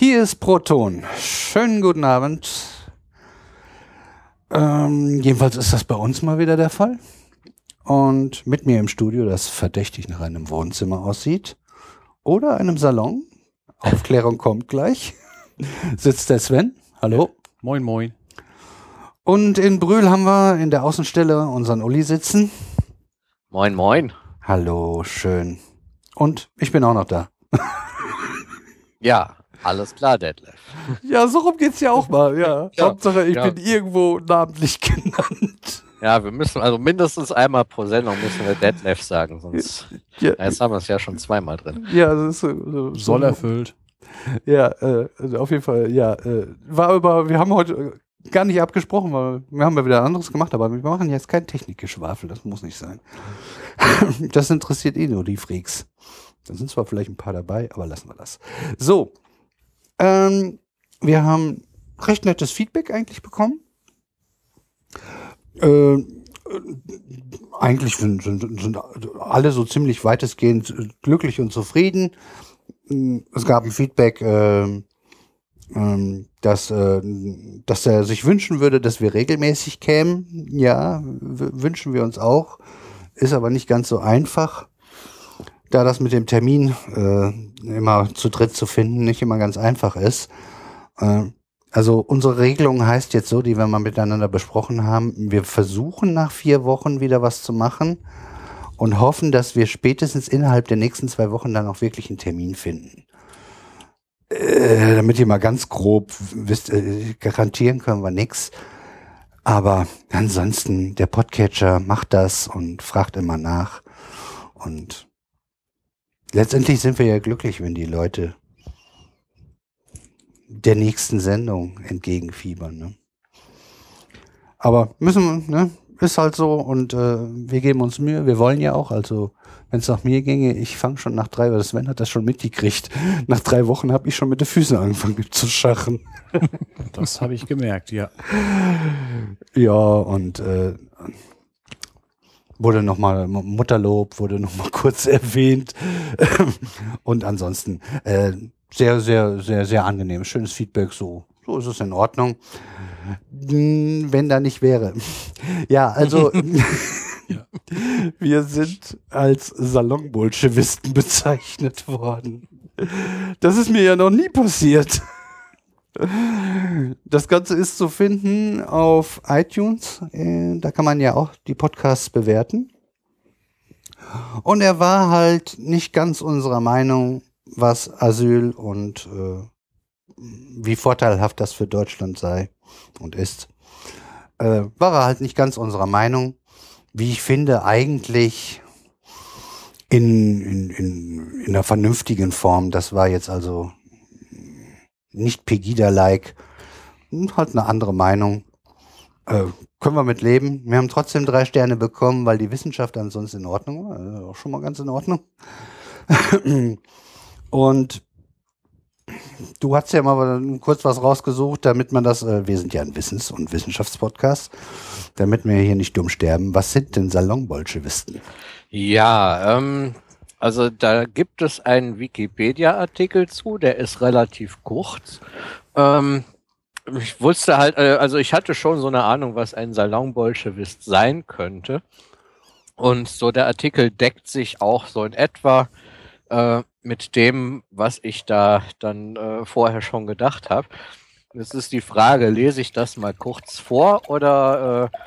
Hier ist Proton. Schönen guten Abend. Ähm, jedenfalls ist das bei uns mal wieder der Fall. Und mit mir im Studio, das verdächtig nach einem Wohnzimmer aussieht oder einem Salon, Aufklärung kommt gleich, sitzt der Sven. Hallo. Moin, moin. Und in Brühl haben wir in der Außenstelle unseren Uli sitzen. Moin, moin. Hallo, schön. Und ich bin auch noch da. Ja, alles klar, Detlef. Ja, so rum geht's ja auch mal. Ja. Ja, Hauptsache, ich ja. bin irgendwo namentlich genannt. Ja, wir müssen, also mindestens einmal pro Sendung müssen wir Detlef sagen, sonst. Ja, Jetzt haben wir es ja schon zweimal drin. ja das ist so, so, Soll so, erfüllt. Ja, äh, auf jeden Fall, ja. Äh, war aber, wir haben heute äh, gar nicht abgesprochen, weil wir haben ja wieder anderes gemacht, aber wir machen jetzt kein Technikgeschwafel, das muss nicht sein. das interessiert eh nur die Freaks. Da sind zwar vielleicht ein paar dabei, aber lassen wir das. So, ähm, wir haben recht nettes Feedback eigentlich bekommen. Äh, äh, eigentlich sind, sind, sind alle so ziemlich weitestgehend äh, glücklich und zufrieden. Es gab ein Feedback, ähm, ähm, dass, äh, dass er sich wünschen würde, dass wir regelmäßig kämen. Ja, wünschen wir uns auch. Ist aber nicht ganz so einfach, da das mit dem Termin äh, immer zu dritt zu finden nicht immer ganz einfach ist. Äh, also unsere Regelung heißt jetzt so, die wir mal miteinander besprochen haben, wir versuchen nach vier Wochen wieder was zu machen und hoffen, dass wir spätestens innerhalb der nächsten zwei Wochen dann auch wirklich einen Termin finden. Äh, damit ihr mal ganz grob wisst, äh, garantieren können wir nix. Aber ansonsten, der Podcatcher macht das und fragt immer nach. Und letztendlich sind wir ja glücklich, wenn die Leute der nächsten Sendung entgegenfiebern. Ne? Aber müssen wir, ne? Ist halt so und äh, wir geben uns Mühe, wir wollen ja auch, also wenn es nach mir ginge, ich fange schon nach drei, oder Sven hat das schon mitgekriegt, nach drei Wochen habe ich schon mit den Füßen angefangen zu schachen. Das habe ich gemerkt, ja. Ja, und äh, wurde nochmal, Mutterlob wurde nochmal kurz erwähnt. und ansonsten äh, sehr, sehr, sehr, sehr angenehm. Schönes Feedback, so, so ist es in Ordnung. Hm, Wenn da nicht wäre. Ja, also wir sind als Salonbolschewisten bezeichnet worden. Das ist mir ja noch nie passiert. Das Ganze ist zu finden auf iTunes. Äh, Da kann man ja auch die Podcasts bewerten. Und er war halt nicht ganz unserer Meinung, was Asyl und äh, wie vorteilhaft das für Deutschland sei und ist. Äh, war er halt nicht ganz unserer Meinung. Wie ich finde, eigentlich in, in, in, in einer vernünftigen Form. Das war jetzt also nicht Pegida-like, halt eine andere Meinung. Äh, können wir mit leben. Wir haben trotzdem drei Sterne bekommen, weil die Wissenschaft ansonsten in Ordnung war. Also auch schon mal ganz in Ordnung. Und du hast ja mal kurz was rausgesucht, damit man das, äh, wir sind ja ein Wissens- und Wissenschaftspodcast, damit wir hier nicht dumm sterben. Was sind denn Salonbolschewisten? Ja, ähm, also da gibt es einen Wikipedia-Artikel zu, der ist relativ kurz. Ähm, ich wusste halt, äh, also ich hatte schon so eine Ahnung, was ein Salonbolschewist sein könnte. Und so der Artikel deckt sich auch so in etwa äh, mit dem, was ich da dann äh, vorher schon gedacht habe. Jetzt ist die Frage, lese ich das mal kurz vor oder äh,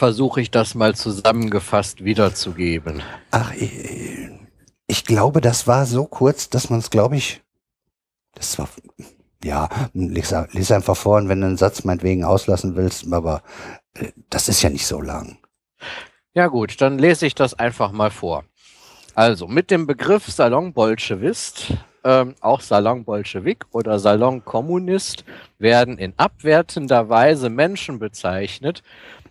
versuche ich das mal zusammengefasst wiederzugeben? Ach, ich, ich glaube, das war so kurz, dass man es, glaube ich, das war, ja, lies, lies einfach vor und wenn du einen Satz meinetwegen auslassen willst, aber äh, das ist ja nicht so lang. Ja gut, dann lese ich das einfach mal vor. Also mit dem Begriff Salonbolschewist, ähm, auch Salonbolschewik oder Salonkommunist, werden in abwertender Weise Menschen bezeichnet,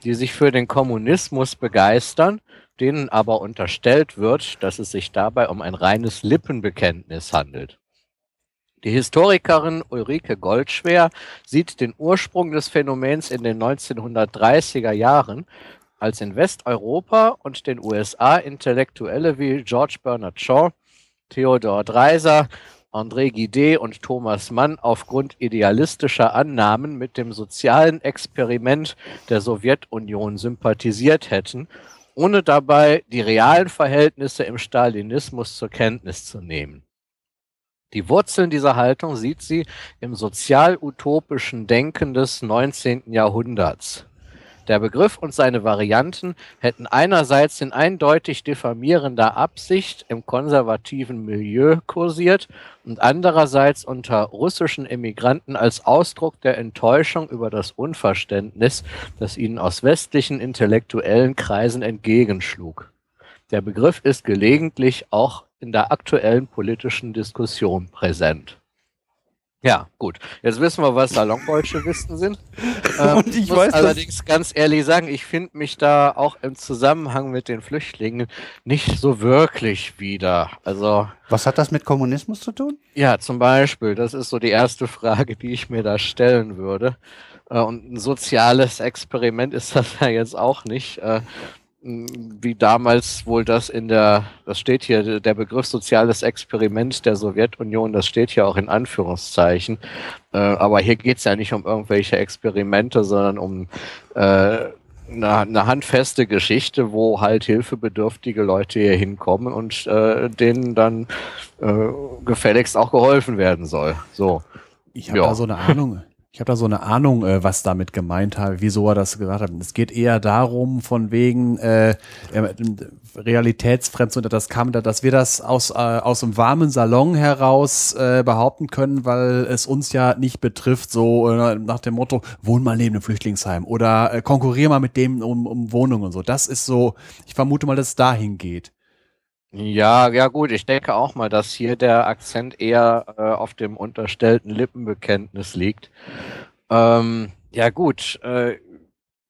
die sich für den Kommunismus begeistern, denen aber unterstellt wird, dass es sich dabei um ein reines Lippenbekenntnis handelt. Die Historikerin Ulrike Goldschwer sieht den Ursprung des Phänomens in den 1930er Jahren, als in Westeuropa und den USA Intellektuelle wie George Bernard Shaw, Theodor Dreiser André Guidet und Thomas Mann aufgrund idealistischer Annahmen mit dem sozialen Experiment der Sowjetunion sympathisiert hätten, ohne dabei die realen Verhältnisse im Stalinismus zur Kenntnis zu nehmen. Die Wurzeln dieser Haltung sieht sie im sozial-utopischen Denken des 19. Jahrhunderts. Der Begriff und seine Varianten hätten einerseits in eindeutig diffamierender Absicht im konservativen Milieu kursiert und andererseits unter russischen Emigranten als Ausdruck der Enttäuschung über das Unverständnis, das ihnen aus westlichen intellektuellen Kreisen entgegenschlug. Der Begriff ist gelegentlich auch in der aktuellen politischen Diskussion präsent. Ja, gut. Jetzt wissen wir, was Salonbolschewisten sind. Ähm, Und ich muss weiß, allerdings ganz ehrlich sagen, ich finde mich da auch im Zusammenhang mit den Flüchtlingen nicht so wirklich wieder. Also Was hat das mit Kommunismus zu tun? ja, zum Beispiel, das ist so die erste Frage, die ich mir da stellen würde. Äh, Und ein soziales Experiment ist das ja jetzt auch nicht. äh, Wie damals wohl das in der, das steht hier, der Begriff soziales Experiment der Sowjetunion, das steht hier auch in Anführungszeichen. Äh, Aber hier geht's ja nicht um irgendwelche Experimente, sondern um äh, eine, eine handfeste Geschichte, wo halt hilfebedürftige Leute hier hinkommen und äh, denen dann äh, gefälligst auch geholfen werden soll. So. Ich habe Ja. da so eine Ahnung. Ich habe da so eine Ahnung, äh, was damit gemeint hat, wieso er das gesagt hat. Es geht eher darum, von wegen äh, äh, realitätsfremd, und das kam, dass wir das aus äh, aus dem warmen Salon heraus äh, behaupten können, weil es uns ja nicht betrifft, so äh, nach dem Motto, wohn mal neben einem Flüchtlingsheim oder äh, konkurrier mal mit dem um, um Wohnungen und so. Das ist so, ich vermute mal, dass es dahin geht. Ja, ja gut, ich denke auch mal, dass hier der Akzent eher äh, auf dem unterstellten Lippenbekenntnis liegt. Ähm, ja gut, äh,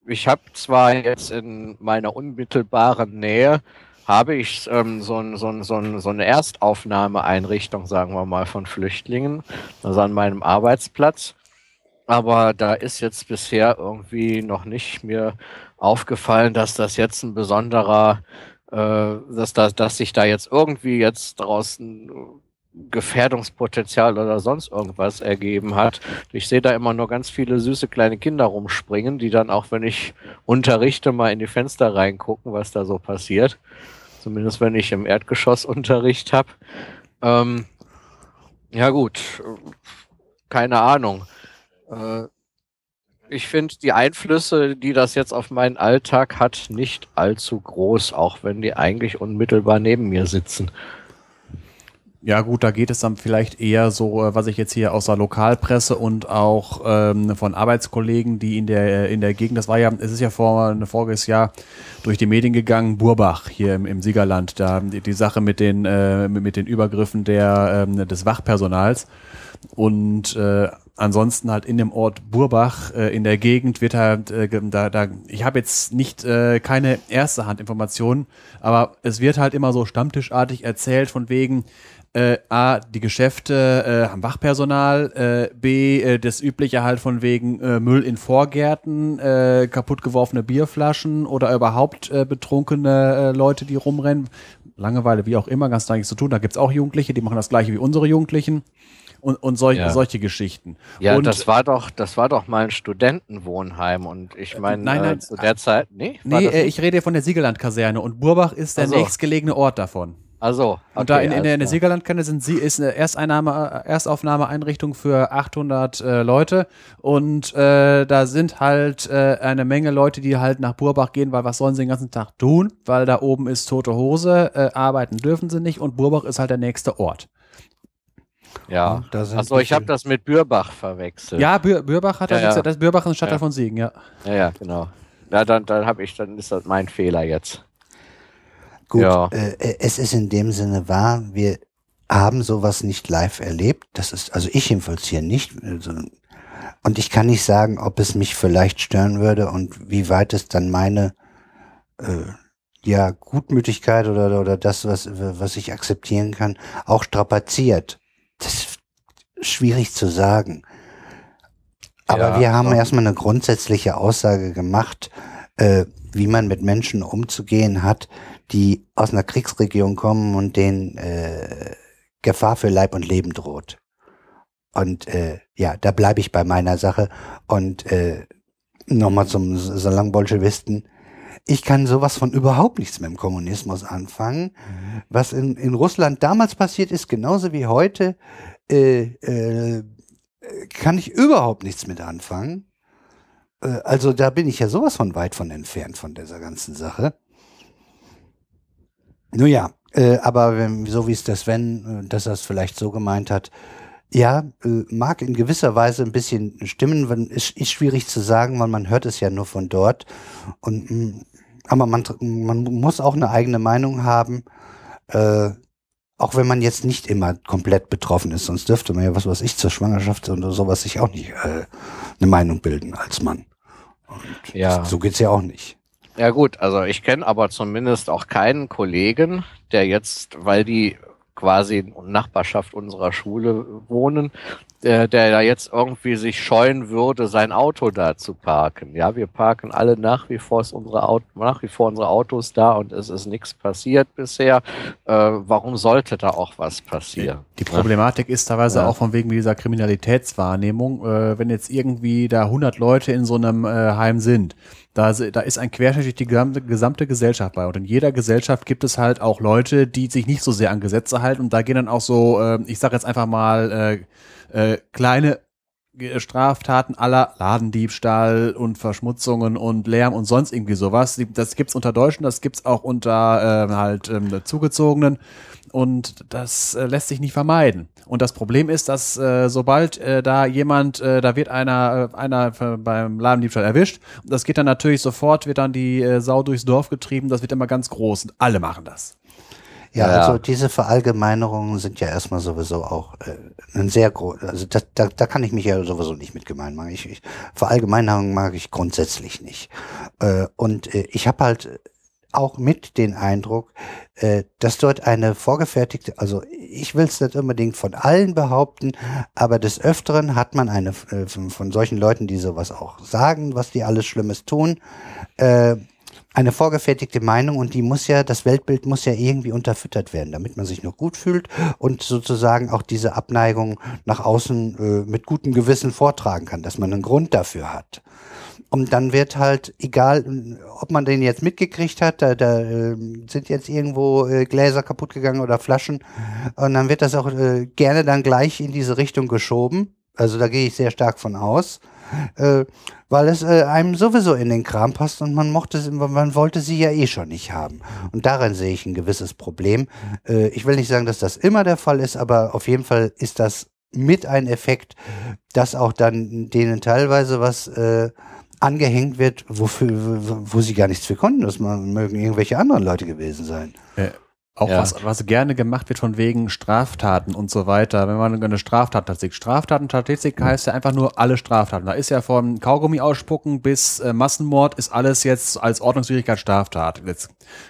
ich habe zwar jetzt in meiner unmittelbaren Nähe habe ich ähm, so, so, so, so eine Erstaufnahmeeinrichtung, sagen wir mal, von Flüchtlingen, also an meinem Arbeitsplatz. Aber da ist jetzt bisher irgendwie noch nicht mir aufgefallen, dass das jetzt ein besonderer äh, dass, da, dass sich da jetzt irgendwie jetzt draußen Gefährdungspotenzial oder sonst irgendwas ergeben hat. Ich sehe da immer nur ganz viele süße kleine Kinder rumspringen, die dann auch, wenn ich unterrichte, mal in die Fenster reingucken, was da so passiert. Zumindest wenn ich im Erdgeschoss Unterricht habe. Ähm, ja gut, keine Ahnung. Äh, ich finde die Einflüsse, die das jetzt auf meinen Alltag hat, nicht allzu groß, auch wenn die eigentlich unmittelbar neben mir sitzen. Ja gut, da geht es dann vielleicht eher so, äh, was ich jetzt hier aus der Lokalpresse und auch ähm, von Arbeitskollegen, die in der in der Gegend, das war ja, es ist ja vor ein voriges Jahr durch die Medien gegangen, Burbach hier im, im Siegerland, da die, die Sache mit den äh, mit den Übergriffen der ähm, des Wachpersonals und äh, ansonsten halt in dem Ort Burbach äh, in der Gegend wird halt äh, da, da ich habe jetzt nicht äh, keine erste Hand Informationen, aber es wird halt immer so stammtischartig erzählt von wegen äh, A, die Geschäfte äh, haben Wachpersonal, äh, B, äh, das übliche halt von wegen äh, Müll in Vorgärten, äh, kaputtgeworfene Bierflaschen oder überhaupt äh, betrunkene äh, Leute, die rumrennen. Langeweile, wie auch immer, ganz da nichts zu tun. Da gibt's auch Jugendliche, die machen das gleiche wie unsere Jugendlichen und, und solch, Ja. solche Geschichten. Ja, und, das war doch, das war doch mal ein Studentenwohnheim und ich meine, nein, nein, äh, zu der Zeit, nee, Nee, äh, ich rede von der Siegerland-Kaserne und Burbach ist der Ach so. nächstgelegene Ort davon. Also, Und da in, in der, in der Siegerlandkante sind sie ist eine Ersteinnahme, äh, Erstaufnahmeeinrichtung für 800 äh, Leute und äh, da sind halt äh, eine Menge Leute, die halt nach Burbach gehen, weil was sollen sie den ganzen Tag tun? Weil da oben ist tote Hose, äh, arbeiten dürfen sie nicht und Burbach ist halt der nächste Ort. Ja. Achso, ich habe das mit Bürbach verwechselt. Ja, Bür, Bürbach hat Ja, das, ja. das Bürbach ist ein Stadtteil Ja. von Siegen, ja. ja, ja, genau. Ja, dann, dann habe ich, dann ist das mein Fehler jetzt. Gut, Ja. äh, es ist in dem Sinne wahr, wir haben sowas nicht live erlebt. Das ist, also ich jedenfalls hier nicht. Also, und ich kann nicht sagen, ob es mich vielleicht stören würde und wie weit es dann meine äh, ja, Gutmütigkeit oder, oder das, was, was ich akzeptieren kann, auch strapaziert. Das ist schwierig zu sagen. Aber Ja, wir haben erstmal eine grundsätzliche Aussage gemacht, äh, wie man mit Menschen umzugehen hat, die aus einer Kriegsregion kommen und denen äh, Gefahr für Leib und Leben droht. Und äh, ja, da bleibe ich bei meiner Sache. Und äh, nochmal zum Salon Bolschewisten. Ich kann sowas von überhaupt nichts mit dem Kommunismus anfangen. Was in, in Russland damals passiert ist, genauso wie heute, äh, äh, kann ich überhaupt nichts mit anfangen. Äh, also da bin ich ja sowas von weit von entfernt von dieser ganzen Sache. Nun ja, äh, aber wenn, so wie es der Sven, äh, dass er es vielleicht so gemeint hat, ja, äh, mag in gewisser Weise ein bisschen stimmen, ist, ist schwierig zu sagen, weil man hört es ja nur von dort. Und, mm, aber man, man muss auch eine eigene Meinung haben, äh, auch wenn man jetzt nicht immer komplett betroffen ist, sonst dürfte man ja was was ich zur Schwangerschaft oder sowas sich auch nicht äh, eine Meinung bilden als Mann. Und ja. so geht's ja auch nicht. Ja gut, also ich kenne aber zumindest auch keinen Kollegen, der jetzt, weil die quasi in Nachbarschaft unserer Schule wohnen, der, der da jetzt irgendwie sich scheuen würde, sein Auto da zu parken. Ja, wir parken alle nach wie vor unsere Auto, nach wie vor unsere Autos da und es ist nichts passiert bisher. Äh, warum sollte da auch was passieren? Die Problematik ist teilweise ja. auch von wegen dieser Kriminalitätswahrnehmung. Äh, wenn jetzt irgendwie da 100 Leute in so einem äh, Heim sind, da, da ist ein Querschnitt durch die gesamte, gesamte Gesellschaft bei. Und in jeder Gesellschaft gibt es halt auch Leute, die sich nicht so sehr an Gesetze halten. Und da gehen dann auch so, äh, ich sage jetzt einfach mal, äh, äh, kleine Straftaten aller Ladendiebstahl und Verschmutzungen und Lärm und sonst irgendwie sowas. Das gibt's unter Deutschen, das gibt's auch unter äh, halt ähm, Zugezogenen und das äh, lässt sich nicht vermeiden. Und das Problem ist, dass äh, sobald äh, da jemand, äh, da wird einer, äh, einer beim Ladendiebstahl erwischt, das geht dann natürlich sofort, wird dann die äh, Sau durchs Dorf getrieben, das wird immer ganz groß und alle machen das. Ja, ja, also diese Verallgemeinerungen sind ja erstmal sowieso auch äh, ein sehr groß, also da, da, da kann ich mich ja sowieso nicht mit gemein machen. Ich, ich, Verallgemeinerungen mag ich grundsätzlich nicht. Äh, und äh, ich habe halt auch mit den Eindruck, äh, dass dort eine vorgefertigte, also ich will es nicht unbedingt von allen behaupten, aber des Öfteren hat man eine äh, von solchen Leuten, die sowas auch sagen, was die alles Schlimmes tun, äh, eine vorgefertigte Meinung und die muss ja, das Weltbild muss ja irgendwie unterfüttert werden, damit man sich noch gut fühlt und sozusagen auch diese Abneigung nach außen äh, mit gutem Gewissen vortragen kann, dass man einen Grund dafür hat. Und dann wird halt, egal, ob man den jetzt mitgekriegt hat, da, da äh, sind jetzt irgendwo äh, Gläser kaputt gegangen oder Flaschen. Und dann wird das auch äh, gerne dann gleich in diese Richtung geschoben. Also da gehe ich sehr stark von aus. Äh, weil es äh, einem sowieso in den Kram passt und man mochte, man wollte sie ja eh schon nicht haben. Und darin sehe ich ein gewisses Problem. Äh, ich will nicht sagen, dass das immer der Fall ist, aber auf jeden Fall ist das mit ein Effekt, dass auch dann denen teilweise was äh, angehängt wird, wofür, wo sie gar nichts für konnten. Das mögen irgendwelche anderen Leute gewesen sein. Auch ja. was, was gerne gemacht wird von wegen Straftaten und so weiter. Wenn man eine Straftatstatistik, Straftatenstatistik heißt ja einfach nur alle Straftaten. Da ist ja von Kaugummi ausspucken bis äh, Massenmord ist alles jetzt als Ordnungswidrigkeit Straftat. Jetzt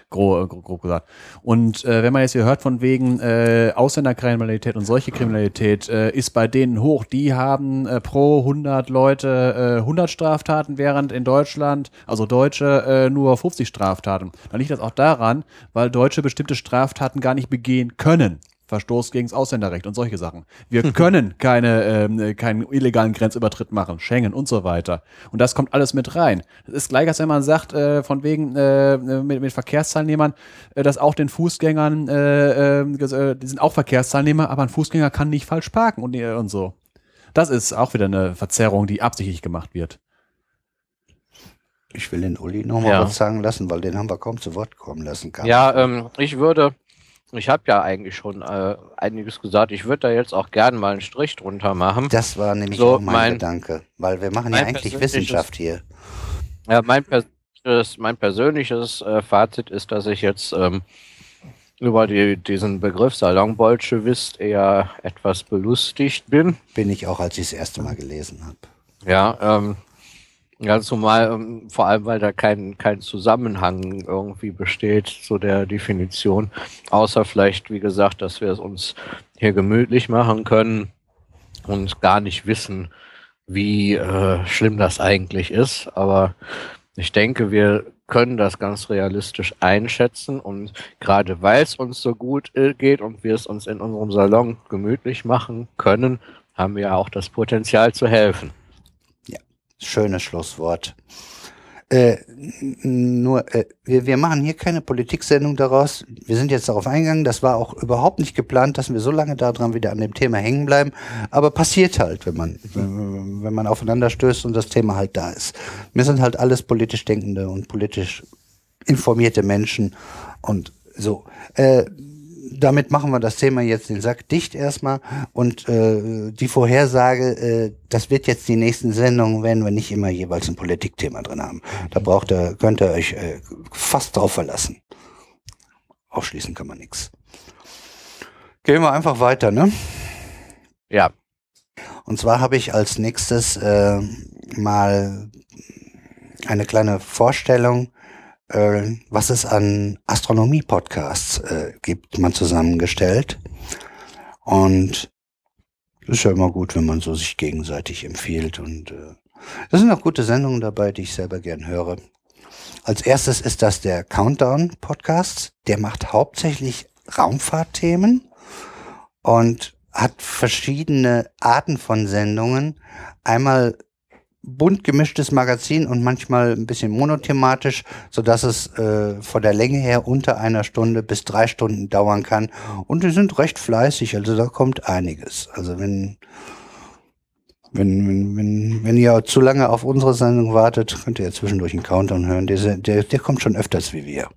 grob, grob, grob gesagt. Und äh, wenn man jetzt hier hört von wegen äh, Ausländerkriminalität und solche Kriminalität äh, ist bei denen hoch. Die haben äh, pro 100 Leute äh, 100 Straftaten, während in Deutschland, also Deutsche, äh, nur 50 Straftaten. Dann liegt das auch daran, weil Deutsche bestimmte Straftaten gar nicht begehen können. Verstoß gegen das Ausländerrecht und solche Sachen. Wir mhm. können keine, ähm, keinen illegalen Grenzübertritt machen, Schengen und so weiter. Und das kommt alles mit rein. Das ist gleich, als wenn man sagt, äh, von wegen äh, mit, mit Verkehrsteilnehmern, äh, dass auch den Fußgängern, äh, ähm, äh, die sind auch Verkehrsteilnehmer, aber ein Fußgänger kann nicht falsch parken und, äh, und so. Das ist auch wieder eine Verzerrung, die absichtlich gemacht wird. Ich will den Uli nochmal ja. was sagen lassen, weil den haben wir kaum zu Wort kommen lassen. Ja, ähm, ich würde ich habe ja eigentlich schon äh, einiges gesagt. Ich würde da jetzt auch gerne mal einen Strich drunter machen. Das war nämlich so auch mein, mein, Gedanke, weil wir machen ja eigentlich Wissenschaft hier. Ja, mein persönliches, mein persönliches äh, Fazit ist, dass ich jetzt ähm, über die, diesen Begriff Salonbolschewist eher etwas belustigt bin. Bin ich auch, als ich das erste Mal gelesen habe. Ja, ähm, Ganz normal, ähm, vor allem weil da kein, kein Zusammenhang irgendwie besteht zu der Definition. Außer vielleicht, wie gesagt, dass wir es uns hier gemütlich machen können und gar nicht wissen, wie äh, schlimm das eigentlich ist. Aber ich denke, wir können das ganz realistisch einschätzen und gerade weil es uns so gut äh, geht und wir es uns in unserem Salon gemütlich machen können, haben wir auch das Potenzial zu helfen. Schönes Schlusswort. Äh, nur, äh, wir, wir machen hier keine Politiksendung daraus. Wir sind jetzt darauf eingegangen. Das war auch überhaupt nicht geplant, dass wir so lange daran wieder an dem Thema hängen bleiben. Aber passiert halt, wenn man, wenn man aufeinander stößt und das Thema halt da ist. Wir sind halt alles politisch denkende und politisch informierte Menschen und so. Äh, damit machen wir das Thema jetzt den Sack dicht erstmal und äh, die Vorhersage, äh, das wird jetzt die nächsten Sendungen, werden wir nicht immer jeweils ein Politikthema drin haben. Da braucht ihr, könnt ihr euch äh, fast drauf verlassen. Ausschließen kann man nichts. Gehen wir einfach weiter, ne? Ja. Und zwar habe ich als nächstes äh, mal eine kleine Vorstellung äh, was es an Astronomie-Podcasts äh, gibt, man zusammengestellt. Und es ist ja immer gut, wenn man so sich gegenseitig empfiehlt. Und äh, sind auch gute Sendungen dabei, die ich selber gern höre. Als erstes ist das der Countdown-Podcast. Der macht hauptsächlich Raumfahrtthemen und hat verschiedene Arten von Sendungen. Einmal bunt gemischtes Magazin und manchmal ein bisschen monothematisch, so dass es äh, von der Länge her unter einer Stunde bis drei Stunden dauern kann. Und die sind recht fleißig, also da kommt einiges. Also wenn wenn, wenn, wenn, wenn ihr zu lange auf unsere Sendung wartet, könnt ihr zwischendurch einen Countdown hören. Der, der, der kommt schon öfters wie wir.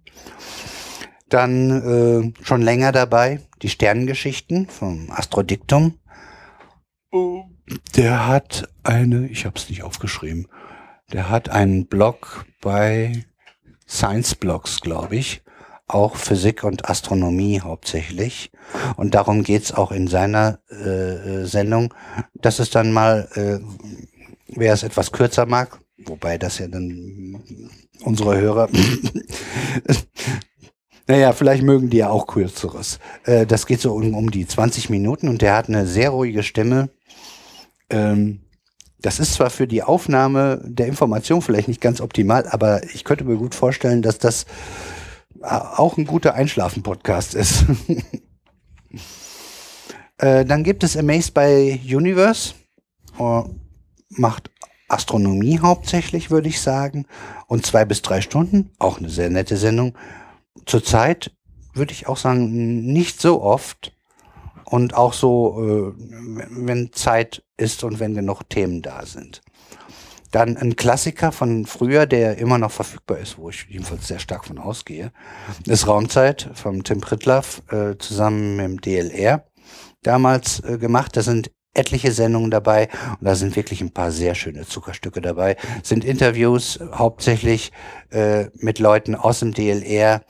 Dann äh, schon länger dabei die Sternengeschichten vom Astrodiktum. Oh der hat eine, ich habe es nicht aufgeschrieben, der hat einen Blog bei Science Blogs, glaube ich, auch Physik und Astronomie hauptsächlich. Und darum geht's auch in seiner äh, Sendung, dass es dann mal, äh, wer es etwas kürzer mag, wobei das ja dann unsere Hörer Naja, vielleicht mögen die ja auch kürzeres. Äh, das geht so um, um die 20 Minuten und der hat eine sehr ruhige Stimme ähm, das ist zwar für die Aufnahme der Information vielleicht nicht ganz optimal, aber ich könnte mir gut vorstellen, dass das auch ein guter Einschlafen-Podcast ist. äh, dann gibt es Amazed by Universe. Oh, macht Astronomie hauptsächlich, würde ich sagen. Und zwei bis drei Stunden. Auch eine sehr nette Sendung. Zurzeit würde ich auch sagen, nicht so oft. Und auch so, äh, wenn Zeit ist und wenn genug Themen da sind. Dann ein Klassiker von früher, der immer noch verfügbar ist, wo ich jedenfalls sehr stark von ausgehe, ist Raumzeit vom Tim Pritlaff äh, zusammen mit dem DLR damals äh, gemacht. Da sind etliche Sendungen dabei und da sind wirklich ein paar sehr schöne Zuckerstücke dabei. Sind Interviews hauptsächlich äh, mit Leuten aus dem DLR,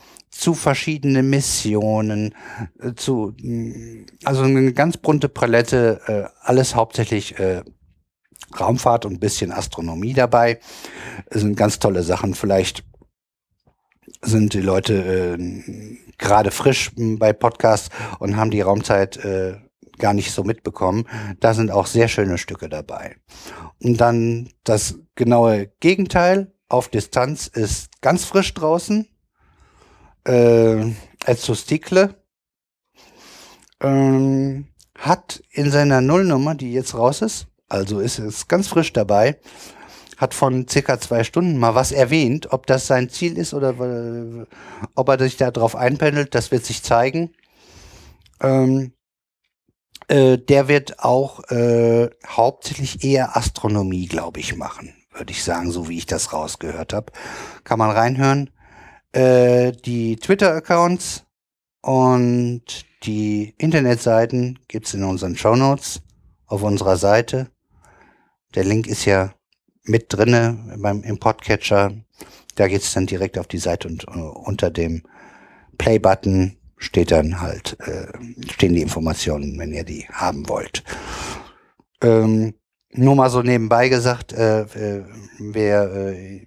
zu verschiedenen Missionen, äh, zu mm, also eine ganz bunte Palette, äh, alles hauptsächlich äh, Raumfahrt und ein bisschen Astronomie dabei. Das sind ganz tolle Sachen. Vielleicht sind die Leute äh, gerade frisch bei Podcasts und haben die Raumzeit gar nicht so mitbekommen. Da sind auch sehr schöne Stücke dabei. Und dann das genaue Gegenteil auf Distanz ist ganz frisch draußen äh, Stickle ähm, hat in seiner Nullnummer, die jetzt raus ist, also ist es ganz frisch dabei, hat von circa zwei Stunden mal was erwähnt. Ob das sein Ziel ist oder äh, ob er sich darauf einpendelt, das wird sich zeigen. Ähm, äh, der wird auch äh, hauptsächlich eher Astronomie, glaube ich, machen, würde ich sagen, so wie ich das rausgehört habe. Kann man reinhören äh, die Twitter-Accounts und die Internetseiten gibt's in unseren Show Notes auf unserer Seite. Der Link ist ja mit drinne beim im Podcatcher. Da geht's dann direkt auf die Seite und uh, unter dem Play-Button steht dann halt äh, stehen die Informationen, wenn ihr die haben wollt. Ähm, nur mal so nebenbei gesagt, äh, äh, wer äh,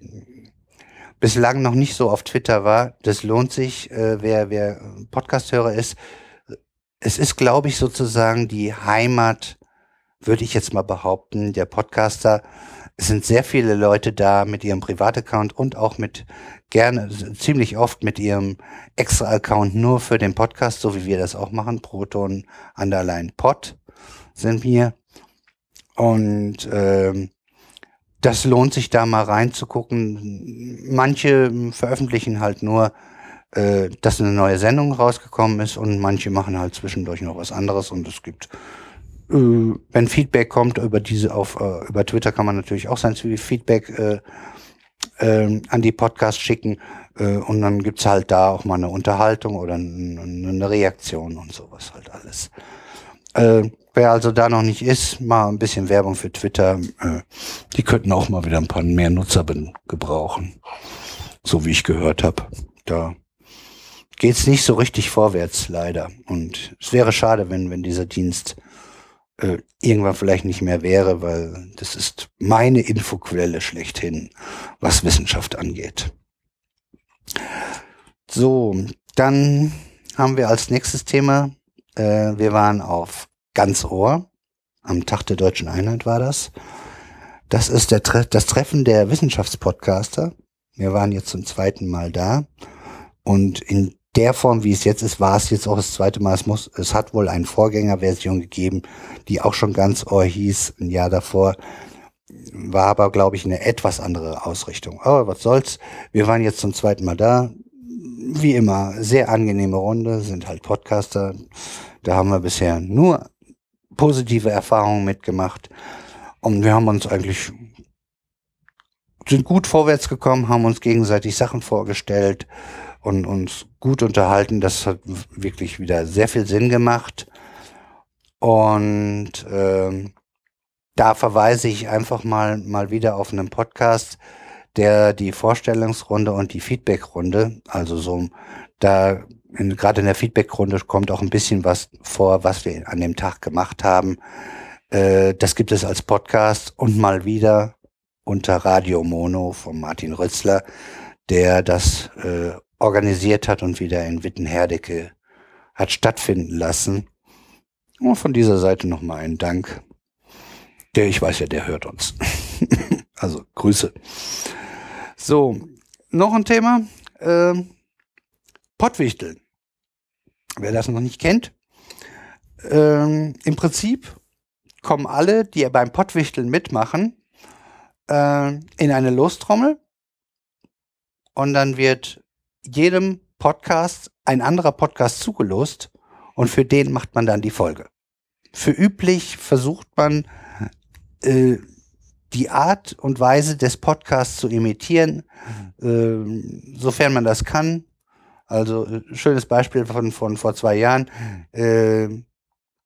bislang noch nicht so auf Twitter war, das lohnt sich, äh, wer, wer Podcast-Hörer ist. Es ist, glaube ich, sozusagen die Heimat würde ich jetzt mal behaupten, der Podcaster, es sind sehr viele Leute da mit ihrem Privataccount und auch mit gerne, ziemlich oft mit ihrem Extra-Account nur für den Podcast, so wie wir das auch machen, Proton Underline Pod sind wir. Und ähm, das lohnt sich da mal reinzugucken. Manche veröffentlichen halt nur, äh, dass eine neue Sendung rausgekommen ist und manche machen halt zwischendurch noch was anderes und es gibt äh, wenn Feedback kommt über diese auf äh, über Twitter kann man natürlich auch sein Feedback äh, äh, an die Podcast schicken äh, und dann gibt's halt da auch mal eine Unterhaltung oder eine Reaktion und sowas halt alles. Wer also da noch nicht ist, mal ein bisschen Werbung für Twitter. Äh, die könnten auch mal wieder ein paar mehr Nutzer gebrauchen. So wie ich gehört habe. Da geht's nicht so richtig vorwärts, leider. Und es wäre schade, wenn, wenn dieser Dienst äh, irgendwann vielleicht nicht mehr wäre, weil das ist meine Infoquelle schlechthin, was Wissenschaft angeht. So, dann haben wir als nächstes Thema, äh, wir waren auf ganz Ohr, am Tag der deutschen Einheit war das. Das ist der Tre das Treffen der Wissenschaftspodcaster. Wir waren jetzt zum zweiten Mal da und in der Form, wie es jetzt ist, war es jetzt auch das zweite Mal. Es muss, es hat wohl eine Vorgängerversion gegeben, die auch schon ganz Ohr hieß, ein Jahr davor. War aber, glaube ich, eine etwas andere Ausrichtung. Aber was soll's. Wir waren jetzt zum zweiten Mal da. Wie immer, sehr angenehme Runde, sind halt Podcaster. Da haben wir bisher nur positive Erfahrungen mitgemacht. Und wir haben uns eigentlich sind gut vorwärts gekommen, haben uns gegenseitig Sachen vorgestellt, und uns gut unterhalten. Das hat wirklich wieder sehr viel Sinn gemacht. Und ähm, da verweise ich einfach mal, mal wieder auf einen Podcast, der die Vorstellungsrunde und die Feedbackrunde, also so, da gerade in der Feedbackrunde kommt auch ein bisschen was vor, was wir an dem Tag gemacht haben. Äh, das gibt es als Podcast und mal wieder unter Radio Mono von Martin Rützler, der das äh, organisiert hat und wieder in Wittenherdecke hat stattfinden lassen. Und von dieser Seite nochmal einen Dank. Der, ich weiß ja, der hört uns. also Grüße. So, noch ein Thema. Ähm, Pottwichteln. Wer das noch nicht kennt. Ähm, Im Prinzip kommen alle, die beim Pottwichteln mitmachen, äh, in eine Lostrommel. Und dann wird jedem Podcast ein anderer Podcast zugelost und für den macht man dann die Folge. Für üblich versucht man äh, die Art und Weise des Podcasts zu imitieren, äh, sofern man das kann. Also äh, schönes Beispiel von, von vor zwei Jahren. Äh,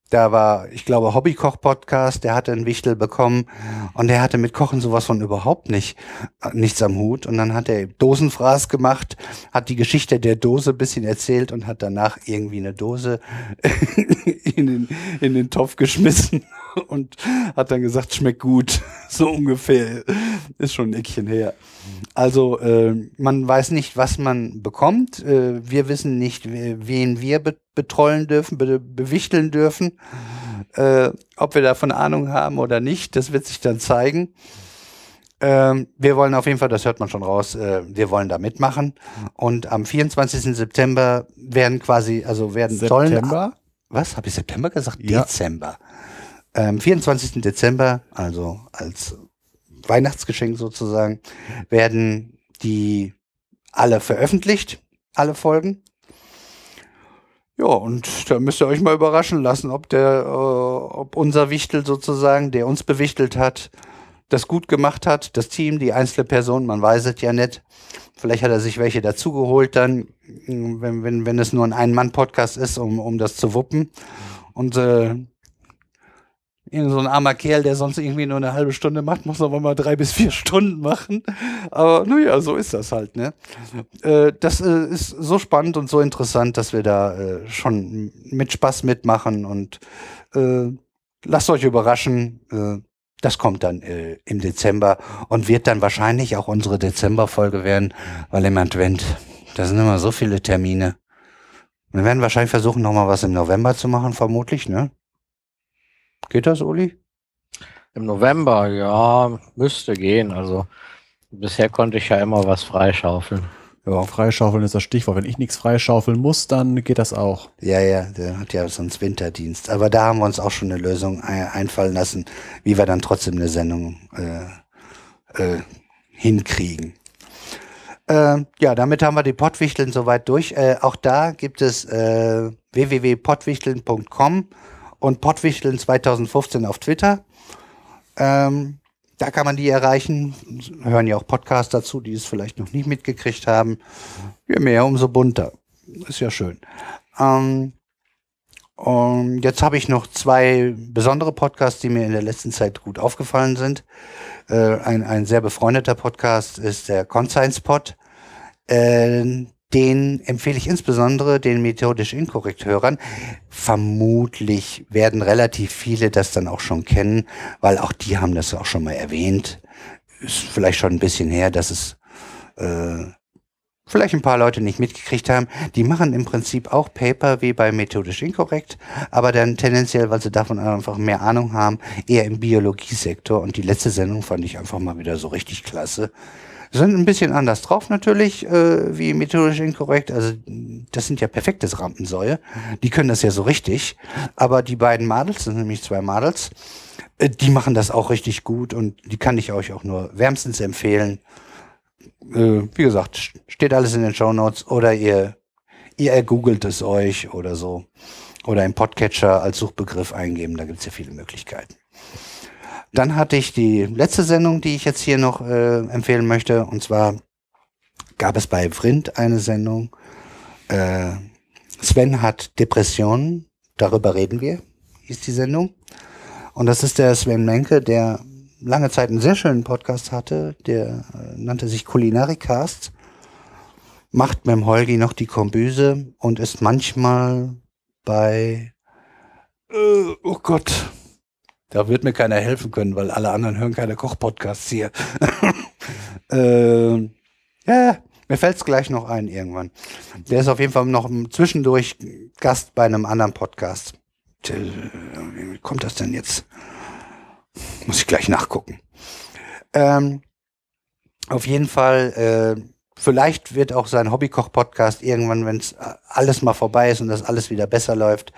da war, ich glaube, Hobbykoch-Podcast, der hatte einen Wichtel bekommen und der hatte mit Kochen sowas von überhaupt nicht, äh, nichts am Hut. Und dann hat er Dosenfraß gemacht, hat die Geschichte der Dose bisschen erzählt und hat danach irgendwie eine Dose in den, in den Topf geschmissen und hat dann gesagt, schmeckt gut. So ungefähr. Ist schon ein Eckchen her. Also äh, man weiß nicht, was man bekommt. Äh, wir wissen nicht, wen wir be betrollen dürfen, be bewichteln dürfen. Äh, ob wir davon Ahnung haben oder nicht, das wird sich dann zeigen. Ähm, wir wollen auf jeden Fall, das hört man schon raus, äh, wir wollen da mitmachen. Und am 24. September werden quasi, also werden September? Sollen, was? Habe ich September gesagt? Ja. Dezember. Am 24. Dezember, also als Weihnachtsgeschenk sozusagen, werden die alle veröffentlicht, alle Folgen. Ja, und da müsst ihr euch mal überraschen lassen, ob der, äh, ob unser Wichtel sozusagen, der uns bewichtelt hat, das gut gemacht hat, das Team, die einzelne Person, man weiß es ja nicht. Vielleicht hat er sich welche dazugeholt dann, wenn, wenn, wenn es nur ein Ein-Mann-Podcast ist, um, um das zu wuppen. Und äh, Irgend so ein armer Kerl, der sonst irgendwie nur eine halbe Stunde macht, muss aber mal drei bis vier Stunden machen. Aber naja, so ist das halt, ne? Äh, das äh, ist so spannend und so interessant, dass wir da äh, schon mit Spaß mitmachen und lasst euch überraschen. Das kommt dann im Dezember und wird dann wahrscheinlich auch unsere Dezemberfolge werden, weil im Advent, da sind immer so viele Termine. Wir werden wahrscheinlich versuchen, nochmal was im November zu machen, vermutlich, ne? Geht das, Uli? Im November, ja, müsste gehen. Also bisher konnte ich ja immer was freischaufeln. Ja, freischaufeln ist das Stichwort. Wenn ich nichts freischaufeln muss, dann geht das auch. Ja, ja, der hat ja sonst Winterdienst. Aber da haben wir uns auch schon eine Lösung einfallen lassen, wie wir dann trotzdem eine Sendung äh, äh, hinkriegen. Äh, ja, damit haben wir die Pottwichteln soweit durch. Äh, auch da gibt es äh, www.pottwichteln.com und Pottwichteln 2015 auf Twitter. Ähm, da kann man die erreichen. Hören ja auch Podcasts dazu, die es vielleicht noch nicht mitgekriegt haben. Je mehr, umso bunter. Ist ja schön. Ähm, und jetzt habe ich noch zwei besondere Podcasts, die mir in der letzten Zeit gut aufgefallen sind. Äh, ein, ein sehr befreundeter Podcast ist der Conscience Pod. Äh, den empfehle ich insbesondere den methodisch inkorrekt Hörern. Vermutlich werden relativ viele das dann auch schon kennen, weil auch die haben das auch schon mal erwähnt. Ist vielleicht schon ein bisschen her, dass es äh, vielleicht ein paar Leute nicht mitgekriegt haben. Die machen im Prinzip auch Paper wie bei methodisch inkorrekt, aber dann tendenziell, weil sie davon einfach mehr Ahnung haben, eher im Biologiesektor. Und die letzte Sendung fand ich einfach mal wieder so richtig klasse sind ein bisschen anders drauf natürlich, äh, wie methodisch inkorrekt. Also das sind ja perfektes Rampensäue. Die können das ja so richtig. Aber die beiden Madels, sind nämlich zwei Madels, äh, die machen das auch richtig gut und die kann ich euch auch nur wärmstens empfehlen. Äh, wie gesagt, steht alles in den Show Notes oder ihr, ihr googelt es euch oder so. Oder im Podcatcher als Suchbegriff eingeben, da gibt's ja viele Möglichkeiten. Dann hatte ich die letzte Sendung, die ich jetzt hier noch äh, empfehlen möchte. Und zwar gab es bei Vrind eine Sendung. Äh, Sven hat Depressionen. Darüber reden wir, hieß die Sendung. Und das ist der Sven Menke, der lange Zeit einen sehr schönen Podcast hatte. Der äh, nannte sich Kulinarikast. Macht mit dem Holgi noch die Kombüse und ist manchmal bei, äh, oh Gott, da wird mir keiner helfen können, weil alle anderen hören keine Kochpodcasts hier. äh, ja, mir fällt's gleich noch ein irgendwann. Der ist auf jeden Fall noch zwischendurch Gast bei einem anderen Podcast. Wie kommt das denn jetzt? Muss ich gleich nachgucken. Ähm, auf jeden Fall äh, Vielleicht wird auch sein Hobbykoch-Podcast irgendwann, wenn es alles mal vorbei ist und das alles wieder besser läuft,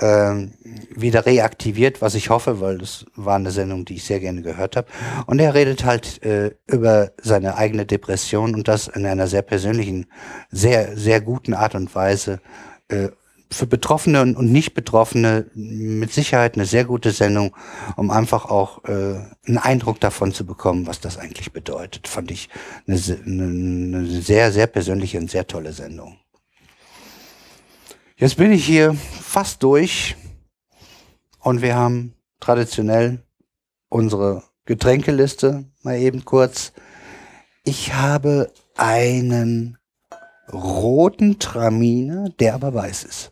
ähm, wieder reaktiviert, was ich hoffe, weil das war eine Sendung, die ich sehr gerne gehört habe. Und er redet halt äh, über seine eigene Depression und das in einer sehr persönlichen, sehr, sehr guten Art und Weise. Äh, für Betroffene und Nicht-Betroffene mit Sicherheit eine sehr gute Sendung, um einfach auch äh, einen Eindruck davon zu bekommen, was das eigentlich bedeutet. Fand ich eine, eine, eine sehr, sehr persönliche und sehr tolle Sendung. Jetzt bin ich hier fast durch und wir haben traditionell unsere Getränkeliste mal eben kurz. Ich habe einen roten Traminer, der aber weiß ist.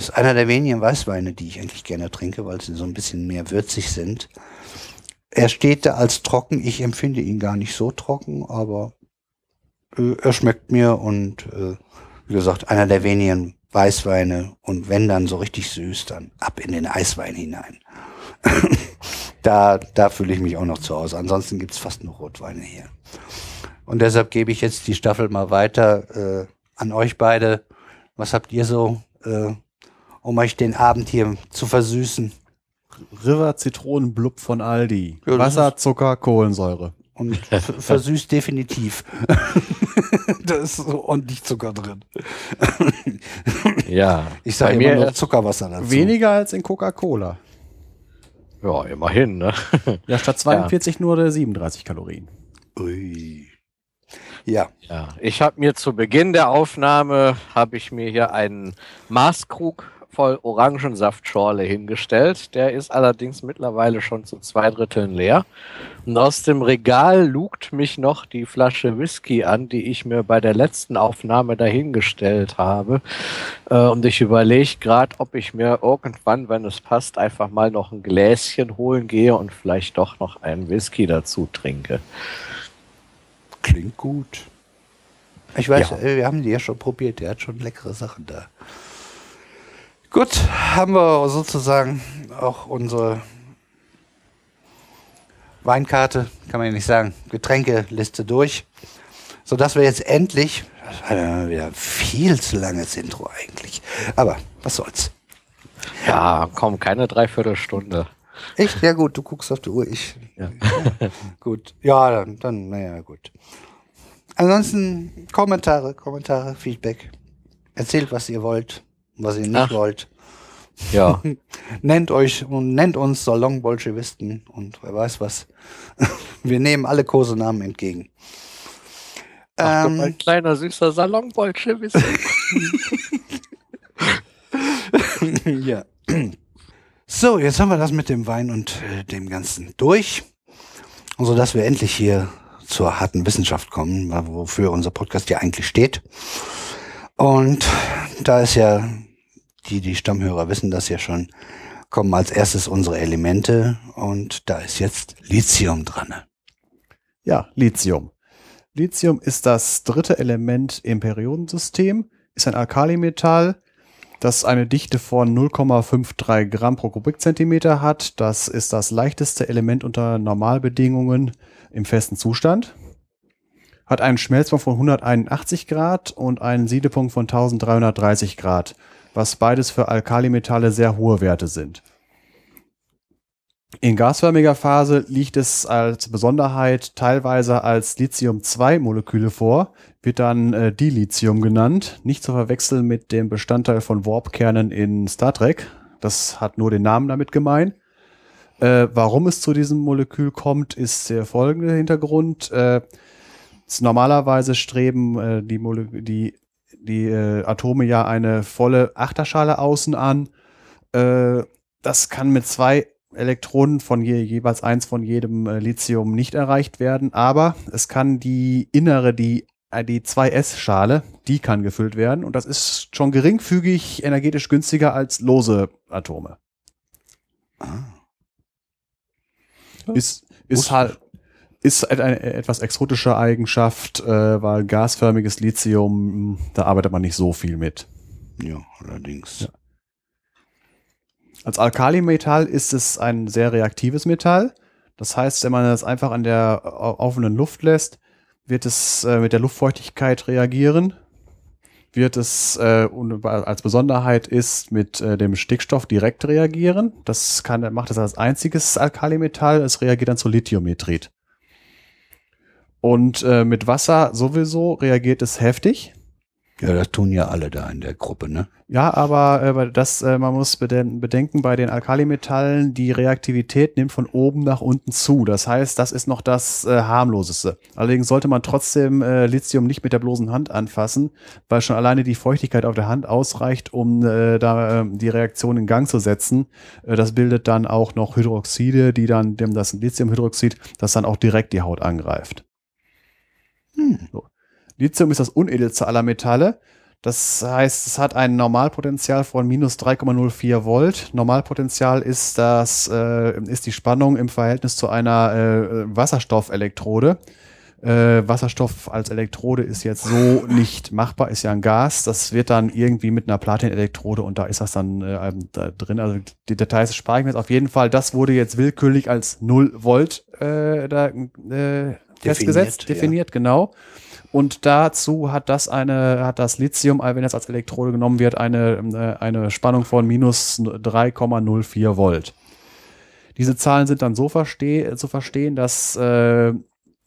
Das ist einer der wenigen Weißweine, die ich eigentlich gerne trinke, weil sie so ein bisschen mehr würzig sind. Er steht da als trocken. Ich empfinde ihn gar nicht so trocken, aber äh, er schmeckt mir und äh, wie gesagt, einer der wenigen Weißweine und wenn dann so richtig süß, dann ab in den Eiswein hinein. da da fühle ich mich auch noch zu Hause. Ansonsten gibt's fast nur Rotweine hier. Und deshalb gebe ich jetzt die Staffel mal weiter äh, an euch beide. Was habt ihr so äh, um euch den Abend hier zu versüßen. River Zitronenblub von Aldi. Ja, Wasser, Zucker, Kohlensäure. Und versüßt definitiv. da ist so ordentlich Zucker drin. ja. Ich sage immer nur Zuckerwasser dazu. Weniger als in Coca-Cola. Ja, immerhin, ne? ja, statt 42 ja. nur 37 Kalorien. Ui. Ja. Ja, ich habe mir zu Beginn der Aufnahme habe ich mir hier einen Maßkrug voll Orangensaftschorle hingestellt. Der ist allerdings mittlerweile schon zu zwei Dritteln leer. Und aus dem Regal lugt mich noch die Flasche Whisky an, die ich mir bei der letzten Aufnahme dahingestellt habe. Äh, und ich überlege gerade, ob ich mir irgendwann, wenn es passt, einfach mal noch ein Gläschen holen gehe und vielleicht doch noch einen Whisky dazu trinke. Klingt gut. Ich weiß, ja. Äh, wir haben die ja schon probiert. Der hat schon leckere Sachen da. Gut, haben wir sozusagen auch unsere Weinkarte, kann man ja nicht sagen, Getränkeliste durch, sodass wir jetzt endlich, das war ja wieder viel zu langes Intro eigentlich, aber was soll's. Ja, komm, keine Dreiviertelstunde. Echt? Ja gut, du guckst auf die Uhr, ich. Ja. gut, ja, dann, dann, naja, gut. Ansonsten Kommentare, Kommentare, Feedback. Erzählt, was ihr wollt, was ihr nicht Ach. wollt. Ja, Nennt euch und nennt uns Salon-Bolschewisten und wer weiß was. Wir nehmen alle Kosenamen entgegen. Ach, Ähm, mein kleiner süßer Salonbolschewist. ja. So, jetzt haben wir das mit dem Wein und äh, dem Ganzen durch. So dass wir endlich hier zur harten Wissenschaft kommen, wofür unser Podcast ja eigentlich steht. Und da ist ja, die, die Stammhörer wissen das ja schon, kommen als erstes unsere Elemente und da ist jetzt Lithium dran. Ja, Lithium. Lithium ist das dritte Element im Periodensystem, ist ein Alkalimetall, das eine Dichte von 0,53 Gramm pro Kubikzentimeter hat. Das ist das leichteste Element unter Normalbedingungen im festen Zustand. Hat einen Schmelzpunkt von 181 Grad und einen Siedepunkt von 1330 Grad, was beides für Alkalimetalle sehr hohe Werte sind. In gasförmiger Phase liegt es als Besonderheit teilweise als Lithium-2-Moleküle vor, wird dann äh, Dilithium genannt, nicht zu verwechseln mit dem Bestandteil von Warp-Kernen in Star Trek. Das hat nur den Namen damit gemein. Äh, warum es zu diesem Molekül kommt, ist der folgende Hintergrund. Äh, normalerweise streben äh, die, die, die äh, Atome ja eine volle Achterschale außen an. Äh, das kann mit zwei Elektronen von je, jeweils eins von jedem äh, Lithium nicht erreicht werden, aber es kann die innere, die, äh, die 2S-Schale, die kann gefüllt werden und das ist schon geringfügig energetisch günstiger als lose Atome. Ist, ist Wusste halt, ist eine, eine etwas exotische Eigenschaft, äh, weil gasförmiges Lithium, da arbeitet man nicht so viel mit. Ja, allerdings. Als Alkalimetall ist es ein sehr reaktives Metall. Das heißt, wenn man es einfach an der offenen Luft lässt, wird es äh, mit der Luftfeuchtigkeit reagieren. Wird es äh, als Besonderheit ist mit äh, dem Stickstoff direkt reagieren. Das kann, macht es als einziges Alkalimetall. Es reagiert dann zu Lithiumnitrit. Und äh, mit Wasser sowieso reagiert es heftig. Ja, das tun ja alle da in der Gruppe, ne? Ja, aber äh, das, äh, man muss beden bedenken, bei den Alkalimetallen, die Reaktivität nimmt von oben nach unten zu. Das heißt, das ist noch das äh, harmloseste. Allerdings sollte man trotzdem äh, Lithium nicht mit der bloßen Hand anfassen, weil schon alleine die Feuchtigkeit auf der Hand ausreicht, um äh, da äh, die Reaktion in Gang zu setzen. Äh, das bildet dann auch noch Hydroxide, die dann dem das Lithiumhydroxid, das dann auch direkt die Haut angreift. So. Lithium ist das unedelste aller Metalle. Das heißt, es hat ein Normalpotential von minus 3,04 Volt. Normalpotential ist das, äh, ist die Spannung im Verhältnis zu einer äh, Wasserstoffelektrode. Äh, Wasserstoff als Elektrode ist jetzt so nicht machbar, ist ja ein Gas. Das wird dann irgendwie mit einer Platinelektrode und da ist das dann äh, da drin. Also die Details spare ich mir jetzt auf jeden Fall. Das wurde jetzt willkürlich als 0 Volt äh, da, äh, festgesetzt, ja. definiert, genau. Und dazu hat das eine, hat das Lithium, wenn es als Elektrode genommen wird, eine, äh, eine Spannung von minus 3,04 Volt. Diese Zahlen sind dann so versteh zu verstehen, dass äh,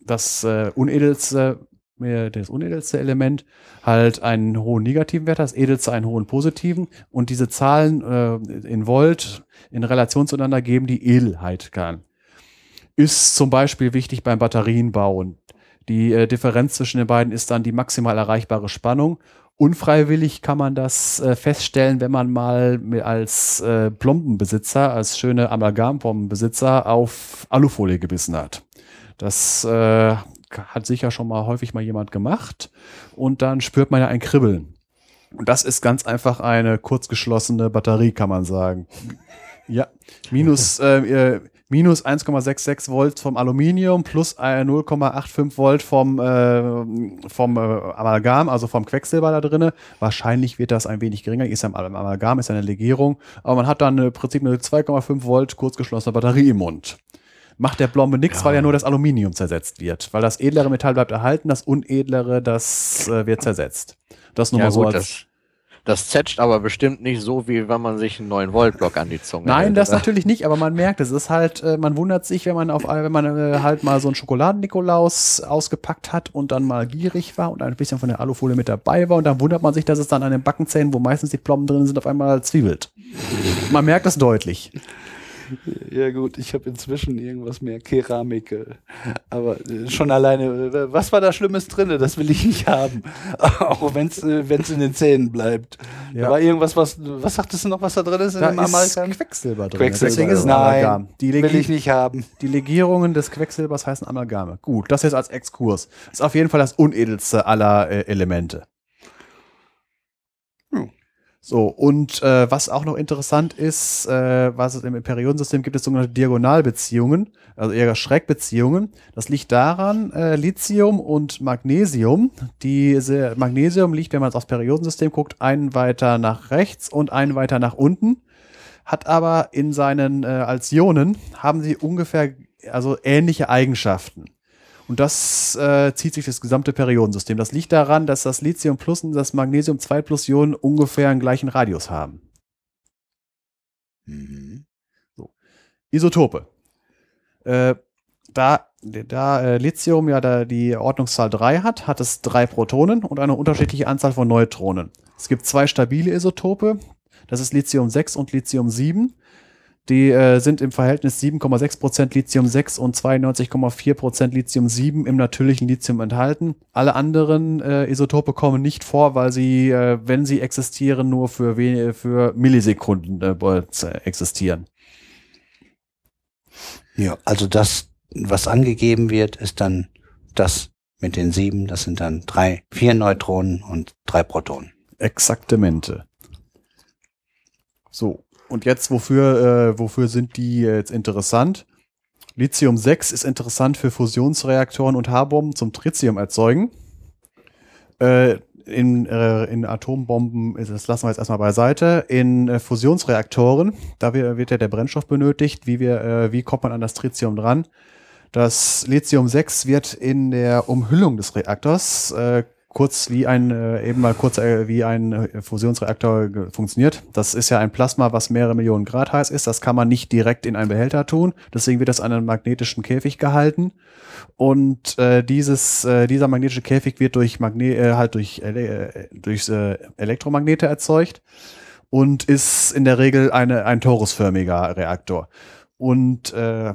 das äh, unedelste, äh, das unedelste Element halt einen hohen negativen Wert hat, das edelste einen hohen positiven und diese Zahlen äh, in Volt in Relation zueinander geben die Edelheit kann. Ist zum Beispiel wichtig beim Batterienbau. Die äh, Differenz zwischen den beiden ist dann die maximal erreichbare Spannung. Unfreiwillig kann man das äh, feststellen, wenn man mal als äh, Plombenbesitzer, als schöne Amalgamplombenbesitzer auf Alufolie gebissen hat. Das äh, hat sicher schon mal häufig mal jemand gemacht und dann spürt man ja ein Kribbeln. Und das ist ganz einfach eine kurzgeschlossene Batterie, kann man sagen. Ja, minus, äh, äh, minus 1,66 Volt vom Aluminium plus äh, 0,85 Volt vom, äh, vom äh, Amalgam, also vom Quecksilber da drinne. Wahrscheinlich wird das ein wenig geringer. Ist ja im Amalgam, ist ja eine Legierung. Aber man hat dann äh, im Prinzip eine 2,5 Volt kurzgeschlossene Batterie im Mund. macht der Blombe nichts, weil ja nur das Aluminium zersetzt wird. Weil das edlere Metall bleibt erhalten, das unedlere, das äh, wird zersetzt. Das nur Ja, mal so gut, als. Das, zetscht aber bestimmt nicht so, wie wenn man sich einen 9-Volt-Block an die Zunge Nein, hält, das oder? natürlich nicht, aber man merkt, es ist halt, äh, man wundert sich, wenn man auf, wenn man äh, halt mal so einen Schokoladen-Nikolaus ausgepackt hat und dann mal gierig war und ein bisschen von der Alufolie mit dabei war und dann wundert man sich, dass es dann an den Backenzähnen, wo meistens die Plomben drin sind, auf einmal zwiebelt. Man merkt das deutlich. Ja gut, ich habe inzwischen irgendwas mehr Keramik. äh, Aber äh, schon alleine, äh, was war da Schlimmes drin? Das will ich nicht haben. Auch wenn es in den Zähnen bleibt. Ja. Da war irgendwas, was, was sagtest du noch, was da drin ist in Da dem ist? Quecksilber drin. Quecksilber. Deswegen ist Nein, Amalgam. Die, Will ich nicht haben. die Legierungen des Quecksilbers heißen Amalgame. Gut, das jetzt als Exkurs. Ist auf jeden Fall das unedelste aller äh, Elemente. So, und äh, was auch noch interessant ist, äh, was es im Periodensystem gibt, es sogenannte Diagonalbeziehungen, also eher Schrägbeziehungen. Das liegt daran, äh, Lithium und Magnesium, diese Magnesium liegt, wenn man es aufs Periodensystem guckt, einen weiter nach rechts und einen weiter nach unten, hat aber in seinen, äh, als Ionen, haben sie ungefähr, also ähnliche Eigenschaften. Und das äh, zieht sich das gesamte Periodensystem. Das liegt daran, dass das Lithium Plus und das Magnesium 2 Plus Ionen ungefähr einen gleichen Radius haben. Mhm. Isotope. Äh, da da äh, Lithium ja da die Ordnungszahl 3 hat, hat es drei Protonen und eine unterschiedliche Anzahl von Neutronen. Es gibt zwei stabile Isotope. Das ist Lithium 6 und Lithium 7. Die äh, sind im Verhältnis 7,6% Lithium 6 und 92,4% Lithium 7 im natürlichen Lithium enthalten. Alle anderen äh, Isotope kommen nicht vor, weil sie, äh, wenn sie existieren, nur für, für Millisekunden äh, existieren. Ja, also das, was angegeben wird, ist dann das mit den sieben, das sind dann drei, vier Neutronen und drei Protonen. Exaktamente. So, und jetzt wofür, äh, wofür sind die jetzt interessant? Lithium 6 ist interessant für Fusionsreaktoren und H-Bomben zum Tritium erzeugen. Äh, in, äh, in Atombomben, das lassen wir jetzt erstmal beiseite. In äh, Fusionsreaktoren, da wir- wird ja der Brennstoff benötigt. Wie, wir, äh, wie kommt man an das Tritium dran? Das Lithium 6 wird in der Umhüllung des Reaktors äh, kurz wie ein äh, eben mal kurz äh, wie ein äh, Fusionsreaktor funktioniert. Das ist ja ein Plasma, was mehrere Millionen Grad heiß ist. Das kann man nicht direkt in einen Behälter tun. Deswegen wird das an einem magnetischen Käfig gehalten. Und äh, dieses äh, dieser magnetische Käfig wird durch Magne äh, halt durch äh, durch äh, Elektromagnete erzeugt und ist in der Regel eine ein torusförmiger Reaktor. Und äh,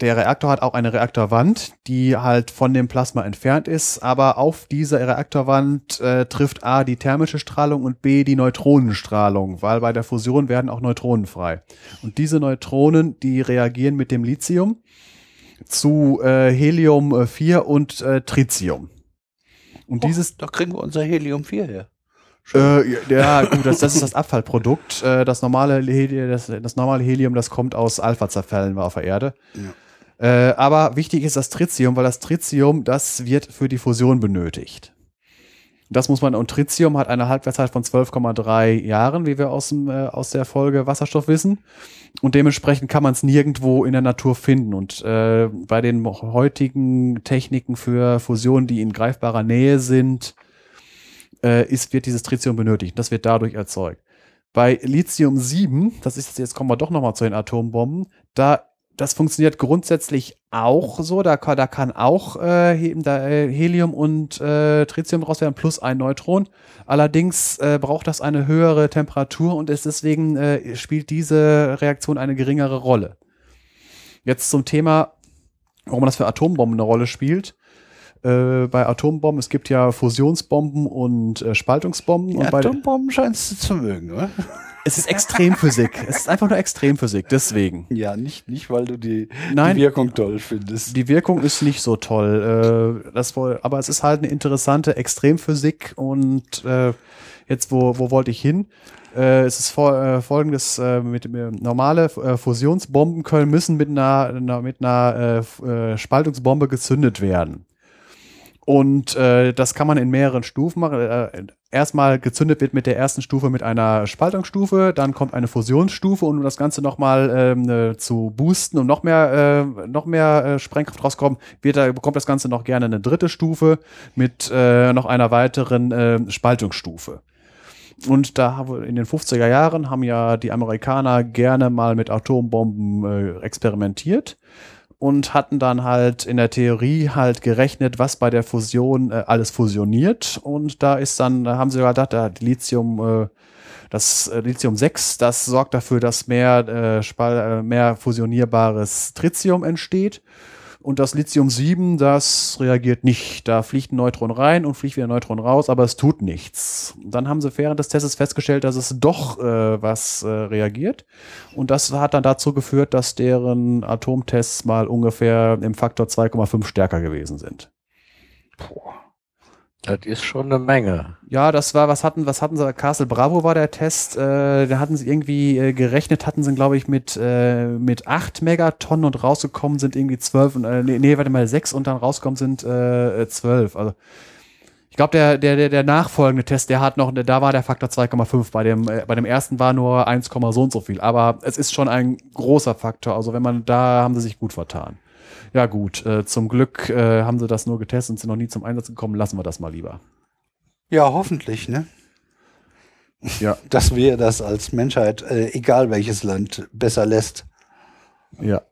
der Reaktor hat auch eine Reaktorwand, die halt von dem Plasma entfernt ist, aber auf dieser Reaktorwand äh, trifft A die thermische Strahlung und B die Neutronenstrahlung, weil bei der Fusion werden auch Neutronen frei. Und diese Neutronen, die reagieren mit dem Lithium zu äh, Helium 4 und äh, Tritium. Und dieses da kriegen wir unser Helium 4 her. äh, ja, gut, das, das ist das Abfallprodukt. Äh, das, normale Heli das, das normale Helium, das kommt aus Alpha-Zerfällen auf der Erde. Äh, aber wichtig ist das Tritium, weil das Tritium, das wird für die Fusion benötigt. Das muss man, und Tritium hat eine Halbwertszeit von 12,3 Jahren, wie wir aus, dem, äh, aus der Folge Wasserstoff wissen. Und dementsprechend kann man es nirgendwo in der Natur finden. Und äh, bei den heutigen Techniken für Fusion, die in greifbarer Nähe sind, äh, ist, wird dieses Tritium benötigt. Das wird dadurch erzeugt. Bei Lithium 7, das ist jetzt kommen wir doch nochmal zu den Atombomben, da das funktioniert grundsätzlich auch so. Da, kann- da kann auch äh, äh, Helium und äh, Tritium raus werden, plus ein Neutron. Allerdings äh, braucht das eine höhere Temperatur und ist deswegen äh, spielt diese Reaktion eine geringere Rolle. Jetzt zum Thema, warum das für Atombomben eine Rolle spielt. Äh, bei Atombomben, es gibt ja Fusionsbomben und äh, Spaltungsbomben. Die und bei, Atombomben scheinst du zu mögen, oder? Es ist Extremphysik. es ist einfach nur Extremphysik, deswegen. Ja, nicht, nicht weil du die, Nein. die Wirkung toll findest. Die Wirkung ist nicht so toll. Äh, das wohl, aber es ist halt eine interessante Extremphysik und äh, jetzt, wo, wo wollte ich hin? Äh, es ist fol äh, folgendes, äh, mit, mit normale äh, Fusionsbomben können müssen mit einer, mit einer äh, äh, Spaltungsbombe gezündet werden. Und äh, das kann man in mehreren Stufen machen. Äh, erstmal gezündet wird mit der ersten Stufe mit einer Spaltungsstufe, dann kommt eine Fusionsstufe und um das Ganze nochmal ähm, äh, zu boosten und noch mehr, äh, noch mehr äh, Sprengkraft rauskommen, wird da, bekommt das Ganze noch gerne eine dritte Stufe mit äh, noch einer weiteren äh, Spaltungsstufe. Und da in den 50er Jahren haben ja die Amerikaner gerne mal mit Atombomben äh, experimentiert und hatten dann halt in der Theorie halt gerechnet, was bei der Fusion äh, alles fusioniert. Und da ist dann, da haben sie sogar gedacht, da Lithium, äh, das äh, Lithium 6, das sorgt dafür, dass mehr, äh, äh, mehr fusionierbares Tritium entsteht. Und das Lithium-7, das reagiert nicht. Da fliegt ein Neutron rein und fliegt wieder ein Neutron raus, aber es tut nichts. Dann haben sie während des Tests festgestellt, dass es doch äh, was äh, reagiert. Und das hat dann dazu geführt, dass deren Atomtests mal ungefähr im Faktor 2,5 stärker gewesen sind. Boah. Das ist schon eine Menge. Ja, das war, was hatten, was hatten sie? Castle Bravo war der Test. Äh, da hatten sie irgendwie äh, gerechnet, hatten sie, glaube ich, mit, äh, mit 8 Megatonnen und rausgekommen sind irgendwie 12, äh, nee, nee, warte mal, 6 und dann rausgekommen sind äh, 12. Also ich glaube, der, der, der, der nachfolgende Test, der hat noch, da war der Faktor 2,5. Bei dem, äh, bei dem ersten war nur 1, so und so viel. Aber es ist schon ein großer Faktor. Also wenn man, da haben sie sich gut vertan. Ja gut, äh, zum Glück äh, haben sie das nur getestet und sind noch nie zum Einsatz gekommen. Lassen wir das mal lieber. Ja, hoffentlich, ne? Ja. Dass wir das als Menschheit, äh, egal welches Land, besser lässt. Ja.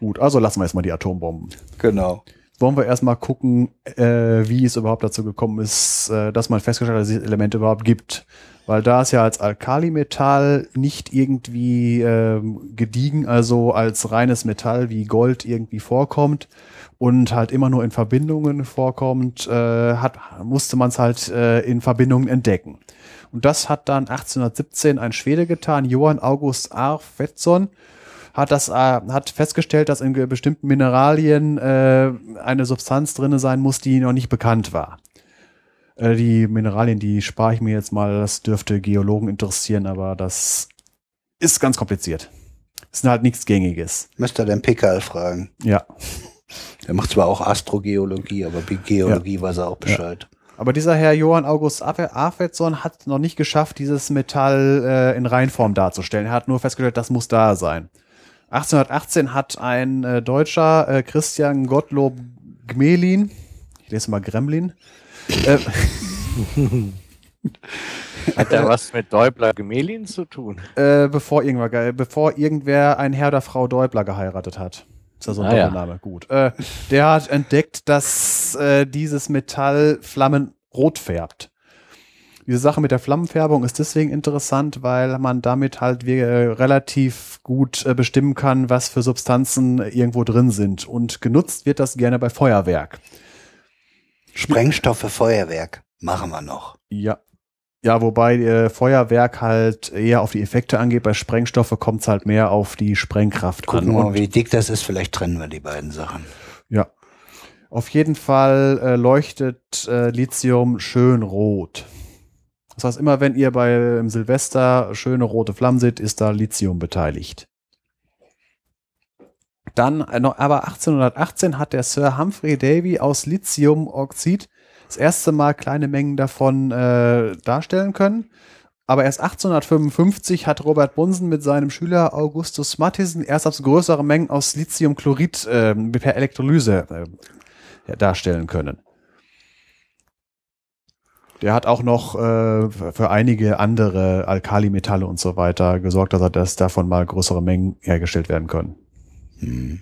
Gut, also lassen wir erstmal die Atombomben. Genau. Wollen wir erstmal gucken, äh, wie es überhaupt dazu gekommen ist, äh, dass man festgestellt hat, dass es Elemente überhaupt gibt. Weil da es ja als Alkalimetall nicht irgendwie ähm, gediegen, also als reines Metall wie Gold irgendwie vorkommt und halt immer nur in Verbindungen vorkommt, äh, hat, musste man es halt äh, in Verbindungen entdecken. Und das hat dann 1817 ein Schwede getan, Johann August Arfvedson, hat das äh, hat festgestellt, dass in bestimmten Mineralien äh, eine Substanz drinne sein muss, die noch nicht bekannt war. Äh, die Mineralien, die spare ich mir jetzt mal. Das dürfte Geologen interessieren, aber das ist ganz kompliziert. Das ist halt nichts Gängiges. Müsste er den Pickerl fragen. Ja. Der macht zwar auch Astrogeologie, aber Geologie ja. weiß er auch Bescheid. Ja. Aber dieser Herr Johann August Arfvedson hat noch nicht geschafft, dieses Metall äh, in Reinform darzustellen. Er hat nur festgestellt, das muss da sein. 1818 hat ein äh, Deutscher, äh, Christian Gottlob Gmelin, ich lese mal Gremlin, äh, Hat er was mit Däubler Gemelin zu tun? Äh, bevor, irgendwer, bevor irgendwer ein Herr oder Frau Däubler geheiratet hat. Ist ja so ein ah. Ja. Gut. Äh, der hat entdeckt, dass äh, dieses Metall Flammen rot färbt. Diese Sache mit der Flammenfärbung ist deswegen interessant, weil man damit halt äh, relativ gut äh, bestimmen kann, was für Substanzen irgendwo drin sind. Und genutzt wird das gerne bei Feuerwerk. Sprengstoffe, Feuerwerk. Machen wir noch. Ja. Ja, wobei äh, Feuerwerk halt eher auf die Effekte angeht. Bei Sprengstoffe kommt es halt mehr auf die Sprengkraft Gucken an. Gucken wir mal, wie dick das ist. Vielleicht trennen wir die beiden Sachen. Ja. Auf jeden Fall äh, leuchtet äh, Lithium schön rot. Heißt, immer wenn ihr bei im Silvester schöne rote Flammen seht, ist da Lithium beteiligt. Dann, äh, aber 1818 hat der Sir Humphrey Davy aus Lithiumoxid das erste Mal kleine Mengen davon äh, darstellen können. Aber erst 1855 hat Robert Bunsen mit seinem Schüler Augustus Mattison erst als größere Mengen aus Lithiumchlorid äh, per Elektrolyse äh, darstellen können. Der hat auch noch äh, für einige andere Alkalimetalle und so weiter gesorgt, dass er das davon mal größere Mengen hergestellt werden können. Hm.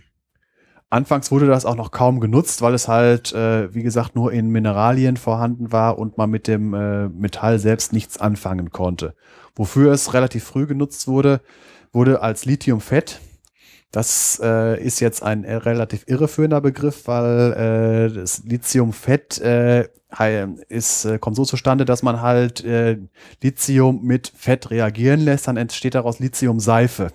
Anfangs wurde das auch noch kaum genutzt, weil es halt, äh, wie gesagt, nur in Mineralien vorhanden war und man mit dem äh, Metall selbst nichts anfangen konnte. Wofür es relativ früh genutzt wurde, wurde als Lithiumfett. Das äh, ist jetzt ein relativ irreführender Begriff, weil äh, das Lithiumfett äh, ist, äh, kommt so zustande, dass man halt äh, Lithium mit Fett reagieren lässt, dann entsteht daraus Lithiumseife.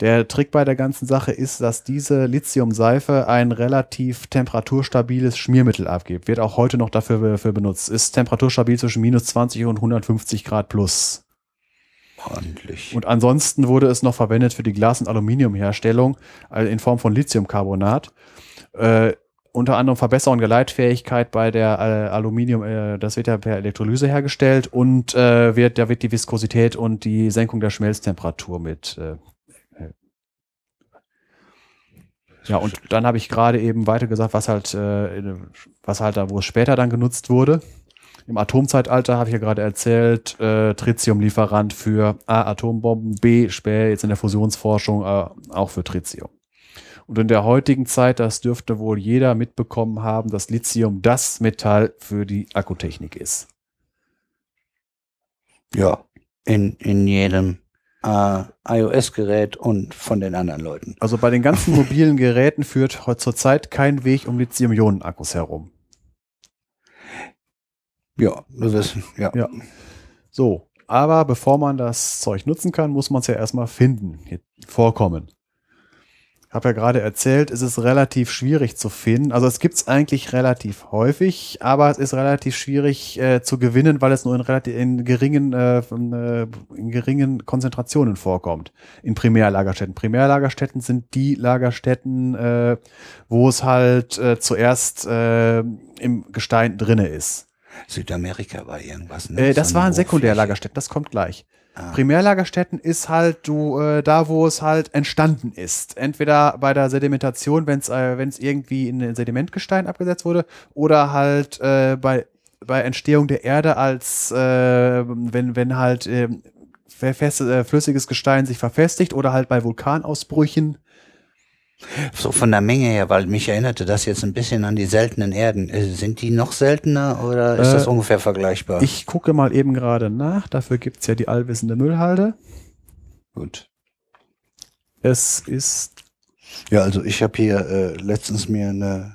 Der Trick bei der ganzen Sache ist, dass diese Lithium-Seife ein relativ temperaturstabiles Schmiermittel abgibt. Wird auch heute noch dafür, dafür benutzt. Ist temperaturstabil zwischen minus 20 und 150 Grad plus. Ordentlich. Und ansonsten wurde es noch verwendet für die Glas- und Aluminiumherstellung also in Form von Lithiumcarbonat. Äh, unter anderem Verbesserung der Leitfähigkeit bei der äh, Aluminium, äh, das wird ja per Elektrolyse hergestellt und äh, wird, da wird die Viskosität und die Senkung der Schmelztemperatur mit. Äh, äh. ja, und dann habe ich gerade eben weiter gesagt, was halt, äh, was halt da, wo es später dann genutzt wurde. Im Atomzeitalter habe ich ja gerade erzählt, äh, Tritium-Lieferant für A, Atombomben, B, später jetzt in der Fusionsforschung äh, auch für Tritium. Und in der heutigen Zeit, das dürfte wohl jeder mitbekommen haben, dass Lithium das Metall für die Akkutechnik ist. Ja, in, in jedem äh, iOS-Gerät und von den anderen Leuten. Also bei den ganzen mobilen Geräten führt zurzeit kein Weg um Lithium-Ionen-Akkus herum. Ja, wir wissen, ja. Ja. So, aber bevor man das Zeug nutzen kann, muss man es ja erstmal finden, vorkommen habe ja gerade erzählt, es ist relativ schwierig zu finden. Also es gibt es eigentlich relativ häufig, aber es ist relativ schwierig äh, zu gewinnen, weil es nur in relativ in geringen, äh, äh, in geringen Konzentrationen vorkommt. In Primärlagerstätten. Primärlagerstätten sind die Lagerstätten, äh, wo es halt äh, zuerst äh, im Gestein drinne ist. Südamerika war irgendwas. Ne? Äh, das so waren Sekundärlagerstätten, das kommt gleich. Ah. Primärlagerstätten ist halt du äh, da, wo es halt entstanden ist. Entweder bei der Sedimentation, wenn es äh, wenn's irgendwie in ein Sedimentgestein abgesetzt wurde, oder halt äh, bei bei Entstehung der Erde als äh, wenn wenn halt äh, fest, äh, flüssiges Gestein sich verfestigt oder halt bei Vulkanausbrüchen so von der Menge her, weil mich erinnerte das jetzt ein bisschen an die seltenen Erden. Äh, sind die noch seltener oder ist äh, das ungefähr vergleichbar? Ich gucke mal eben gerade nach. Dafür gibt's ja die allwissende Müllhalde. Gut. Es ist. Ja, also ich habe hier äh, letztens mir eine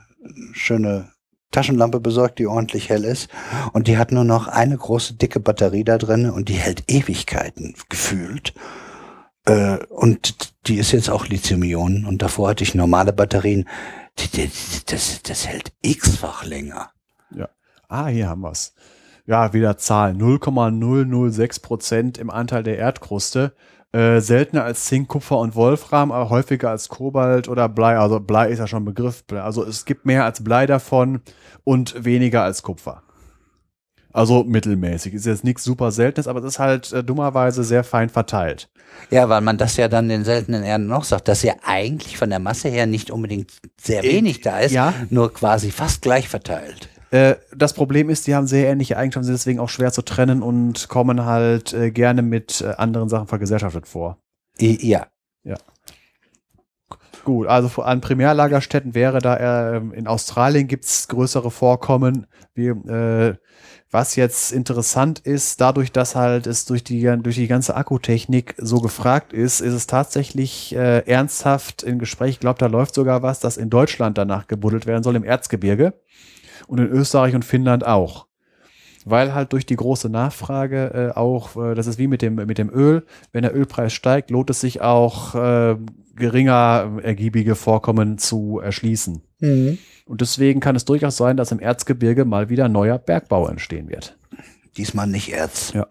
schöne Taschenlampe besorgt, die ordentlich hell ist. Und die hat nur noch eine große dicke Batterie da drin und die hält Ewigkeiten gefühlt. Äh, und die ist jetzt auch Lithium-Ionen und davor hatte ich normale Batterien. Die, die, das, das hält x-fach länger. Ja. Ah, hier haben wir's. Ja, wieder Zahlen. 0,006 Prozent im Anteil der Erdkruste. Äh, seltener als Zink, Kupfer und Wolfram, aber häufiger als Kobalt oder Blei. Also Blei ist ja schon ein Begriff. Also es gibt mehr als Blei davon und weniger als Kupfer. Also mittelmäßig. Ist jetzt nichts super Seltenes, aber es ist halt äh, dummerweise sehr fein verteilt. Ja, weil man das ja dann den seltenen Erden noch sagt, dass ja eigentlich von der Masse her nicht unbedingt sehr äh, wenig da ist, ja. nur quasi fast gleich verteilt. Äh, das Problem ist, die haben sehr ähnliche Eigenschaften, sind deswegen auch schwer zu trennen und kommen halt äh, gerne mit äh, anderen Sachen vergesellschaftet vor. Ja. Ja. Gut, also an Primärlagerstätten wäre da, äh, in Australien gibt's größere Vorkommen, wie äh, was jetzt interessant ist, dadurch, dass halt es durch die, durch die ganze Akkutechnik so gefragt ist, ist es tatsächlich äh, ernsthaft im Gespräch, ich glaube, da läuft sogar was, dass in Deutschland danach gebuddelt werden soll, im Erzgebirge und in Österreich und Finnland auch. Weil halt durch die große Nachfrage äh, auch, äh, das ist wie mit dem, mit dem Öl, wenn der Ölpreis steigt, lohnt es sich auch äh, geringer ergiebige Vorkommen zu erschließen. Mhm. Und deswegen kann es durchaus sein, dass im Erzgebirge mal wieder neuer Bergbau entstehen wird. Diesmal nicht Erz. Ja.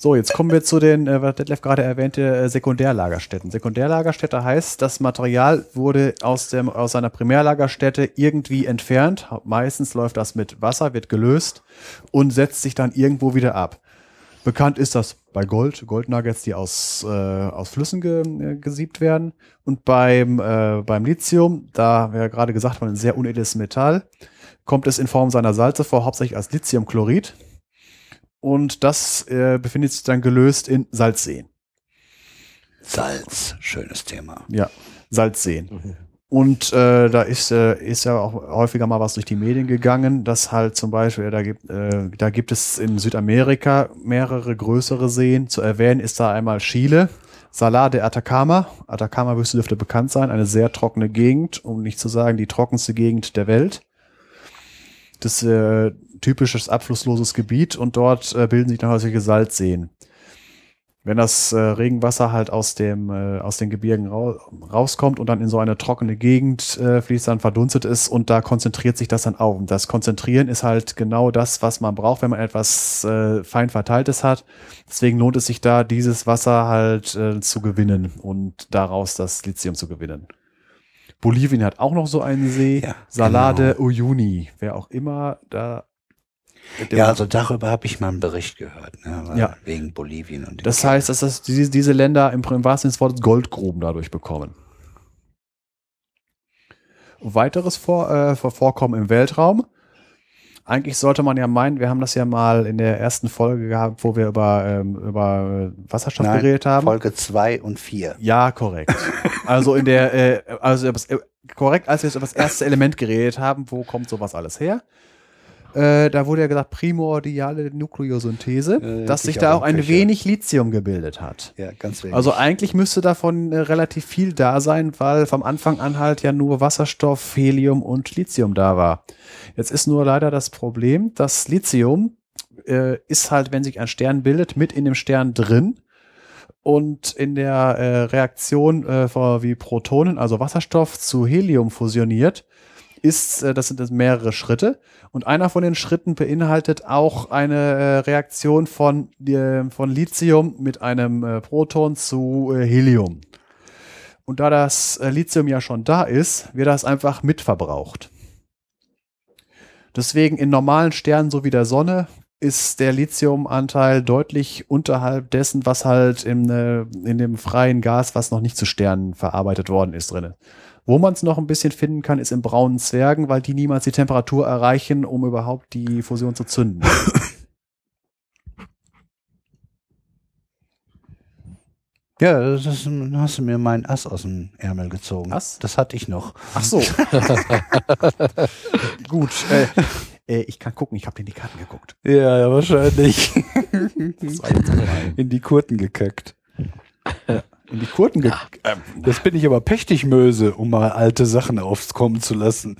So, jetzt kommen wir zu den, äh, was Detlef gerade erwähnte, äh, Sekundärlagerstätten. Sekundärlagerstätte heißt, das Material wurde aus, dem, aus seiner Primärlagerstätte irgendwie entfernt. Meistens läuft das mit Wasser, wird gelöst und setzt sich dann irgendwo wieder ab. Bekannt ist das bei Gold, Goldnuggets, die aus, äh, aus Flüssen ge, äh, gesiebt werden. Und beim, äh, beim Lithium, da wir ja gerade gesagt haben, ein sehr unedles Metall, kommt es in Form seiner Salze vor, hauptsächlich als Lithiumchlorid. Und das äh, befindet sich dann gelöst in Salzseen. Salz, schönes Thema. Ja, Salzseen. Mhm. Und äh, da ist, äh, ist ja auch häufiger mal was durch die Medien gegangen, dass halt zum Beispiel, da gibt, äh, da gibt es in Südamerika mehrere größere Seen. Zu erwähnen ist da einmal Chile, Salar de Atacama. Atacama-Wüste dürfte bekannt sein, eine sehr trockene Gegend, um nicht zu sagen die trockenste Gegend der Welt. Das äh, typisches abflussloses Gebiet und dort äh, bilden sich dann häufige Salzseen wenn das äh, Regenwasser halt aus dem äh, aus den Gebirgen ra rauskommt und dann in so eine trockene Gegend äh, fließt, dann verdunstet ist und da konzentriert sich das dann auf. Und das Konzentrieren ist halt genau das, was man braucht, wenn man etwas äh, fein verteiltes hat. Deswegen lohnt es sich da, dieses Wasser halt äh, zu gewinnen und daraus das Lithium zu gewinnen. Bolivien hat auch noch so einen See. Ja, Salade Uyuni, wer auch immer da. Ja, also darüber habe ich mal einen Bericht gehört, ne, Ja. wegen Bolivien und Das heißt, dass das, diese, diese Länder im, im wahrsten Sinne des Wortes Goldgruben dadurch bekommen. Weiteres Vor, äh, Vor- Vorkommen im Weltraum. Eigentlich sollte man ja meinen, wir haben das ja mal in der ersten Folge gehabt, wo wir über, ähm, über Wasserstoff Nein, geredet haben. Folge 2 und 4. Ja, korrekt. Also in der, äh, also äh, korrekt, als wir über das erste Element geredet haben, wo kommt sowas alles her? Äh, da wurde ja gesagt, primordiale Nukleosynthese, Äh, dass sich ich da auch ein Köcher. wenig Lithium gebildet hat. Ja, ganz wenig. Also eigentlich müsste davon äh, relativ viel da sein, weil vom Anfang an halt ja nur Wasserstoff, Helium und Lithium da war. Jetzt ist nur leider das Problem, dass Lithium äh, ist halt, wenn sich ein Stern bildet, mit in dem Stern drin und in der äh, Reaktion äh, wie Protonen, also Wasserstoff zu Helium fusioniert, ist, äh, das sind mehrere Schritte. Und einer von den Schritten beinhaltet auch eine äh, Reaktion von, äh, von Lithium mit einem äh, Proton zu Helium. Und da das Lithium ja schon da ist, wird das einfach mitverbraucht. Deswegen in normalen Sternen, so wie der Sonne, ist der Lithiumanteil deutlich unterhalb dessen, was halt äh, in dem freien Gas, was noch nicht zu Sternen verarbeitet worden ist, drin. Wo man es noch ein bisschen finden kann, ist in braunen Zwergen, weil die niemals die Temperatur erreichen, um überhaupt die Fusion zu zünden. ja, das ist, hast du mir meinen Ass aus dem Ärmel gezogen. Ass? Das hatte ich noch. Ach so. Gut. Äh, äh, ich kann gucken, ich habe in die Karten geguckt. Ja, ja wahrscheinlich. In die Kurten gekackt. In die Kurten ge ähm, Das bin ich aber pechtig Möse, um mal alte Sachen aufkommen zu lassen.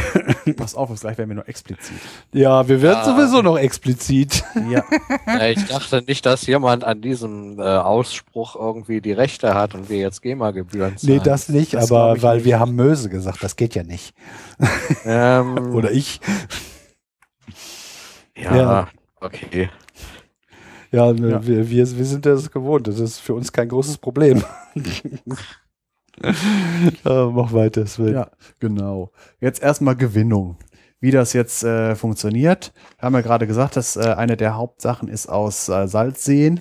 Pass auf, gleich werden wir nur explizit. Ja, wir werden Ah. sowieso noch explizit. Ja. Ja, ich dachte nicht, dass jemand an diesem äh, Ausspruch irgendwie die Rechte hat und wir jetzt GEMA-Gebühren zahlen. Nee, das nicht, Das aber weil nicht. wir haben Möse gesagt, das geht ja nicht. Ähm, Oder ich. ja, ja. okay. Ja, Ja. Wir, wir, wir sind das gewohnt. Das ist für uns kein großes Problem. ja, mach weiter, Sven. Ja, genau. Jetzt erstmal Gewinnung. Wie das jetzt äh, funktioniert, haben wir gerade gesagt, dass äh, eine der Hauptsachen ist aus äh, Salzseen,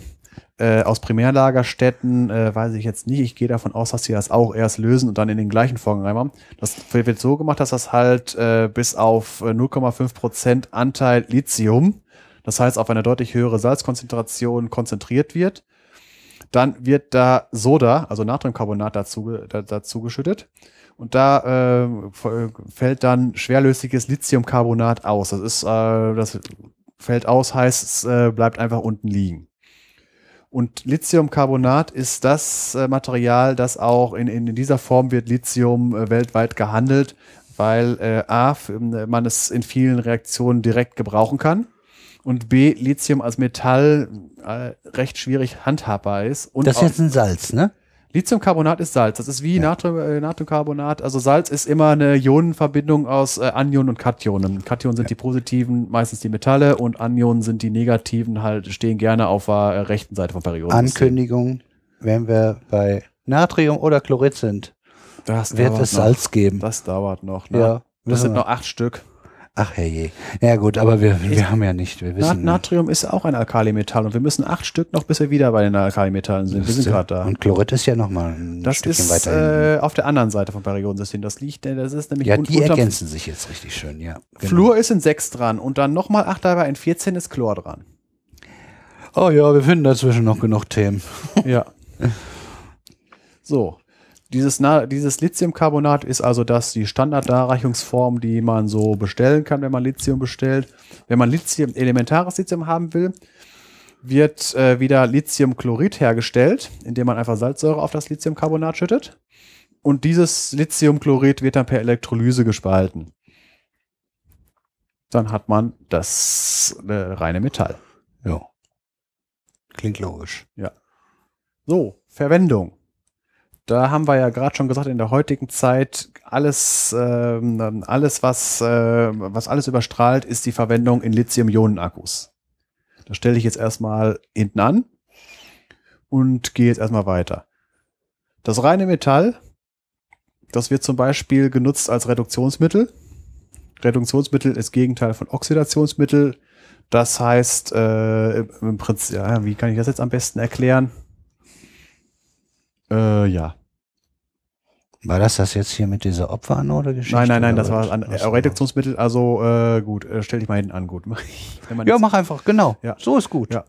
äh, aus Primärlagerstätten, äh, weiß ich jetzt nicht. Ich gehe davon aus, dass sie das auch erst lösen und dann in den gleichen Vorgang reinmachen. Das wird so gemacht, dass das halt äh, bis auf äh, 0,5 Prozent Anteil Lithium, das heißt auf eine deutlich höhere Salzkonzentration konzentriert wird. Dann wird da Soda, also Natriumcarbonat dazu, da, dazu geschüttet. Und da äh, fällt dann schwerlösliches Lithiumcarbonat aus. Das ist, äh, das fällt aus, heißt, es äh, bleibt einfach unten liegen. Und Lithiumcarbonat ist das äh, Material, das auch in, in dieser Form wird Lithium äh, weltweit gehandelt, weil äh, A, man es in vielen Reaktionen direkt gebrauchen kann und B, Lithium als Metall äh, recht schwierig handhabbar ist. Und Das ist jetzt ein Salz, ne? Lithiumcarbonat ist Salz. Das ist wie Natrium, äh, Natriumcarbonat. Also Salz ist immer eine Ionenverbindung aus äh, Anionen und Kationen. Kationen sind die positiven, meistens die Metalle und Anionen sind die negativen, halt stehen gerne auf der äh, rechten Seite vom Perioden. Ankündigung, wenn wir bei Natrium oder Chlorid sind, Das wird es noch. Salz geben. Das dauert noch. Ne? Ja, das sind noch acht Stück. Ach herrje. Ja gut, aber wir, wir haben ja nicht, wir wissen Natrium ist auch ein Alkalimetall und wir müssen acht Stück noch, bis wir wieder bei den Alkalimetallen sind. Wir sind gerade da. Und Chlorid ist ja nochmal ein Das Stückchen ist weiter äh, auf der anderen Seite vom Periodensystem. Das liegt, äh, das ist nämlich Ja, die ergänzen sich jetzt richtig schön, ja. Genau. Fluor ist in 6 dran und dann nochmal 8 dabei, in 14 ist Chlor dran. Oh ja, wir finden dazwischen noch genug Themen. Ja. So. Dieses, Na dieses Lithiumcarbonat ist also das die Standarddarreichungsform, die man so bestellen kann, wenn man Lithium bestellt. Wenn man Lithium, elementares Lithium haben will, wird äh, wieder Lithiumchlorid hergestellt, indem man einfach Salzsäure auf das Lithiumcarbonat schüttet. Und dieses Lithiumchlorid wird dann per Elektrolyse gespalten. Dann hat man das äh, reine Metall. Ja. Klingt logisch. So, Verwendung. Da haben wir ja gerade schon gesagt, in der heutigen Zeit alles, ähm, alles was, äh, was alles überstrahlt, ist die Verwendung in Lithium-Ionen-Akkus. Das stelle ich jetzt erstmal hinten an und gehe jetzt erstmal weiter. Das reine Metall Das wird zum Beispiel genutzt als Reduktionsmittel. Reduktionsmittel ist Gegenteil von Oxidationsmittel. Das heißt, äh, im Prinzip, ja, wie kann ich das jetzt am besten erklären? Äh, ja. War das das jetzt hier mit dieser Opferanode-Geschichte? Nein, nein, nein, das war Ach so. Reduktionsmittel. Also äh, gut, äh, stell dich mal hinten an, gut. Ja, mach einfach, genau. Ja. So ist gut. Ja.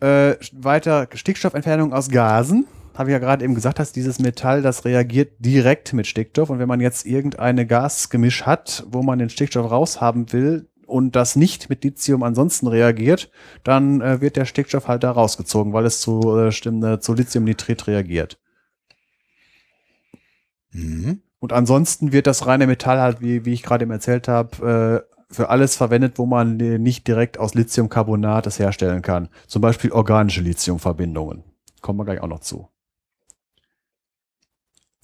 Äh, weiter Stickstoffentfernung aus Gasen. Habe ich ja gerade eben gesagt, dass dieses Metall, das reagiert direkt mit Stickstoff. Und wenn man jetzt irgendeine Gasgemisch hat, wo man den Stickstoff raushaben will und das nicht mit Lithium ansonsten reagiert, dann äh, wird der Stickstoff halt da rausgezogen, weil es zu, äh, äh, zu Lithiumnitrit reagiert. Mhm. Und ansonsten wird das reine Metall halt, wie, wie ich gerade eben erzählt habe, äh, für alles verwendet, wo man nicht direkt aus Lithiumcarbonat das herstellen kann. Zum Beispiel organische Lithiumverbindungen. Kommen wir gleich auch noch zu.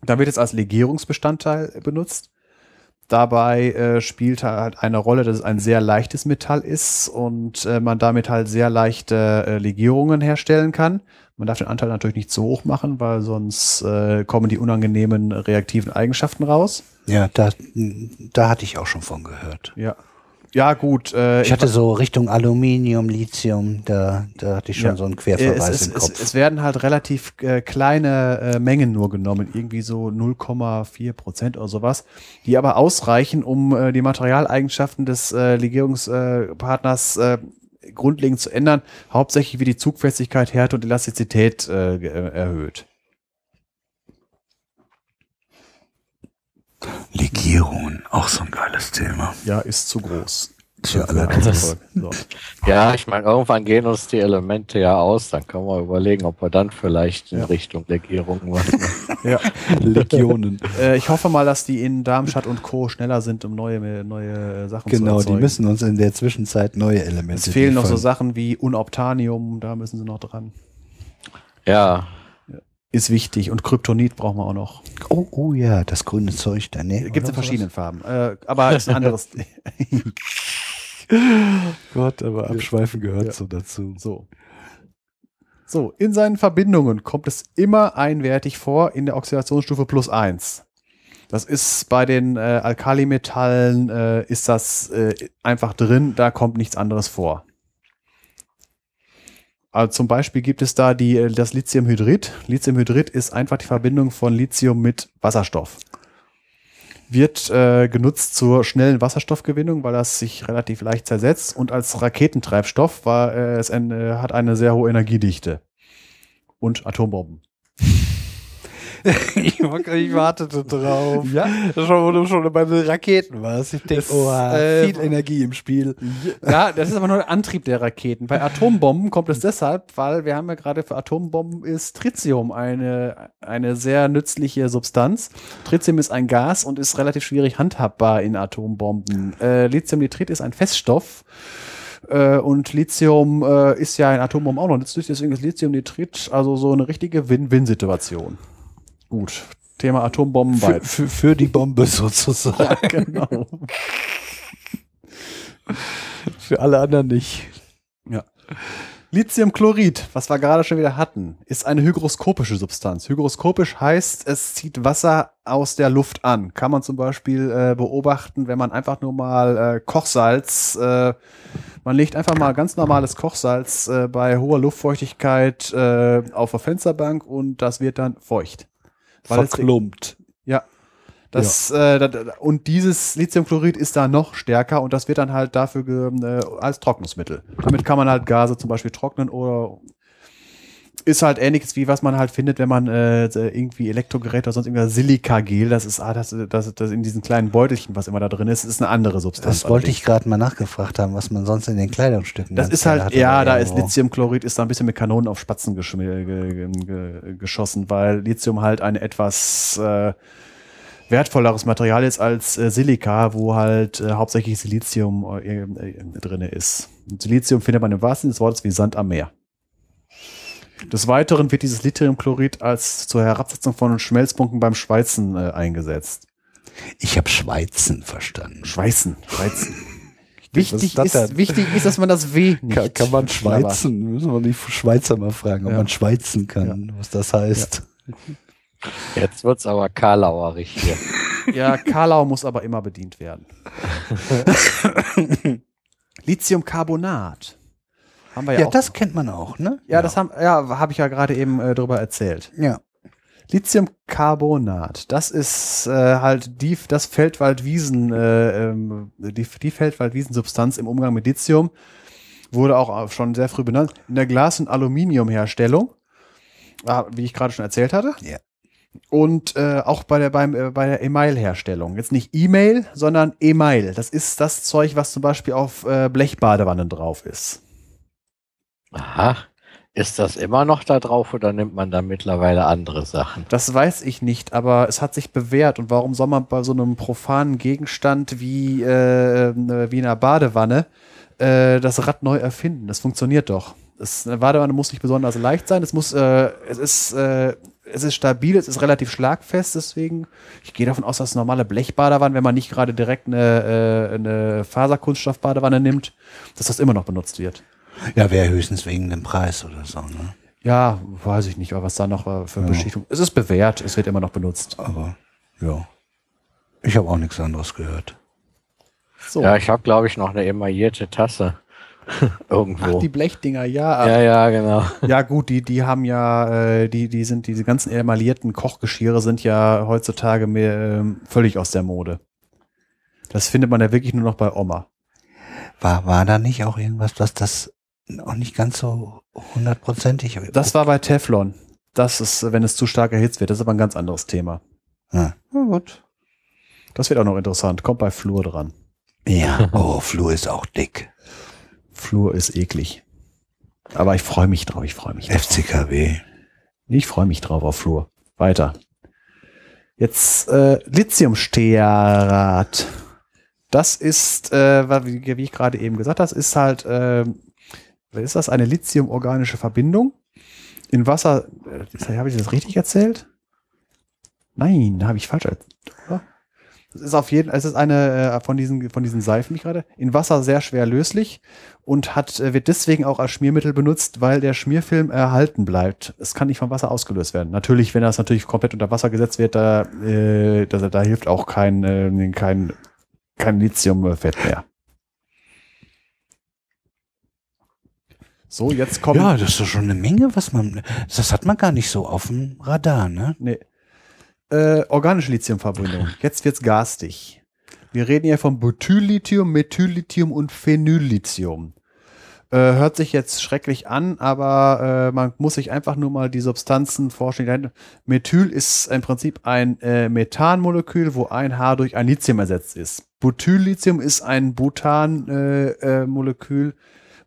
Da wird es als Legierungsbestandteil benutzt. Dabei äh, spielt halt eine Rolle, dass es ein sehr leichtes Metall ist und äh, man damit halt sehr leichte äh, Legierungen herstellen kann. Man darf den Anteil natürlich nicht zu hoch machen, weil sonst äh, kommen die unangenehmen reaktiven Eigenschaften raus. Ja, da, da hatte ich auch schon von gehört. Ja. Ja, gut. Äh, Ich hatte so Richtung Aluminium, Lithium, da, da hatte ich schon Ja. so einen Querverweis es, im es, Kopf. es, es werden halt relativ äh, kleine äh, Mengen nur genommen, irgendwie so 0,4 Prozent oder sowas, die aber ausreichen, um äh, die Materialeigenschaften des äh, Legierungspartners äh, grundlegend zu ändern, hauptsächlich wie die Zugfestigkeit, Härte und Elastizität äh, äh, erhöht. Legierungen, auch so ein geiles Thema. Ja, ist zu groß. Für. So. Ja, ich meine, irgendwann gehen uns die Elemente ja aus, dann können wir überlegen, ob wir dann vielleicht in Ja. Richtung Legierung was machen. Ja. Legionen. Äh, ich hoffe mal, dass die in Darmstadt und Co. schneller sind, um neue, neue Sachen zu Genau, erzeugen. die müssen uns in der Zwischenzeit neue Elemente Es fehlen noch so. Sachen wie Unobtanium, da müssen sie noch dran. Ja, Ist wichtig. Und Kryptonit brauchen wir auch noch. Oh, oh ja, das grüne Zeug da, ne? Gibt es in verschiedenen Farben. Äh, aber ist ein anderes. Gott, aber Abschweifen gehört Ja. so dazu. so. So, in seinen Verbindungen kommt es immer einwertig vor in der Oxidationsstufe plus 1. Das ist bei den äh, Alkalimetallen äh, ist das äh, einfach drin, da kommt nichts anderes vor. Also zum Beispiel gibt es da die, äh, das Lithiumhydrid. Lithiumhydrid ist einfach die Verbindung von Lithium mit Wasserstoff. Wird äh, genutzt zur schnellen Wasserstoffgewinnung, weil das sich relativ leicht zersetzt und als Raketentreibstoff, weil äh, es ein, äh, hat eine sehr hohe Energiedichte. Und Atombomben. Ich, ich wartete drauf. Ja. Schon, wo du schon bei den Raketen warst. Ich denke, oh, äh, viel Energie im Spiel. Ja, das ist aber nur der Antrieb der Raketen. Bei Atombomben kommt es deshalb, weil wir haben ja gerade für Atombomben ist Tritium eine, eine sehr nützliche Substanz. Tritium ist ein Gas und ist relativ schwierig handhabbar in Atombomben. Äh, Lithiumnitrit ist ein Feststoff. Äh, und Lithium äh, ist ja in Atombomben auch noch nützlich, deswegen ist Lithiumnitrit also so eine richtige Win-Win-Situation. Gut, Thema Atombomben Für, für, für die Bombe sozusagen. genau. Für alle anderen nicht. Ja. Lithiumchlorid, was wir gerade schon wieder hatten, ist eine hygroskopische Substanz. Hygroskopisch heißt, es zieht Wasser aus der Luft an. Kann man zum Beispiel äh, beobachten, wenn man einfach nur mal äh, Kochsalz, äh, man legt einfach mal ganz normales Kochsalz äh, bei hoher Luftfeuchtigkeit äh, auf der Fensterbank und das wird dann feucht. Weil es- Verklumpt. Ja. Das, Äh, da, da, und dieses Lithiumchlorid ist da noch stärker und das wird dann halt dafür äh, als Trocknungsmittel. Damit kann man halt Gase zum Beispiel trocknen oder ist halt ähnliches wie was man halt findet, wenn man äh, irgendwie Elektrogeräte oder sonst irgendwas Silikagel, das ist ah, das, das, das in diesen kleinen Beutelchen, was immer da drin ist, ist eine andere Substanz. Das wollte ich gerade mal nachgefragt haben, was man sonst in den Kleidungsstücken Das ist halt, ja, da ist Lithiumchlorid, ist da ein bisschen mit Kanonen auf Spatzen geschmi- ge, ge, ge, geschossen, weil Lithium halt ein etwas äh, wertvolleres Material ist als äh, Silika, wo halt äh, hauptsächlich Silizium äh, äh, drin ist. Und Silizium findet man im wahrsten Sinne des Wortes wie Sand am Meer. Des Weiteren wird dieses Lithiumchlorid als zur Herabsetzung von Schmelzpunkten beim Schweizen äh, eingesetzt. Ich habe Schweizen verstanden. Schweißen, Schweizen. Wichtig, ist ist, wichtig ist, dass man das W nicht Kann, kann man schweizen? Müssen wir die Schweizer mal fragen, ob Ja. man schweizen kann, was das heißt. Jetzt wird's aber karlauerig hier. Ja, Karlau muss aber immer bedient werden. Lithiumcarbonat. Haben wir ja, Ja, auch. das kennt man auch, ne? ja, das haben, ja, habe ich ja gerade eben äh, drüber erzählt. Ja. Lithiumcarbonat, das ist äh, halt die, das Feldwaldwiesen, äh, ähm, die, die Feldwaldwiesensubstanz im Umgang mit Lithium wurde auch schon sehr früh benannt in der Glas- und Aluminiumherstellung, ah, wie ich gerade schon erzählt hatte. Ja. Und äh, auch bei der beim äh, bei der Email-Herstellung. Jetzt nicht E-Mail, sondern Email. Das ist das Zeug, was zum Beispiel auf äh, Blechbadewannen drauf ist. Aha. Ist das immer noch da drauf oder nimmt man da mittlerweile andere Sachen? Das weiß ich nicht, aber es hat sich bewährt. Und warum soll man bei so einem profanen Gegenstand wie, äh, wie einer Badewanne äh, das Rad neu erfinden? Das funktioniert doch. Das, eine Badewanne muss nicht besonders leicht sein. Es muss, äh, es ist, äh, es ist stabil, es ist relativ schlagfest. Deswegen, ich gehe davon aus, dass normale Blechbadewanne, wenn man nicht gerade direkt eine, äh, eine Faserkunststoffbadewanne nimmt, dass das immer noch benutzt wird. Ja, wäre höchstens wegen dem Preis oder so, ne? Ja, weiß ich nicht, was da noch für Ja. Beschichtung. Es ist bewährt, es wird immer noch benutzt. Aber, ja. Ich habe auch nichts anderes gehört. So. Ja, ich habe, glaube ich, noch eine emaillierte Tasse. Irgendwo. Ach, die Blechdinger, ja. ja, ja, genau. Ja, gut, die, die haben ja, äh, die, die sind, diese ganzen emaillierten Kochgeschirre sind ja heutzutage mehr, ähm, völlig aus der Mode. Das findet man ja wirklich nur noch bei Oma. War, war da nicht auch irgendwas, dass das auch nicht ganz so hundertprozentig Das war bei Teflon. Das ist, wenn es zu stark erhitzt wird, das ist aber ein ganz anderes Thema. Ja. Na gut. Das wird auch noch interessant. Kommt bei Flur dran. Ja, oh, Flu ist auch dick. Flur ist eklig. Aber ich freue mich drauf, ich freue mich drauf. FCKW. Ich freue mich drauf auf Flur. Weiter. Jetzt äh, Lithiumstearat. Das ist, äh, wie, wie ich gerade eben gesagt habe, ist halt, äh, ist das? Eine lithiumorganische Verbindung in Wasser. Äh, habe ich das richtig erzählt? Nein, habe ich falsch erzählt. Es ist auf jeden, es ist eine äh, von diesen von diesen Seifen, ich gerade in Wasser sehr schwer löslich und hat äh, wird deswegen auch als Schmiermittel benutzt, weil der Schmierfilm erhalten bleibt. Es kann nicht vom Wasser ausgelöst werden. Natürlich, wenn das natürlich komplett unter Wasser gesetzt wird, da äh, da, da hilft auch kein äh, kein kein Lithiumfett mehr. So, jetzt kommt Ja, das ist doch schon eine Menge, was man, das hat man gar nicht so auf dem Radar, ne? Nee. Äh, organische Lithiumverbindung. Jetzt wird's garstig. Wir reden hier von Butyllithium, Methyllithium und Phenyllithium. Äh, hört sich jetzt schrecklich an, aber äh, man muss sich einfach nur mal die Substanzen vorstellen. Methyl ist im Prinzip ein äh, Methanmolekül, wo ein H durch ein Lithium ersetzt ist. Butyllithium ist ein Butan-Molekül, äh, Molekül,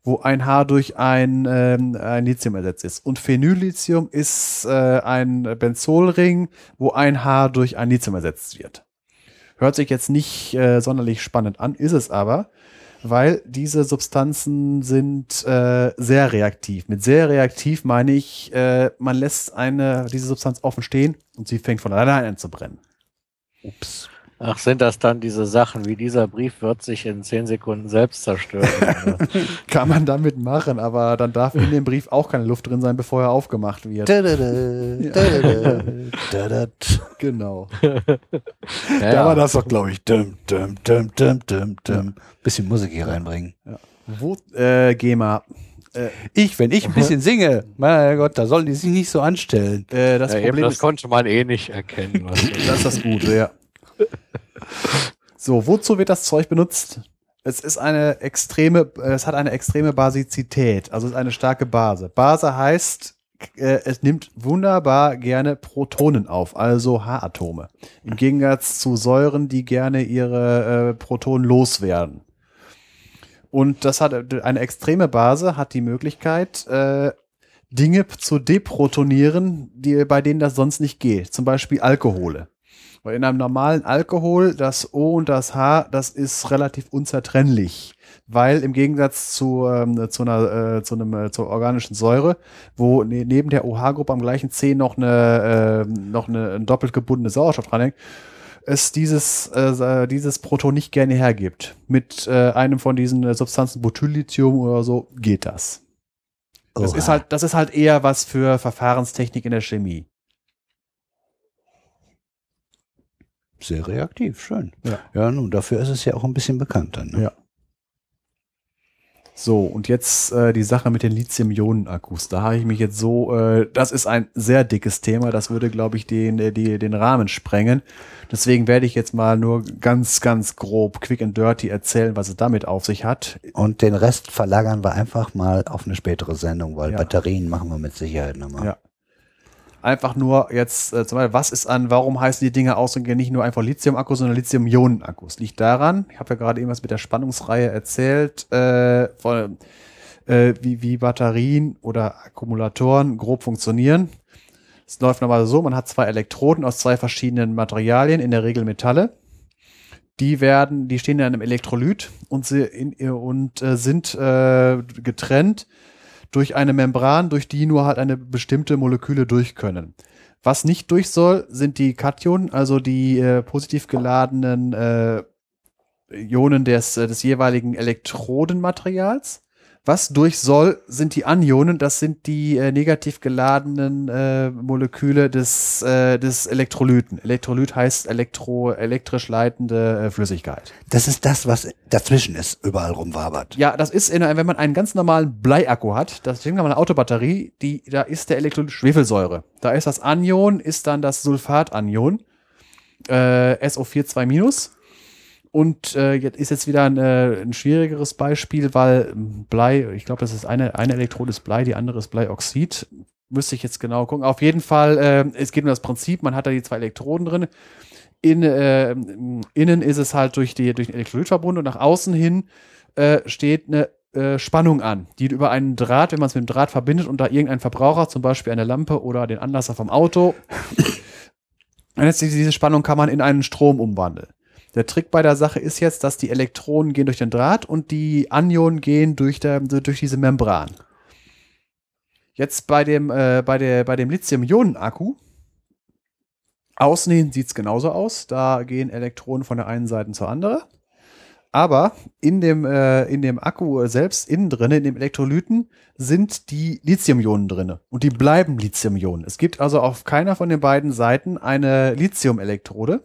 wo ein H durch ein, ähm, ein Lithium ersetzt ist. Und Phenyllithium ist äh, ein Benzolring, wo ein H durch ein Lithium ersetzt wird. Hört sich jetzt nicht äh, sonderlich spannend an, ist es aber, weil diese Substanzen sind äh, sehr reaktiv. Mit sehr reaktiv meine ich, äh, man lässt eine, diese Substanz offen stehen und sie fängt von alleine an zu brennen. Ups. Ach, sind das dann diese Sachen, wie dieser Brief wird sich in zehn Sekunden selbst zerstören? Kann man damit machen, aber dann darf in dem Brief auch keine Luft drin sein, bevor er aufgemacht wird. Genau. ja, Da war das doch, glaube ich. Dum, dum, dum, dum, dum, dum. Bisschen Musik hier reinbringen. Wo, äh, GEMA. Ich, wenn ich ein bisschen singe, mein Gott, da sollen die sich nicht so anstellen. Äh, das ja, eben, Problem das ist, konnte man eh nicht erkennen. Was das ist das Gute, ja. So, wozu wird das Zeug benutzt? Es ist eine extreme, äh, es hat eine extreme Basizität, also es ist eine starke Base. Base heißt, äh, es nimmt wunderbar gerne Protonen auf, also H-Atome. Im Gegensatz zu Säuren, die gerne ihre äh, Protonen loswerden. Und das hat eine extreme Base, hat die Möglichkeit, Dinge zu deprotonieren, die, bei denen das sonst nicht geht. Zum Beispiel Alkohole. Weil in einem normalen Alkohol, das O und das H, das ist relativ unzertrennlich. Weil im Gegensatz zu, ähm, zu, einer, äh, zu, einem, äh, zur organischen Säure, wo ne, neben der OH-Gruppe am gleichen C noch eine, äh, noch eine ein doppelt gebundene Sauerstoff dranhängt, es dieses, äh, dieses Proton nicht gerne hergibt. Mit äh, einem von diesen äh, Substanzen, Butyllithium oder so, geht das. Das Oha. ist halt, das ist halt eher was für Verfahrenstechnik in der Chemie. Sehr reaktiv, schön. Ja. ja, nun, dafür ist es ja auch ein bisschen bekannter. Ne? Ja. So, und jetzt äh, die Sache mit den Lithium-Ionen-Akkus. Da habe ich mich jetzt so, äh, das ist ein sehr dickes Thema, das würde, glaube ich, den, äh, die, den Rahmen sprengen. Deswegen werde ich jetzt mal nur ganz, ganz grob, quick and dirty erzählen, was es damit auf sich hat. Und den Rest verlagern wir einfach mal auf eine spätere Sendung, weil Ja. Batterien machen wir mit Sicherheit nochmal. Ja. Einfach nur jetzt, äh, zum Beispiel, was ist an, warum heißen die Dinge aus und nicht nur einfach Lithium-Akkus, sondern Lithium-Ionen-Akkus? Liegt daran, ich habe ja gerade eben was mit der Spannungsreihe erzählt, äh, von, äh, wie, wie Batterien oder Akkumulatoren grob funktionieren. Es läuft normalerweise so, man hat zwei Elektroden aus zwei verschiedenen Materialien, in der Regel Metalle. Die werden, die stehen in einem Elektrolyt und, sie in, und äh, sind äh, getrennt durch eine Membran, durch die nur halt eine bestimmte Moleküle durch können. Was nicht durch soll, sind die Kationen, also die äh, positiv geladenen äh, Ionen des, äh, des jeweiligen Elektrodenmaterials. Was durch soll, sind die Anionen, das sind die äh, negativ geladenen äh, Moleküle des, äh, des Elektrolyten. Elektrolyt heißt elektro, elektrisch leitende äh, Flüssigkeit. Das ist das, was dazwischen ist, überall rumwabert. Ja, das ist, in, wenn man einen ganz normalen Bleiakku hat, das denkt man eine Autobatterie, die, da ist der Elektrolyt Schwefelsäure. Da ist das Anion, ist dann das Sulfatanion, äh, SO42-. Und äh, jetzt ist jetzt wieder ein, äh, ein schwierigeres Beispiel, weil Blei, ich glaube, das ist eine, eine Elektrode ist Blei, die andere ist Bleioxid. Müsste ich jetzt genau gucken. Auf jeden Fall, äh, es geht um das Prinzip, man hat da die zwei Elektroden drin. In, äh, innen ist es halt durch, die, durch den Elektrolyt verbunden und nach außen hin äh, steht eine äh, Spannung an, die über einen Draht, wenn man es mit dem Draht verbindet und da irgendein Verbraucher, zum Beispiel eine Lampe oder den Anlasser vom Auto, diese Spannung kann man in einen Strom umwandeln. Der Trick bei der Sache ist jetzt, dass die Elektronen gehen durch den Draht und die Anionen gehen durch, der, durch diese Membran. Jetzt bei dem, äh, bei der, bei dem Lithium-Ionen-Akku, außen sieht es genauso aus. Da gehen Elektronen von der einen Seite zur anderen. Aber in dem, äh, in dem Akku selbst, innen drin, in dem Elektrolyten, sind die Lithium-Ionen drin. Und die bleiben Lithium-Ionen. Es gibt also auf keiner von den beiden Seiten eine Lithium-Elektrode,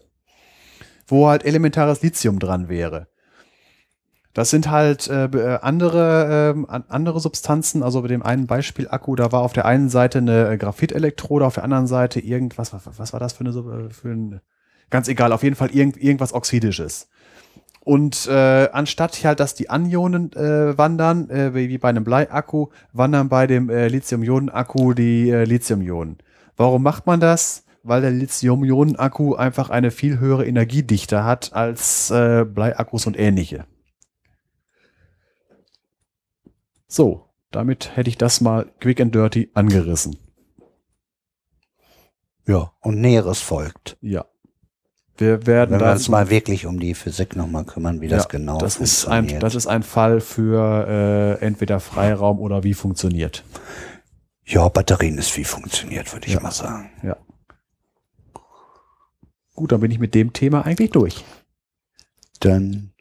wo halt elementares Lithium dran wäre. Das sind halt äh, äh, andere, an- andere Substanzen. Also bei dem einen Beispiel Akku, da war auf der einen Seite eine äh, Graphitelektrode, auf der anderen Seite irgendwas, was, was war das für eine, äh, für ein, ganz egal, auf jeden Fall irgend, irgendwas Oxidisches. Und äh, anstatt halt, dass die Anionen äh, wandern, äh, wie wie bei einem Bleiakku, wandern bei dem äh, Lithium-Ionen-Akku die äh, Lithium-Ionen. Warum macht man das? Weil der Lithium-Ionen-Akku einfach eine viel höhere Energiedichte hat als äh, Bleiakkus und ähnliche. So, damit hätte ich das mal quick and dirty angerissen. Ja, und Näheres folgt. Ja. Wir werden Wenn wir uns mal wirklich um die Physik nochmal kümmern, wie das Ja, genau das ist ein, funktioniert. das ist ein Fall für äh, entweder Freiraum oder wie funktioniert. ja, Batterien ist wie funktioniert, würde ich Ja. mal sagen. Ja. Gut, dann bin ich mit dem Thema eigentlich durch. Dann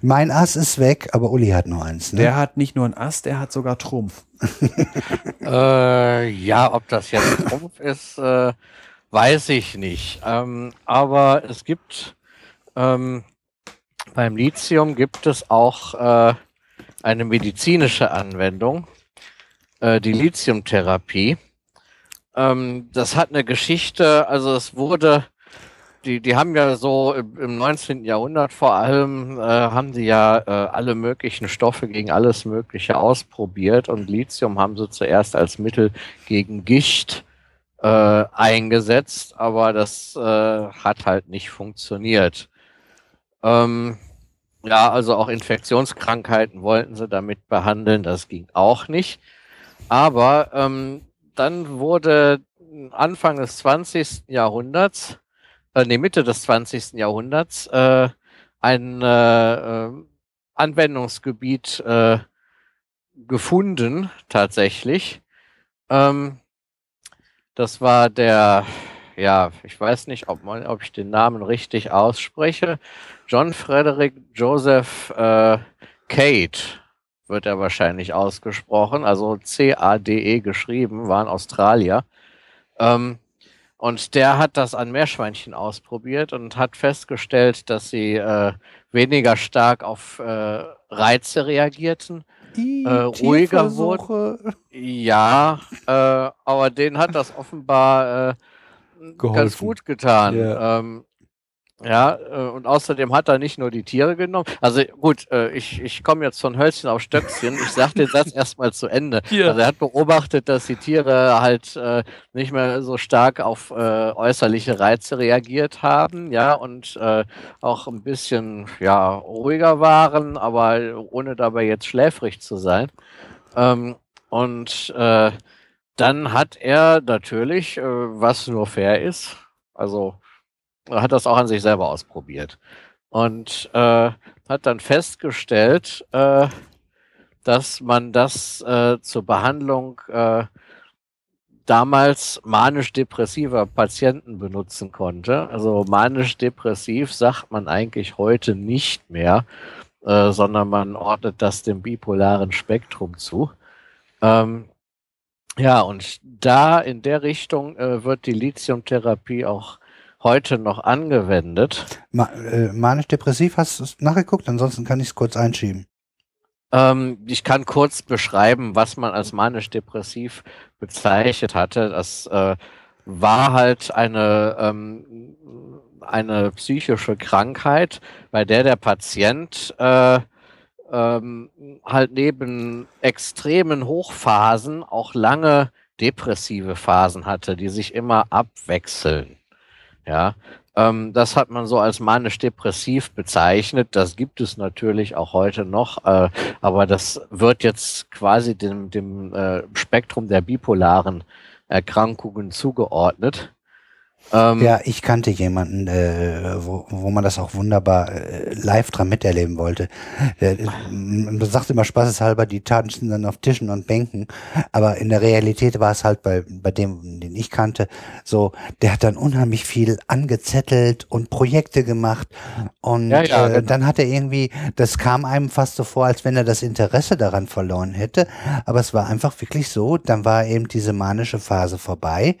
mein Ass ist weg, aber Uli hat noch eins. Ne? Der hat nicht nur einen Ast, der hat sogar Trumpf. Äh, ja, ob das jetzt Trumpf ist, äh, weiß ich nicht. Ähm, aber es gibt ähm, beim Lithium gibt es auch äh, eine medizinische Anwendung, äh, die Lithiumtherapie. Ähm, das hat eine Geschichte, also es wurde, die, die haben ja so im im 19. Jahrhundert vor allem, äh, haben die ja äh, alle möglichen Stoffe gegen alles Mögliche ausprobiert und Lithium haben sie zuerst als Mittel gegen Gicht äh, eingesetzt, aber das äh, hat halt nicht funktioniert. Ähm, ja, also auch Infektionskrankheiten wollten sie damit behandeln, das ging auch nicht. Aber ähm, dann wurde Anfang des 20. Jahrhunderts, äh, nee, Mitte des 20. Jahrhunderts, äh, ein äh, äh, Anwendungsgebiet äh, gefunden, tatsächlich. Ähm, das war der, ja, ich weiß nicht, ob, man, ob ich den Namen richtig ausspreche. John Frederick Joseph äh, Cade wird er wahrscheinlich ausgesprochen, also C-A-D-E geschrieben, war ein Australier. Ähm, und der hat das an Meerschweinchen ausprobiert und hat festgestellt, dass sie äh, weniger stark auf äh, Reize reagierten, Die Äh, ruhiger Tierversuche. ja, äh, aber denen hat das offenbar äh, ganz gut getan. Ja. Ähm, ja, äh, und außerdem hat er nicht nur die Tiere genommen. Also gut, äh, ich, ich komme jetzt von Hölzchen auf Stöckchen. Ich sage den Satz erstmal zu Ende. Ja. Also er hat beobachtet, dass die Tiere halt äh, nicht mehr so stark auf äh, äußerliche Reize reagiert haben, ja, und äh, auch ein bisschen ja ruhiger waren, aber ohne dabei jetzt schläfrig zu sein. Ähm, und dann hat er natürlich, was nur fair ist, also hat das auch an sich selber ausprobiert und äh, hat dann festgestellt, äh, dass man das äh, zur Behandlung äh, damals manisch-depressiver Patienten benutzen konnte. Also manisch-depressiv sagt man eigentlich heute nicht mehr, äh, sondern man ordnet das dem bipolaren Spektrum zu. Ähm, ja, und da in der Richtung äh, wird die Lithiumtherapie auch heute noch angewendet. Ma äh, Manisch-depressiv, hast du es nachgeguckt? Ansonsten kann ich es kurz einschieben. Ähm, ich kann kurz beschreiben, was man als manisch-depressiv bezeichnet hatte. Das äh, war halt eine, ähm, eine psychische Krankheit, bei der der Patient äh, ähm, halt neben extremen Hochphasen auch lange depressive Phasen hatte, die sich immer abwechseln. Ja, ähm, das hat man so als manisch-depressiv bezeichnet. Das gibt es natürlich auch heute noch, äh, aber das wird jetzt quasi dem, dem äh, Spektrum der bipolaren Erkrankungen zugeordnet. Ähm, Ja, ich kannte jemanden, äh, wo, wo man das auch wunderbar äh, live dran miterleben wollte. Äh, man sagt immer spaßeshalber, die tanzen dann auf Tischen und Bänken, aber in der Realität war es halt bei, bei dem, den ich kannte, so, der hat dann unheimlich viel angezettelt und Projekte gemacht und Ja, ja, äh, genau. dann hat er irgendwie, das kam einem fast so vor, als wenn er das Interesse daran verloren hätte, aber es war einfach wirklich so, dann war eben diese manische Phase vorbei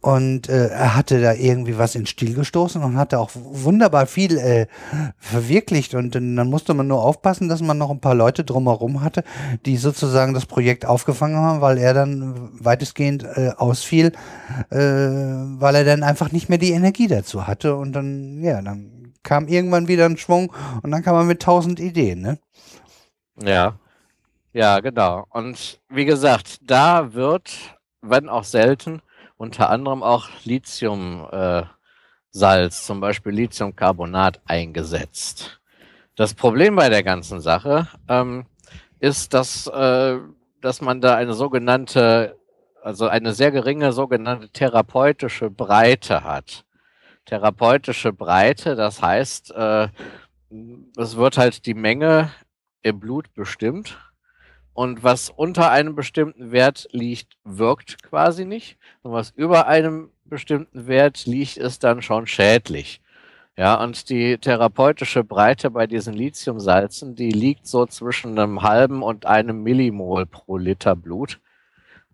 und äh, er hatte da irgendwie was ins Stil gestoßen und hatte auch wunderbar viel äh, verwirklicht. Und dann dann musste man nur aufpassen, dass man noch ein paar Leute drumherum hatte, die sozusagen das Projekt aufgefangen haben, weil er dann weitestgehend äh, ausfiel, äh, weil er dann einfach nicht mehr die Energie dazu hatte. Und dann, ja, dann kam irgendwann wieder ein Schwung und dann kam man mit tausend Ideen, ne? Ja, ja, genau. Und wie gesagt, da wird, wenn auch selten, unter anderem auch Lithiumsalz, äh, zum Beispiel Lithiumcarbonat, eingesetzt. Das Problem bei der ganzen Sache ähm, ist, dass, äh, dass man da eine sogenannte, also eine sehr geringe sogenannte therapeutische Breite hat. Therapeutische Breite, das heißt, äh, es wird halt die Menge im Blut bestimmt. Und was unter einem bestimmten Wert liegt, wirkt quasi nicht. Und was über einem bestimmten Wert liegt, ist dann schon schädlich. Ja, und die therapeutische Breite bei diesen Lithiumsalzen, die liegt so zwischen einem halben und einem Millimol pro Liter Blut.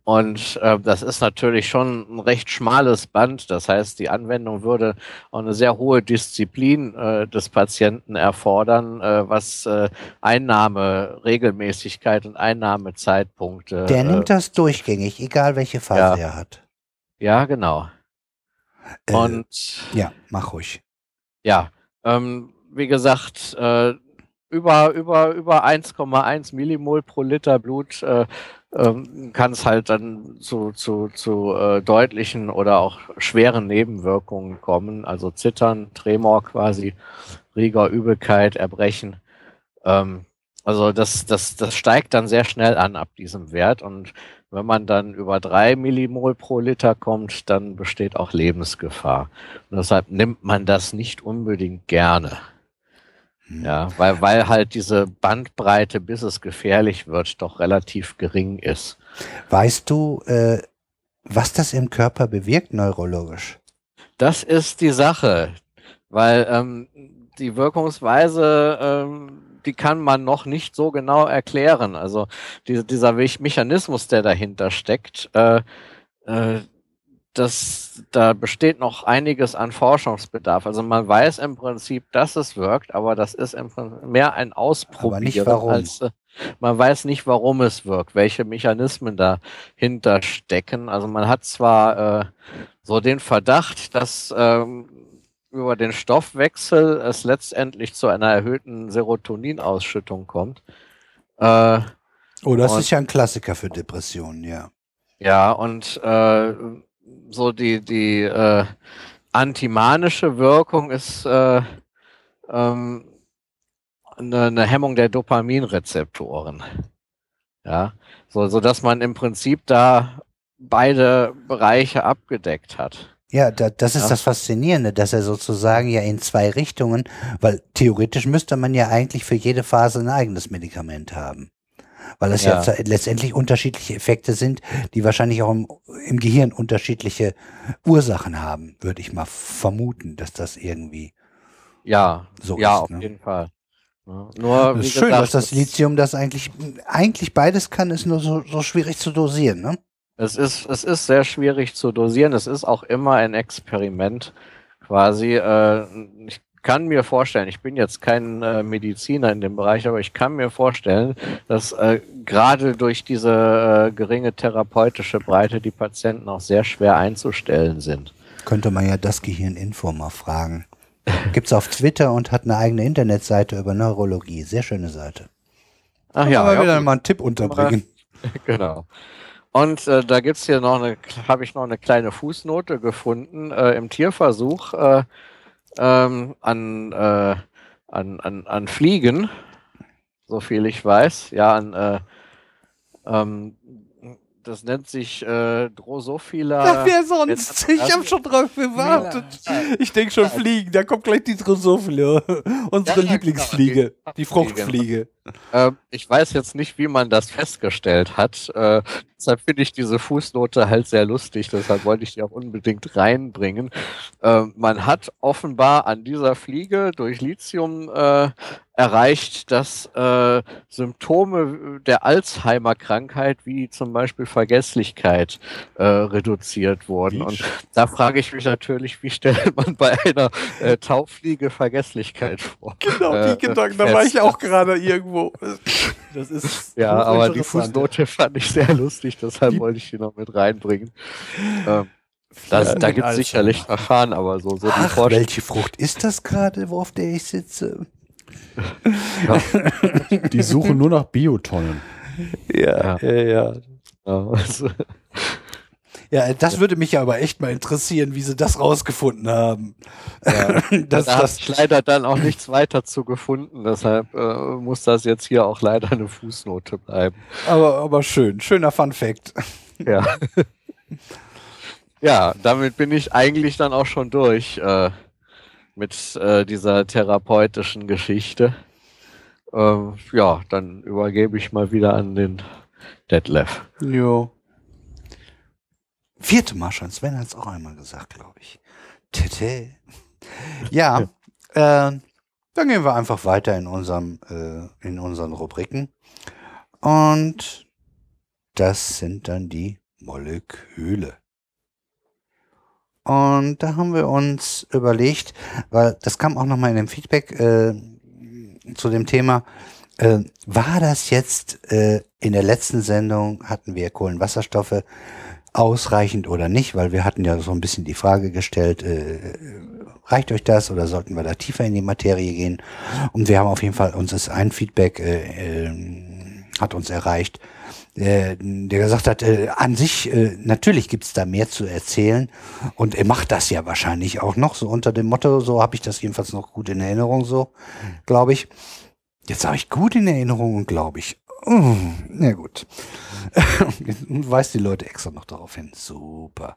Und äh, das ist natürlich schon ein recht schmales Band. Das heißt, die Anwendung würde auch eine sehr hohe Disziplin äh, des Patienten erfordern, äh, was äh, Einnahmeregelmäßigkeit und Einnahmezeitpunkte. Der äh, nimmt das durchgängig, egal welche Phase ja. er hat. Ja, genau. Äh, Und ja, mach ruhig. ja, ähm, wie gesagt, äh, über, über, über 1,1 Millimol pro Liter Blut äh, ähm, kann es halt dann zu, zu, zu äh, deutlichen oder auch schweren Nebenwirkungen kommen, also Zittern, Tremor quasi, Rieger, Übelkeit, Erbrechen. Ähm, also das, das, das steigt dann sehr schnell an ab diesem Wert und wenn man dann über drei Millimol pro Liter kommt, dann besteht auch Lebensgefahr. Und deshalb nimmt man das nicht unbedingt gerne. Ja, weil, weil halt diese Bandbreite, bis es gefährlich wird, doch relativ gering ist. Weißt du, äh, was das im Körper bewirkt neurologisch? Das ist die Sache, weil ähm, die Wirkungsweise, ähm, die kann man noch nicht so genau erklären. Also die, dieser Mechanismus, der dahinter steckt, äh, äh, das, da besteht noch einiges an Forschungsbedarf. Also man weiß im Prinzip, dass es wirkt, aber das ist im Prinzip mehr ein Ausprobieren. Aber nicht warum. Als, äh, man weiß nicht, warum es wirkt, welche Mechanismen dahinter stecken. Also man hat zwar äh, so den Verdacht, dass ähm, über den Stoffwechsel es letztendlich zu einer erhöhten Serotoninausschüttung kommt. Äh, oh, das ist ja ein Klassiker für Depressionen, ja. Ja, und äh, so die, die äh, antimanische Wirkung ist äh, ähm, eine, eine Hemmung der Dopaminrezeptoren. Ja, so, so dass man im Prinzip da beide Bereiche abgedeckt hat. Ja, da, das ist ja. das Faszinierende, dass er sozusagen ja in zwei Richtungen, weil theoretisch müsste man ja eigentlich für jede Phase ein eigenes Medikament haben weil es ja. ja, letztendlich unterschiedliche Effekte sind, die wahrscheinlich auch im, im Gehirn unterschiedliche Ursachen haben, würde ich mal vermuten, dass das irgendwie ja so ja, ist. Ja, auf ne? jeden Fall. Ja, nur, das ist schön, gesagt, dass das Lithium das eigentlich, eigentlich beides kann, ist nur so, so schwierig zu dosieren, ne? Es ist, es ist sehr schwierig zu dosieren. Es ist auch immer ein Experiment quasi. Äh, ich kann mir vorstellen, ich bin jetzt kein äh, Mediziner in dem Bereich, aber ich kann mir vorstellen, dass äh, gerade durch diese äh, geringe therapeutische Breite die Patienten auch sehr schwer einzustellen sind. Könnte man ja das Gehirninfo mal fragen. Gibt's auf Twitter und hat eine eigene Internetseite über Neurologie. Sehr schöne Seite. Ach ja, ja wieder mal einen Tipp unterbringen. Genau. Und äh, da gibt's hier noch eine, habe ich noch eine kleine Fußnote gefunden äh, im Tierversuch. Äh, ähm, an, äh, an, an, an Fliegen, so viel ich weiß, ja, an äh, ähm, das nennt sich äh, Drosophila. Ach, wer sonst? Ich habe schon drauf gewartet. Ich denke schon Fliegen. Da kommt gleich die Drosophila. Unsere ja, Lieblingsfliege. Genau, die, die Fruchtfliege. Ähm, ich weiß jetzt nicht, wie man das festgestellt hat. Äh, deshalb finde ich diese Fußnote halt sehr lustig. Deshalb wollte ich die auch unbedingt reinbringen. Äh, man hat offenbar an dieser Fliege durch Lithium äh, erreicht, dass äh, Symptome der Alzheimer-Krankheit wie zum Beispiel Vergesslichkeit äh, reduziert wurden. Und da frage ich mich natürlich, wie stellt man bei einer äh, Taufliege Vergesslichkeit vor? Genau, die äh, Gedanken, da war ich auch gerade irgendwo. Das ist ja, aber die Fußnote fand ich sehr lustig, deshalb die wollte ich die noch mit reinbringen. Ähm, das, da gibt es sicherlich Verfahren, aber so, so Ach, die Welche Frucht ist das gerade, wo auf der ich sitze? Ja. Die suchen nur nach Biotonnen. Ja, ja, ja. ja. Ja, das würde mich ja aber echt mal interessieren, wie sie das rausgefunden haben. Ja, das, da das leider dann auch nichts weiter zu gefunden, deshalb äh, muss das jetzt hier auch leider eine Fußnote bleiben. Aber, aber schön, schöner Fun Fact. Ja. ja, damit bin ich eigentlich dann auch schon durch. Äh, mit äh, dieser therapeutischen Geschichte. Ähm, ja, dann übergebe ich mal wieder an den Detlef. Jo. Vierte Mal schon. Sven hat es auch einmal gesagt, glaube ich. Tete. Ja, äh, dann gehen wir einfach weiter in unserem, äh, in unseren Rubriken. Und das sind dann die Moleküle. Und da haben wir uns überlegt, weil das kam auch nochmal in dem Feedback äh, zu dem Thema, äh, war das jetzt äh, in der letzten Sendung, hatten wir Kohlenwasserstoffe ausreichend oder nicht, weil wir hatten ja so ein bisschen die Frage gestellt, äh, reicht euch das oder sollten wir da tiefer in die Materie gehen? Und wir haben auf jeden Fall, uns ist ein Feedback, äh, äh, hat uns erreicht, äh, der gesagt hat, äh, an sich, äh, natürlich gibt's da mehr zu erzählen und er macht das ja wahrscheinlich auch noch, so unter dem Motto, so habe ich das jedenfalls noch gut in Erinnerung, so, glaube ich. Jetzt habe ich gut in Erinnerung und glaube ich. Uh, na gut. weist die Leute extra noch darauf hin. Super.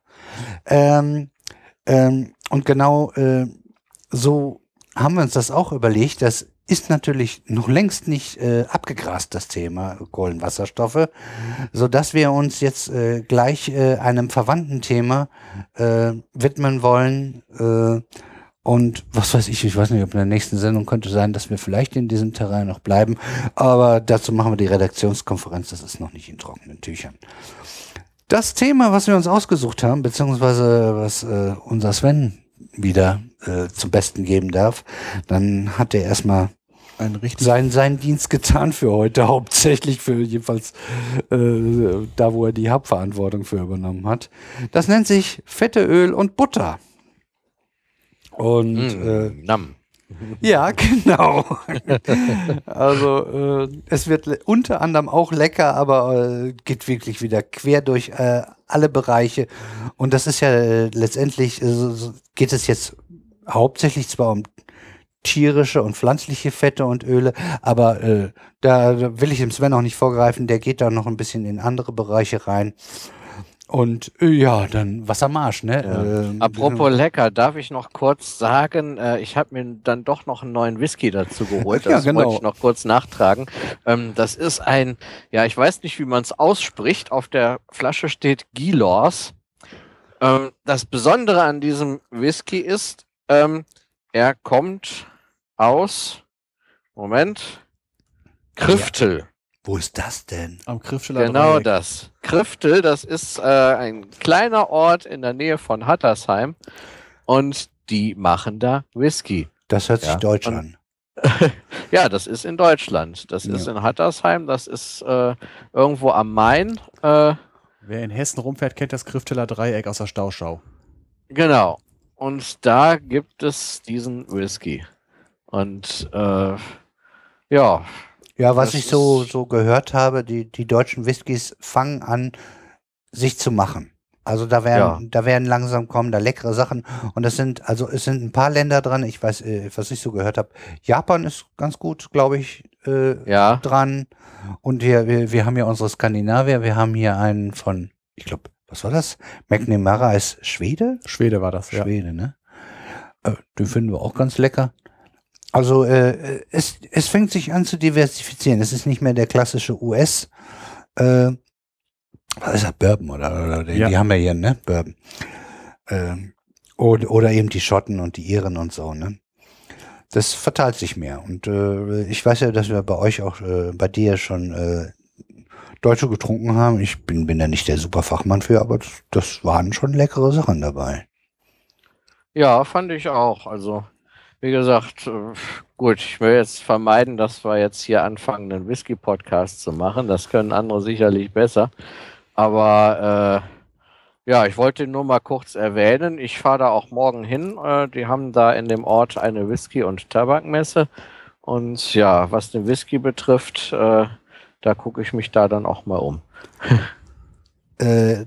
Ähm, ähm, und genau äh, so haben wir uns das auch überlegt, dass ist natürlich noch längst nicht äh, abgegrast, das Thema Kohlenwasserstoffe, so dass wir uns jetzt äh, gleich äh, einem verwandten Thema äh, widmen wollen. Und was weiß ich, ich weiß nicht, ob in der nächsten Sendung könnte sein, dass wir vielleicht in diesem Terrain noch bleiben. Aber dazu machen wir die Redaktionskonferenz, das ist noch nicht in trockenen Tüchern. Das Thema, was wir uns ausgesucht haben, beziehungsweise was äh, unser Sven wieder äh, zum Besten geben darf, dann hat er erstmal seinen, seinen Dienst getan für heute, hauptsächlich für jedenfalls äh, da, wo er die Hauptverantwortung für übernommen hat. Das nennt sich Fette, Öl und Butter. Und äh, Mm, Nam. ja, genau. also äh, es wird unter anderem auch lecker, aber äh, geht wirklich wieder quer durch äh, alle Bereiche. Und das ist ja äh, letztendlich, äh, geht es jetzt hauptsächlich zwar um tierische und pflanzliche Fette und Öle, aber äh, da, da will ich dem Sven auch nicht vorgreifen, der geht da noch ein bisschen in andere Bereiche rein. Und äh, ja, dann Wassermarsch, ne? Ähm, Apropos lecker, darf ich noch kurz sagen, äh, ich habe mir dann doch noch einen neuen Whisky dazu geholt. Ja, Das genau. wollte ich noch kurz nachtragen. Ähm, das ist ein, ja, ich weiß nicht, wie man es ausspricht. Auf der Flasche steht Gilors. Ähm, das Besondere an diesem Whisky ist, ähm, er kommt aus, Moment, Kriftel. Wo ist das denn? am Griffsteller Genau Dreieck. das. Kriftel, das ist äh, ein kleiner Ort in der Nähe von Hattersheim und die machen da Whisky. Das hört sich Ja, deutsch und- an. Ja, das ist in Deutschland. Das ist Ja. in Hattersheim, das ist äh, irgendwo am Main. Äh, Wer in Hessen rumfährt, kennt das Griffteller Dreieck aus der Stauschau. genau. Und da gibt es diesen Whisky. Und äh, ja, Ja, was Das ich so, so gehört habe, die, die deutschen Whiskys fangen an, sich zu machen. Also da werden, Ja. da werden langsam kommen da leckere Sachen. Und das sind, also es sind ein paar Länder dran. Ich weiß, äh, was ich so gehört habe. Japan ist ganz gut, glaube ich, äh, ja, dran. Und wir, wir, wir haben ja unsere Skandinavier. Wir haben hier einen von, ich glaube, was war das? McNamara ist Schwede? Schwede war das, ja. Schwede, ne? Äh, den finden wir auch ganz lecker. Also äh, es, es fängt sich an zu diversifizieren. Es ist nicht mehr der klassische US. Äh, was ist das? Bourbon oder, oder die, Ja. die haben wir hier, ne? Bourbon. Ähm, oder, oder eben die Schotten und die Iren und so, ne? Das verteilt sich mehr. Und äh, ich weiß ja, dass wir bei euch auch, äh, bei dir schon äh, Deutsche getrunken haben. Ich bin, bin da nicht der Superfachmann für, aber das, das waren schon leckere Sachen dabei. ja, fand ich auch. Also, wie gesagt, äh, gut, ich will jetzt vermeiden, dass wir jetzt hier anfangen, einen Whisky-Podcast zu machen. Das können andere sicherlich besser. Aber äh, ja, ich wollte nur mal kurz erwähnen. Ich fahre da auch morgen hin. Äh, die haben da in dem Ort eine Whisky- und Tabakmesse. Und ja, was den Whisky betrifft, äh, da gucke ich mich da dann auch mal um. äh,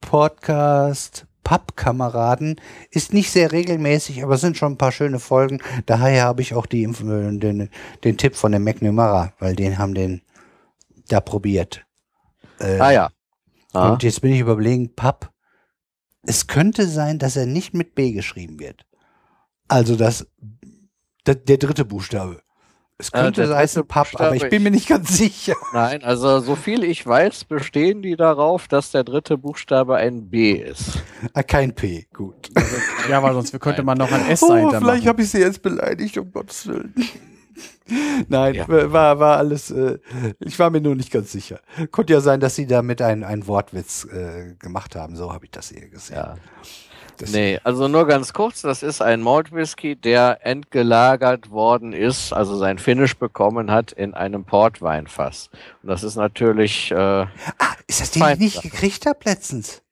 Podcast Pappkameraden ist nicht sehr regelmäßig, aber es sind schon ein paar schöne Folgen. Daher habe ich auch die, äh, den, den Tipp von dem McNamara, weil den haben den da probiert. Äh, Ah ja. Ah. Und jetzt bin ich überlegen, Papp. Es könnte sein, dass er nicht mit B geschrieben wird. Also das, der, der dritte Buchstabe. Es Äh, könnte der sein, dritte Papp, aber ich bin mir nicht ganz sicher. Nein, also so viel ich weiß, bestehen die darauf, dass der dritte Buchstabe ein B ist. Ah, kein P, gut. Ja, weil sonst könnte man noch ein S Oh, dahinter vielleicht habe ich sie jetzt beleidigt, um Gottes Willen. Nein, Ja. war, war alles, äh, ich war mir nur nicht ganz sicher. Konnte ja sein, dass sie damit einen, einen Wortwitz äh, gemacht haben, so habe ich das eher gesehen. Ja. Das- Nee, also nur ganz kurz, das ist ein Malt Whisky, der entgelagert worden ist, also sein Finish bekommen hat in einem Portweinfass. Und das ist natürlich, äh, Ah, ist das den, ich nicht gekriegt habe letztens?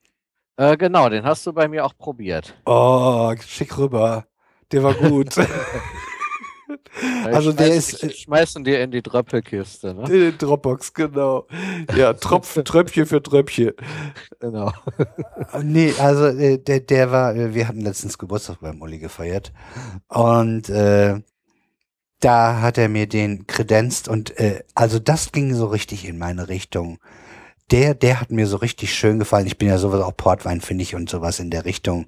äh, genau, den hast du bei mir auch probiert. Oh, schick rüber. Der war gut. Also Ich der ist, äh, schmeißen dir in die Dröppelkiste, ne? In den Dropbox, genau. Ja, Tropfen, Tröpfchen für Tröpfchen. Genau. Nee, also äh, der, der war, äh, wir hatten letztens Geburtstag beim Uli gefeiert und äh, da hat er mir den kredenzt und äh, also das ging so richtig in meine Richtung. Der, der hat mir so richtig schön gefallen. Ich bin ja sowas auch Portwein, finde ich, und sowas in der Richtung.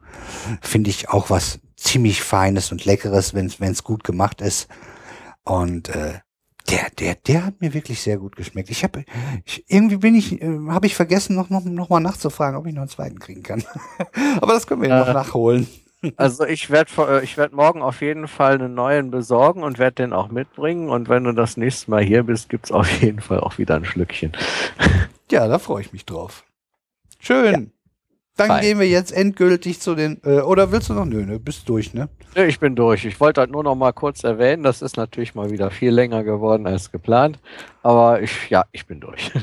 Finde ich auch was ziemlich Feines und Leckeres, wenn es gut gemacht ist. Und äh, der, der, der hat mir wirklich sehr gut geschmeckt. Ich habe, irgendwie bin ich, äh, habe ich vergessen, noch, noch, noch mal nachzufragen, ob ich noch einen zweiten kriegen kann. Aber das können wir ja Äh, noch nachholen. Also ich werde ich werd morgen auf jeden Fall einen neuen besorgen und werde den auch mitbringen. Und wenn du das nächste Mal hier bist, gibt's auf jeden Fall auch wieder ein Schlückchen. Ja, da freue ich mich drauf. Schön. Dann Fein. gehen wir jetzt endgültig zu den. Äh, oder willst du noch? Nö, ne, bist durch, ne? Ja, Ich bin durch. Ich wollte halt nur noch mal kurz erwähnen, das ist natürlich mal wieder viel länger geworden als geplant. Aber ich, ja, ich bin durch.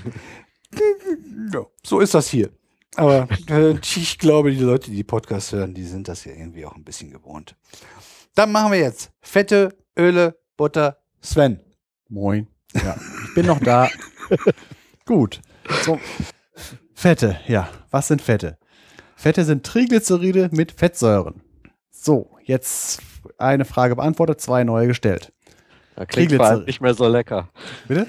Ja, so ist das hier. Aber äh, ich glaube, die Leute, die Podcasts hören, die sind das ja irgendwie auch ein bisschen gewohnt. Dann machen wir jetzt Fette, Öle, Butter, Sven. Moin. Ja, ich bin noch da. Gut. So. Fette, ja. Was sind Fette? Fette sind Triglyceride mit Fettsäuren. So, jetzt eine Frage beantwortet, zwei neue gestellt. Ja, klingt vor allem nicht mehr so lecker. Bitte?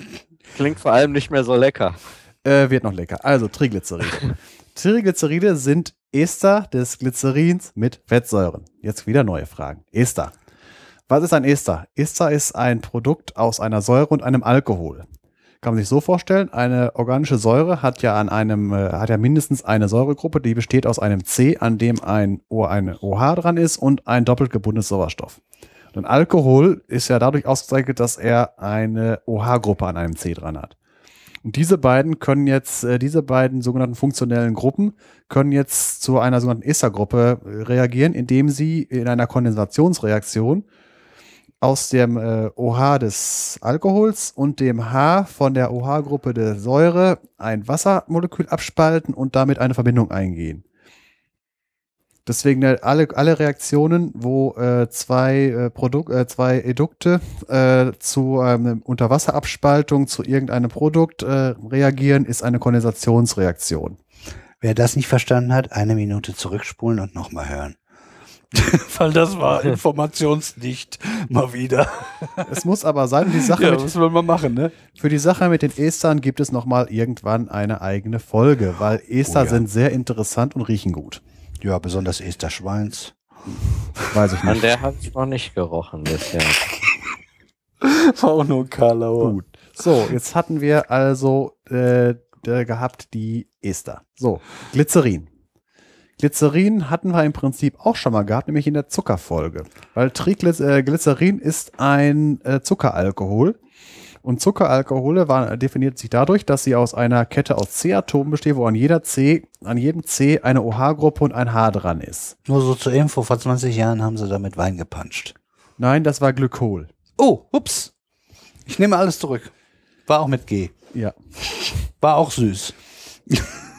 Klingt vor allem nicht mehr so lecker. Äh, wird noch lecker. Also Triglyceride. Triglyceride sind Ester des Glycerins mit Fettsäuren. Jetzt wieder neue Fragen. Ester. Was ist ein Ester? Ester ist ein Produkt aus einer Säure und einem Alkohol. Kann man sich so vorstellen, eine organische Säure hat ja an einem, äh, hat ja mindestens eine Säuregruppe, die besteht aus einem C, an dem ein, O, eine OH dran ist und ein doppelt gebundenes Sauerstoff. Und Alkohol ist ja dadurch ausgezeichnet, dass er eine OH-Gruppe an einem C dran hat. Und diese beiden können jetzt, äh, diese beiden sogenannten funktionellen Gruppen können jetzt zu einer sogenannten Ester-Gruppe äh, reagieren, indem sie in einer Kondensationsreaktion aus dem äh, OH des Alkohols und dem H von der OH-Gruppe der Säure ein Wassermolekül abspalten und damit eine Verbindung eingehen. Deswegen äh, alle, alle Reaktionen, wo äh, zwei, äh, Produk äh, zwei Edukte äh, zu ähm, Unterwasserabspaltung zu irgendeinem Produkt äh, reagieren, ist eine Kondensationsreaktion. Wer das nicht verstanden hat, eine Minute zurückspulen und nochmal hören. Weil das war informationsdicht mal wieder. Es muss aber sein, die Sache Ja, mit, müssen wir mal machen, ne? für die Sache mit den Estern gibt es nochmal irgendwann eine eigene Folge, weil Ester Oh ja. sind sehr interessant und riechen gut. Ja, besonders Esther Schweins. Weiß ich An nicht. der hat es noch nicht gerochen bisher. War auch nur Karlauer. Gut. So, jetzt hatten wir also äh, gehabt die Ester. So, Glycerin. Glycerin hatten wir im Prinzip auch schon mal gehabt, nämlich in der Zuckerfolge. Weil Triglyc äh, ist ein äh, Zuckeralkohol. Und Zuckeralkohole waren, definiert sich dadurch, dass sie aus einer Kette aus C-Atomen besteht, wo an jeder C, an jedem C eine OH-Gruppe und ein H dran ist. Nur so zur Info, vor 20 Jahren haben sie damit Wein gepanscht. Nein, das war Glykol. Oh, ups. Ich nehme alles zurück. War auch mit G. Ja. War auch süß.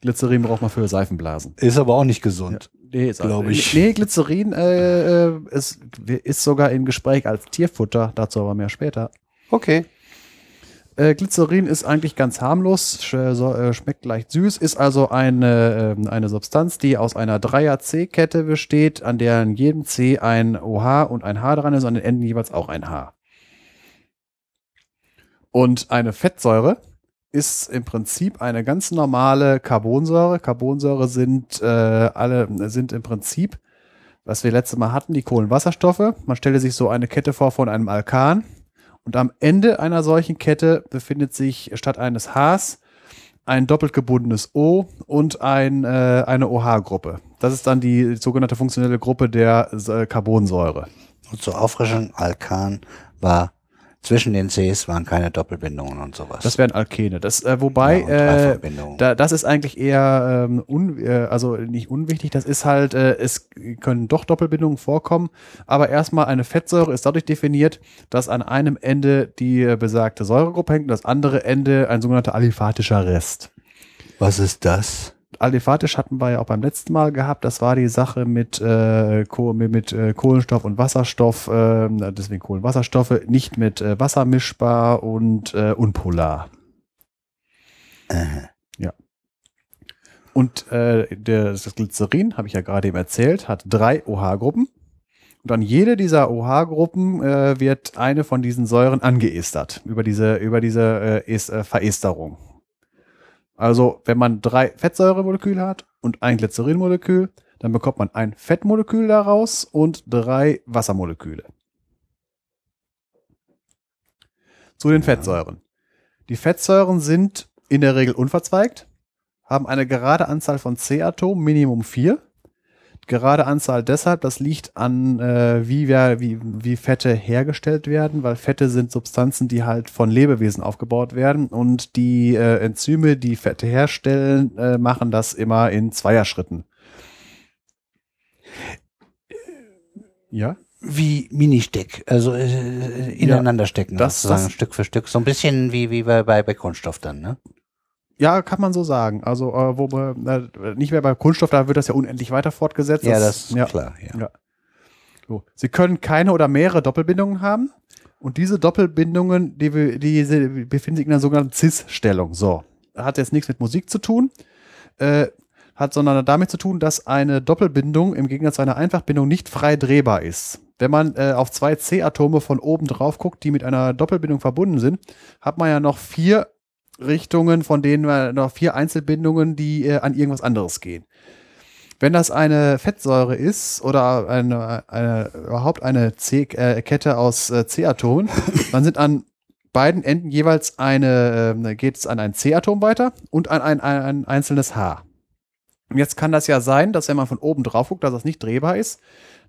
Glycerin braucht man für Seifenblasen. Ist aber auch nicht gesund. Nee, ist Glaub also- ich. Nee, Glycerin äh, äh, ist, ist sogar in Gespräch als Tierfutter, dazu aber mehr später. Okay. Äh, Glycerin ist eigentlich ganz harmlos, sch äh, so, äh, schmeckt leicht süß, ist also eine, ähm, eine Substanz, die aus einer Dreier-C-Kette besteht, an der in jedem C ein OH und ein H dran ist, an den Enden jeweils auch ein H. Und eine Fettsäure ist im Prinzip eine ganz normale Carbonsäure. Carbonsäure sind äh, alle sind im Prinzip, was wir letztes Mal hatten, die Kohlenwasserstoffe. Man stelle sich so eine Kette vor von einem Alkan. Und am Ende einer solchen Kette befindet sich statt eines Hs ein doppelt gebundenes O und ein, äh, eine OH-Gruppe. Das ist dann die sogenannte funktionelle Gruppe der äh, Carbonsäure. Und zur Auffrischung, Alkan war zwischen den Cs waren keine Doppelbindungen und sowas. Das wären Alkene. Das, äh, wobei, Ja, äh, da, das ist eigentlich eher ähm, un, äh, also nicht unwichtig. Das ist halt, äh, es können doch Doppelbindungen vorkommen, aber erstmal eine Fettsäure ist dadurch definiert, dass an einem Ende die äh, besagte Säuregruppe hängt und das andere Ende ein sogenannter aliphatischer Rest. Was ist das? Aliphatisch hatten wir ja auch beim letzten Mal gehabt. Das war die Sache mit, äh, mit, mit äh, Kohlenstoff und Wasserstoff, äh, deswegen Kohlenwasserstoffe, nicht mit äh, Wasser mischbar und äh, unpolar. Äh, Und äh, der, das Glycerin, habe ich ja gerade eben erzählt, hat drei OH-Gruppen. Und an jede dieser OH-Gruppen äh, wird eine von diesen Säuren angeestert über diese, über diese äh, äh, Veresterung. Also, wenn man drei Fettsäuremoleküle hat und ein Glycerinmolekül, dann bekommt man ein Fettmolekül daraus und drei Wassermoleküle. Zu den Fettsäuren. Die Fettsäuren sind in der Regel unverzweigt, haben eine gerade Anzahl von C-Atomen, Minimum 4. Gerade Anzahl deshalb, das liegt an, äh, wie, wir, wie, wie Fette hergestellt werden, weil Fette sind Substanzen, die halt von Lebewesen aufgebaut werden und die äh, Enzyme, die Fette herstellen, äh, machen das immer in Zweierschritten. Ja? Wie Mini-Steck, also äh, ineinander stecken, das- sozusagen, das- Stück für Stück. So ein bisschen wie, wie bei, bei, bei Kunststoff dann, ne? Ja, kann man so sagen. Also, äh, wo wir, äh, nicht mehr bei Kunststoff, da wird das ja unendlich weiter fortgesetzt. Ja, das ist ja. klar, ja. Ja. So. Sie können keine oder mehrere Doppelbindungen haben. Und diese Doppelbindungen, die, die befinden sich in einer sogenannten Cis-Stellung. So. Hat jetzt nichts mit Musik zu tun, äh, hat sondern damit zu tun, dass eine Doppelbindung im Gegensatz zu einer Einfachbindung nicht frei drehbar ist. Wenn man äh, auf zwei C-Atome von oben drauf guckt, die mit einer Doppelbindung verbunden sind, hat man ja noch vier Richtungen, von denen man noch vier Einzelbindungen, die äh, an irgendwas anderes gehen. Wenn das eine Fettsäure ist oder eine, eine, überhaupt eine C, äh, Kette aus äh, C-Atomen, dann sind an beiden Enden jeweils eine, äh, geht es an ein C-Atom weiter und an ein, ein, ein einzelnes H. Und Jetzt kann das ja sein, dass wenn man von oben drauf guckt, dass das nicht drehbar ist,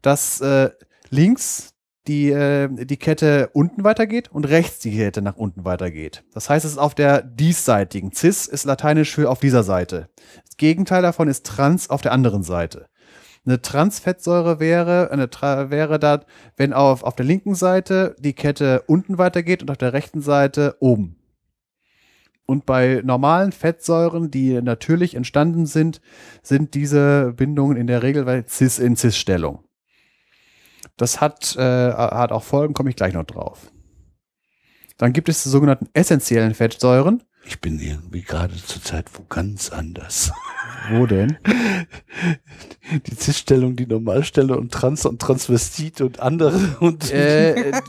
dass äh, links die, äh, die Kette unten weitergeht und rechts die Kette nach unten weitergeht. Das heißt, es ist auf der diesseitigen. Cis ist lateinisch für auf dieser Seite. Das Gegenteil davon ist trans auf der anderen Seite. Eine Transfettsäure wäre, eine Tra wäre da, wenn auf, auf der linken Seite die Kette unten weitergeht und auf der rechten Seite oben. Und bei normalen Fettsäuren, die natürlich entstanden sind, sind diese Bindungen in der Regel bei Cis in Cis-Stellung. Das hat, äh, hat auch Folgen, komme ich gleich noch drauf. Dann gibt es die sogenannten essentiellen Fettsäuren. Ich bin irgendwie gerade zur Zeit wo ganz anders. Wo denn? Die Cis-Stellung, die Normalstelle und Trans und Transvestit und andere und äh, äh,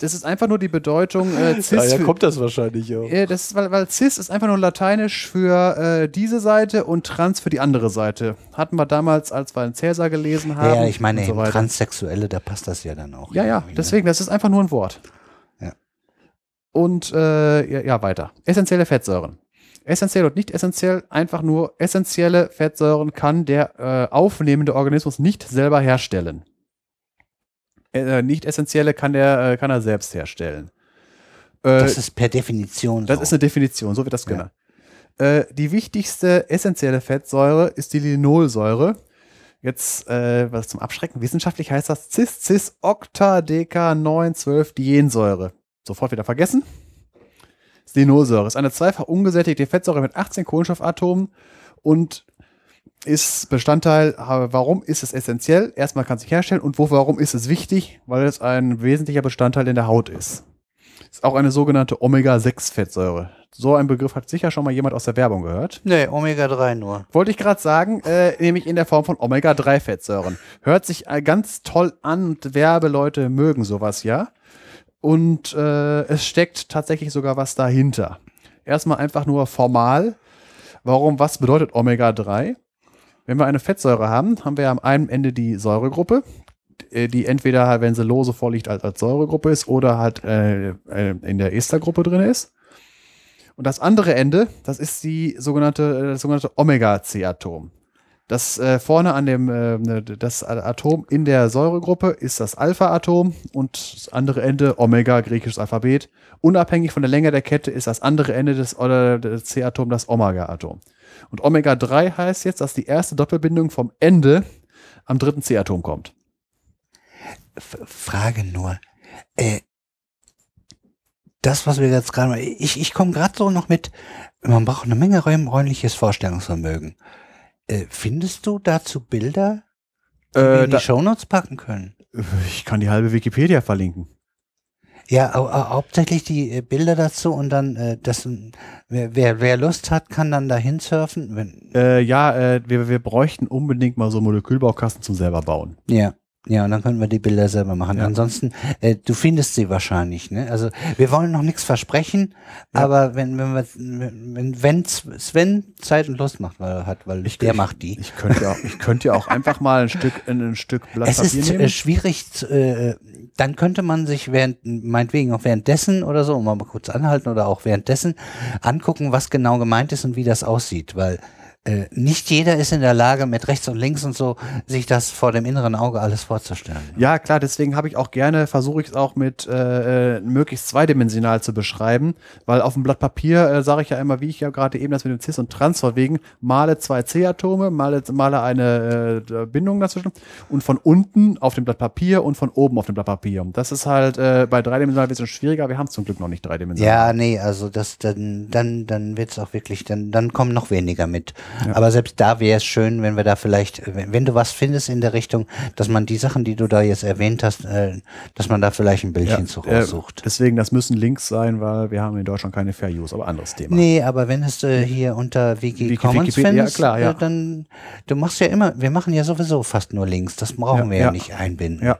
das ist einfach nur die Bedeutung äh, Cis. daher für- kommt das wahrscheinlich auch. Äh, das ist, weil, weil Cis ist einfach nur lateinisch für äh, diese Seite und Trans für die andere Seite. Hatten wir damals, als wir einen Cäsar gelesen haben. Ja, ich meine, so. Transsexuelle, da passt das ja dann auch. Ja, ja, ne? deswegen, das ist einfach nur ein Wort. Ja. Und äh, ja, ja, weiter. Essentielle Fettsäuren. Essentiell und nicht essentiell, einfach nur essentielle Fettsäuren kann der äh, aufnehmende Organismus nicht selber herstellen. Äh, nicht essentielle kann der äh, kann er selbst herstellen. Äh, Das ist per Definition das so. ist eine Definition, so wird das Ja. genannt. Äh, die wichtigste essentielle Fettsäure ist die Linolsäure. Jetzt, äh, was zum Abschrecken, wissenschaftlich heißt das cis cis octadeka 9 12 diensäure Sofort wieder vergessen. Das ist eine zweifach ungesättigte Fettsäure mit 18 Kohlenstoffatomen und ist Bestandteil, aber warum ist es essentiell? Erstmal kann es sich herstellen und wo, warum ist es wichtig? Weil es ein wesentlicher Bestandteil in der Haut ist. Ist auch eine sogenannte Omega-6-Fettsäure. So ein Begriff hat sicher schon mal jemand aus der Werbung gehört. Nee, Omega-3 nur. Wollte ich gerade sagen, äh, nämlich in der Form von Omega-3-Fettsäuren. Hört sich äh, ganz toll an und Werbeleute mögen sowas ja. Und äh, es steckt tatsächlich sogar was dahinter. Erstmal einfach nur formal. Warum, was bedeutet Omega-3? Wenn wir eine Fettsäure haben, haben wir am einen Ende die Säuregruppe, äh, die entweder, wenn sie lose vorliegt, als, als Säuregruppe ist oder halt äh, äh, in der Estergruppe drin ist. Und das andere Ende, das ist die sogenannte, äh, das sogenannte Omega-C-Atom. Das äh, vorne an dem, äh, das Atom in der Säuregruppe ist das Alpha-Atom und das andere Ende Omega, griechisches Alphabet. Unabhängig von der Länge der Kette ist das andere Ende des, oder C-Atom das Omega-Atom. Und Omega-3 heißt jetzt, dass die erste Doppelbindung vom Ende am dritten C-Atom kommt. F Frage nur. Äh, das, was wir jetzt gerade ich, ich komme gerade so noch mit, man braucht eine Menge räum, räumliches Vorstellungsvermögen. Äh, findest du dazu Bilder, die wir Äh, in da, die Shownotes packen können? ich kann die halbe Wikipedia verlinken. Ja, au, au, hauptsächlich die äh, Bilder dazu und dann, äh, das, wer, wer, wer Lust hat, kann dann dahin surfen. Wenn, Äh, ja, äh, wir, wir bräuchten unbedingt mal so Molekülbaukasten zum selber bauen. ja. Ja, und dann können wir die Bilder selber machen. Ja. Ansonsten, äh, du findest sie wahrscheinlich, ne? Also wir wollen noch nichts versprechen, Ja. aber wenn, wenn wir wenn, wenn Sven Zeit und Lust macht, weil er hat, weil Ich- der ich- macht die. Ich könnte ja auch, ich könnte ja auch einfach mal ein Stück, ein, ein Stück Blatt Es Papier ist äh, nehmen. schwierig, äh, dann könnte man sich während, meinetwegen auch währenddessen oder so, mal kurz anhalten oder auch währenddessen angucken, was genau gemeint ist und wie das aussieht, weil äh, nicht jeder ist in der Lage, mit rechts und links und so, sich das vor dem inneren Auge alles vorzustellen. Ja, klar, deswegen habe ich auch gerne, versuche ich es auch mit äh, äh, möglichst zweidimensional zu beschreiben, weil auf dem Blatt Papier äh, sage ich ja immer, wie ich ja gerade eben das mit dem Cis und Trans wegen, male zwei C-Atome, male, male eine äh, Bindung dazwischen und von unten auf dem Blatt Papier und von oben auf dem Blatt Papier. Das ist halt äh, bei dreidimensional ein bisschen schwieriger, wir haben es zum Glück noch nicht dreidimensional. Ja, nee, also das dann, dann, dann wird's auch wirklich, dann, dann kommen noch weniger mit. Aber selbst da wäre es schön, wenn wir da vielleicht, wenn, du was findest in der Richtung, dass man die Sachen, die du da jetzt erwähnt hast, äh, dass man da vielleicht ein Bildchen zu äh, raussucht. deswegen, das müssen Links sein, weil wir haben in Deutschland keine Fair Use, aber anderes Thema. Nee, aber wenn es äh, hier unter Wiki, Wiki- Commons Wikipedia, findest, ja, klar, ja. Äh, dann, du machst ja immer, wir machen ja sowieso fast nur Links, das brauchen Ja, wir ja, ja. nicht einbinden. Ja.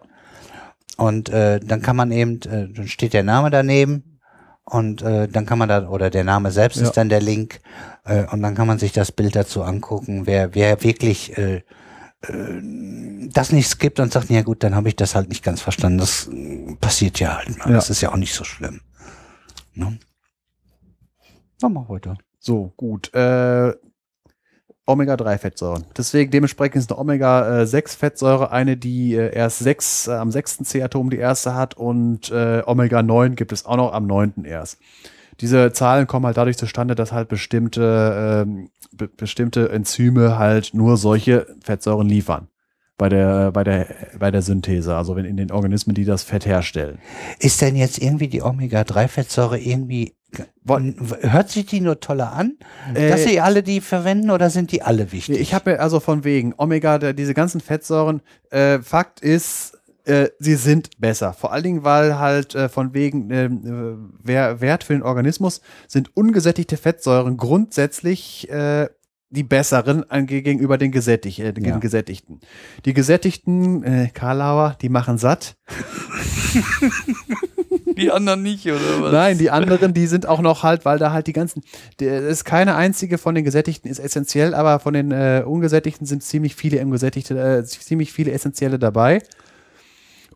Und äh, dann kann man eben, äh, dann steht der Name daneben und äh, dann kann man da, oder der Name selbst Ja. ist dann der Link äh, und dann kann man sich das Bild dazu angucken, wer, wer wirklich äh, äh, das nicht skippt und sagt, ja gut, dann habe ich das halt nicht ganz verstanden. Das äh, passiert ja halt mal. Ja. Das ist ja auch nicht so schlimm. Ne? Mach weiter. So, gut. Äh, Omega-3-Fettsäuren. Deswegen dementsprechend ist eine Omega-6-Fettsäure eine, die äh, erst sechs, äh, am sechsten C-Atom die erste hat und äh, Omega-9 gibt es auch noch am neunten erst. Diese Zahlen kommen halt dadurch zustande, dass halt bestimmte, ähm, be bestimmte Enzyme halt nur solche Fettsäuren liefern. Bei der, bei der, bei der Synthese, also wenn in den Organismen, die das Fett herstellen. Ist denn jetzt irgendwie die Omega-3-Fettsäure irgendwie, hört sich die nur toller an? Äh, dass sie alle die verwenden oder sind die alle wichtig? Ich habe also von wegen Omega, diese ganzen Fettsäuren, äh, Fakt ist, äh, sie sind besser. Vor allen Dingen, weil halt äh, von wegen ähm, äh, wer, Wert für den Organismus sind ungesättigte Fettsäuren grundsätzlich äh, die besseren gegenüber den, gesättig, äh, den Ja. gesättigten. Die gesättigten, äh, Karlauer, die machen satt. Die anderen nicht, oder was? Nein, die anderen, die sind auch noch halt, weil da halt die ganzen, der ist keine einzige von den Gesättigten ist essentiell, aber von den äh, Ungesättigten sind ziemlich viele im Gesättigte, äh, ziemlich viele essentielle dabei.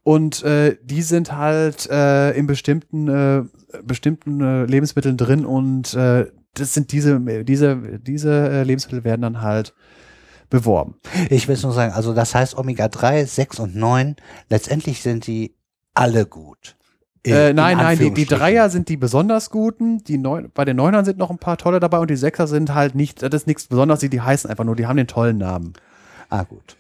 Und äh, die sind halt äh, in bestimmten, äh, bestimmten äh, Lebensmitteln drin und äh, das sind diese, diese, diese äh, Lebensmittel werden dann halt beworben. Ich will es nur sagen, also das heißt Omega-3, 6 und 9, letztendlich sind die alle gut. In- Äh, in nein, nein, die, die. Dreier sind die besonders guten. Die neun, bei den Neunern sind noch ein paar tolle dabei und die Sechser sind halt nicht, das ist nichts Besonderes, die, die heißen einfach nur, die haben den tollen Namen. Ah, gut.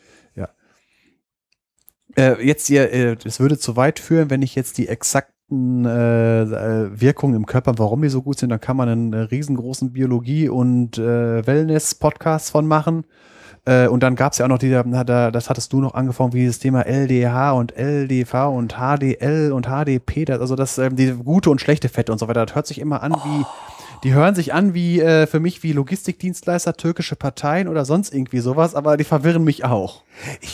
Äh, jetzt hier, äh, es würde zu weit führen, wenn ich jetzt die exakten äh, äh, Wirkungen im Körper, warum die so gut sind, dann kann man einen äh, riesengroßen Biologie- und äh, Wellness-Podcast von machen. Äh, und dann gab es ja auch noch die, da, da- das hattest du noch angefangen, wie dieses Thema LDH und LDV und HDL und HDP, das, also das, ähm, die gute und schlechte Fette und so weiter, das hört sich immer an wie, die hören sich an wie, äh, für mich wie Logistikdienstleister, türkische Parteien oder sonst irgendwie sowas, aber die verwirren mich auch.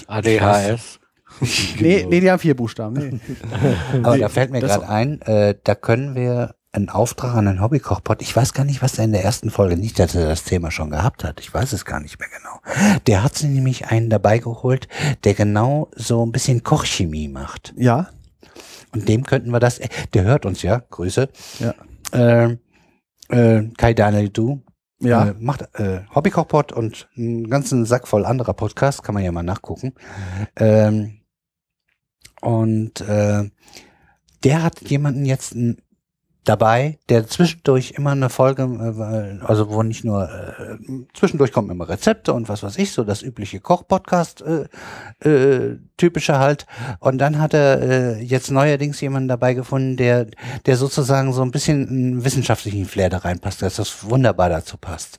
ADHS. Nee, nee, die haben vier Buchstaben. Nee. Aber da fällt mir gerade ein, äh, da können wir einen Auftrag an den Hobbykochpot. Ich weiß gar nicht, was er in der ersten Folge nicht, dass er das Thema schon gehabt hat. Ich weiß es gar nicht mehr genau. Der hat sich nämlich einen dabei geholt, der genau so ein bisschen Kochchemie macht. Ja, Und dem könnten wir das, äh, der hört uns ja, Grüße. Ja. Ähm, äh, Kai Daniel Du. ja. Äh, macht äh, Hobbykochpot und einen ganzen Sack voll anderer Podcasts, kann man ja mal nachgucken. Ähm, und äh, der hat jemanden jetzt dabei, der zwischendurch immer eine Folge, äh, also wo nicht nur äh, zwischendurch kommen immer Rezepte und was weiß ich, so das übliche Koch-Podcast äh, äh, typische halt. Und dann hat er äh, jetzt neuerdings jemanden dabei gefunden, der, der sozusagen so ein bisschen einen wissenschaftlichen Flair da reinpasst, dass das wunderbar dazu passt.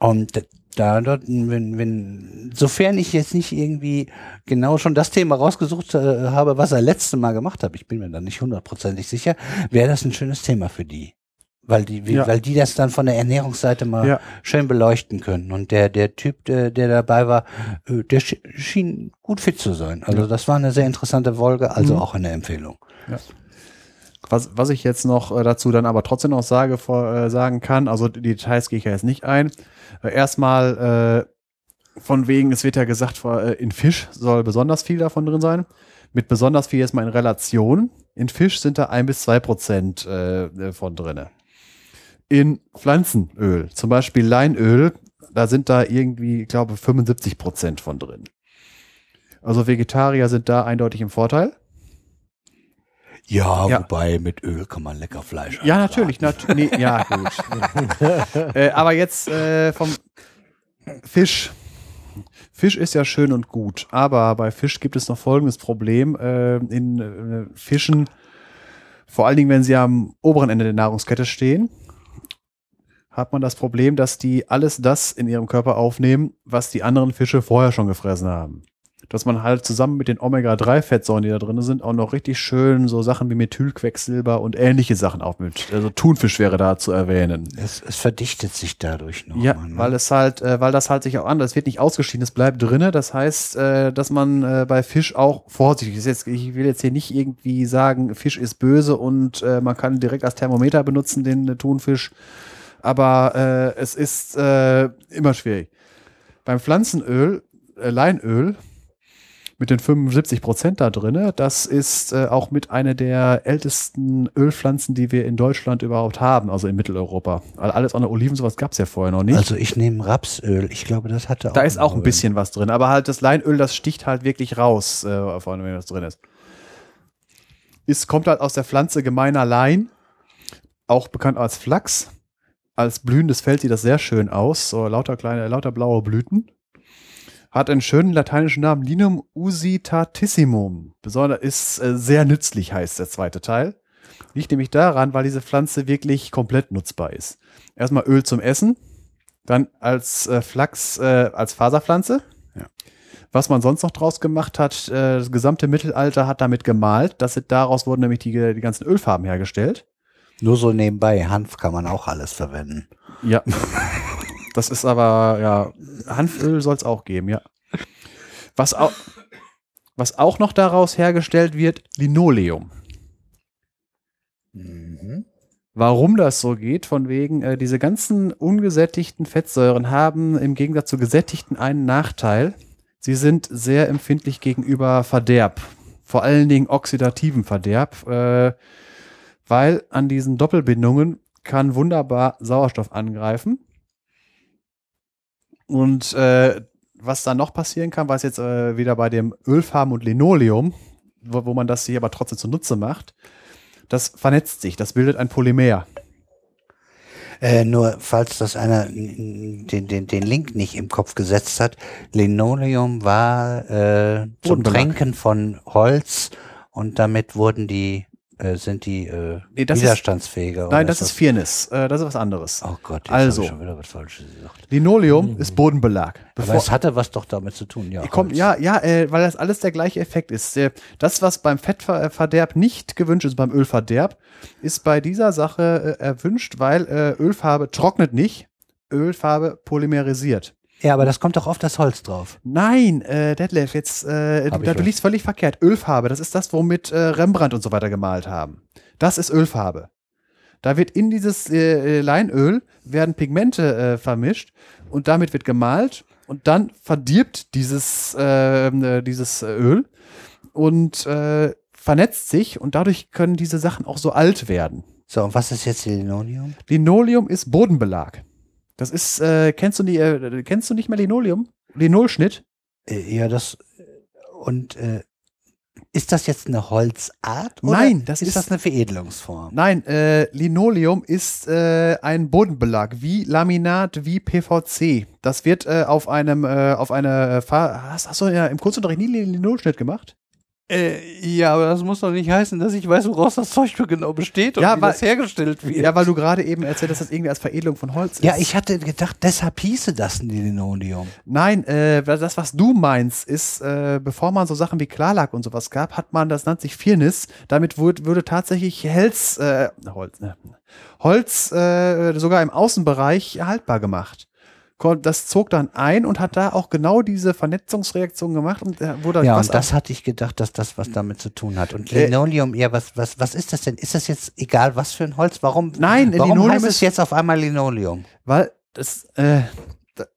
Und da, dort, wenn, wenn, sofern ich jetzt nicht irgendwie genau schon das Thema rausgesucht äh, habe, was er letzte Mal gemacht hat, ich bin mir da nicht hundertprozentig sicher, wäre das ein schönes Thema für die. Weil die, Ja. weil die das dann von der Ernährungsseite mal Ja. schön beleuchten können. Und der, der Typ, der, der dabei war, äh, der schien, schien gut fit zu sein. Also das war eine sehr interessante Folge, also Mhm. auch eine Empfehlung. Was, was ich jetzt noch äh, dazu dann aber trotzdem noch sage, vor, äh, sagen kann, also die Details gehe ich ja jetzt nicht ein. Erstmal äh, von wegen, es wird ja gesagt, äh, in Fisch soll besonders viel davon drin sein. Mit besonders viel jetzt mal in Relation. In Fisch sind da ein bis zwei Prozent äh, von drinne. In Pflanzenöl, zum Beispiel Leinöl, da sind da irgendwie, ich glaube, 75 Prozent von drin. Also Vegetarier sind da eindeutig im Vorteil. Ja, Ja. wobei mit Öl kann man lecker Fleisch Ja, natürlich. Nat nee, ja, gut. äh, aber jetzt äh, vom Fisch. Fisch ist ja schön und gut, aber bei Fisch gibt es noch folgendes Problem. Äh, in äh, Fischen, vor allen Dingen, wenn sie am oberen Ende der Nahrungskette stehen, hat man das Problem, dass die alles das in ihrem Körper aufnehmen, was die anderen Fische vorher schon gefressen haben. Dass man halt zusammen mit den Omega-3-Fettsäuren, die da drin sind, auch noch richtig schön so Sachen wie Methylquecksilber und ähnliche Sachen aufnimmt. Also Thunfisch wäre da zu erwähnen. Es, es verdichtet sich dadurch noch. Ja, mal, ne? weil es halt, äh, weil das halt sich auch anders, es wird nicht ausgeschieden, es bleibt drinne. Das heißt, äh, dass man äh, bei Fisch auch vorsichtig ist. Jetzt, ich will jetzt hier nicht irgendwie sagen, Fisch ist böse und äh, man kann direkt als Thermometer benutzen, den äh, Thunfisch. Aber äh, es ist äh, immer schwierig. Beim Pflanzenöl, äh, Leinöl, mit den 75 Prozent da drinne, das ist äh, auch mit einer der ältesten Ölpflanzen, die wir in Deutschland überhaupt haben, also in Mitteleuropa. Weil alles an der Oliven, sowas gab es ja vorher noch nicht. Also ich nehme Rapsöl. Ich glaube, das hatte auch. Da ist auch ein Öl. bisschen was drin, aber halt das Leinöl, das sticht halt wirklich raus, äh, vor allem, wenn das drin ist. Es kommt halt aus der Pflanze gemeiner Lein, auch bekannt als Flachs. Als blühendes Feld sieht das sehr schön aus, so lauter kleine, lauter blaue Blüten. Hat einen schönen lateinischen Namen, Linum usitatissimum. Besonders ist äh, sehr nützlich, heißt der zweite Teil. Liegt nämlich daran, weil diese Pflanze wirklich komplett nutzbar ist. Erstmal Öl zum Essen, dann als äh, Flachs, äh, als Faserpflanze. Ja. Was man sonst noch draus gemacht hat, äh, das gesamte Mittelalter hat damit gemalt. Das, daraus wurden nämlich die, die ganzen Ölfarben hergestellt. Nur so nebenbei. Hanf kann man auch alles verwenden. Ja. Das ist aber, ja, Hanföl soll es auch geben, ja. Was auch, was auch noch daraus hergestellt wird, Linoleum. Mhm. Warum das so geht, von wegen, äh, diese ganzen ungesättigten Fettsäuren haben im Gegensatz zu gesättigten einen Nachteil. Sie sind sehr empfindlich gegenüber Verderb. Vor allen Dingen oxidativen Verderb, äh, weil an diesen Doppelbindungen kann wunderbar Sauerstoff angreifen. Und äh, was dann noch passieren kann, was jetzt äh, wieder bei dem Ölfarben und Linoleum, wo, wo man das hier aber trotzdem zunutze macht, das vernetzt sich, das bildet ein Polymer. Äh, nur falls das einer den, den, den Link nicht im Kopf gesetzt hat, Linoleum war äh, zum. Tränken von Holz und damit wurden die, äh, sind die äh, Nee, ist- widerstandsfähiger. oder Nein, das ist Firnis, äh, das ist was anderes. Oh Gott, jetzt Also. ich schon wieder was Falsches gesagt. Linoleum ist Bodenbelag. Aber es hatte was doch damit zu tun, ja. Holz. ja, ja, äh, weil das alles der gleiche Effekt ist. Das, was beim Fettverderb nicht gewünscht ist, beim Ölverderb, ist bei dieser Sache äh, erwünscht, weil äh, Ölfarbe trocknet nicht, Ölfarbe polymerisiert. Ja, aber das kommt doch auf das Holz drauf. Nein, äh, Detlef, jetzt, äh, du, du was? liegst völlig verkehrt. Ölfarbe, das ist das, womit äh, Rembrandt und so weiter gemalt haben. Das ist Ölfarbe. Da wird in dieses äh, äh, Leinöl werden Pigmente äh, vermischt und damit wird gemalt und dann verdirbt dieses, äh, äh, dieses Öl und äh, vernetzt sich und dadurch können diese Sachen auch so alt werden. So, und was ist jetzt Linoleum? Linoleum ist Bodenbelag. Das ist, äh, kennst du nie, äh, kennst du nicht mehr Linoleum? Linolschnitt? Äh, ja, das und äh, ist das jetzt eine Holzart? Nein, das ist ist- das eine Veredelungsform. Nein, äh, Linoleum ist äh, ein Bodenbelag, wie Laminat, wie PVC. Das wird äh, auf einem, äh, auf eine, Fa hast, hast du ja im Kurzunterricht nie Linolschnitt gemacht? Äh, ja, aber das muss doch nicht heißen, dass ich weiß, woraus das Zeug genau besteht und Ja, wie weil- das hergestellt wird. Ja, weil du gerade eben erzählt hast, dass das irgendwie als Veredelung von Holz ist. Ja, ich hatte gedacht, deshalb hieße das ein Linoleum. Nein, äh, das, was du meinst, ist, äh, bevor man so Sachen wie Klarlack und sowas gab, hat man, das nennt sich Firnis, damit wurde, würde tatsächlich Holz, äh, Holz, ne, Holz äh, sogar im Außenbereich haltbar gemacht. Das zog dann ein und hat da auch genau diese Vernetzungsreaktion gemacht und äh, wurde Ja, und das hatte ich gedacht, dass das was damit zu tun hat. Und Äh, Linoleum, ja, was, was, was ist das denn? Ist das jetzt egal, was für ein Holz? Warum, Nein, warum Linoleum heißt es ist- jetzt auf einmal Linoleum? Weil das, äh,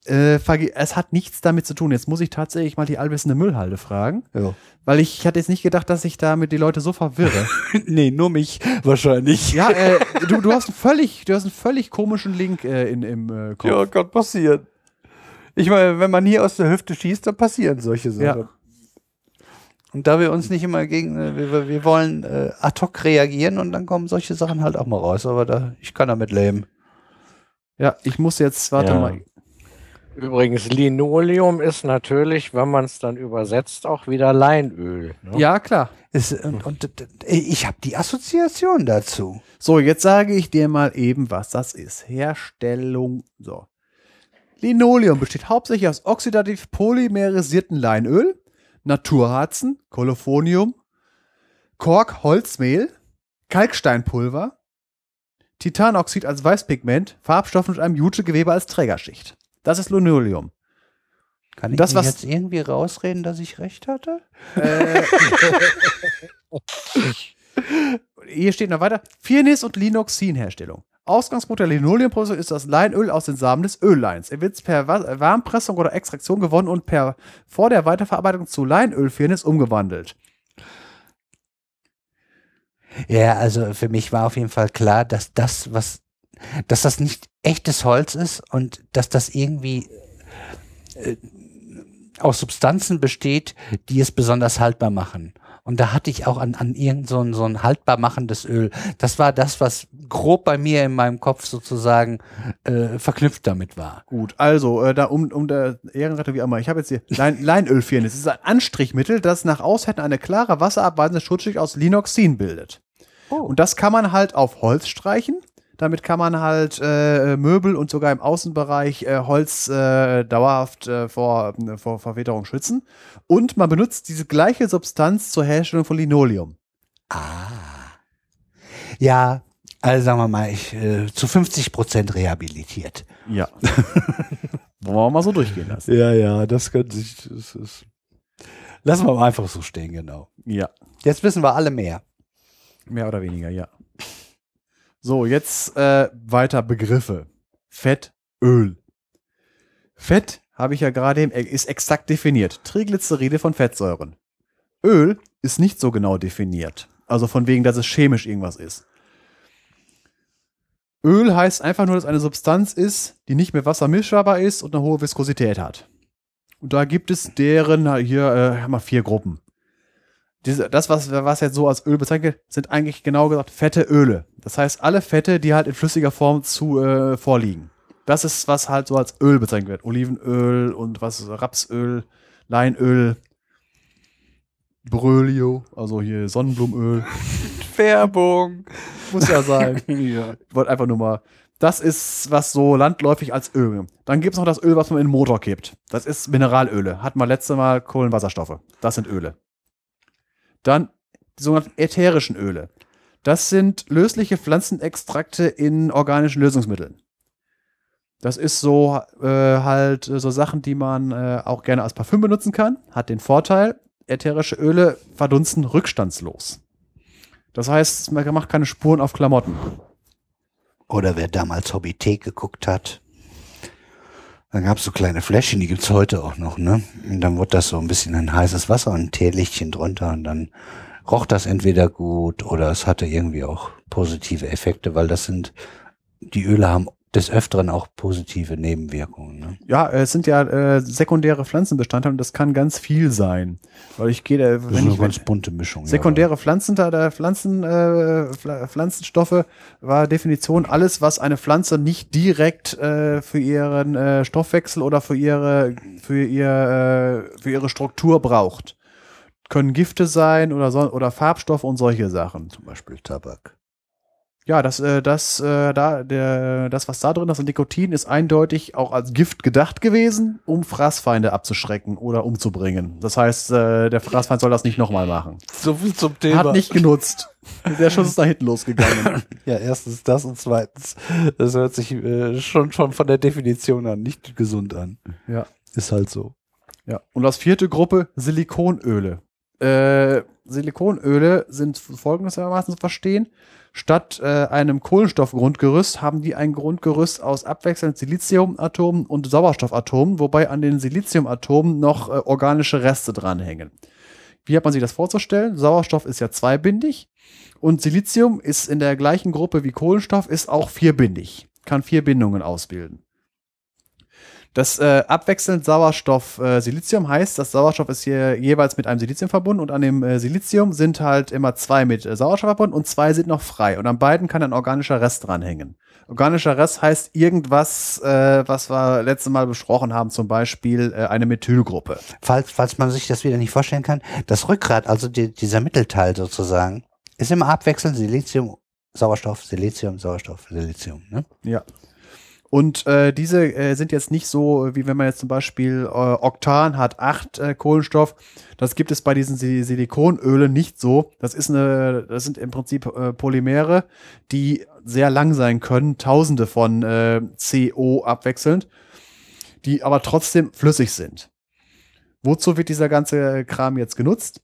äh, es hat nichts damit zu tun. Jetzt muss ich tatsächlich mal die allwissende Müllhalde fragen, Ja. weil ich, ich hatte jetzt nicht gedacht, dass ich damit die Leute so verwirre. nee, nur mich wahrscheinlich. Ja, äh, du, du hast einen völlig, du hast einen völlig komischen Link äh, in, im äh, Kopf. Ja, kann passieren. Ich meine, wenn man hier aus der Hüfte schießt, dann passieren solche Sachen. Ja. Und da wir uns nicht immer gegen, äh, wir, wir wollen äh, ad hoc reagieren und dann kommen solche Sachen halt auch mal raus. Aber da, ich kann damit leben. Ja, ich muss jetzt, warte Ja. mal. Übrigens, Linoleum ist natürlich, wenn man es dann übersetzt, auch wieder Leinöl. Ne? Ja, klar. Es, und, und d- d- ich habe die Assoziation dazu. So, jetzt sage ich dir mal eben, was das ist. Herstellung. So. Linoleum besteht hauptsächlich aus oxidativ polymerisierten Leinöl, Naturharzen, Kolophonium, Kork, Holzmehl, Kalksteinpulver, Titanoxid als Weißpigment, Farbstoffen und einem Jutegewebe als Trägerschicht. Das ist Linoleum. Kann ich Das, was- jetzt irgendwie rausreden, dass ich recht hatte? Äh, hier steht noch weiter: Firnis- und Linoxin-Herstellung. Ausgangspunkt der Linoleumproduktion ist das Leinöl aus den Samen des Ölleins. Er wird per Wa- Warmpressung oder Extraktion gewonnen und per vor der Weiterverarbeitung zu Leinölfirnis umgewandelt. Ja, also für mich war auf jeden Fall klar, dass das, was, dass das nicht echtes Holz ist und dass das irgendwie äh, aus Substanzen besteht, die es besonders haltbar machen. Und da hatte ich auch an, an irgend so ein, so ein haltbar machendes Öl. Das war das, was grob bei mir in meinem Kopf sozusagen äh, verknüpft damit war. Gut, also äh, da um, um der Ehrenrettung wie einmal. Ich habe jetzt hier Lein, Leinölfirnis. Es ist ein Anstrichmittel, das nach Aushärten eine klare wasserabweisende Schutzschicht aus Linoxin bildet. Oh. Und das kann man halt auf Holz streichen. Damit kann man halt äh, Möbel und sogar im Außenbereich äh, Holz äh, dauerhaft äh, vor, äh, vor Verwitterung schützen. Und man benutzt diese gleiche Substanz zur Herstellung von Linoleum. Ja, also sagen wir mal, ich äh, zu 50 Prozent rehabilitiert. Ja. Wollen wir mal so durchgehen lassen. Ja, ja, das könnte sich. Das ist Lassen wir mal einfach so stehen, genau. Ja. Jetzt wissen wir alle mehr. Mehr oder weniger, ja. So, jetzt äh, weiter Begriffe. Fett, Öl. Fett, habe ich ja gerade eben, ist exakt definiert. Triglyceride von Fettsäuren. Öl ist nicht so genau definiert. Also von wegen, dass es chemisch irgendwas ist. Öl heißt einfach nur, dass eine Substanz ist, die nicht mit Wasser mischbar ist und eine hohe Viskosität hat. Und da gibt es deren, hier äh, haben wir vier Gruppen diese, das, was, was jetzt so als Öl bezeichnet, wird, sind eigentlich genau gesagt fette Öle. Das heißt, alle Fette, die halt in flüssiger Form zu äh, vorliegen. Das ist, was halt so als Öl bezeichnet wird. Olivenöl und was Rapsöl, Leinöl, Brölio, also hier Sonnenblumenöl. Werbung. Muss ja sein. ja. Ich wollte einfach nur mal. Das ist, was so landläufig als Öl. Dann gibt es noch das Öl, was man in den Motor kippt. Das ist Mineralöle. Hatten wir letzte Mal Kohlenwasserstoffe. Das sind Öle. Dann die sogenannten ätherischen Öle. Das sind lösliche Pflanzenextrakte in organischen Lösungsmitteln. Das ist so äh, halt äh, so Sachen, die man äh, auch gerne als Parfüm benutzen kann. Hat den Vorteil, ätherische Öle verdunsten rückstandslos. Das heißt, man macht keine Spuren auf Klamotten. Oder wer damals Hobbythek geguckt hat, dann gab es so kleine Fläschchen, die gibt's heute auch noch, ne? Und dann wurde das so ein bisschen in heißes Wasser und ein Teelichtchen drunter und dann roch das entweder gut oder es hatte irgendwie auch positive Effekte, weil das sind, die Öle haben des Öfteren auch positive Nebenwirkungen. Ne? Ja, es sind ja äh, sekundäre Pflanzenbestandteile und das kann ganz viel sein. Weil ich gehe, da, Das ist eine ganz bunte Mischung. sekundäre Pflanzen, da Pflanzen, äh, Pfla- Pflanzenstoffe war Definition alles, was eine Pflanze nicht direkt äh, für ihren äh, Stoffwechsel oder für ihre für ihr äh, für ihre Struktur braucht. Können Gifte sein oder so, oder Farbstoffe und solche Sachen. Ja. Zum Beispiel Tabak. Ja, das, äh, das, äh, da, der, das, was da drin ist, das Nikotin, ist eindeutig auch als Gift gedacht gewesen, um Fraßfeinde abzuschrecken oder umzubringen. Das heißt, äh, der Fraßfeind soll das nicht nochmal machen. So viel zum Hat nicht genutzt. Der Schuss ist da hinten losgegangen. Ja, erstens das und zweitens, das hört sich äh, schon, schon von der Definition an nicht gesund an. Ja. Ist halt so. Ja. Und als vierte Gruppe Silikonöle. Äh, Silikonöle sind folgendermaßen zu verstehen. Statt äh, einem Kohlenstoffgrundgerüst haben die ein Grundgerüst aus abwechselnd Siliziumatomen und Sauerstoffatomen, wobei an den Siliziumatomen noch äh, organische Reste dranhängen. Wie hat man sich das vorzustellen? Sauerstoff ist ja zweibindig und Silizium ist in der gleichen Gruppe wie Kohlenstoff, ist auch vierbindig, kann vier Bindungen ausbilden. Das äh, abwechselnd Sauerstoff äh, Silizium heißt, das Sauerstoff ist hier jeweils mit einem Silizium verbunden und an dem äh, Silizium sind halt immer zwei mit äh, Sauerstoff verbunden und zwei sind noch frei. Und an beiden kann ein organischer Rest dranhängen. Organischer Rest heißt irgendwas, äh, was wir letztes Mal besprochen haben, zum Beispiel äh, eine Methylgruppe. Falls, falls man sich das wieder nicht vorstellen kann, das Rückgrat, also die, dieser Mittelteil sozusagen, ist immer abwechselnd Silizium, Sauerstoff, Silizium, Sauerstoff, Silizium. Ne? Ja. Und äh, diese äh, sind jetzt nicht so, wie wenn man jetzt zum Beispiel äh, Oktan hat acht äh, Kohlenstoff. Das gibt es bei diesen Sil Silikonölen nicht so. Das ist eine, das sind im Prinzip äh, Polymere, die sehr lang sein können, Tausende von äh, CO abwechselnd, die aber trotzdem flüssig sind. Wozu wird dieser ganze Kram jetzt genutzt?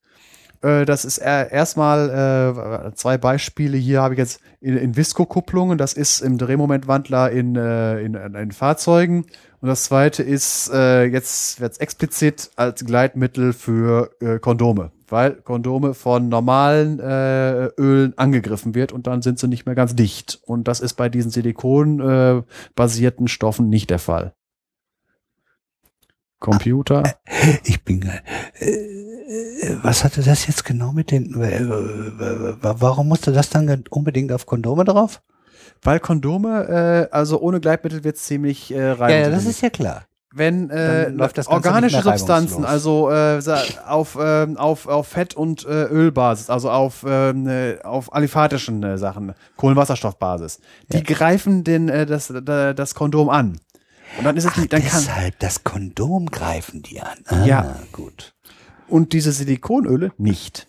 Äh, das ist er- erstmal äh, zwei Beispiele. Hier habe ich jetzt in, in Visco-Kupplungen. Das ist im Drehmomentwandler in, äh, in, in Fahrzeugen. Und das zweite ist äh, jetzt wird's explizit als Gleitmittel für Kondome, weil Kondome von normalen Ölen angegriffen wird und dann sind sie nicht mehr ganz dicht. Und das ist bei diesen Silikon äh, basierten Stoffen nicht der Fall. Computer. Ich bin, äh, was hatte das jetzt genau mit den, äh, äh, warum musste das dann unbedingt auf Kondome drauf? Weil Kondome, äh, also ohne Gleitmittel wird ziemlich äh, reibungslos. Ja, ja, das ist ja klar. wenn äh, organische Substanzen, also äh, auf, ähm, auf, auf Fett- und äh, Ölbasis, also auf, ähm, äh, auf aliphatischen äh, Sachen, Kohlenwasserstoffbasis, die greifen den, äh, das, da, das Kondom an. Und dann ist es Ach, nicht, dann kann, deshalb, das Kondom greifen die an. Ah, Ja. gut. Und diese Silikonöle nicht.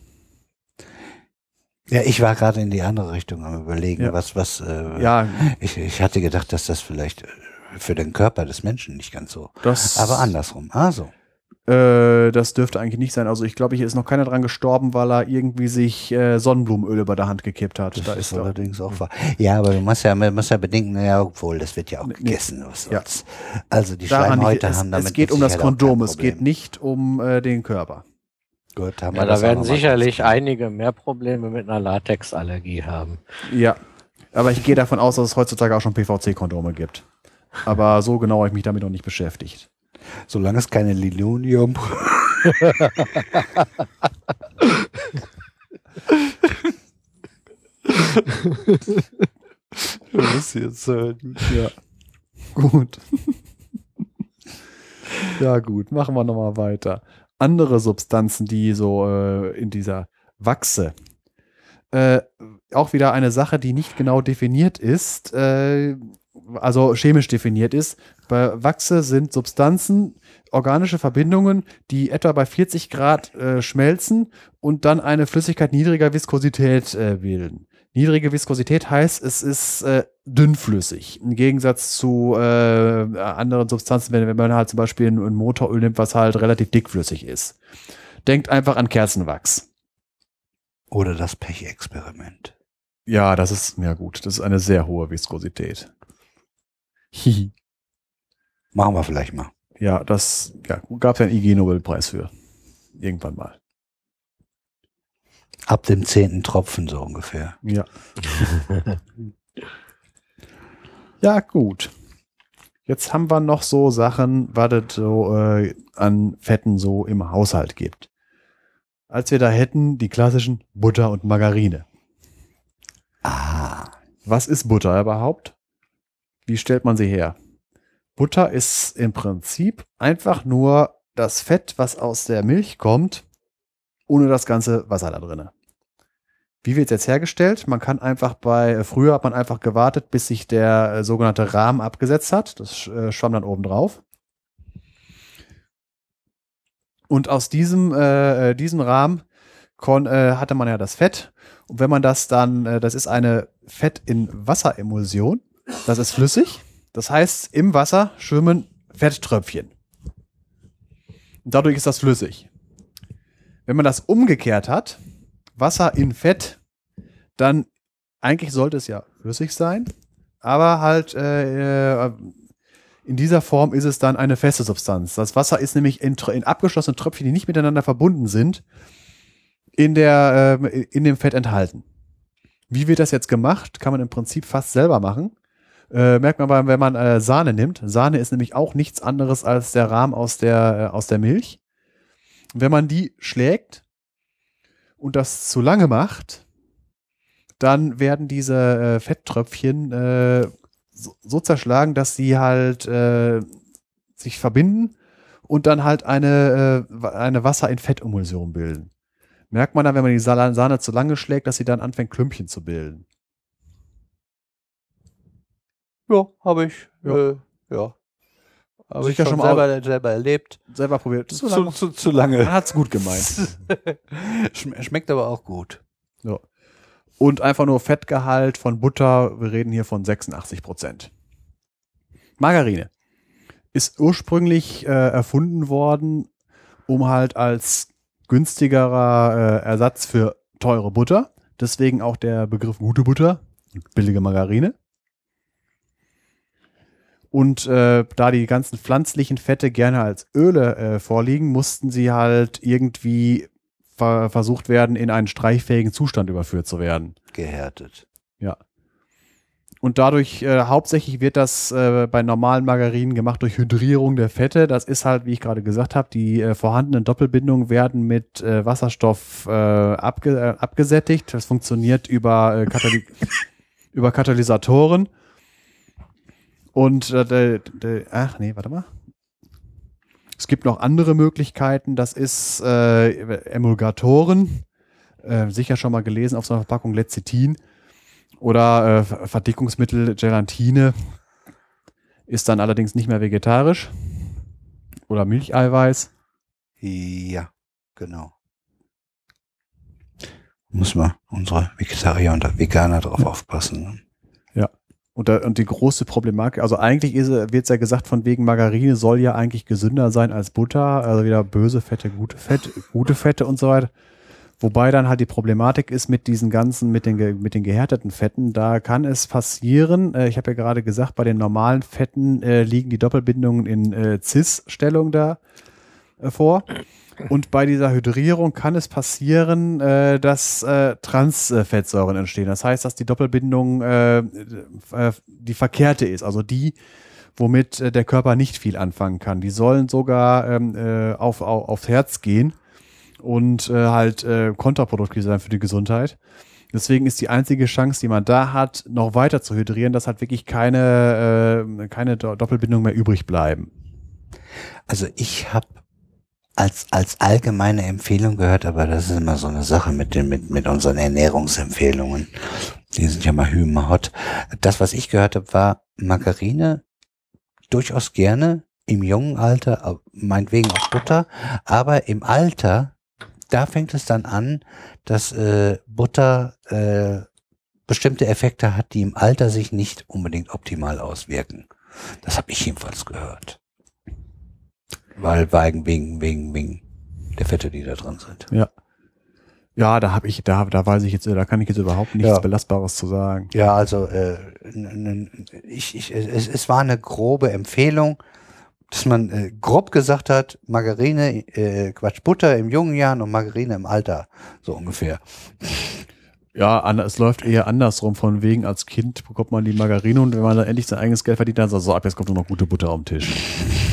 Ja, ich war gerade in die andere Richtung am überlegen, Ja. was, was, äh, Ja, ich, ich hatte gedacht, dass das vielleicht äh, für den Körper des Menschen nicht ganz so. das, Aber andersrum. Ah, so. Äh, das dürfte eigentlich nicht sein. Also ich glaube, hier ist noch keiner dran gestorben, weil er irgendwie sich äh, Sonnenblumenöl über der Hand gekippt hat. Das da ist ist allerdings auch wahr. Ja, aber du musst ja, man muss ja bedenken, naja, obwohl, das wird ja auch gegessen. Was Ja. Also die daran nicht, Schleimhäute es, haben damit es geht um das Kondom, es geht nicht um äh, den Körper. Gut, haben Ja, wir da werden sicherlich einige mehr Probleme mit einer Latexallergie haben. Ja. Aber ich gehe davon aus, dass es heutzutage auch schon PVC-Kondome gibt. Aber so genau habe ich mich damit noch nicht beschäftigt. Solange es keine Linoleum. Das ist jetzt, ja. Gut. ja, gut. Machen wir nochmal weiter. Andere Substanzen, die so äh, in dieser Wachse, äh, auch wieder eine Sache, die nicht genau definiert ist, äh, also chemisch definiert ist. Bei Wachse sind Substanzen, organische Verbindungen, die etwa bei 40 Grad äh, schmelzen und dann eine Flüssigkeit niedriger Viskosität äh, bilden. Niedrige Viskosität heißt, es ist äh, dünnflüssig. Im Gegensatz zu äh, anderen Substanzen, wenn, wenn man halt zum Beispiel ein, ein Motoröl nimmt, was halt relativ dickflüssig ist. Denkt einfach an Kerzenwachs. Oder das Pechexperiment. Ja, das ist, ja gut, das ist eine sehr hohe Viskosität. Hihi. Machen wir vielleicht mal. Ja, das ja, gab es ja einen IG-Nobelpreis für. Irgendwann mal. Ab dem zehnten Tropfen so ungefähr. Ja. ja, gut. Jetzt haben wir noch so Sachen, was es so äh, an Fetten so im Haushalt gibt. Als wir da hätten, die klassischen Butter und Margarine. Ah. Was ist Butter überhaupt? Wie stellt man sie her? Butter ist im Prinzip einfach nur das Fett, was aus der Milch kommt, ohne das ganze Wasser da drinne. Wie wird es jetzt hergestellt? Man kann einfach bei, äh, früher hat man einfach gewartet, bis sich der äh, sogenannte Rahmen abgesetzt hat. Das äh, schwamm dann oben drauf. Und aus diesem, äh, diesem Rahmen kon, äh, hatte man ja das Fett. Und wenn man das dann, äh, das ist eine Fett in Wasseremulsion, das ist flüssig. Das heißt, im Wasser schwimmen Fetttröpfchen. Dadurch ist das flüssig. Wenn man das umgekehrt hat, Wasser in Fett, dann eigentlich sollte es ja flüssig sein, aber halt äh, äh, in dieser Form ist es dann eine feste Substanz. Das Wasser ist nämlich in, in abgeschlossenen Tröpfchen, die nicht miteinander verbunden sind, in, der, äh, in dem Fett enthalten. Wie wird das jetzt gemacht? Kann man im Prinzip fast selber machen. Äh, merkt man, wenn man äh, Sahne nimmt. Sahne ist nämlich auch nichts anderes als der Rahm aus der, äh, aus der Milch. Wenn man die schlägt und das zu lange macht, dann werden diese äh, Fetttröpfchen äh, so, so zerschlagen, dass sie halt äh, sich verbinden und dann halt eine, eine Wasser in Fettemulsion bilden. Merkt man dann, wenn man die Sahne zu lange schlägt, dass sie dann anfängt, Klümpchen zu bilden. Ja, habe ich. Ja. Äh, ja. Habe ich schon schon mal selber, selber erlebt. Selber probiert. Zu, zu, zu, zu lange. Hat's gut gemeint. Schm- Schmeckt aber auch gut. So. Und einfach nur Fettgehalt von Butter, wir reden hier von 86 Prozent. Margarine ist ursprünglich äh, erfunden worden, um halt als günstigerer äh, Ersatz für teure Butter, deswegen auch der Begriff gute Butter, billige Margarine. Und äh, da die ganzen pflanzlichen Fette gerne als Öle äh, vorliegen, mussten sie halt irgendwie ver versucht werden, in einen streichfähigen Zustand überführt zu werden. Gehärtet. Und dadurch, äh, hauptsächlich wird das äh, bei normalen Margarinen gemacht durch Hydrierung der Fette. Das ist halt, wie ich gerade gesagt habe, die äh, vorhandenen Doppelbindungen werden mit äh, Wasserstoff äh, abge äh, abgesättigt. Das funktioniert über, äh, Katali über Katalysatoren. Und äh, de, de, ach nee, warte mal. Es gibt noch andere Möglichkeiten. Das ist äh, Emulgatoren. Äh, sicher schon mal gelesen auf so einer Verpackung Lecithin. Oder äh, Verdickungsmittel Gelatine ist dann allerdings nicht mehr vegetarisch. Oder Milcheiweiß. Ja, genau. Muss man unsere Vegetarier und Veganer drauf aufpassen. Und, da, und die große Problematik, also eigentlich wird es ja gesagt, von wegen Margarine soll ja eigentlich gesünder sein als Butter, also wieder böse Fette, gute Fette, gute Fette und so weiter. Wobei dann halt die Problematik ist mit diesen ganzen, mit den, mit den gehärteten Fetten, da kann es passieren, äh, ich habe ja gerade gesagt, bei den normalen Fetten äh, liegen die Doppelbindungen in äh, Cis-Stellung da äh, vor. Und bei dieser Hydrierung kann es passieren, äh, dass äh, Transfettsäuren entstehen. Das heißt, dass die Doppelbindung äh, äh, die verkehrte ist, also die, womit der Körper nicht viel anfangen kann. Die sollen sogar ähm, äh, auf, auf, aufs Herz gehen und halt kontraproduktiv sein für die Gesundheit. Deswegen ist die einzige Chance, die man da hat, noch weiter zu hydrieren, dass halt wirklich keine, äh, keine Do Doppelbindungen mehr übrig bleiben. Also ich habe als, als allgemeine Empfehlung gehört, aber das ist immer so eine Sache mit den, mit, mit unseren Ernährungsempfehlungen. Die sind ja mal hümer. Das, was ich gehört habe, war Margarine durchaus gerne im jungen Alter, meinetwegen auch Butter, aber im Alter, da fängt es dann an, dass äh, Butter äh, bestimmte Effekte hat, die im Alter sich nicht unbedingt optimal auswirken. Das habe ich jedenfalls gehört. Weil wegen, wegen, wegen, wegen der Fette, die da drin sind. Ja, da habe ich, da, da weiß ich jetzt, da kann ich jetzt überhaupt nichts Ja. Belastbares zu sagen. Ja, also äh, ich, ich, es, es war eine grobe Empfehlung, dass man äh, grob gesagt hat, Margarine, äh, Quatsch, Butter im jungen Jahren und Margarine im Alter, so ungefähr. Ja, es läuft eher andersrum. Von wegen, als Kind bekommt man die Margarine und wenn man dann endlich sein eigenes Geld verdient, dann sagt so, ab jetzt kommt nur noch gute Butter auf den Tisch.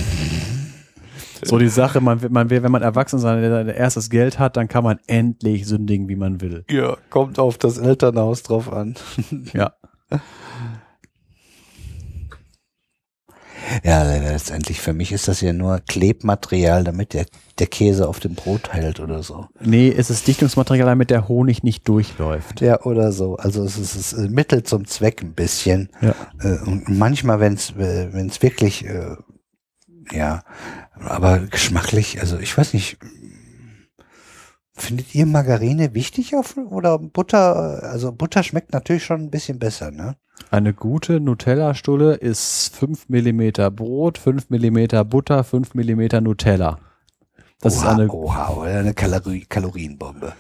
So die Sache, man, will- man will, wenn man erwachsen sein, erstes Geld hat, dann kann man endlich sündigen, wie man will. Ja, kommt auf das Elternhaus drauf an. Ja. Ja, letztendlich für mich ist das ja nur Klebmaterial, damit der, der Käse auf dem Brot hält oder so. Nee, es ist Dichtungsmaterial, damit der Honig nicht durchläuft. Ja, oder so. Also es ist, es ist Mittel zum Zweck ein bisschen. Ja. Äh, Und manchmal, wenn es wenn es wirklich, äh, ja, aber geschmacklich, also ich weiß nicht, findet ihr Margarine wichtig auf oder Butter? Also Butter schmeckt natürlich schon ein bisschen besser, ne? Eine gute Nutella-Stulle ist 5 mm Brot, 5 mm Butter, 5 mm Nutella. Das ist oha, eine, oha, eine Kalorie, Kalorienbombe.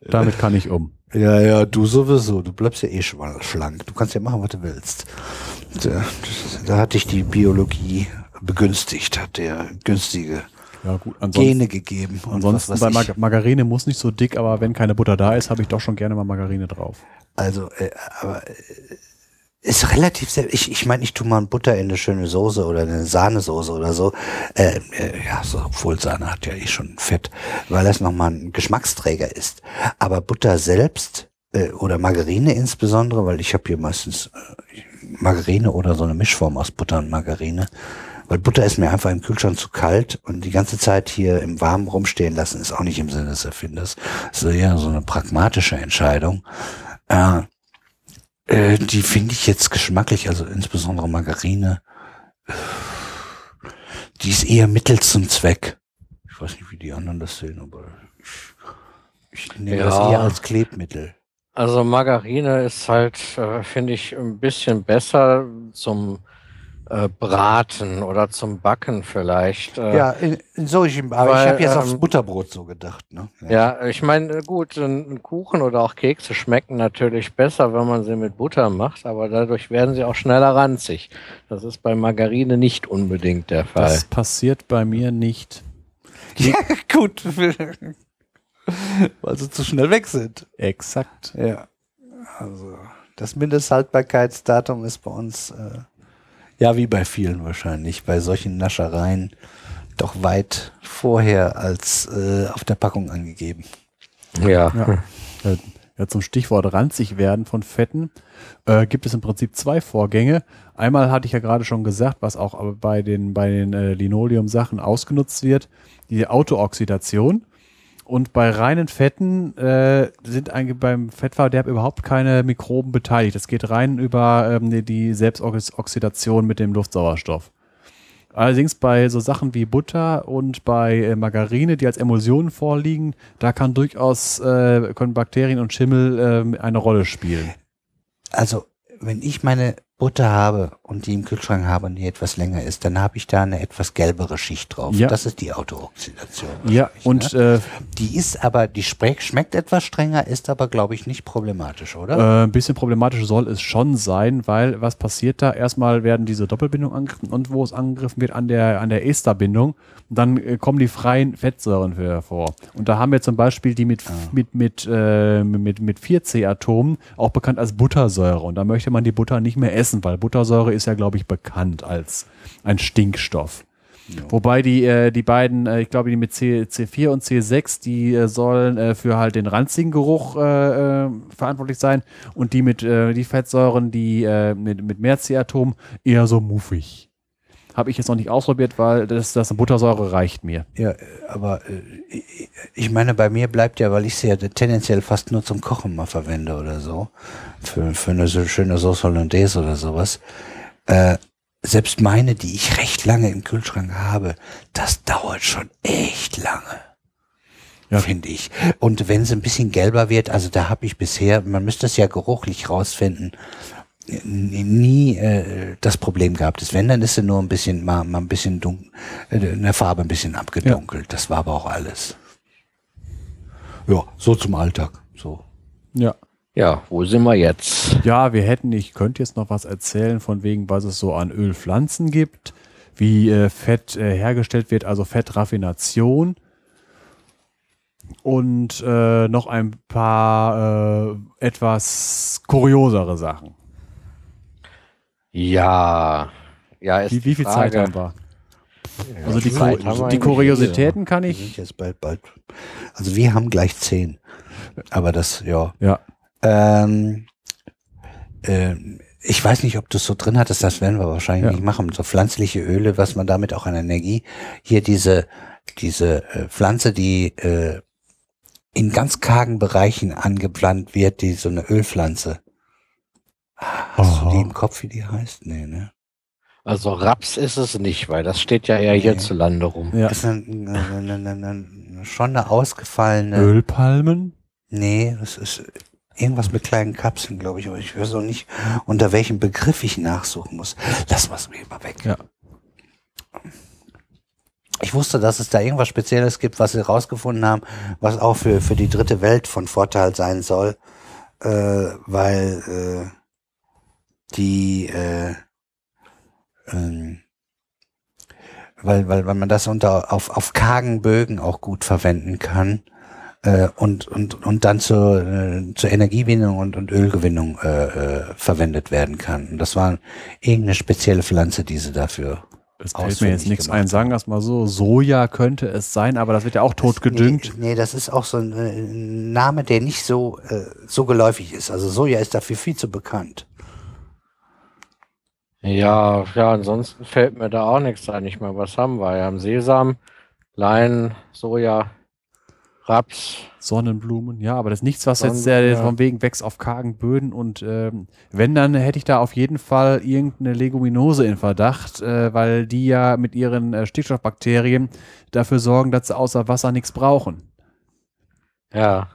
damit kann ich um. Ja, ja, du sowieso. Du bleibst ja eh schwa- schlank. Du kannst ja machen, was du willst. Da, da hat dich die Biologie begünstigt, hat der günstige Ja, gut. Gene gegeben. Und ansonsten was bei Mar ich. Margarine muss nicht so dick, aber wenn keine Butter da ist, habe ich doch schon gerne mal Margarine drauf. Also, äh, aber äh, ist relativ sehr, ich, ich meine, ich tue mal Butter in eine schöne Soße oder eine Sahnesoße oder so. Äh, äh, ja, so, obwohl Sahne hat ja eh schon Fett, weil das nochmal ein Geschmacksträger ist. Aber Butter selbst äh, oder Margarine insbesondere, weil ich habe hier meistens äh, Margarine oder so eine Mischform aus Butter und Margarine. Weil Butter ist mir einfach im Kühlschrank zu kalt und die ganze Zeit hier im Warmen rumstehen lassen ist auch nicht im Sinne des Erfinders. Das ist eher so eine pragmatische Entscheidung. Äh, äh, die finde ich jetzt geschmacklich, also insbesondere Margarine, die ist eher Mittel zum Zweck. Ich weiß nicht, wie die anderen das sehen, aber ich, ich nehme Ja. das eher als Klebmittel. Also Margarine ist halt, äh, finde ich, ein bisschen besser zum äh, Braten oder zum Backen vielleicht. Äh, Ja, in, in solchen, aber Weil, ich habe jetzt ähm, aufs Butterbrot so gedacht. Ne? Ja, ich meine, gut, ein ein Kuchen oder auch Kekse schmecken natürlich besser, wenn man sie mit Butter macht, aber dadurch werden sie auch schneller ranzig. Das ist bei Margarine nicht unbedingt der Fall. Das passiert bei mir nicht. Ja, gut. Weil sie zu schnell weg sind. Exakt. Ja. Also das Mindesthaltbarkeitsdatum ist bei uns, äh, ja wie bei vielen wahrscheinlich, bei solchen Naschereien doch weit vorher als äh, auf der Packung angegeben. ja. Ja. Ja, zum Stichwort ranzig werden von Fetten äh, gibt es im Prinzip zwei Vorgänge. Einmal hatte ich ja gerade schon gesagt, was auch bei den, bei den äh, Linoleum-Sachen ausgenutzt wird, die Autooxidation. Und bei reinen Fetten äh, sind eigentlich beim Fettverderb überhaupt keine Mikroben beteiligt. Es geht rein über ähm, die- Selbstoxidation mit dem Luftsauerstoff. Allerdings bei so Sachen wie Butter und bei äh, Margarine, die als Emulsionen vorliegen, da kann durchaus äh, können Bakterien und Schimmel ähm, eine Rolle spielen. Also wenn ich meine Butter habe und die im Kühlschrank habe und die etwas länger ist, dann habe ich da eine etwas gelbere Schicht drauf. Ja. Das ist die Autooxidation. Ja, und ne? äh, die ist aber, die schmeckt, etwas strenger, ist aber glaube ich nicht problematisch, oder? Äh, ein bisschen problematisch soll es schon sein, weil was passiert da? Erstmal werden diese Doppelbindungen angegriffen und wo es angegriffen wird an der, an der Esterbindung, dann äh, kommen die freien Fettsäuren hervor. Und da haben wir zum Beispiel die mit, mit, mit, äh, mit, mit 4C-Atomen, auch bekannt als Buttersäure. Und da möchte man die Butter nicht mehr essen, weil Buttersäure ist ja, glaube ich, bekannt als ein Stinkstoff. Wobei die, äh, die beiden, äh, ich glaube, die mit C, C4 und C6, die äh, sollen äh, für halt den ranzigen Geruch äh, äh, verantwortlich sein und die mit die Fettsäuren, die mit, mit mehr C-Atom eher so muffig. Habe ich jetzt noch nicht ausprobiert, weil das, das Buttersäure reicht mir. Ja, äh, aber äh, ich- meine, bei mir bleibt ja, weil ich sie ja tendenziell fast nur zum Kochen mal verwende oder so, für, für eine so schöne Sauce Hollandaise oder sowas, äh, selbst meine, die ich recht lange im Kühlschrank habe, das dauert schon echt lange. Ja. Finde ich. Und wenn sie ein bisschen gelber wird, also da habe ich bisher, man müsste es ja geruchlich rausfinden, nie äh, das Problem gehabt ist. Wenn, dann ist sie nur ein bisschen, mal, mal ein bisschen dunkel, äh, in der Farbe ein bisschen abgedunkelt. Das war aber auch alles. Ja, so zum Alltag. So. Ja. Ja, wo sind wir jetzt? Ja, wir hätten, ich könnte jetzt noch was erzählen, von wegen, was es so an Ölpflanzen gibt, wie äh, Fett äh, hergestellt wird, also Fettraffination. Und äh, noch ein paar äh, etwas kuriosere Sachen. Ja. Ja, ist Wie, wie viel die Zeit Frage. haben wir? Also die, Zeit wir die Kuriositäten kann Wir ich. sind jetzt bald, bald. Also wir haben gleich zehn. Aber das, ja. Ja, Ähm, ähm, ich weiß nicht, ob du es so drin hattest, das werden wir wahrscheinlich Ja. nicht machen. So pflanzliche Öle, was man damit auch an Energie. Hier diese, diese äh, Pflanze, die äh, in ganz kargen Bereichen angepflanzt wird, die so eine Ölpflanze. Hast du Aha. die im Kopf, wie die heißt? Nee, ne? Also Raps ist es nicht, weil das steht ja eher Nee. hierzulande rum. ja. Ist eine, eine, eine, eine, eine, schon eine ausgefallene. Ölpalmen. Nee, das ist irgendwas mit kleinen Kapseln, glaube ich, aber ich weiß auch nicht, unter welchem Begriff ich nachsuchen muss. Lass was mir mal weg. Ja. Ich wusste, dass es da irgendwas Spezielles gibt, was sie rausgefunden haben, was auch für, für die dritte Welt von Vorteil sein soll, äh, weil äh, die äh, ähm, weil, weil, weil man das unter auf, auf kargen Bögen auch gut verwenden kann. äh, und, und, und dann zur, äh, zur Energiegewinnung und, und Ölgewinnung äh, äh, verwendet werden kann. Und das war irgendeine spezielle Pflanze, die sie dafür Es fällt mir jetzt nichts ein. Sagen wir es mal so. Soja könnte es sein, aber das wird ja auch tot gedüngt. Nee, nee, das ist auch so ein, äh, ein Name, der nicht so, äh, so geläufig ist. Also Soja ist dafür viel zu bekannt. Ja, ja, ansonsten fällt mir da auch nichts ein. Ich meine, was haben wir? Wir haben Sesam, Lein, Soja, Raps. Sonnenblumen, ja, aber das ist nichts, was Sonnen- jetzt sehr ja. von wegen wächst auf kargen Böden und ähm, wenn, dann hätte ich da auf jeden Fall irgendeine Leguminose in Verdacht, äh, weil die ja mit ihren äh, Stickstoffbakterien dafür sorgen, dass sie außer Wasser nichts brauchen. Ja,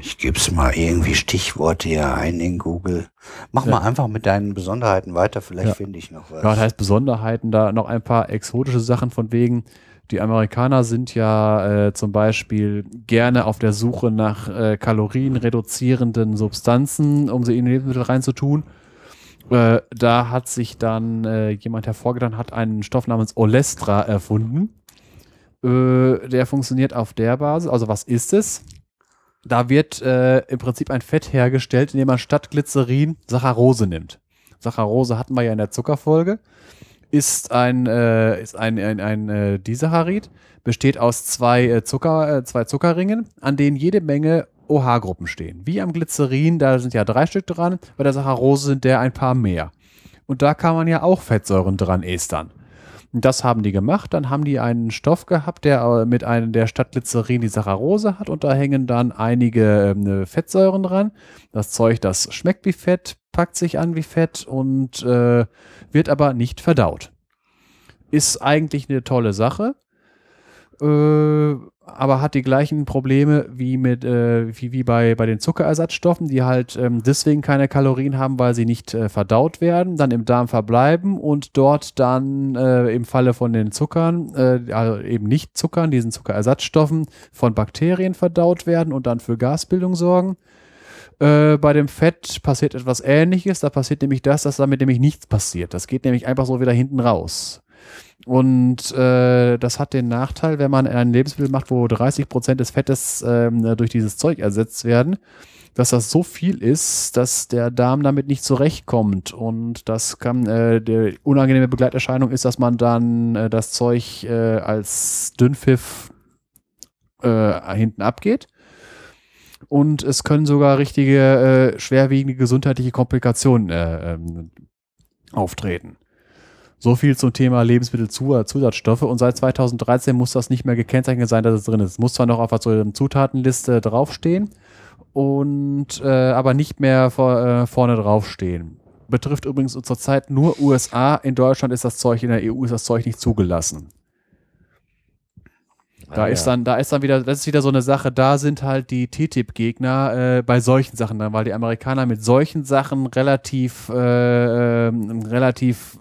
Ich gib's mal irgendwie Stichworte hier ein in Google. Mach Ja. mal einfach mit deinen Besonderheiten weiter, vielleicht Ja. finde ich noch was. Ja, das heißt Besonderheiten, da noch ein paar exotische Sachen von wegen. Die Amerikaner sind ja äh, zum Beispiel gerne auf der Suche nach äh, kalorienreduzierenden Substanzen, um sie in Lebensmittel reinzutun. Äh, da hat sich dann äh, jemand hervorgetan, hat einen Stoff namens Olestra erfunden. Äh, der funktioniert auf der Basis. Also was ist es? Da wird äh, im Prinzip ein Fett hergestellt, indem man statt Glycerin Saccharose nimmt. Saccharose hatten wir ja in der Zuckerfolge. Ist ein, äh, ist ein, ein, ein äh, Disaccharid, besteht aus zwei, äh, Zucker, äh, zwei Zuckerringen, an denen jede Menge OH-Gruppen stehen. Wie am Glycerin, da sind ja drei Stück dran, bei der Saccharose sind der ein paar mehr. Und da kann man ja auch Fettsäuren dran estern. Das haben die gemacht. Dann haben die einen Stoff gehabt, der äh, mit einem der statt Glycerin die Saccharose hat und da hängen dann einige ähm, Fettsäuren dran. Das Zeug, das schmeckt wie Fett, packt sich an wie Fett und äh, wird aber nicht verdaut. Ist eigentlich eine tolle Sache, äh, aber hat die gleichen Probleme wie mit äh, wie, wie bei, bei den Zuckerersatzstoffen, die halt ähm, deswegen keine Kalorien haben, weil sie nicht äh, verdaut werden, dann im Darm verbleiben und dort dann äh, im Falle von den Zuckern, äh, also eben nicht Zuckern, diesen Zuckerersatzstoffen von Bakterien verdaut werden und dann für Gasbildung sorgen. Äh, bei dem Fett passiert etwas ähnliches. Da passiert nämlich das, dass damit nämlich nichts passiert. Das geht nämlich einfach so wieder hinten raus. Und äh, das hat den Nachteil, wenn man ein Lebensmittel macht, wo 30 Prozent des Fettes ähm, durch dieses Zeug ersetzt werden, dass das so viel ist, dass der Darm damit nicht zurechtkommt. Und das kann, äh, die unangenehme Begleiterscheinung ist, dass man dann äh, das Zeug äh, als Dünnpfiff äh, hinten abgeht. Und es können sogar richtige äh, schwerwiegende gesundheitliche Komplikationen äh, ähm, auftreten. So viel zum Thema Lebensmittelzusatzstoffe. Und seit 2013 muss das nicht mehr gekennzeichnet sein, dass es drin ist. Es muss zwar noch auf der Zutatenliste draufstehen, und äh, aber nicht mehr vor, äh, vorne draufstehen. Betrifft übrigens zurzeit nur USA. In Deutschland ist das Zeug, in der EU ist das Zeug nicht zugelassen. Da Ah, ist ja. dann, da ist dann wieder, das ist wieder so eine Sache, da sind halt die TTIP-Gegner äh, bei solchen Sachen dann, weil die Amerikaner mit solchen Sachen relativ, äh, ähm, relativ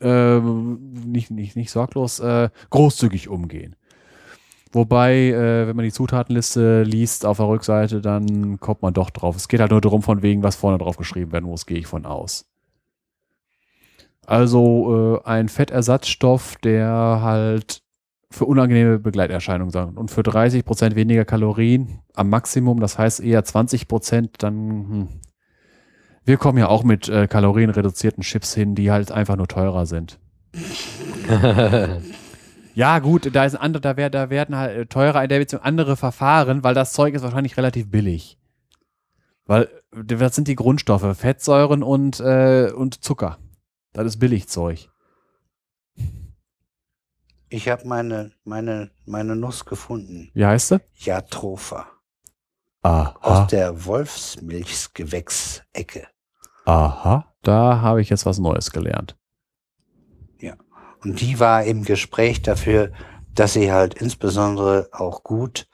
äh, nicht, nicht, nicht sorglos, äh, großzügig umgehen. Wobei, äh, wenn man die Zutatenliste liest auf der Rückseite, dann kommt man doch drauf. Es geht halt nur darum, von wegen, was vorne drauf geschrieben werden muss, gehe ich von aus. Also äh, ein Fettersatzstoff, der halt für unangenehme Begleiterscheinungen sorgt und für 30% weniger Kalorien am Maximum, das heißt eher 20%, dann hm. Wir kommen ja auch mit äh, kalorienreduzierten Chips hin, die halt einfach nur teurer sind. Ja, gut, da ist ein andere, da, wär, da werden halt äh, teurer in der Beziehung andere Verfahren, weil das Zeug ist wahrscheinlich relativ billig. Weil das sind die Grundstoffe, Fettsäuren und, äh, und Zucker. Das ist Billigzeug. Ich habe meine, meine, meine Nuss gefunden. Wie heißt sie? Jatropha. Aha. Aus der Wolfsmilchsgewächsecke. Aha. Da habe ich jetzt was Neues gelernt. Und die war im Gespräch dafür, dass sie halt insbesondere auch gut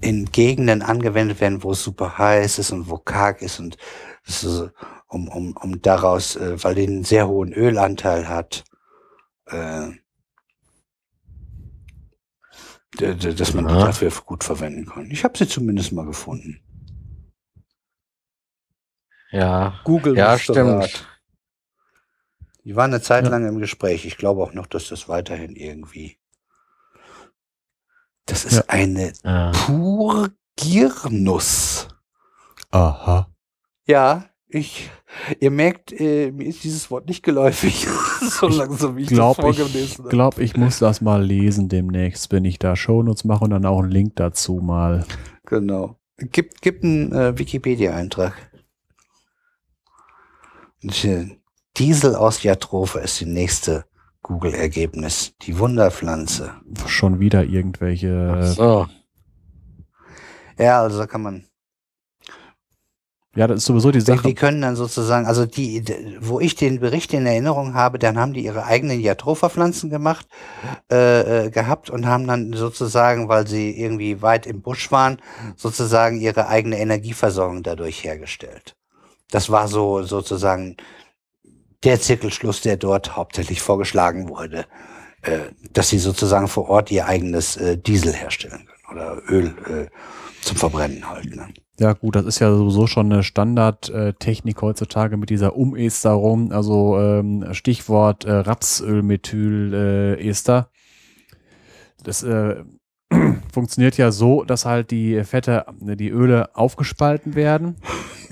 in Gegenden angewendet werden, wo es super heiß ist und wo karg ist und ist, um, um, um daraus, äh, weil die einen sehr hohen Ölanteil hat, äh, dass man die Aha. dafür gut verwenden kann. Ich habe sie zumindest mal gefunden. ja. Google Ja, stimmt. Rat. Die waren eine Zeit Ja. lang im Gespräch. Ich glaube auch noch, dass das weiterhin irgendwie Das ist Ja. eine Ah. Purgirnuss. Aha. Ja, ich, ihr merkt, äh, mir ist dieses Wort nicht geläufig. so langsam, wie ich Glaub das ich, vorgelesen habe. glaub, ich muss das mal lesen demnächst, wenn ich da Shownotes mache und dann auch einen Link dazu mal. Genau. Gibt, gibt einen äh, Wikipedia-Eintrag. Äh, Diesel aus Jatropha ist die nächste Google-Ergebnis. Die Wunderpflanze. Schon wieder irgendwelche. So. Ja, also da kann man. Ja, das ist sowieso die Sache. die können dann sozusagen, also die, wo ich den Bericht in Erinnerung habe, dann haben die ihre eigenen Jatropha-Pflanzen gemacht, äh, äh, gehabt und haben dann sozusagen, weil sie irgendwie weit im Busch waren, sozusagen ihre eigene Energieversorgung dadurch hergestellt. Das war so sozusagen der Zirkelschluss, der dort hauptsächlich vorgeschlagen wurde, äh, dass sie sozusagen vor Ort ihr eigenes äh, Diesel herstellen können oder Öl äh, zum Verbrennen halt. Ne? Ja, gut, das ist ja sowieso schon eine Standardtechnik heutzutage mit dieser Umesterung, also ähm, Stichwort äh, Rapsölmethyl-Ester. das äh, funktioniert ja so, dass halt die Fette, die Öle aufgespalten werden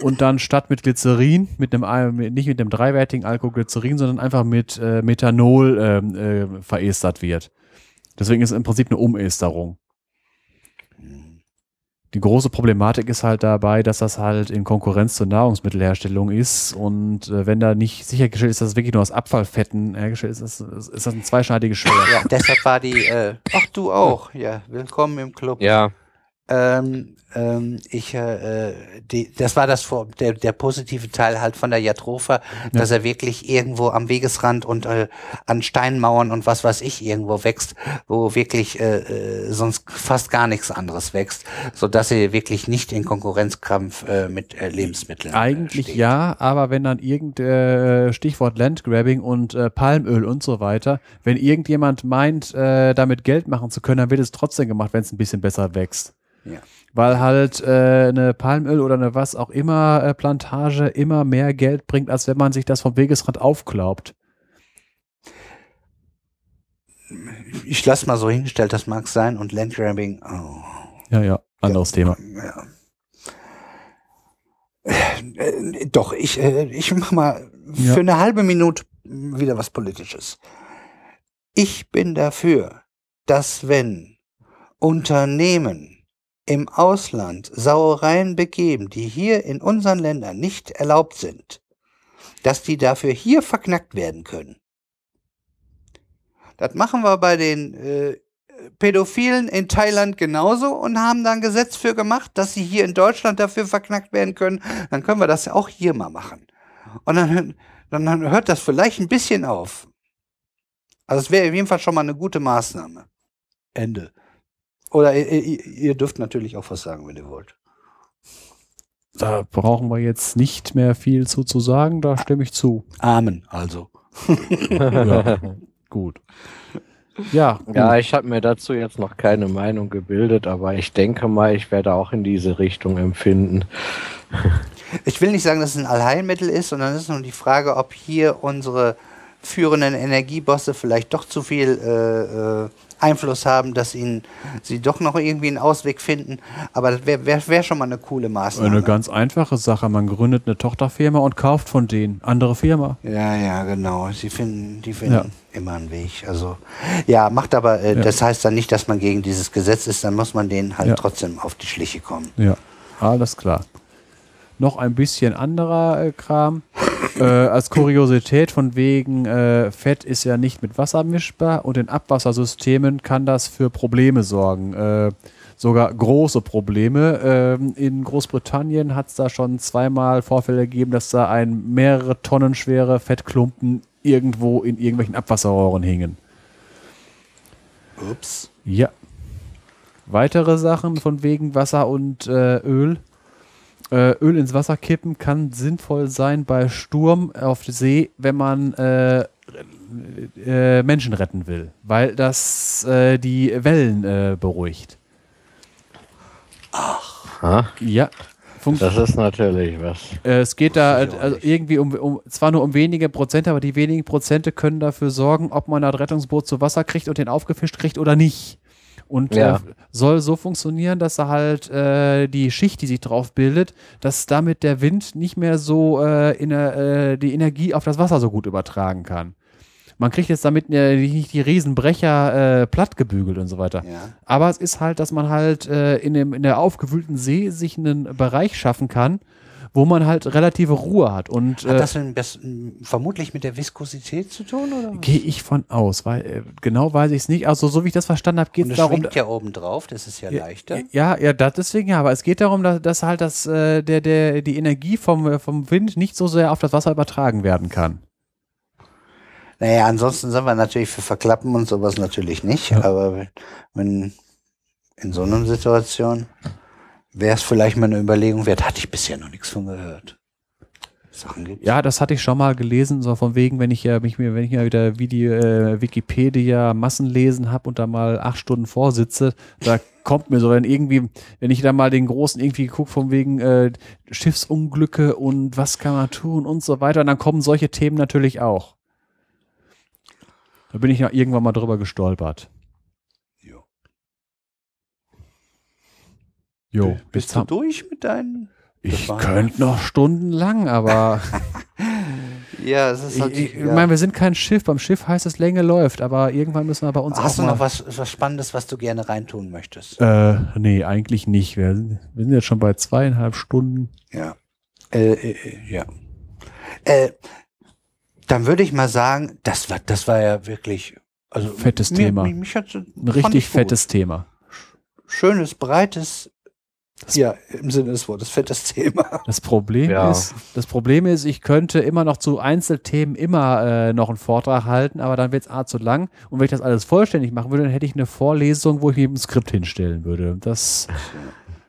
und dann statt mit Glycerin, mit einem, mit- nicht mit einem dreiwertigen Alkoglycerin, sondern einfach mit äh, Methanol ähm, äh, verestert wird. Deswegen ist es im Prinzip eine Umesterung. Die große Problematik ist halt dabei, dass das halt in Konkurrenz zur Nahrungsmittelherstellung ist und äh, wenn da nicht sichergestellt ist, dass es wirklich nur aus Abfallfetten hergestellt ist, ist, das- ist das ein zweischneidiges Schwert. Ja, deshalb war die, äh, ach du auch, ja, willkommen im Club. Ja, Ähm, ähm, ich, äh, die, das war das vor, der, der positive Teil halt von der Jatropha, dass er wirklich irgendwo am Wegesrand und äh, an Steinmauern und was weiß ich irgendwo wächst, wo wirklich äh, äh, sonst fast gar nichts anderes wächst, so dass sie wirklich nicht in Konkurrenzkampf äh, mit äh, Lebensmitteln. Eigentlich äh, steht. ja, aber wenn dann irgend äh, Stichwort Landgrabbing und äh, Palmöl und so weiter, wenn irgendjemand meint, äh, damit Geld machen zu können, dann wird es trotzdem gemacht, wenn es ein bisschen besser wächst. Ja. Weil halt äh, eine Palmöl oder eine was auch immer äh, Plantage immer mehr Geld bringt, als wenn man sich das vom Wegesrand aufklaubt. Ich lasse mal so hingestellt, das mag sein und Landgrabbing, oh. Ja, ja, anderes Thema. Ja. Äh, doch, ich, äh, ich mach mal Ja. für eine halbe Minute wieder was Politisches. Ich bin dafür, dass wenn Unternehmen im Ausland Sauereien begeben, die hier in unseren Ländern nicht erlaubt sind, dass die dafür hier verknackt werden können. Das machen wir bei den äh, Pädophilen in Thailand genauso und haben da ein Gesetz für gemacht, dass sie hier in Deutschland dafür verknackt werden können. Dann können wir das auch hier mal machen. Und dann, dann, hört das vielleicht ein bisschen auf. Also es wäre auf jeden Fall schon mal eine gute Maßnahme. Ende. Oder ihr, ihr, dürft natürlich auch was sagen, wenn ihr wollt. Da brauchen wir jetzt nicht mehr viel zu, zu sagen, da stimme ich zu. Amen, also. Ja, gut. Ja, gut. ja, ich habe mir dazu jetzt noch keine Meinung gebildet, aber ich denke mal, ich werde auch in diese Richtung empfinden. Ich will nicht sagen, dass es ein Allheilmittel ist, sondern es ist nur die Frage, ob hier unsere führenden Energiebosse vielleicht doch zu viel äh, äh, Einfluss haben, dass ihnen sie doch noch irgendwie einen Ausweg finden. Aber das wäre wär, wär schon mal eine coole Maßnahme. Eine ganz einfache Sache. Man gründet eine Tochterfirma und kauft von denen. Andere Firma. ja, ja, genau. Sie finden, die finden Ja. immer einen Weg. Also ja, macht aber, äh, Ja. das heißt dann nicht, dass man gegen dieses Gesetz ist, dann muss man denen halt Ja. trotzdem auf die Schliche kommen. Ja, alles klar. Noch ein bisschen anderer äh, Kram. äh, als Kuriosität von wegen, äh, Fett ist ja nicht mit Wasser mischbar und in Abwassersystemen kann das für Probleme sorgen. Äh, sogar große Probleme. Ähm, in Großbritannien hat es da schon zweimal Vorfälle gegeben, dass da ein mehrere Tonnen schwere Fettklumpen irgendwo in irgendwelchen Abwasserrohren hingen. Ups. Ja. Weitere Sachen von wegen Wasser und äh, Öl. Äh, Öl ins Wasser kippen kann sinnvoll sein bei Sturm auf See, wenn man äh, äh, Menschen retten will, weil das äh, die Wellen äh, beruhigt. Ha? Ja. Funkt Das ist natürlich was. äh, es geht da also irgendwie um, um, zwar nur um wenige Prozente, aber die wenigen Prozente können dafür sorgen, ob man das Rettungsboot zu Wasser kriegt und den aufgefischt kriegt oder nicht. Und Ja. äh, soll so funktionieren, dass er halt äh, die Schicht, die sich drauf bildet, dass damit der Wind nicht mehr so äh, in, äh, die Energie auf das Wasser so gut übertragen kann. Man kriegt jetzt damit äh, nicht die Riesenbrecher äh, plattgebügelt und so weiter. Ja. Aber es ist halt, dass man halt äh, in, dem, in der aufgewühlten See sich einen Bereich schaffen kann, wo man halt relative Ruhe hat. Und Hat äh, das denn vermutlich mit der Viskosität zu tun? Gehe ich von aus, weil äh, genau weiß ich es nicht. Also so wie ich das verstanden habe, geht es darum. schwingt ja oben drauf, das ist ja, leichter. Ja, ja, das deswegen ja, aber es geht darum, dass, dass halt das, äh, der, der, die Energie vom, vom Wind nicht so sehr auf das Wasser übertragen werden kann. Naja, ansonsten sind wir natürlich für Verklappen und sowas natürlich nicht, aber wenn- wenn in so einer Situation wäre es vielleicht mal eine Überlegung wert, hatte ich bisher noch nichts von gehört. Sachen gibt's. Ja, das hatte ich schon mal gelesen, so von wegen, wenn ich ja mich mir, wenn ich mir wieder Video, äh, Wikipedia Massenlesen habe und da mal acht Stunden vorsitze, da kommt mir so dann irgendwie, wenn ich da mal den großen irgendwie gucke, von wegen äh, Schiffsunglücke und was kann man tun und so weiter, und dann kommen solche Themen natürlich auch. Da bin ich ja irgendwann mal drüber gestolpert. Jo, Bist du durch mit deinen? Ich könnte noch stundenlang, aber Ja, es ist halt, ich, ja. ich meine, wir sind kein Schiff. Beim Schiff heißt es Länge läuft, aber irgendwann müssen wir bei uns Hast auch du noch was, was Spannendes, was du gerne reintun möchtest? Äh, nee, eigentlich nicht. Wir, sind- wir sind jetzt schon bei zweieinhalb Stunden. Ja. Äh, äh, äh, ja. Äh, dann würde ich mal sagen, das war, das war ja wirklich, also Fettes mir, Thema. Mich, mich Ein richtig fettes Thema. schönes, breites, ja, im Sinne des Wortes, fettes Thema. Das Problem Ja. ist, das Problem ist, ich könnte immer noch zu Einzelthemen immer äh, noch einen Vortrag halten, aber dann wird es A zu lang. Und wenn ich das alles vollständig machen würde, dann hätte ich eine Vorlesung, wo ich mir ein Skript hinstellen würde. Das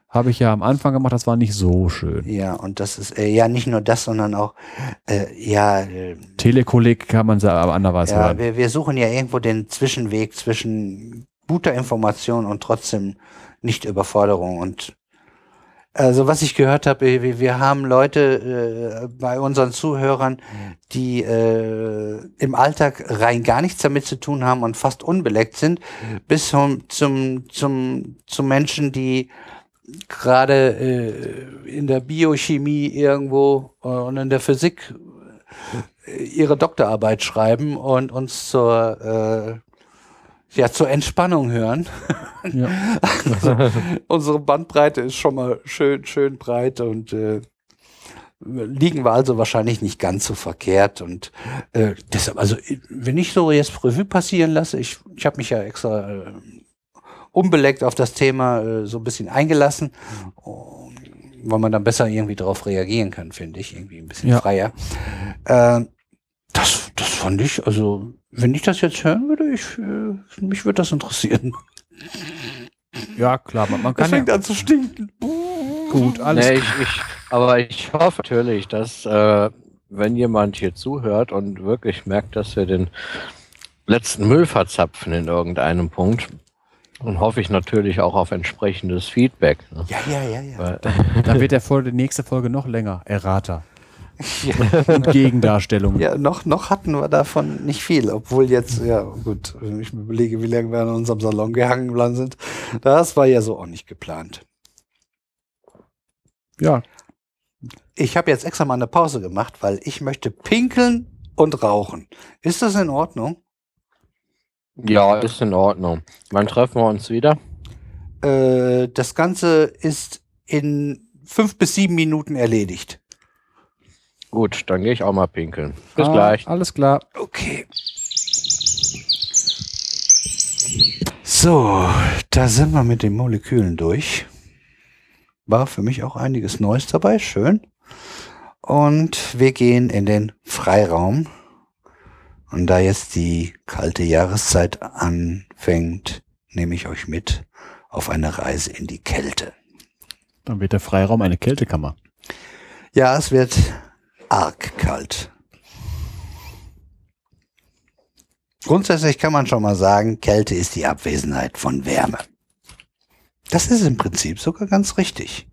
habe ich ja am Anfang gemacht, das war nicht so schön. Ja, und das ist äh, ja nicht nur das, sondern auch, äh, ja, äh, Telekolleg kann man aber anderweitig ja hören. wir, wir suchen ja irgendwo den Zwischenweg zwischen guter Information und trotzdem nicht Überforderung. Und also was ich gehört habe, wir, haben Leute äh, bei unseren Zuhörern, die äh, im Alltag rein gar nichts damit zu tun haben und fast unbeleckt sind, bis zum, zum, zum, zu Menschen, die gerade äh, in der Biochemie irgendwo äh, und in der Physik äh, ihre Doktorarbeit schreiben und uns zur äh, ja zur Entspannung hören. Ja. Unsere Bandbreite ist schon mal schön schön breit und äh, liegen wir also wahrscheinlich nicht ganz so verkehrt und äh, deshalb also wenn ich so jetzt Revue passieren lasse, ich ich habe mich ja extra äh, unbeleckt auf das Thema äh, so ein bisschen eingelassen, weil man dann besser irgendwie darauf reagieren kann, finde ich, irgendwie ein bisschen Ja. freier. Äh, das, das fand ich, also wenn ich das jetzt hören würde, ich, äh, mich würde das interessieren. ja, klar, man, man Das kann fängt ja an zu stinken. gut alles. Nee, ich, ich, aber ich hoffe natürlich, dass äh, wenn jemand hier zuhört und wirklich merkt, dass wir den letzten Müll verzapfen in irgendeinem Punkt, dann hoffe ich natürlich auch auf entsprechendes Feedback. Ne? Ja, ja, ja, ja. Weil, Dann wird der Folge, die nächste Folge noch länger. Errata. Und Gegendarstellung. Ja, noch, noch hatten wir davon nicht viel, obwohl jetzt, ja gut, wenn ich mir überlege, wie lange wir an unserem Salon gehangen geblieben sind, das war ja so auch nicht geplant. ja. Ich habe jetzt extra mal eine Pause gemacht, weil ich möchte pinkeln und rauchen. Ist das in Ordnung? ja, ist in Ordnung. Wann treffen wir uns wieder? Äh, das Ganze ist in fünf bis sieben Minuten erledigt. Gut, dann gehe ich auch mal pinkeln. Bis Ah, gleich. Alles klar. Okay. So, da sind wir mit den Molekülen durch. War für mich auch einiges Neues dabei, schön. Und wir gehen in den Freiraum. Und da jetzt die kalte Jahreszeit anfängt, nehme ich euch mit auf eine Reise in die Kälte. Dann wird der Freiraum eine Kältekammer. Ja, es wird arg kalt. Grundsätzlich kann man schon mal sagen, Kälte ist die Abwesenheit von Wärme. Das ist im Prinzip sogar ganz richtig.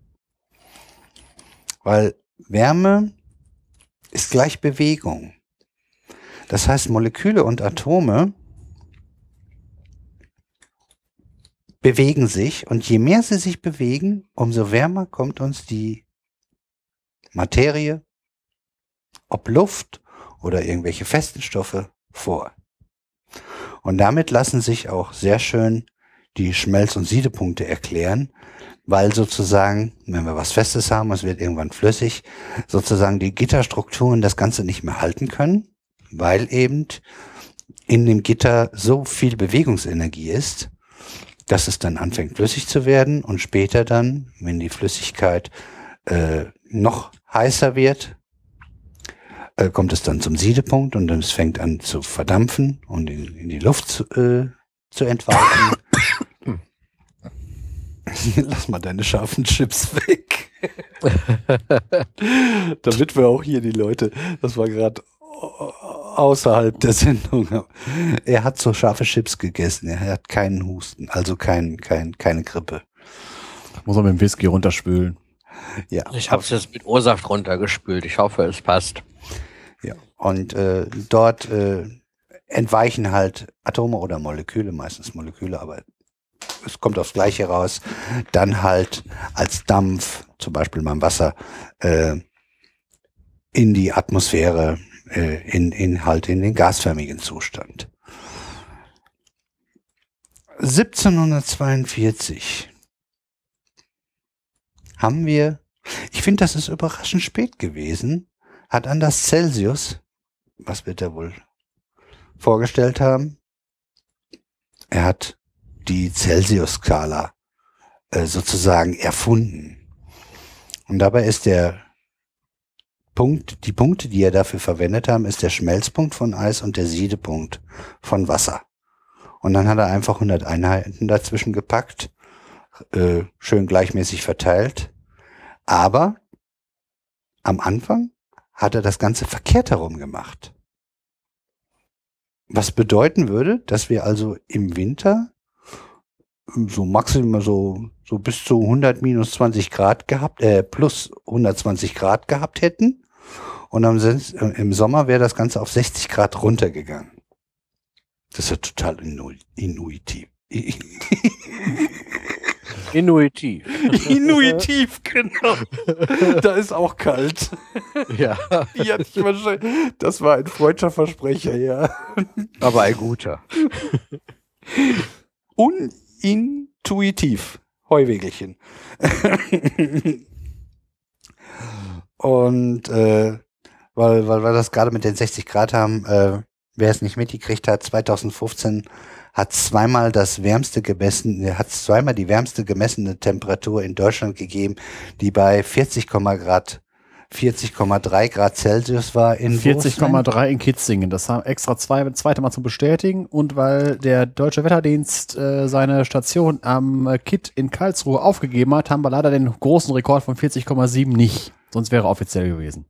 Weil Wärme ist gleich Bewegung. Das heißt, Moleküle und Atome bewegen sich und je mehr sie sich bewegen, umso wärmer kommt uns die Materie, ob Luft oder irgendwelche festen Stoffe vor. Und damit lassen sich auch sehr schön die Schmelz- und Siedepunkte erklären, weil sozusagen, wenn wir was Festes haben, es wird irgendwann flüssig, sozusagen die Gitterstrukturen das Ganze nicht mehr halten können, weil eben in dem Gitter so viel Bewegungsenergie ist, dass es dann anfängt flüssig zu werden und später dann, wenn die Flüssigkeit äh, noch heißer wird, äh, kommt es dann zum Siedepunkt und dann es fängt an zu verdampfen und in, in die Luft zu, äh, zu entweichen. Lass mal deine scharfen Chips weg. Damit wir auch hier die Leute, das war gerade außerhalb der Sendung. Er hat so scharfe Chips gegessen. Er hat keinen Husten, also kein, kein, keine Grippe. Muss er mit dem Whisky runterspülen. Ja. Ich habe es jetzt mit Ursaft runtergespült. Ich hoffe, es passt. Und äh, dort äh, entweichen halt Atome oder Moleküle, meistens Moleküle, aber es kommt aufs Gleiche raus. Dann halt als Dampf, zum Beispiel beim Wasser, äh, in die Atmosphäre, äh, in, in halt in den gasförmigen Zustand. 1742 haben wir, ich finde, das ist überraschend spät gewesen, hat Anders Celsius, was wird er wohl vorgestellt haben? Er hat die Celsius-Skala äh, sozusagen erfunden. Und dabei ist der Punkt, die Punkte, die er dafür verwendet haben, ist der Schmelzpunkt von Eis und der Siedepunkt von Wasser. Und dann hat er einfach 100 Einheiten dazwischen gepackt, äh, schön gleichmäßig verteilt. Aber am Anfang hat er das Ganze verkehrt herum gemacht. Was bedeuten würde, dass wir also im Winter so maximal so, so bis zu 100 minus 20 Grad gehabt, äh, plus 120 Grad gehabt hätten. Und am, im Sommer wäre das Ganze auf 60 Grad runtergegangen. Das ist ja total inu inuitiv. Inuitiv. Genau. da ist auch kalt. Ja, Die hatte ich wahrscheinlich, das war ein freudscher Versprecher, ja. aber ein guter. Unintuitiv. Heuwegelchen. Und äh, weil, weil wir das gerade mit den 60 Grad haben, äh, wer es nicht mitgekriegt hat, 2015 hat zweimal das wärmste gemessen, hat zweimal die wärmste gemessene Temperatur in Deutschland gegeben, die bei 40, Grad 40,3 Grad Celsius war in wo, Sven? 40,3 in Kitzingen. Das haben extra zwei, zweite Mal zu bestätigen. Und weil der Deutsche Wetterdienst äh, seine Station am äh, Kitt in Karlsruhe aufgegeben hat, haben wir leider den großen Rekord von 40,7 nicht. Sonst wäre offiziell gewesen.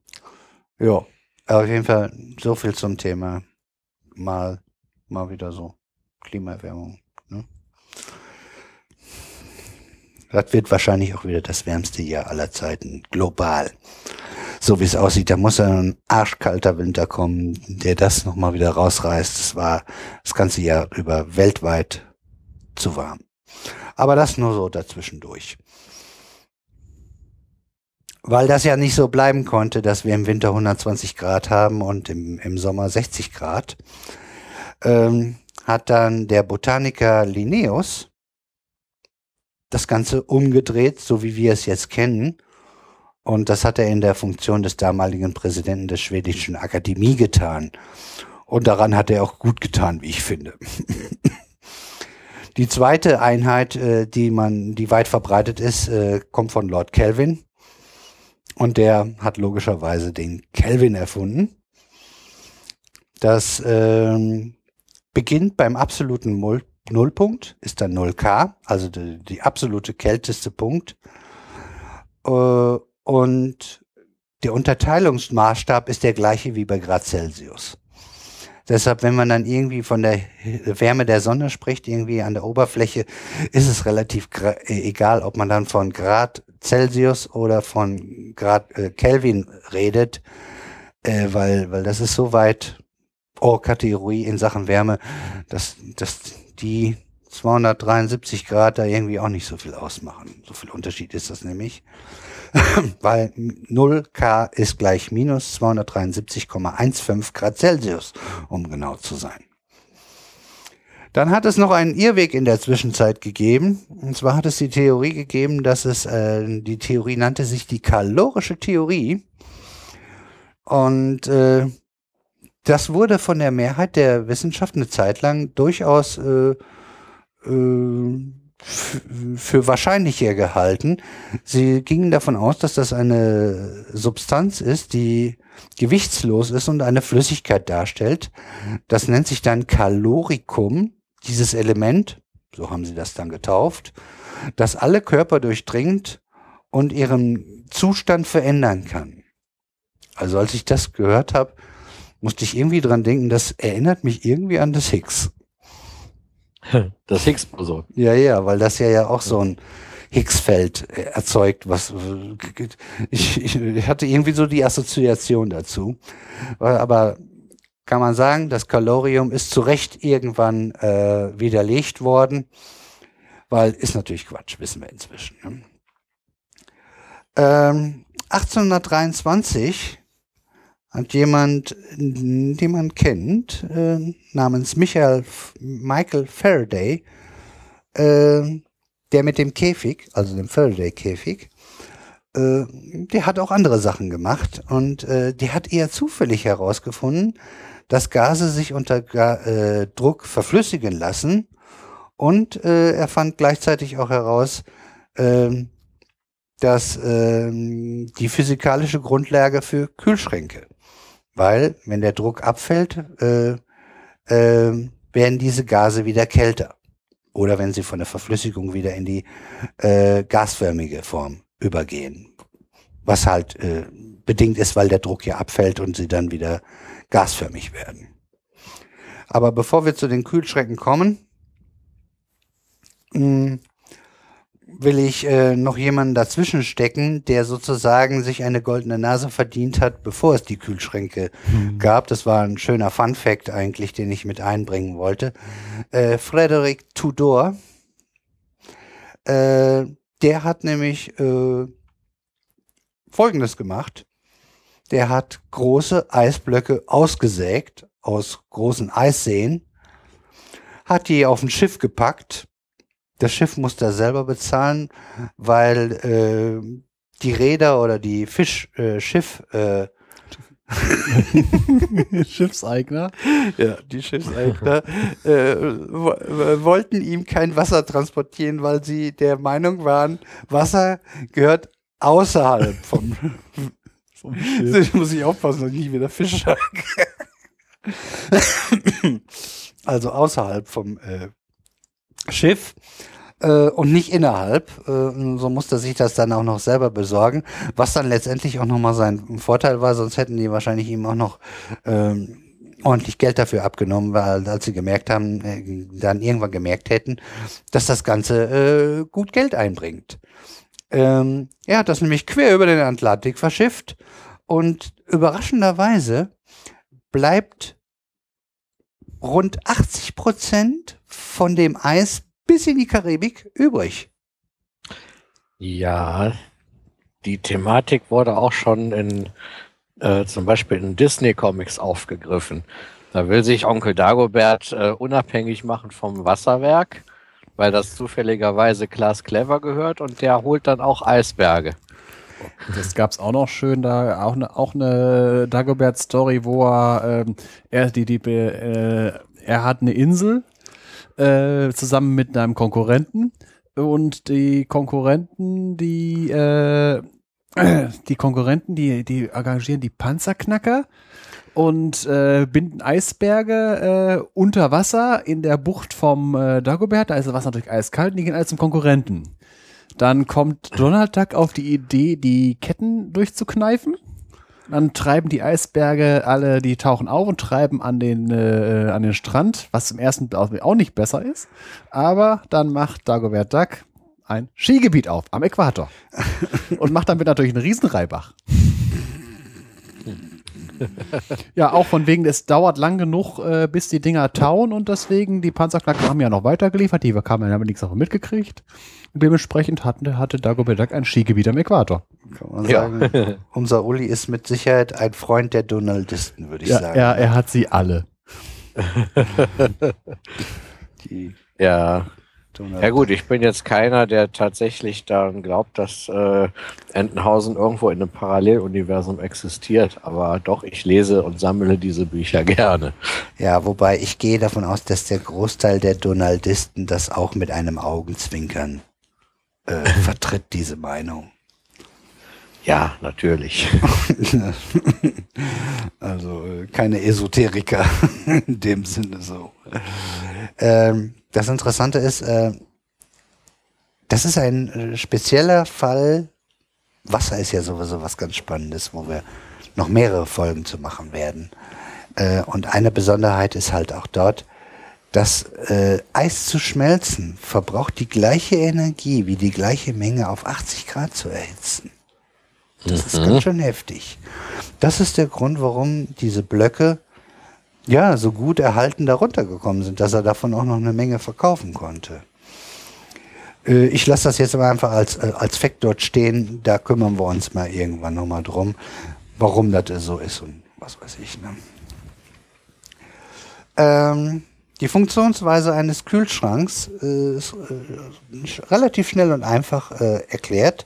Ja, auf jeden Fall so viel zum Thema. Mal, mal wieder so. Klimaerwärmung. Ne? Das wird wahrscheinlich auch wieder das wärmste Jahr aller Zeiten, global. So wie es aussieht, da muss ein arschkalter Winter kommen, der das nochmal wieder rausreißt. Es war das ganze Jahr über weltweit zu warm. Aber das nur so dazwischendurch. Weil das ja nicht so bleiben konnte, dass wir im Winter 120 Grad haben und im, im Sommer 60 Grad, ähm, hat dann der Botaniker Linnaeus das Ganze umgedreht, so wie wir es jetzt kennen. Und das hat er in der Funktion des damaligen Präsidenten der schwedischen Akademie getan. Und daran hat er auch gut getan, wie ich finde. Die zweite Einheit, äh, die man, die weit verbreitet ist, äh, kommt von Lord Kelvin. Und der hat logischerweise den Kelvin erfunden. Das ähm, beginnt beim absoluten Null Nullpunkt, ist dann 0K, also die, die absolute kälteste Punkt. Äh, und der Unterteilungsmaßstab ist der gleiche wie bei Grad Celsius. Deshalb, wenn man dann irgendwie von der Wärme der Sonne spricht, irgendwie an der Oberfläche, ist es relativ egal, ob man dann von Grad Celsius oder von Grad äh, Kelvin redet, äh, weil, weil das ist so weit Ohrkategorie in Sachen Wärme, dass, dass die 273 Grad da irgendwie auch nicht so viel ausmachen. So viel Unterschied ist das nämlich. Weil 0 K ist gleich minus 273,15 Grad Celsius, um genau zu sein. Dann hat es noch einen Irrweg in der Zwischenzeit gegeben. Und zwar hat es die Theorie gegeben, dass es, äh, die Theorie nannte sich die kalorische Theorie. Und äh, das wurde von der Mehrheit der Wissenschaft eine Zeit lang durchaus äh, äh, für wahrscheinlicher gehalten. Sie gingen davon aus, dass das eine Substanz ist, die gewichtslos ist und eine Flüssigkeit darstellt. Das nennt sich dann Kalorikum dieses Element, so haben sie das dann getauft, das alle Körper durchdringt und ihren Zustand verändern kann. Also als ich das gehört habe, musste ich irgendwie dran denken, das erinnert mich irgendwie an das Higgs. Das Higgs-Boson. Ja, ja, weil das ja ja auch so ein Higgs-Feld erzeugt, was ich, ich hatte irgendwie so die Assoziation dazu. Aber kann man sagen, das Kalorium ist zu Recht irgendwann äh, widerlegt worden, weil ist natürlich Quatsch, wissen wir inzwischen. Ne? Ähm, 1823 hat jemand, den man kennt, äh, namens Michael, Michael Faraday, äh, der mit dem Käfig, also dem Faraday-Käfig, äh, der hat auch andere Sachen gemacht und äh, der hat eher zufällig herausgefunden, dass Gase sich unter äh, Druck verflüssigen lassen. Und äh, er fand gleichzeitig auch heraus, äh, dass äh, die physikalische Grundlage für Kühlschränke. Weil, wenn der Druck abfällt, äh, äh, werden diese Gase wieder kälter. Oder wenn sie von der Verflüssigung wieder in die äh, gasförmige Form übergehen. Was halt äh, bedingt ist, weil der Druck ja abfällt und sie dann wieder gasförmig werden. Aber bevor wir zu den Kühlschränken kommen, hm, will ich äh, noch jemanden dazwischen stecken, der sozusagen sich eine goldene Nase verdient hat, bevor es die Kühlschränke mhm. gab. Das war ein schöner Fun Fact eigentlich, den ich mit einbringen wollte. Äh, Frederick Tudor, äh, der hat nämlich äh, Folgendes gemacht. Der hat große Eisblöcke ausgesägt aus großen Eisseen, hat die auf ein Schiff gepackt. Das Schiff musste er selber bezahlen, weil äh, die Räder oder die Fischschiff äh, äh, Schiffseigner. Ja, die Schiffseigner äh, wollten ihm kein Wasser transportieren, weil sie der Meinung waren, Wasser gehört außerhalb vom vom Schiff. muss ich aufpassen, dass ich nicht wieder Fisch sage. also außerhalb vom äh, Schiff äh, und nicht innerhalb. Äh, so musste sich das dann auch noch selber besorgen, was dann letztendlich auch nochmal sein Vorteil war, sonst hätten die wahrscheinlich ihm auch noch ähm, ordentlich Geld dafür abgenommen, weil als sie gemerkt haben, äh, dann irgendwann gemerkt hätten, dass das Ganze äh, gut Geld einbringt. Ähm, er hat das nämlich quer über den Atlantik verschifft und überraschenderweise bleibt rund 80 Prozent von dem Eis bis in die Karibik übrig. Ja, die Thematik wurde auch schon in äh, zum Beispiel in Disney-Comics aufgegriffen. Da will sich Onkel Dagobert äh, unabhängig machen vom Wasserwerk weil das zufälligerweise Klaas Clever gehört und der holt dann auch Eisberge. Das gab's auch noch schön, da auch eine auch eine Dagobert-Story, wo er, ähm, er die, die äh, er hat eine Insel äh, zusammen mit einem Konkurrenten und die Konkurrenten, die äh, die Konkurrenten, die die engagieren die Panzerknacker und äh, binden Eisberge äh, unter Wasser in der Bucht vom äh, Dagobert. Da ist das Wasser natürlich eiskalt und die gehen alle zum Konkurrenten. Dann kommt Donald Duck auf die Idee, die Ketten durchzukneifen. Dann treiben die Eisberge alle, die tauchen auf und treiben an den, äh, an den Strand, was im ersten auch nicht besser ist. Aber dann macht Dagobert Duck ein Skigebiet auf am Äquator und macht damit natürlich einen riesen Reibach. Ja, auch von wegen, es dauert lang genug, äh, bis die Dinger tauen und deswegen, die Panzerknacker haben ja noch weitergeliefert, die kamen, haben nichts davon mitgekriegt. Und dementsprechend hatte, hatte Dagobert Duck ein Skigebiet am Äquator. Kann man Ja. sagen. Unser Uli ist mit Sicherheit ein Freund der Donaldisten, würde ich Ja, sagen. er, er hat sie alle. Die Ja. Donald Ja gut, ich bin jetzt keiner, der tatsächlich daran glaubt, dass äh, Entenhausen irgendwo in einem Paralleluniversum existiert. Aber doch, ich lese und sammle diese Bücher gerne. Ja, wobei ich gehe davon aus, dass der Großteil der Donaldisten das auch mit einem Augenzwinkern äh, vertritt, diese Meinung. Ja, natürlich. Also äh, keine Esoteriker in dem Sinne so. Ähm, das Interessante ist, äh, das ist ein äh, spezieller Fall. Wasser ist ja sowieso was ganz Spannendes, wo wir noch mehrere Folgen zu machen werden. Äh, und eine Besonderheit ist halt auch dort, dass äh, Eis zu schmelzen verbraucht die gleiche Energie wie die gleiche Menge auf 80 Grad zu erhitzen. Das ist ganz schön heftig. Das ist der Grund, warum diese Blöcke ja so gut erhalten darunter gekommen sind, dass er davon auch noch eine Menge verkaufen konnte. Äh, Ich lasse das jetzt aber einfach als, äh, als Fakt dort stehen. Da kümmern wir uns mal irgendwann nochmal drum, warum das so ist und was weiß ich. Ne? Ähm, die Funktionsweise eines Kühlschranks äh, ist äh, relativ schnell und einfach äh, erklärt,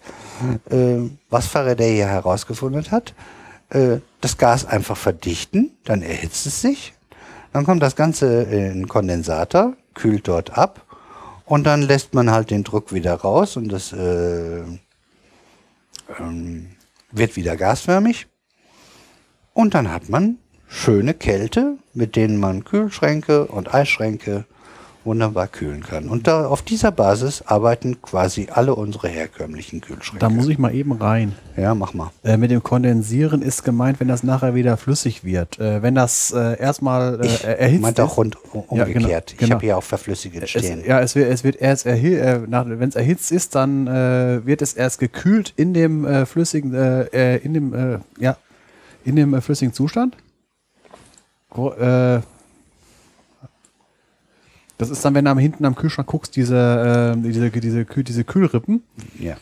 äh, was Faraday hier herausgefunden hat. Äh, das Gas einfach verdichten, dann erhitzt es sich, dann kommt das Ganze in einen Kondensator, kühlt dort ab und dann lässt man halt den Druck wieder raus und das äh, ähm, wird wieder gasförmig. Und dann hat man schöne Kälte, mit denen man Kühlschränke und Eisschränke wunderbar kühlen kann. Und da, auf dieser Basis arbeiten quasi alle unsere herkömmlichen Kühlschränke. Da muss ich mal eben rein. ja, mach mal. Äh, mit dem Kondensieren ist gemeint, wenn das nachher wieder flüssig wird. Äh, wenn das äh, erstmal äh, Ich erhitzt meinte auch rund Ja, genau, umgekehrt. Ich genau. habe hier auch verflüssiget stehen. Es, ja, es wird, es wird erst erhi äh, wenn es erhitzt ist, dann äh, wird es erst gekühlt in dem äh, flüssigen, in dem, äh, ja, in dem flüssigen Zustand. Wo, äh, das ist dann, wenn du am- hinten am Kühlschrank guckst, diese, äh, diese, diese, diese Kühlrippen. Ja.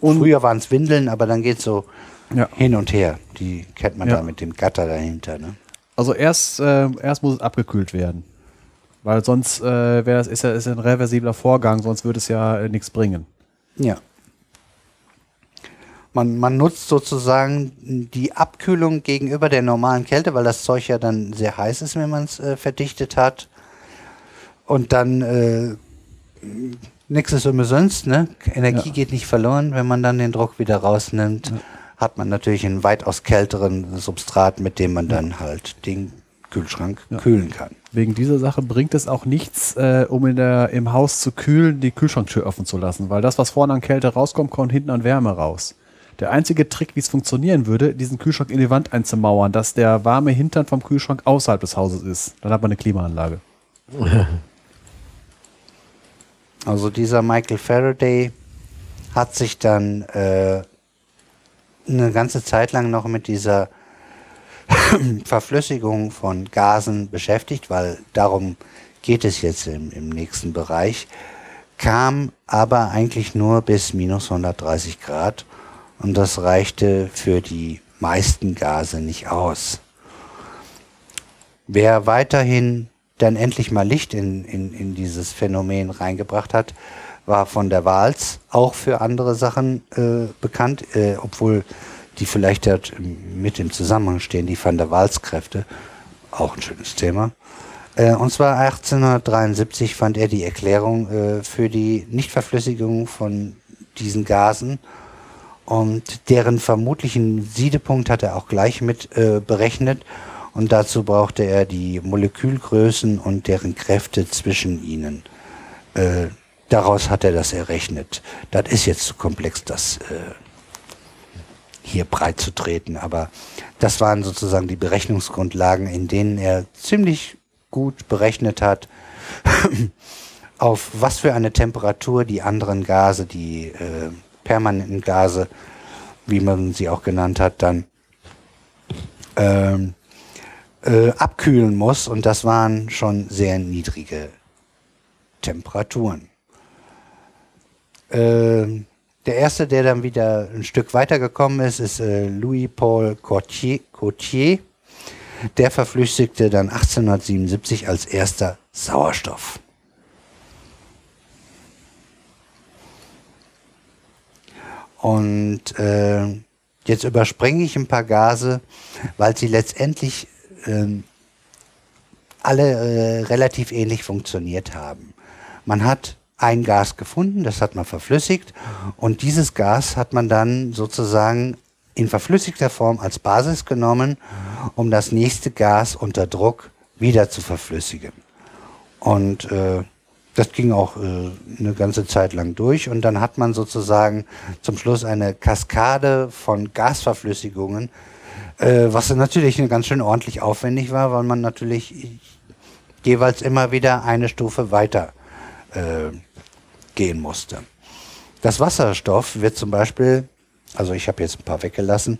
Und- Früher waren es Windeln, aber dann geht so Ja. hin und her. Die kennt man Ja. da mit dem Gatter dahinter. Ne? Also erst, äh, erst muss es abgekühlt werden. Weil sonst äh, wäre das, ist ja ist ein reversibler Vorgang, sonst würde es ja äh, nichts bringen. Ja. Man, man nutzt sozusagen die Abkühlung gegenüber der normalen Kälte, weil das Zeug ja dann sehr heiß ist, wenn man es äh, verdichtet hat. Und dann äh, nichts ist umsonst, ne? Energie Ja. geht nicht verloren, wenn man dann den Druck wieder rausnimmt. Hat man natürlich einen weitaus kälteren Substrat, mit dem man dann halt den Kühlschrank kühlen kann. Wegen dieser Sache bringt es auch nichts, äh, um in der, im Haus zu kühlen, die Kühlschranktür offen zu lassen, weil das, was vorne an Kälte rauskommt, kommt hinten an Wärme raus. Der einzige Trick, wie es funktionieren würde, diesen Kühlschrank in die Wand einzumauern, dass der warme Hintern vom Kühlschrank außerhalb des Hauses ist. Dann hat man eine Klimaanlage. Also dieser Michael Faraday hat sich dann äh, eine ganze Zeit lang noch mit dieser Verflüssigung von Gasen beschäftigt, weil darum geht es jetzt im, im nächsten Bereich, kam aber eigentlich nur bis minus 130 Grad und das reichte für die meisten Gase nicht aus. Wer weiterhin dann endlich mal Licht in, in, in dieses Phänomen reingebracht hat, war von der Wals auch für andere Sachen äh, bekannt, äh, obwohl die vielleicht dort mit im Zusammenhang stehen, die Van der Waals-Kräfte. Auch ein schönes Thema. Äh, und zwar 1873 fand er die Erklärung äh, für die Nichtverflüssigung von diesen Gasen und deren vermutlichen Siedepunkt hat er auch gleich mit äh, berechnet. Und dazu brauchte er die Molekülgrößen und deren Kräfte zwischen ihnen. Äh, daraus hat er das errechnet. Das ist jetzt zu komplex, das äh, hier breit zu treten. Aber das waren sozusagen die Berechnungsgrundlagen, in denen er ziemlich gut berechnet hat, auf was für eine Temperatur die anderen Gase, die äh, permanenten Gase, wie man sie auch genannt hat, dann ähm, äh, abkühlen muss und das waren schon sehr niedrige Temperaturen. Ähm, der erste, der dann wieder ein Stück weitergekommen ist, ist äh, Louis-Paul Courtier. Der verflüssigte dann 1877 als erster Sauerstoff. Und äh, jetzt überspringe ich ein paar Gase, weil sie letztendlich ähm, alle äh, relativ ähnlich funktioniert haben. Man hat ein Gas gefunden, das hat man verflüssigt und dieses Gas hat man dann sozusagen in verflüssigter Form als Basis genommen, um das nächste Gas unter Druck wieder zu verflüssigen. Und äh, das ging auch äh, eine ganze Zeit lang durch und dann hat man sozusagen zum Schluss eine Kaskade von Gasverflüssigungen, was natürlich ganz schön ordentlich aufwendig war, weil man natürlich jeweils immer wieder eine Stufe weiter äh, gehen musste. Das Wasserstoff wird zum Beispiel, also ich habe jetzt ein paar weggelassen,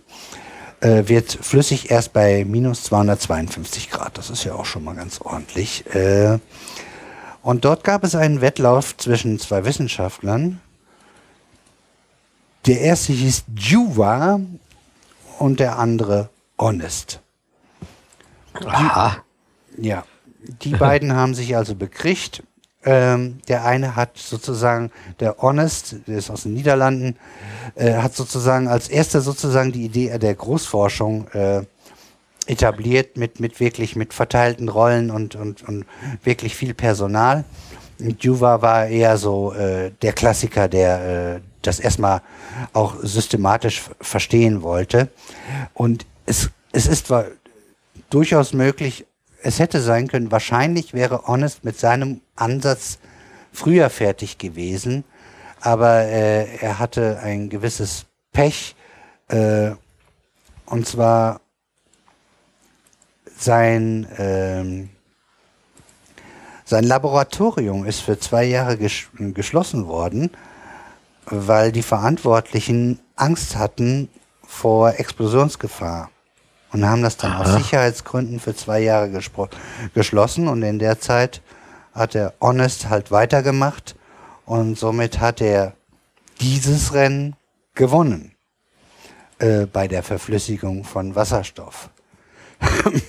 äh, wird flüssig erst bei minus 252 Grad. Das ist ja auch schon mal ganz ordentlich. Äh, und dort gab es einen Wettlauf zwischen zwei Wissenschaftlern. Der erste hieß Juva und der andere Honest. Aha. Ja, die beiden haben sich also bekriegt. Ähm, der eine hat sozusagen, der Honest, der ist aus den Niederlanden, äh, hat sozusagen als erster sozusagen die Idee der Großforschung äh, etabliert mit, mit wirklich mit verteilten Rollen und, und, und wirklich viel Personal. Und Juva war eher so äh, der Klassiker, der äh, das erstmal auch systematisch verstehen wollte. Und es, es ist zwar durchaus möglich, es hätte sein können, wahrscheinlich wäre Honest mit seinem Ansatz früher fertig gewesen, aber äh, er hatte ein gewisses Pech, äh, und zwar sein, ähm, sein Laboratorium ist für zwei Jahre ges geschlossen worden, weil die Verantwortlichen Angst hatten vor Explosionsgefahr und haben das dann Aha. aus Sicherheitsgründen für zwei Jahre geschlossen und in der Zeit hat er Honest halt weitergemacht und somit hat er dieses Rennen gewonnen äh, bei der Verflüssigung von Wasserstoff.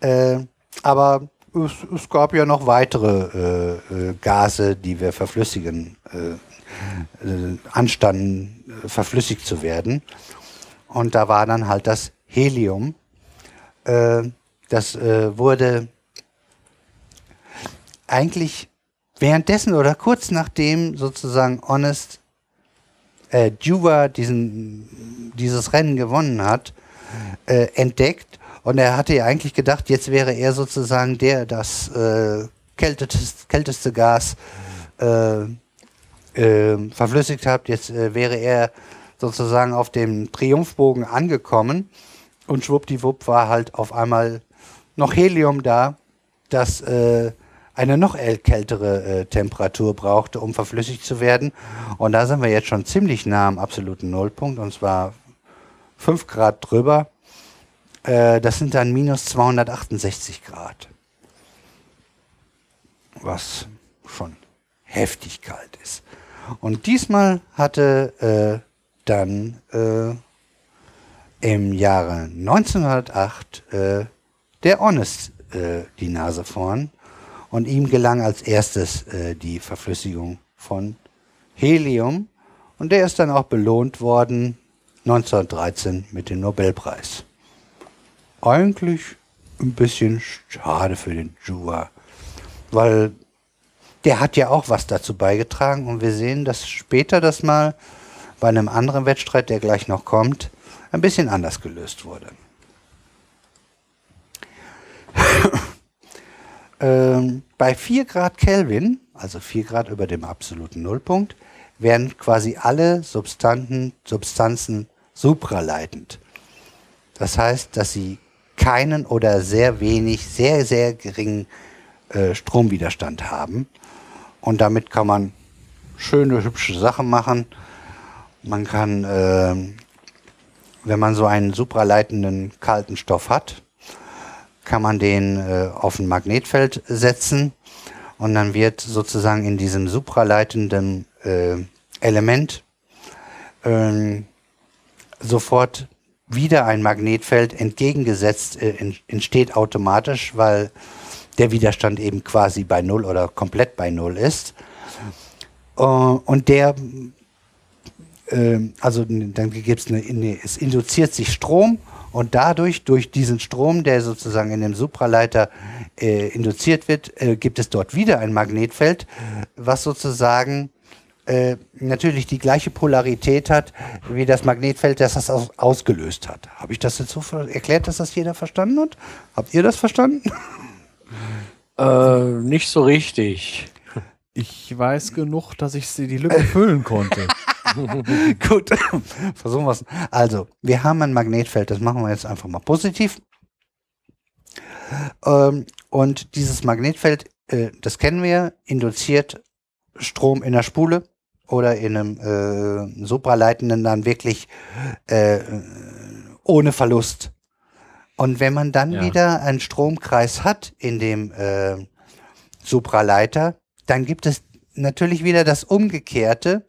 äh, aber es, es, gab ja noch weitere äh, äh Gase, die wir verflüssigen, äh, äh, anstanden, verflüssigt zu werden. Und da war dann halt das Helium. Äh, das äh, wurde eigentlich währenddessen oder kurz nachdem sozusagen Honest äh, Juva diesen, dieses Rennen gewonnen hat, äh, entdeckt. Und er hatte ja eigentlich gedacht, jetzt wäre er sozusagen der, das äh, kälteste, kälteste Gas äh, äh, verflüssigt hat. Jetzt äh, wäre er sozusagen auf dem Triumphbogen angekommen und schwuppdiwupp war halt auf einmal noch Helium da, das äh, eine noch kältere äh, Temperatur brauchte, um verflüssigt zu werden. Und da sind wir jetzt schon ziemlich nah am absoluten Nullpunkt, und zwar 5 Grad drüber. Äh, das sind dann minus 268 Grad. Was schon heftig kalt ist. Und diesmal hatte äh, dann äh, im Jahre 1908 äh, der Honest äh, die Nase vorn und ihm gelang als erstes äh, die Verflüssigung von Helium und der ist dann auch belohnt worden 1913 mit dem Nobelpreis. Eigentlich ein bisschen schade für den Jua, weil der hat ja auch was dazu beigetragen und wir sehen, dass später das mal bei einem anderen Wettstreit, der gleich noch kommt, ein bisschen anders gelöst wurde. ähm, bei 4 Grad Kelvin, also 4 Grad über dem absoluten Nullpunkt, werden quasi alle Substanten, Substanzen supraleitend. Das heißt, dass sie keinen oder sehr wenig, sehr, sehr geringen äh, Stromwiderstand haben. Und damit kann man schöne, hübsche Sachen machen. Man kann äh, wenn man so einen supraleitenden kalten Stoff hat, kann man den äh, auf ein Magnetfeld setzen und dann wird sozusagen in diesem supraleitenden äh, Element ähm, sofort wieder ein Magnetfeld entgegengesetzt äh, entsteht automatisch, weil der Widerstand eben quasi bei Null oder komplett bei Null ist. Äh, und der, äh, also dann gibt es eine, eine, es induziert sich Strom und dadurch, durch diesen Strom, der sozusagen in dem Supraleiter äh, induziert wird, äh, gibt es dort wieder ein Magnetfeld, was sozusagen äh, natürlich die gleiche Polarität hat wie das Magnetfeld, das das aus ausgelöst hat. Habe ich das jetzt so erklärt, dass das jeder verstanden hat? Habt ihr das verstanden? Äh, nicht so richtig. Ich weiß genug, dass ich sie die Lücke füllen konnte. Gut, versuchen wir es. Also, wir haben ein Magnetfeld, das machen wir jetzt einfach mal positiv. Ähm, und dieses Magnetfeld, äh, das kennen wir, induziert Strom in der Spule oder in einem äh, supraleitenden dann wirklich äh, ohne Verlust. Und wenn man dann ja. wieder einen Stromkreis hat in dem äh, Supraleiter, dann gibt es natürlich wieder das Umgekehrte,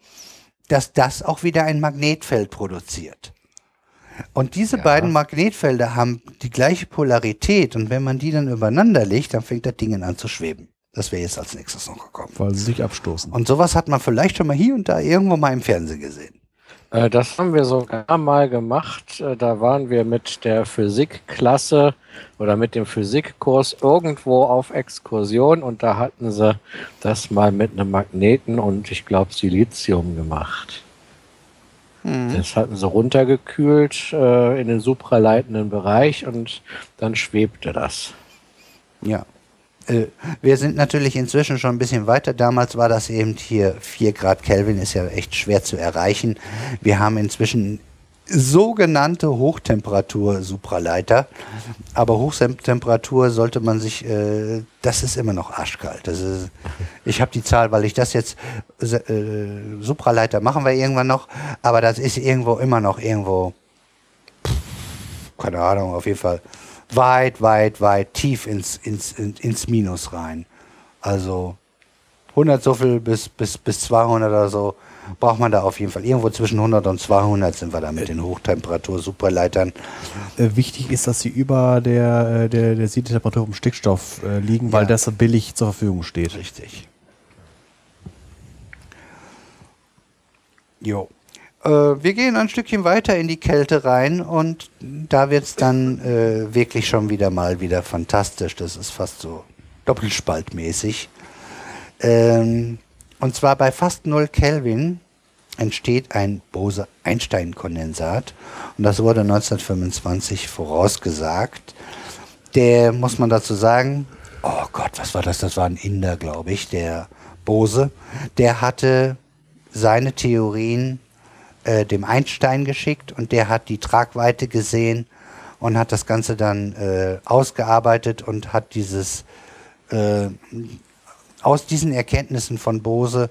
dass das auch wieder ein Magnetfeld produziert. Und diese ja. beiden Magnetfelder haben die gleiche Polarität und wenn man die dann übereinander legt, dann fängt das Ding an zu schweben. Das wäre jetzt als nächstes noch gekommen. Weil sie sich abstoßen. Und sowas hat man vielleicht schon mal hier und da irgendwo mal im Fernsehen gesehen. Äh, das haben wir sogar mal gemacht. Äh, da waren wir mit der Physikklasse oder mit dem Physikkurs irgendwo auf Exkursion und da hatten sie das mal mit einem Magneten und ich glaube Silizium gemacht. Mhm. Das hatten sie runtergekühlt äh, in den supraleitenden Bereich und dann schwebte das. Ja. Äh, wir sind natürlich inzwischen schon ein bisschen weiter. Damals war das eben hier 4 Grad Kelvin, ist ja echt schwer zu erreichen. Wir haben inzwischen sogenannte Hochtemperatur-Supraleiter. Aber Hochtemperatur sollte man sich, äh, das ist immer noch arschkalt. Das ist, ich habe die Zahl, weil ich das jetzt, äh, Supraleiter machen wir irgendwann noch, aber das ist irgendwo immer noch irgendwo, keine Ahnung, auf jeden Fall weit, weit, weit tief ins, ins, ins Minus rein. Also 100 so viel bis, bis, bis 200 oder so braucht man da auf jeden Fall. Irgendwo zwischen 100 und 200 sind wir da mit den Hochtemperatur-Superleitern. Äh, wichtig ist, dass sie über der, äh, der, der Siedetemperatur vom Stickstoff äh, liegen, weil ja. das billig zur Verfügung steht. Richtig. Jo. Äh, wir gehen ein Stückchen weiter in die Kälte rein und da wird es dann äh, wirklich schon wieder mal wieder fantastisch. Das ist fast so doppelspaltmäßig. Ähm, und zwar bei fast 0 Kelvin entsteht ein Bose-Einstein-Kondensat. Und das wurde 1925 vorausgesagt. Der, muss man dazu sagen, oh Gott, was war das? Das war ein Inder, glaube ich, der Bose. Der hatte seine Theorien äh, dem Einstein geschickt und der hat die Tragweite gesehen und hat das Ganze dann äh, ausgearbeitet und hat dieses äh, aus diesen Erkenntnissen von Bose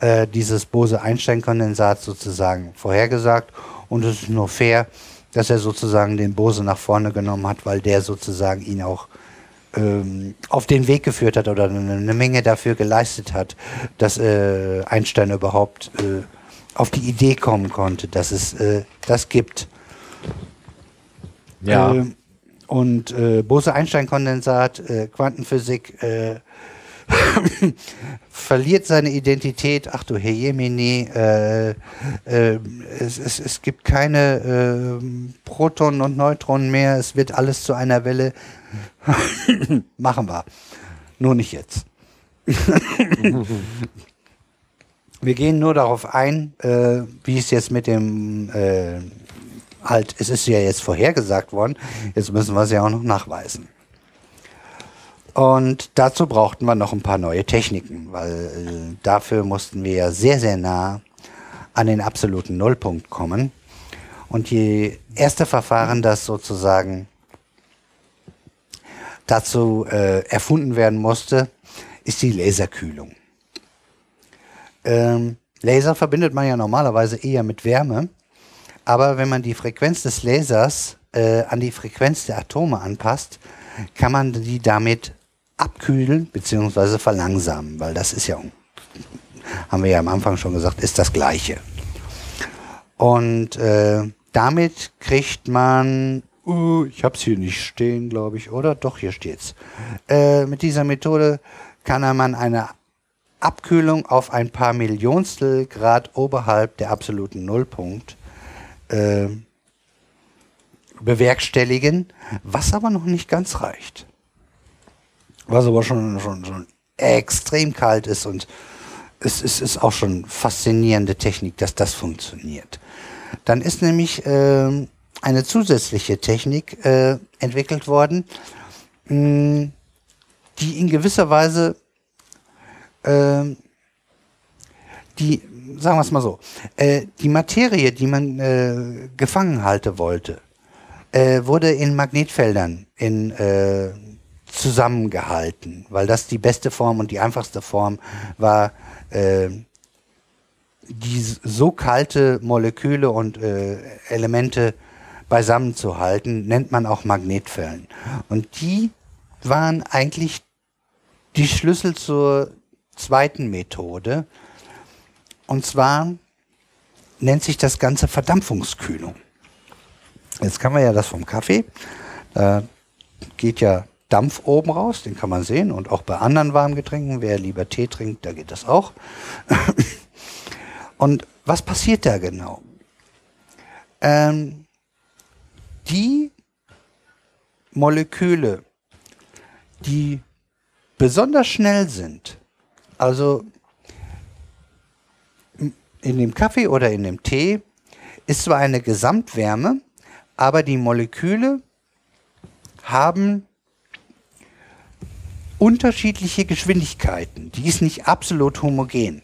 äh, dieses Bose-Einstein-Kondensat sozusagen vorhergesagt. Und es ist nur fair, dass er sozusagen den Bose nach vorne genommen hat, weil der sozusagen ihn auch ähm, auf den Weg geführt hat oder eine, Menge dafür geleistet hat, dass äh, Einstein überhaupt äh, auf die Idee kommen konnte, dass es äh, das gibt. Ja. Äh, und äh, Bose-Einstein-Kondensat, äh, Quantenphysik äh, verliert seine Identität. Ach du Herr Jemini, äh, es, es, es gibt keine Protonen und Neutronen mehr. Es wird alles zu einer Welle. Machen wir. Nur nicht jetzt. Wir gehen nur darauf ein, äh, wie es jetzt mit dem äh, halt, es ist ja jetzt vorhergesagt worden, jetzt müssen wir es ja auch noch nachweisen. Und dazu brauchten wir noch ein paar neue Techniken, weil äh, dafür mussten wir ja sehr, sehr nah an den absoluten Nullpunkt kommen. Und die erste Verfahren, das sozusagen dazu äh, erfunden werden musste, ist die Laserkühlung. Ähm, Laser verbindet man ja normalerweise eher mit Wärme, aber wenn man die Frequenz des Lasers äh, an die Frequenz der Atome anpasst, kann man die damit abkühlen bzw. verlangsamen, weil das ist ja, haben wir ja am Anfang schon gesagt, ist das Gleiche. Und äh, damit kriegt man, uh, ich habe es hier nicht stehen, glaube ich, oder? Doch, hier steht's. Äh, mit dieser Methode kann man eine Abkühlung auf ein paar Millionstel Grad oberhalb der absoluten Nullpunkt äh, bewerkstelligen, was aber noch nicht ganz reicht. Was aber schon, schon, schon extrem kalt ist und es, es ist auch schon faszinierende Technik, dass das funktioniert. Dann ist nämlich äh, eine zusätzliche Technik äh, entwickelt worden, mh, die in gewisser Weise die, sagen wir es mal so, äh, die Materie, die man äh, gefangen halten wollte, äh, wurde in Magnetfeldern in, zusammengehalten, weil das die beste Form und die einfachste Form war, äh, die so kalte Moleküle und Elemente beisammen nennt man auch Magnetfällen. Und die waren eigentlich die Schlüssel zur zweiten Methode. Und zwar nennt sich das Ganze Verdampfungskühlung. Jetzt kann man ja das vom Kaffee. Da geht ja Dampf oben raus, den kann man sehen. Und auch bei anderen warmen Getränken, wer lieber Tee trinkt, da geht das auch. Und was passiert da genau? Ähm, die Moleküle, die besonders schnell sind, also in dem Kaffee oder in dem Tee, ist zwar eine Gesamtwärme, aber die Moleküle haben unterschiedliche Geschwindigkeiten. Die ist nicht absolut homogen.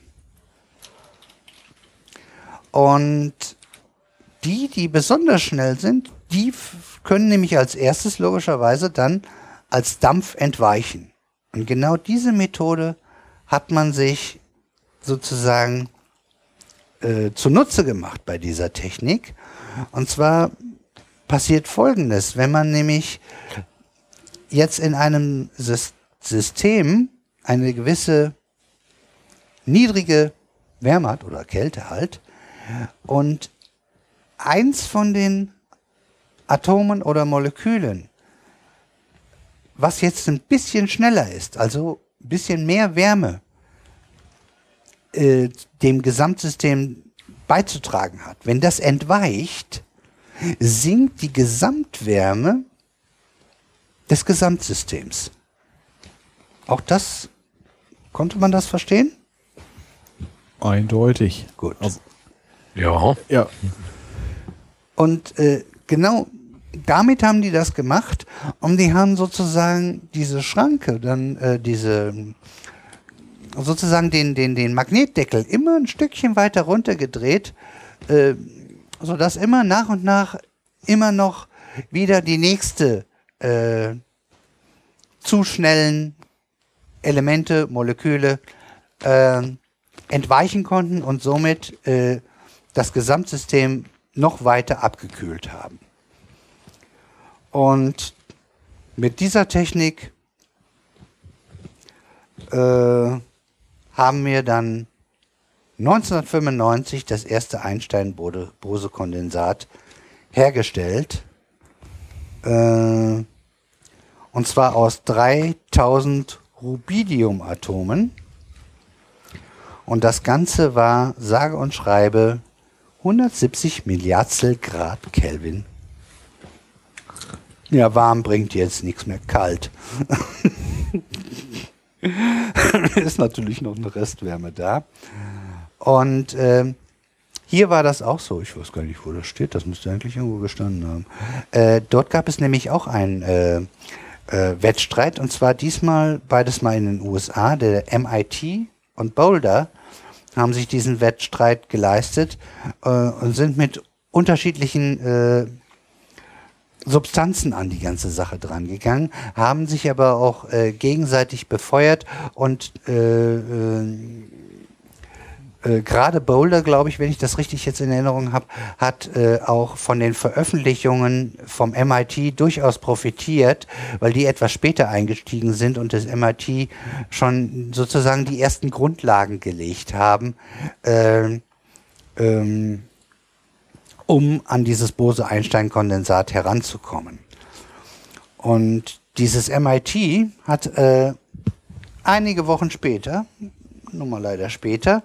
Und die, die besonders schnell sind, die können nämlich als erstes logischerweise dann als Dampf entweichen. Und genau diese Methode hat man sich sozusagen äh, zunutze gemacht bei dieser Technik. Und zwar passiert Folgendes, wenn man nämlich jetzt in einem System eine gewisse niedrige Wärme hat oder Kälte halt und eins von den Atomen oder Molekülen, was jetzt ein bisschen schneller ist, also ein bisschen mehr Wärme äh, dem Gesamtsystem beizutragen hat, wenn das entweicht, sinkt die Gesamtwärme des Gesamtsystems. Auch das, konnte man das verstehen? Eindeutig. Gut. Also, Ja. ja. Und äh, genau damit haben die das gemacht und die haben sozusagen diese Schranke, dann äh, diese sozusagen den, den, den Magnetdeckel immer ein Stückchen weiter runtergedreht, äh, sodass immer nach und nach immer noch wieder die nächste äh, zu schnellen Elemente, Moleküle äh, entweichen konnten und somit äh, das Gesamtsystem noch weiter abgekühlt haben. Und mit dieser Technik äh, haben wir dann 1995 das erste Einstein-Bose-Kondensat hergestellt. Äh, und zwar aus 3000 Rubidiumatomen. Und das Ganze war, sage und schreibe, 170 Milliardstel Grad Kelvin. Ja, warm bringt jetzt nichts mehr, kalt. ist natürlich noch eine Restwärme da. Und ähm, hier war das auch so. Ich weiß gar nicht, wo das steht. Das müsste eigentlich irgendwo gestanden haben. Äh, dort gab es nämlich auch einen äh, äh, Wettstreit. Und zwar diesmal beides mal in den USA. Der MIT und Boulder haben sich diesen Wettstreit geleistet äh, und sind mit unterschiedlichen äh, Substanzen an die ganze Sache dran gegangen, haben sich aber auch äh, gegenseitig befeuert und äh, äh, äh, gerade Boulder, glaube ich, wenn ich das richtig jetzt in Erinnerung habe, hat äh, auch von den Veröffentlichungen vom MIT durchaus profitiert, weil die etwas später eingestiegen sind und das MIT schon sozusagen die ersten Grundlagen gelegt haben, äh, ähm, um an dieses Bose-Einstein-Kondensat heranzukommen. Und dieses MIT hat äh, einige Wochen später, nun mal leider später,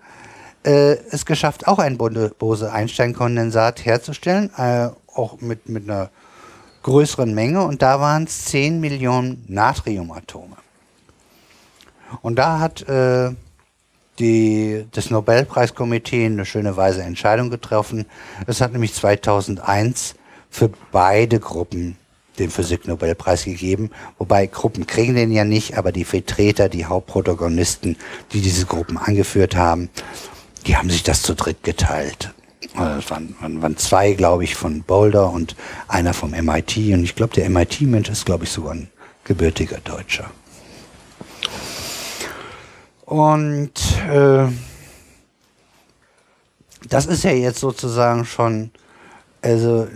äh, es geschafft, auch ein Bose-Einstein-Kondensat herzustellen, äh, auch mit, mit einer größeren Menge. Und da waren es 10 Millionen Natriumatome. Und da hat äh, die, das Nobelpreiskomitee eine schöne weise Entscheidung getroffen. Es hat nämlich 2001 für beide Gruppen den Physiknobelpreis gegeben. Wobei Gruppen kriegen den ja nicht, aber die Vertreter, die Hauptprotagonisten, die diese Gruppen angeführt haben, die haben sich das zu dritt geteilt. Also es waren, waren zwei, glaube ich, von Boulder und einer vom MIT. Und ich glaube, der MIT-Mensch ist, glaube ich, sogar ein gebürtiger Deutscher. Und äh, das ist ja jetzt sozusagen schon, also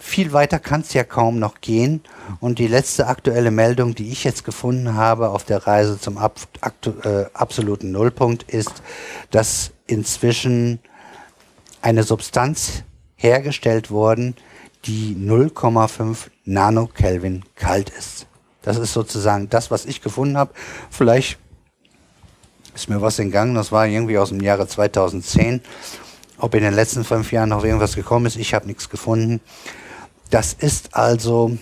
viel weiter kann es ja kaum noch gehen. Und die letzte aktuelle Meldung, die ich jetzt gefunden habe auf der Reise zum ab, äh, absoluten Nullpunkt, ist, dass inzwischen eine Substanz hergestellt worden, die 0,5 Nanokelvin kalt ist. Das ist sozusagen das, was ich gefunden habe. Vielleicht ist mir was entgangen, das war irgendwie aus dem Jahre 2010. Ob in den letzten fünf Jahren noch irgendwas gekommen ist, ich habe nichts gefunden. Das ist also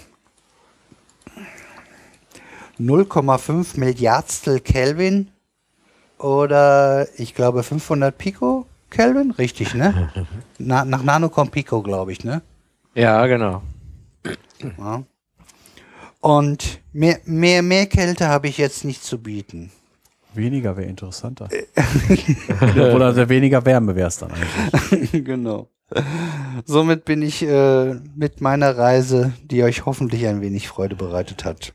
0,5 Milliardstel Kelvin oder ich glaube 500 Pico Kelvin, richtig, ne? Na, nach Nano kommt Pico, glaube ich, ne? Ja, genau. Ja. Und mehr, mehr, mehr Kälte habe ich jetzt nicht zu bieten. Weniger wäre interessanter. Oder weniger Wärme wäre es dann eigentlich. genau. Somit bin ich äh, mit meiner Reise, die euch hoffentlich ein wenig Freude bereitet hat,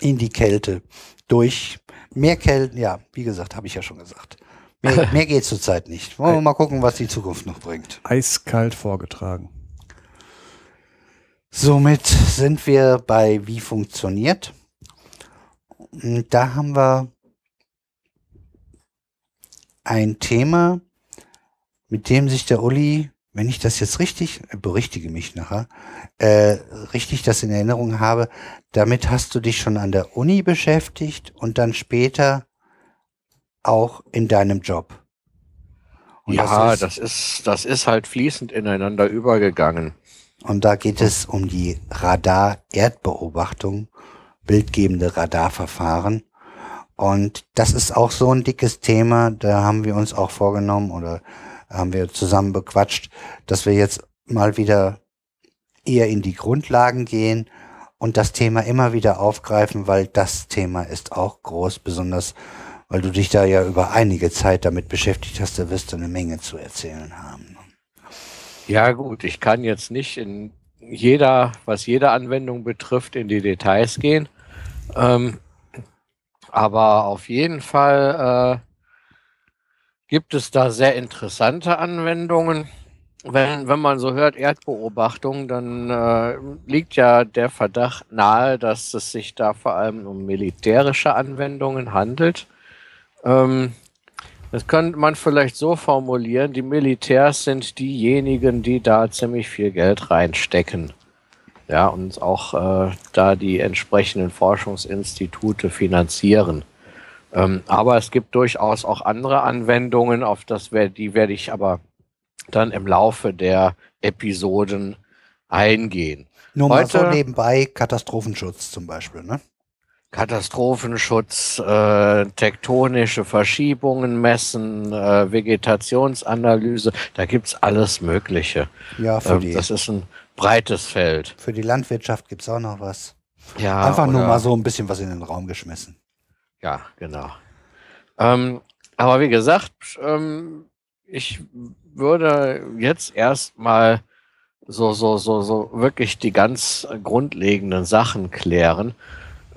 in die Kälte durch mehr Kälte, ja, wie gesagt, habe ich ja schon gesagt. Mehr, mehr geht zurzeit nicht. Wollen wir mal gucken, was die Zukunft noch bringt. Eiskalt vorgetragen. Somit sind wir bei Wie funktioniert. Da haben wir ein Thema, mit dem sich der Uli, wenn ich das jetzt richtig, berichtige mich nachher, äh, richtig das in Erinnerung habe, damit hast du dich schon an der Uni beschäftigt und dann später auch in deinem Job. Und ja, das ist, das ist, das ist halt fließend ineinander übergegangen. Und da geht es um die Radar-Erdbeobachtung, bildgebende Radarverfahren. Und das ist auch so ein dickes Thema, da haben wir uns auch vorgenommen oder haben wir zusammen bequatscht, dass wir jetzt mal wieder eher in die Grundlagen gehen und das Thema immer wieder aufgreifen, weil das Thema ist auch groß, besonders weil du dich da ja über einige Zeit damit beschäftigt hast, da wirst du eine Menge zu erzählen haben. Ja gut, ich kann jetzt nicht in jeder, was jede Anwendung betrifft, in die Details gehen. Ähm, aber auf jeden Fall äh, gibt es da sehr interessante Anwendungen. Wenn, wenn man so hört Erdbeobachtung, dann äh, liegt ja der Verdacht nahe, dass es sich da vor allem um militärische Anwendungen handelt. Ähm, das könnte man vielleicht so formulieren, die Militärs sind diejenigen, die da ziemlich viel Geld reinstecken. Ja, und auch äh, da die entsprechenden Forschungsinstitute finanzieren. Ähm, aber es gibt durchaus auch andere Anwendungen, auf das wär, die werde ich aber dann im Laufe der Episoden eingehen. Nur mal so nebenbei Katastrophenschutz zum Beispiel, ne? Katastrophenschutz, äh, tektonische Verschiebungen messen, äh, Vegetationsanalyse, da gibt's alles Mögliche. Ja, für Ähm, die, das ist ein breites Feld. für die Landwirtschaft gibt's auch noch was. Ja, Einfach nur oder- mal so ein bisschen was in den Raum geschmissen. Ja, genau. Ähm, aber wie gesagt, ähm, ich würde jetzt erstmal so, so, so, so wirklich die ganz grundlegenden Sachen klären.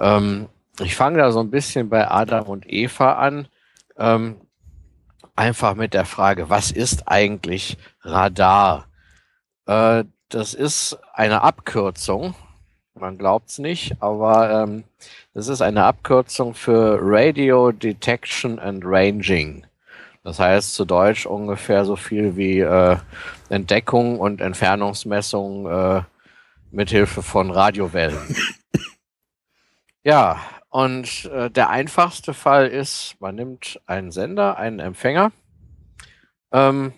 Ähm, ich fange da so ein bisschen bei Adam und Eva an. Ähm, einfach mit der Frage, was ist eigentlich Radar? Äh, das ist eine Abkürzung. Man glaubt es nicht, aber ähm, das ist eine Abkürzung für Radio Detection and Ranging. Das heißt zu Deutsch ungefähr so viel wie äh, Entdeckung und Entfernungsmessung äh, mithilfe von Radiowellen. ja, und äh, der einfachste Fall ist, man nimmt einen Sender, einen Empfänger ähm,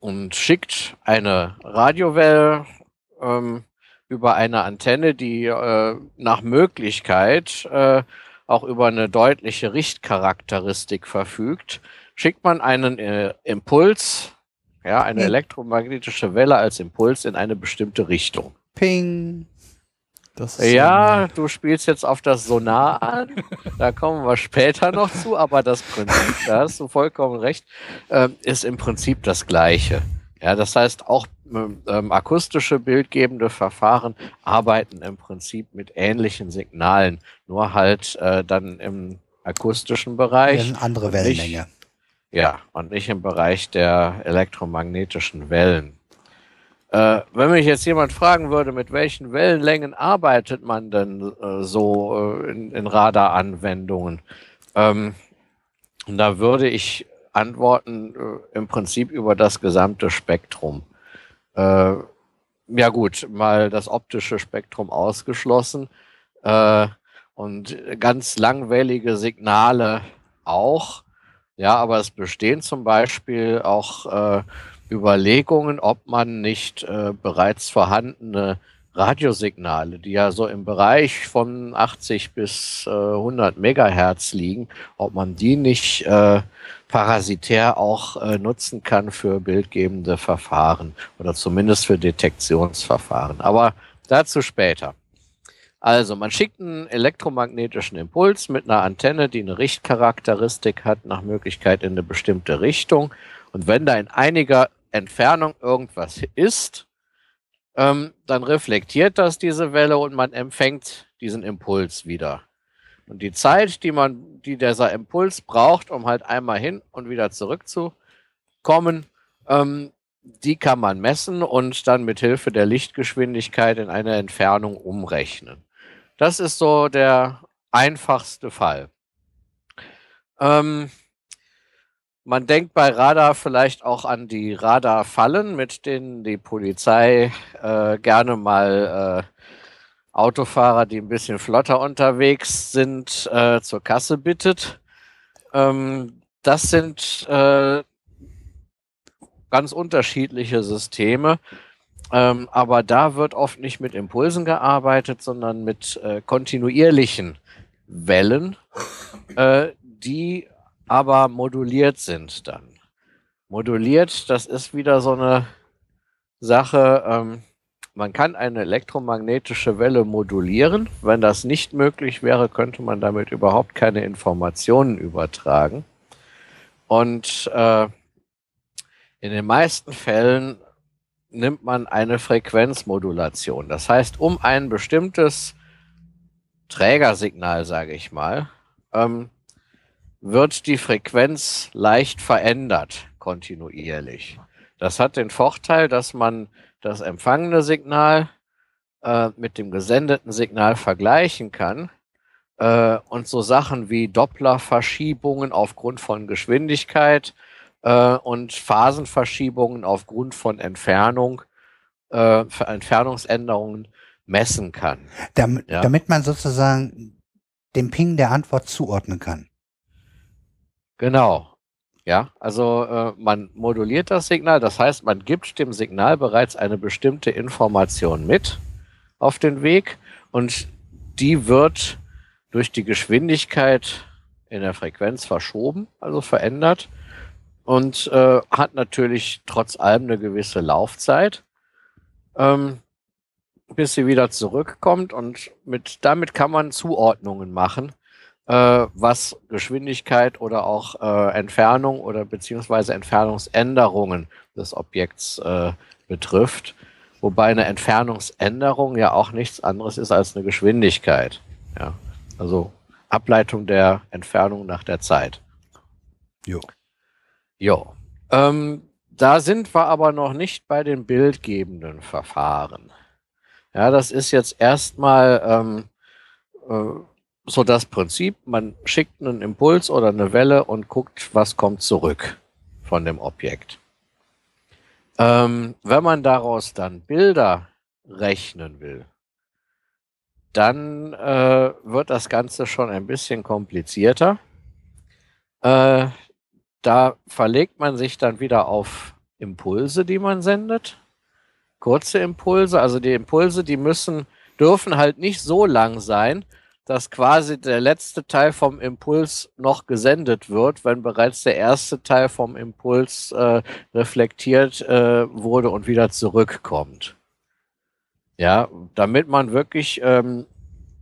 und schickt eine Radiowelle ähm, über eine Antenne, die äh, nach Möglichkeit äh, auch über eine deutliche Richtcharakteristik verfügt, schickt man einen äh, Impuls, ja, eine Hm. elektromagnetische Welle als Impuls in eine bestimmte Richtung. Ping. Ja, du spielst jetzt auf das Sonar an. Da kommen wir später noch zu, aber das Prinzip, da hast du vollkommen recht, ähm, ist im Prinzip das gleiche. Ja, das heißt, auch ähm, ähm, akustische bildgebende Verfahren arbeiten im Prinzip mit ähnlichen Signalen, nur halt äh, dann im akustischen Bereich. eine andere Wellenlänge. Ja, und nicht im Bereich der elektromagnetischen Wellen. Äh, wenn mich jetzt jemand fragen würde, mit welchen Wellenlängen arbeitet man denn äh, so äh, in, in Radaranwendungen, ähm, da würde ich antworten äh, im Prinzip über das gesamte Spektrum. Äh, ja gut, mal das optische Spektrum ausgeschlossen äh, und ganz langwellige Signale auch. Ja, aber es bestehen zum Beispiel auch Überlegungen, ob man nicht äh, bereits vorhandene Radiosignale, die ja so im Bereich von 80 bis äh, 100 Megahertz liegen, ob man die nicht äh, parasitär auch äh, nutzen kann für bildgebende Verfahren oder zumindest für Detektionsverfahren. Aber dazu später. Also, man schickt einen elektromagnetischen Impuls mit einer Antenne, die eine Richtcharakteristik hat, nach Möglichkeit in eine bestimmte Richtung. Und wenn da in einiger Entfernung irgendwas ist, ähm, dann reflektiert das diese Welle und man empfängt diesen Impuls wieder. Und die Zeit, die man, die dieser Impuls braucht, um halt einmal hin und wieder zurückzukommen, ähm, die kann man messen und dann mit Hilfe der Lichtgeschwindigkeit in eine Entfernung umrechnen. Das ist so der einfachste Fall. Ähm, man denkt bei Radar vielleicht auch an die Radarfallen, mit denen die Polizei äh, gerne mal äh, Autofahrer, die ein bisschen flotter unterwegs sind, äh, zur Kasse bittet. Ähm, das sind äh, ganz unterschiedliche Systeme. Ähm, aber da wird oft nicht mit Impulsen gearbeitet, sondern mit äh, kontinuierlichen Wellen, äh, die aber moduliert sind dann. Moduliert, das ist wieder so eine Sache, ähm, man kann eine elektromagnetische Welle modulieren. Wenn das nicht möglich wäre, könnte man damit überhaupt keine Informationen übertragen. Und äh, in den meisten Fällen nimmt man eine Frequenzmodulation. Das heißt, um ein bestimmtes Trägersignal, sage ich mal, ähm, wird die Frequenz leicht verändert, kontinuierlich. Das hat den Vorteil, dass man das empfangene Signal äh, mit dem gesendeten Signal vergleichen kann äh, und so Sachen wie Dopplerverschiebungen aufgrund von Geschwindigkeit äh, und Phasenverschiebungen aufgrund von Entfernung, äh, Entfernungsänderungen messen kann. Damit, Ja. damit man sozusagen dem Ping der Antwort zuordnen kann. Genau. Ja, also äh, man moduliert das Signal, das heißt, man gibt dem Signal bereits eine bestimmte Information mit auf den Weg und die wird durch die Geschwindigkeit in der Frequenz verschoben, also verändert und äh, hat natürlich trotz allem eine gewisse Laufzeit, ähm, bis sie wieder zurückkommt und mit, damit kann man Zuordnungen machen äh, was Geschwindigkeit oder auch äh, Entfernung oder beziehungsweise Entfernungsänderungen des Objekts äh, betrifft. Wobei eine Entfernungsänderung ja auch nichts anderes ist als eine Geschwindigkeit. Ja, also Ableitung der Entfernung nach der Zeit. Jo. Jo. Ähm, da sind wir aber noch nicht bei den bildgebenden Verfahren. Ja, das ist jetzt erstmal ähm, äh, so das Prinzip, man schickt einen Impuls oder eine Welle und guckt, was kommt zurück von dem Objekt. Ähm, wenn man daraus dann Bilder rechnen will, dann äh, wird das Ganze schon ein bisschen komplizierter. Äh, da verlegt man sich dann wieder auf Impulse, die man sendet. Kurze Impulse, also die Impulse, die müssen, dürfen halt nicht so lang sein, dass quasi der letzte Teil vom Impuls noch gesendet wird, wenn bereits der erste Teil vom Impuls äh, reflektiert äh, wurde und wieder zurückkommt. Ja, damit man wirklich ähm,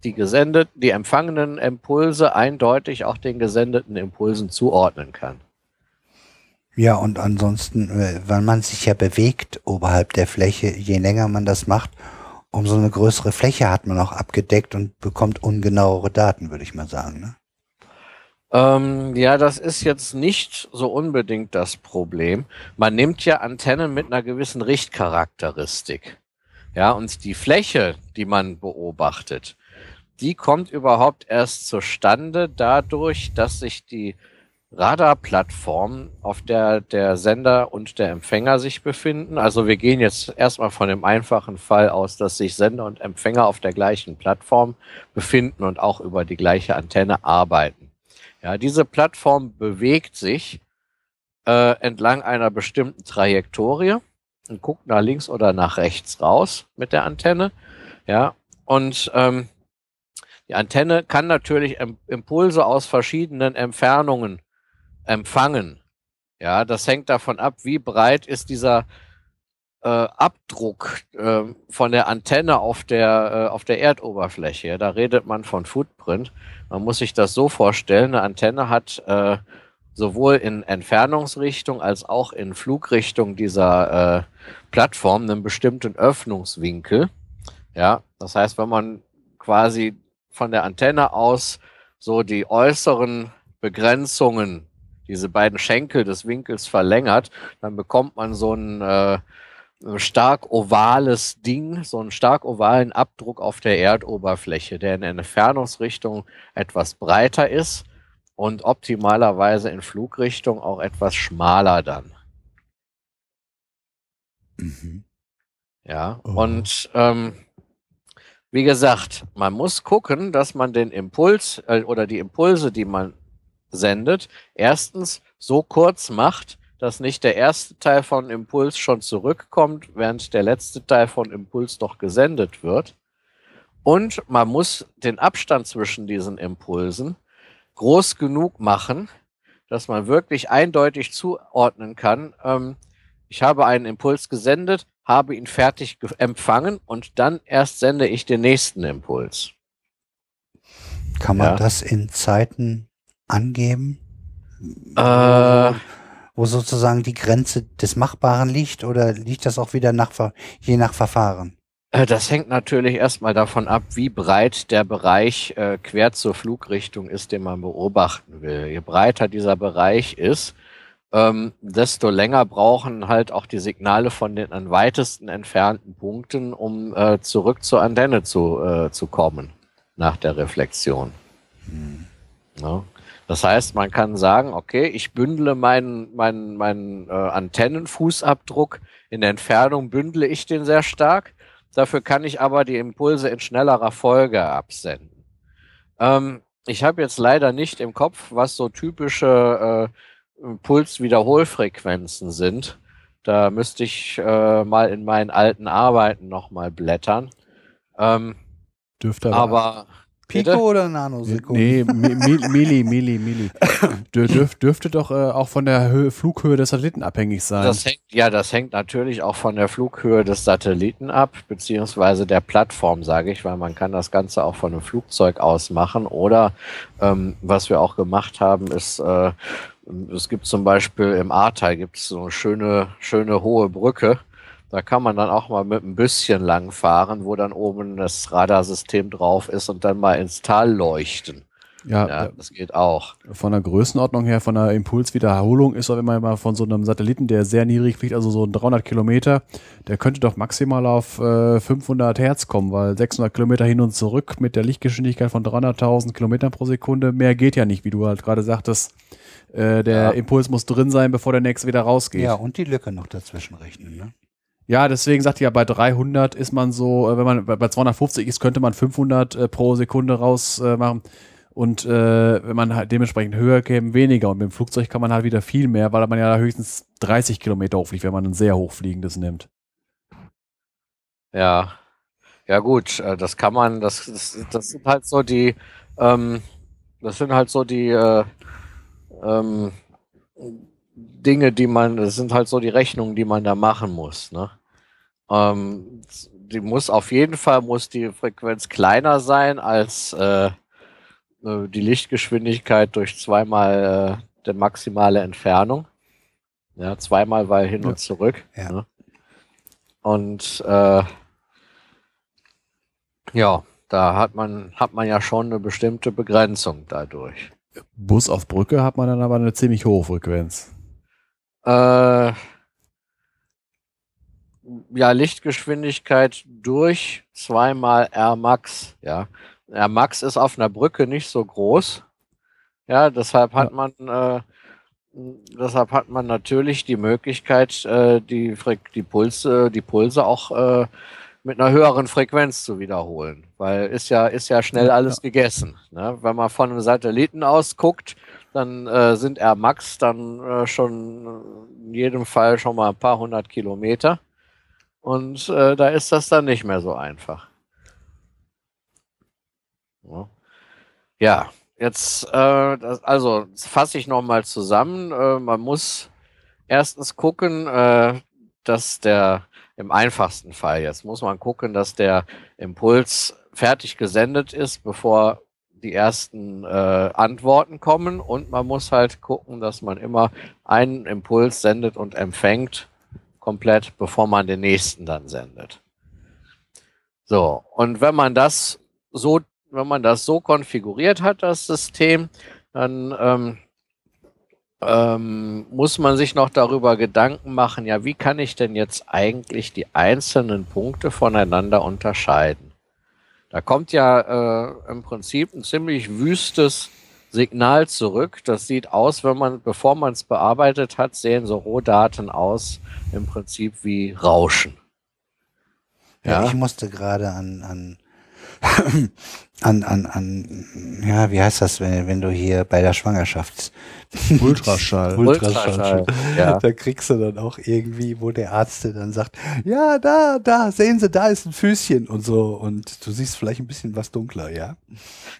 die gesendeten, die empfangenen Impulse eindeutig auch den gesendeten Impulsen zuordnen kann. Ja, und ansonsten, äh, wenn man sich ja bewegt oberhalb der Fläche, je länger man das macht, umso eine größere Fläche hat man auch abgedeckt und bekommt ungenauere Daten, würde ich mal sagen. Ne? Ähm, ja, das ist jetzt nicht so unbedingt das Problem. Man nimmt ja Antennen mit einer gewissen Richtcharakteristik. Ja, und die Fläche, die man beobachtet, die kommt überhaupt erst zustande dadurch, dass sich die Radarplattform, auf der der Sender und der Empfänger sich befinden. Also wir gehen jetzt erstmal von dem einfachen Fall aus, dass sich Sender und Empfänger auf der gleichen Plattform befinden und auch über die gleiche Antenne arbeiten. Ja, diese Plattform bewegt sich äh, entlang einer bestimmten Trajektorie und guckt nach links oder nach rechts raus mit der Antenne. Ja, und ähm, die Antenne kann natürlich Impulse aus verschiedenen Entfernungen empfangen. Ja, das hängt davon ab, wie breit ist dieser äh, Abdruck äh, von der Antenne auf der, äh, auf der Erdoberfläche. Da redet man von Footprint. Man muss sich das so vorstellen, eine Antenne hat äh, sowohl in Entfernungsrichtung als auch in Flugrichtung dieser äh, Plattform einen bestimmten Öffnungswinkel. Ja, das heißt, wenn man quasi von der Antenne aus so die äußeren Begrenzungen diese beiden Schenkel des Winkels verlängert, dann bekommt man so ein äh, stark ovales Ding, so einen stark ovalen Abdruck auf der Erdoberfläche, der in Entfernungsrichtung etwas breiter ist und optimalerweise in Flugrichtung auch etwas schmaler dann. Mhm. Ja, oh. und ähm, wie gesagt, man muss gucken, dass man den Impuls äh, oder die Impulse, die man sendet, erstens so kurz macht, dass nicht der erste Teil von Impuls schon zurückkommt, während der letzte Teil von Impuls noch gesendet wird. Und man muss den Abstand zwischen diesen Impulsen groß genug machen, dass man wirklich eindeutig zuordnen kann, ähm, ich habe einen Impuls gesendet, habe ihn fertig empfangen und dann erst sende ich den nächsten Impuls. Kann man ja. das in Zeiten angeben? Äh, wo sozusagen die Grenze des Machbaren liegt oder liegt das auch wieder nach, je nach Verfahren? Äh, das hängt natürlich erstmal davon ab, wie breit der Bereich äh, quer zur Flugrichtung ist, den man beobachten will. Je breiter dieser Bereich ist, ähm, desto länger brauchen halt auch die Signale von den am weitesten entfernten Punkten, um äh, zurück zur Antenne zu, äh, zu kommen nach der Reflexion. Hm. Ja. Das heißt, man kann sagen, okay, ich bündle meinen, meinen, meinen äh, Antennenfußabdruck in der Entfernung, bündle ich den sehr stark. Dafür kann ich aber die Impulse in schnellerer Folge absenden. Ähm, ich habe jetzt leider nicht im Kopf, was so typische äh, Pulswiederholfrequenzen sind. Da müsste ich äh, mal in meinen alten Arbeiten nochmal blättern. Ähm, Dürfte aber, aber Pico oder Nanosekunde? Nee, Milli, Milli, Milli. Dürf, dürfte doch äh, auch von der Höhe, Flughöhe des Satelliten abhängig sein. Das hängt, ja, das hängt natürlich auch von der Flughöhe des Satelliten ab, beziehungsweise der Plattform, sage ich, weil man kann das Ganze auch von einem Flugzeug aus machen. Oder ähm, was wir auch gemacht haben, ist, äh, es gibt zum Beispiel im Ahrtal gibt es so eine schöne, schöne hohe Brücke da kann man dann auch mal mit ein bisschen lang fahren, wo dann oben das Radarsystem drauf ist und dann mal ins Tal leuchten. Ja, Ja, das geht auch. von der Größenordnung her, von der Impulswiederholung ist, wenn man mal von so einem Satelliten, der sehr niedrig fliegt, also so 300 Kilometer, der könnte doch maximal auf äh, 500 Hertz kommen, weil 600 Kilometer hin und zurück mit der Lichtgeschwindigkeit von 300.000 Kilometern pro Sekunde, mehr geht ja nicht, wie du halt gerade sagtest. Äh, der Ja. Impuls muss drin sein, bevor der nächste wieder rausgeht. Ja, und die Lücke noch dazwischen rechnen. Ne? Ja, deswegen sagt ihr ja, bei 300 ist man so, äh, wenn man bei bei 250 ist, könnte man 500 äh, pro Sekunde raus äh, machen. Und äh, wenn man halt dementsprechend höher käme, weniger. Und mit dem Flugzeug kann man halt wieder viel mehr, weil man ja höchstens 30 Kilometer hochfliegt, wenn man ein sehr hochfliegendes nimmt. Ja. Ja, gut, das kann man, das, das, das sind halt so die, ähm, das sind halt so die äh, ähm, Dinge, die man, das sind halt so die Rechnungen, die man da machen muss. Ne? Ähm, die muss auf jeden Fall muss die Frequenz kleiner sein als äh, äh, die Lichtgeschwindigkeit durch zweimal äh, die maximale Entfernung. Ja, zweimal weil hin Ja. und zurück. Ja. Ne? Und äh, ja, da hat man, hat man ja schon eine bestimmte Begrenzung dadurch. Bus auf Brücke hat man dann aber eine ziemlich hohe Frequenz. Äh, ja, Lichtgeschwindigkeit durch zweimal R Max. Ja, R Max ist auf einer Brücke nicht so groß. Ja, deshalb hat man, äh, deshalb hat man natürlich die Möglichkeit, äh, die, Freq die Pulse, die Pulse auch äh, mit einer höheren Frequenz zu wiederholen, weil ist ja ist ja schnell Ja, alles gegessen. Ne? Wenn man von einem Satelliten aus guckt, dann äh, sind R Max dann äh, schon in jedem Fall schon mal ein paar hundert Kilometer. Und äh, da ist das dann nicht mehr so einfach. Ja, ja jetzt, äh, das, also fasse ich nochmal zusammen. Äh, man muss erstens gucken, äh, dass der, im einfachsten Fall jetzt, muss man gucken, dass der Impuls fertig gesendet ist, bevor die ersten äh, Antworten kommen und man muss halt gucken, dass man immer einen Impuls sendet und empfängt komplett, bevor man den nächsten dann sendet. So, und wenn man das so, wenn man das so konfiguriert hat, das System, dann ähm, ähm, muss man sich noch darüber Gedanken machen, ja, wie kann ich denn jetzt eigentlich die einzelnen Punkte voneinander unterscheiden? Da kommt ja äh, im Prinzip ein ziemlich wüstes Signal zurück. Das sieht aus, wenn man, bevor man es bearbeitet hat, sehen so Rohdaten aus, im Prinzip wie Rauschen. Ja, Ja. ich musste gerade an, an, an, an, an, ja, wie heißt das, wenn, wenn du hier bei der Schwangerschaft Ultraschall. Ultraschall, ja. Da kriegst du dann auch irgendwie, wo der Arzt dir dann sagt, ja, da, da, sehen Sie, da ist ein Füßchen und so. Und du siehst vielleicht ein bisschen was dunkler, ja?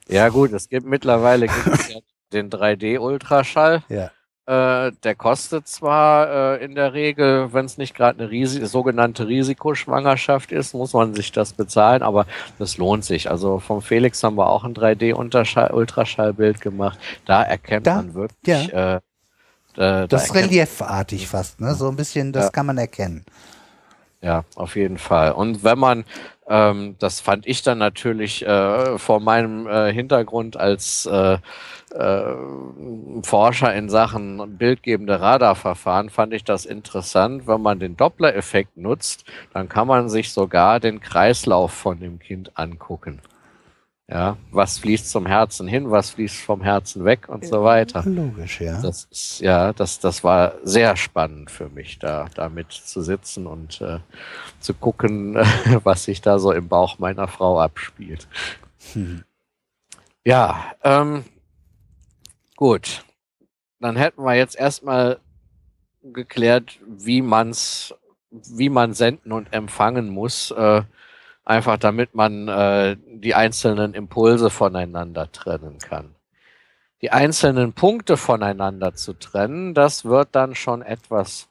Ja, gut, es gibt mittlerweile gibt's ja den 3D-Ultraschall. Ja. Äh, der kostet zwar äh, in der Regel, wenn es nicht gerade eine Risi sogenannte Risikoschwangerschaft ist, muss man sich das bezahlen, aber das lohnt sich. Also vom Felix haben wir auch ein 3D-Ultraschallbild gemacht. Da erkennt Da? man wirklich. Äh, äh, da Das ist erkennt- reliefartig fast, ne? So ein bisschen, das Ja. kann man erkennen. Ja, auf jeden Fall. Und wenn man, ähm, das fand ich dann natürlich äh, vor meinem äh, Hintergrund als äh, äh, Forscher in Sachen bildgebende Radarverfahren, fand ich das interessant. Wenn man den Doppler-Effekt nutzt, dann kann man sich sogar den Kreislauf von dem Kind angucken. Ja, was fließt zum Herzen hin, was fließt vom Herzen weg und so weiter. Logisch, ja. Das ist, ja, das, das war sehr spannend für mich, da damit zu sitzen und äh, zu gucken, was sich da so im Bauch meiner Frau abspielt. Hm. Ja, ähm, gut. Dann hätten wir jetzt erstmal geklärt, wie man's, wie man senden und empfangen muss, äh, einfach damit man äh, die einzelnen Impulse voneinander trennen kann. Die einzelnen Punkte voneinander zu trennen, das wird dann schon etwas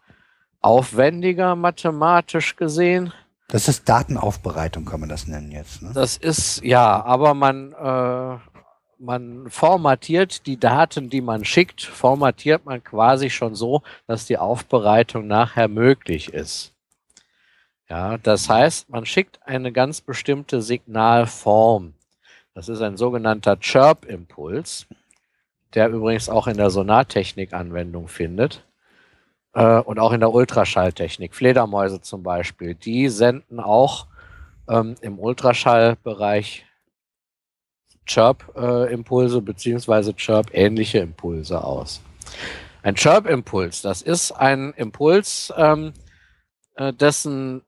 aufwendiger mathematisch gesehen. Das ist Datenaufbereitung, kann man das nennen jetzt. Ne? Das ist, ja, aber man, äh, man formatiert die Daten, die man schickt, formatiert man quasi schon so, dass die Aufbereitung nachher möglich ist. Ja, das heißt, man schickt eine ganz bestimmte Signalform. Das ist ein sogenannter Chirp-Impuls, der übrigens auch in der Sonartechnik Anwendung findet äh, und auch in der Ultraschalltechnik. Fledermäuse zum Beispiel, die senden auch ähm, im Ultraschallbereich Chirp-Impulse beziehungsweise Chirp-ähnliche Impulse aus. Ein Chirp-Impuls, das ist ein Impuls, ähm, äh, dessen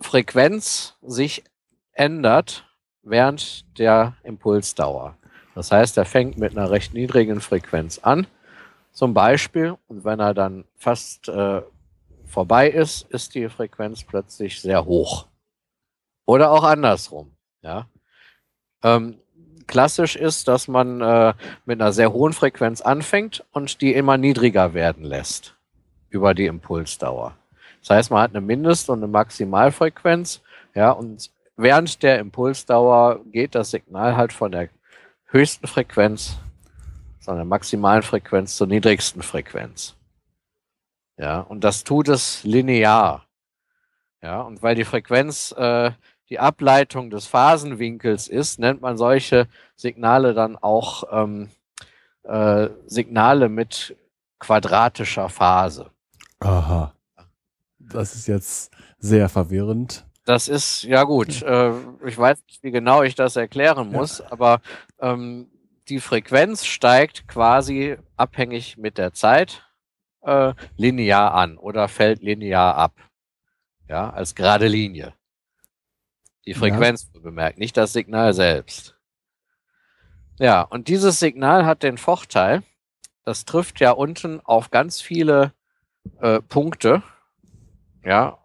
Frequenz sich ändert während der Impulsdauer. Das heißt, er fängt mit einer recht niedrigen Frequenz an, zum Beispiel, und wenn er dann fast äh, vorbei ist, ist die Frequenz plötzlich sehr hoch. Oder auch andersrum. Ja. Ähm, klassisch ist, dass man äh, mit einer sehr hohen Frequenz anfängt und die immer niedriger werden lässt über die Impulsdauer. Das heißt, man hat eine Mindest- und eine Maximalfrequenz, ja, und während der Impulsdauer geht das Signal halt von der höchsten Frequenz, von der maximalen Frequenz zur niedrigsten Frequenz. Ja, und das tut es linear. Ja, und weil die Frequenz äh, die Ableitung des Phasenwinkels ist, nennt man solche Signale dann auch ähm, äh, Signale mit quadratischer Phase. Aha. Das ist jetzt sehr verwirrend. Das ist, ja gut, äh, ich weiß nicht, wie genau ich das erklären muss, ja. aber ähm, die Frequenz steigt quasi abhängig mit der Zeit äh, linear an oder fällt linear ab. Ja, als gerade Linie. Die Frequenz ja. bemerkt, nicht das Signal selbst. Ja, und dieses Signal hat den Vorteil, das trifft ja unten auf ganz viele äh, Punkte, ja,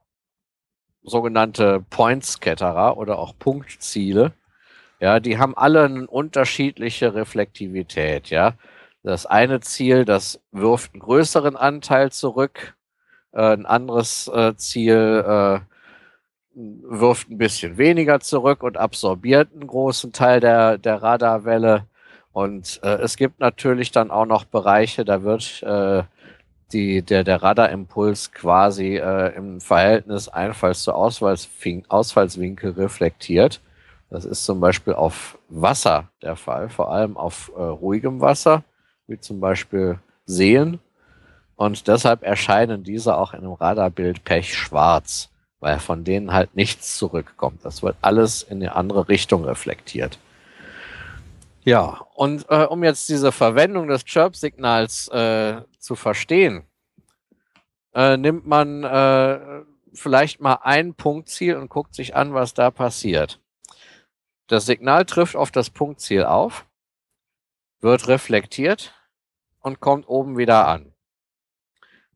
sogenannte Point-Scatterer oder auch Punktziele. Ja, die haben alle eine unterschiedliche Reflektivität, ja. Das eine Ziel, das wirft einen größeren Anteil zurück, äh, ein anderes äh, Ziel äh, wirft ein bisschen weniger zurück und absorbiert einen großen Teil der, der Radarwelle. Und äh, es gibt natürlich dann auch noch Bereiche, da wird äh, die, der, der Radarimpuls quasi äh, im Verhältnis Einfalls zu Ausfallswinkel reflektiert. Das ist zum Beispiel auf Wasser der Fall, vor allem auf äh, ruhigem Wasser, wie zum Beispiel Seen. Und deshalb erscheinen diese auch in einem Radarbild pechschwarz, weil von denen halt nichts zurückkommt. Das wird alles in eine andere Richtung reflektiert. Ja, und äh, um jetzt diese Verwendung des Chirp-Signals äh, zu verstehen, äh, nimmt man äh, vielleicht mal ein Punktziel und guckt sich an, was da passiert. Das Signal trifft auf das Punktziel auf, wird reflektiert und kommt oben wieder an.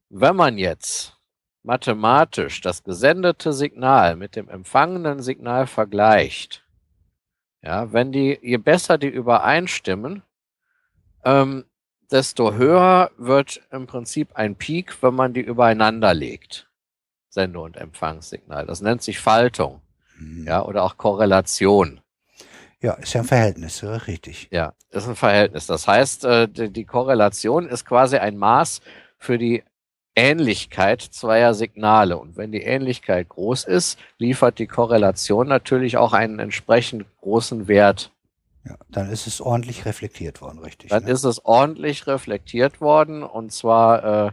Wenn man jetzt mathematisch das gesendete Signal mit dem empfangenen Signal vergleicht, ja, wenn die, je besser die übereinstimmen, ähm, desto höher wird im Prinzip ein Peak, wenn man die übereinander legt. Sende- und Empfangssignal. Das nennt sich Faltung. Mhm. Ja, oder auch Korrelation. Ja, ist ja ein Verhältnis, richtig. Ja, ist ein Verhältnis. Das heißt, äh, die Korrelation ist quasi ein Maß für die Ähnlichkeit zweier Signale. Und wenn die Ähnlichkeit groß ist, liefert die Korrelation natürlich auch einen entsprechend großen Wert. Ja, dann ist es ordentlich reflektiert worden, richtig. Dann ne? ist es ordentlich reflektiert worden und zwar äh,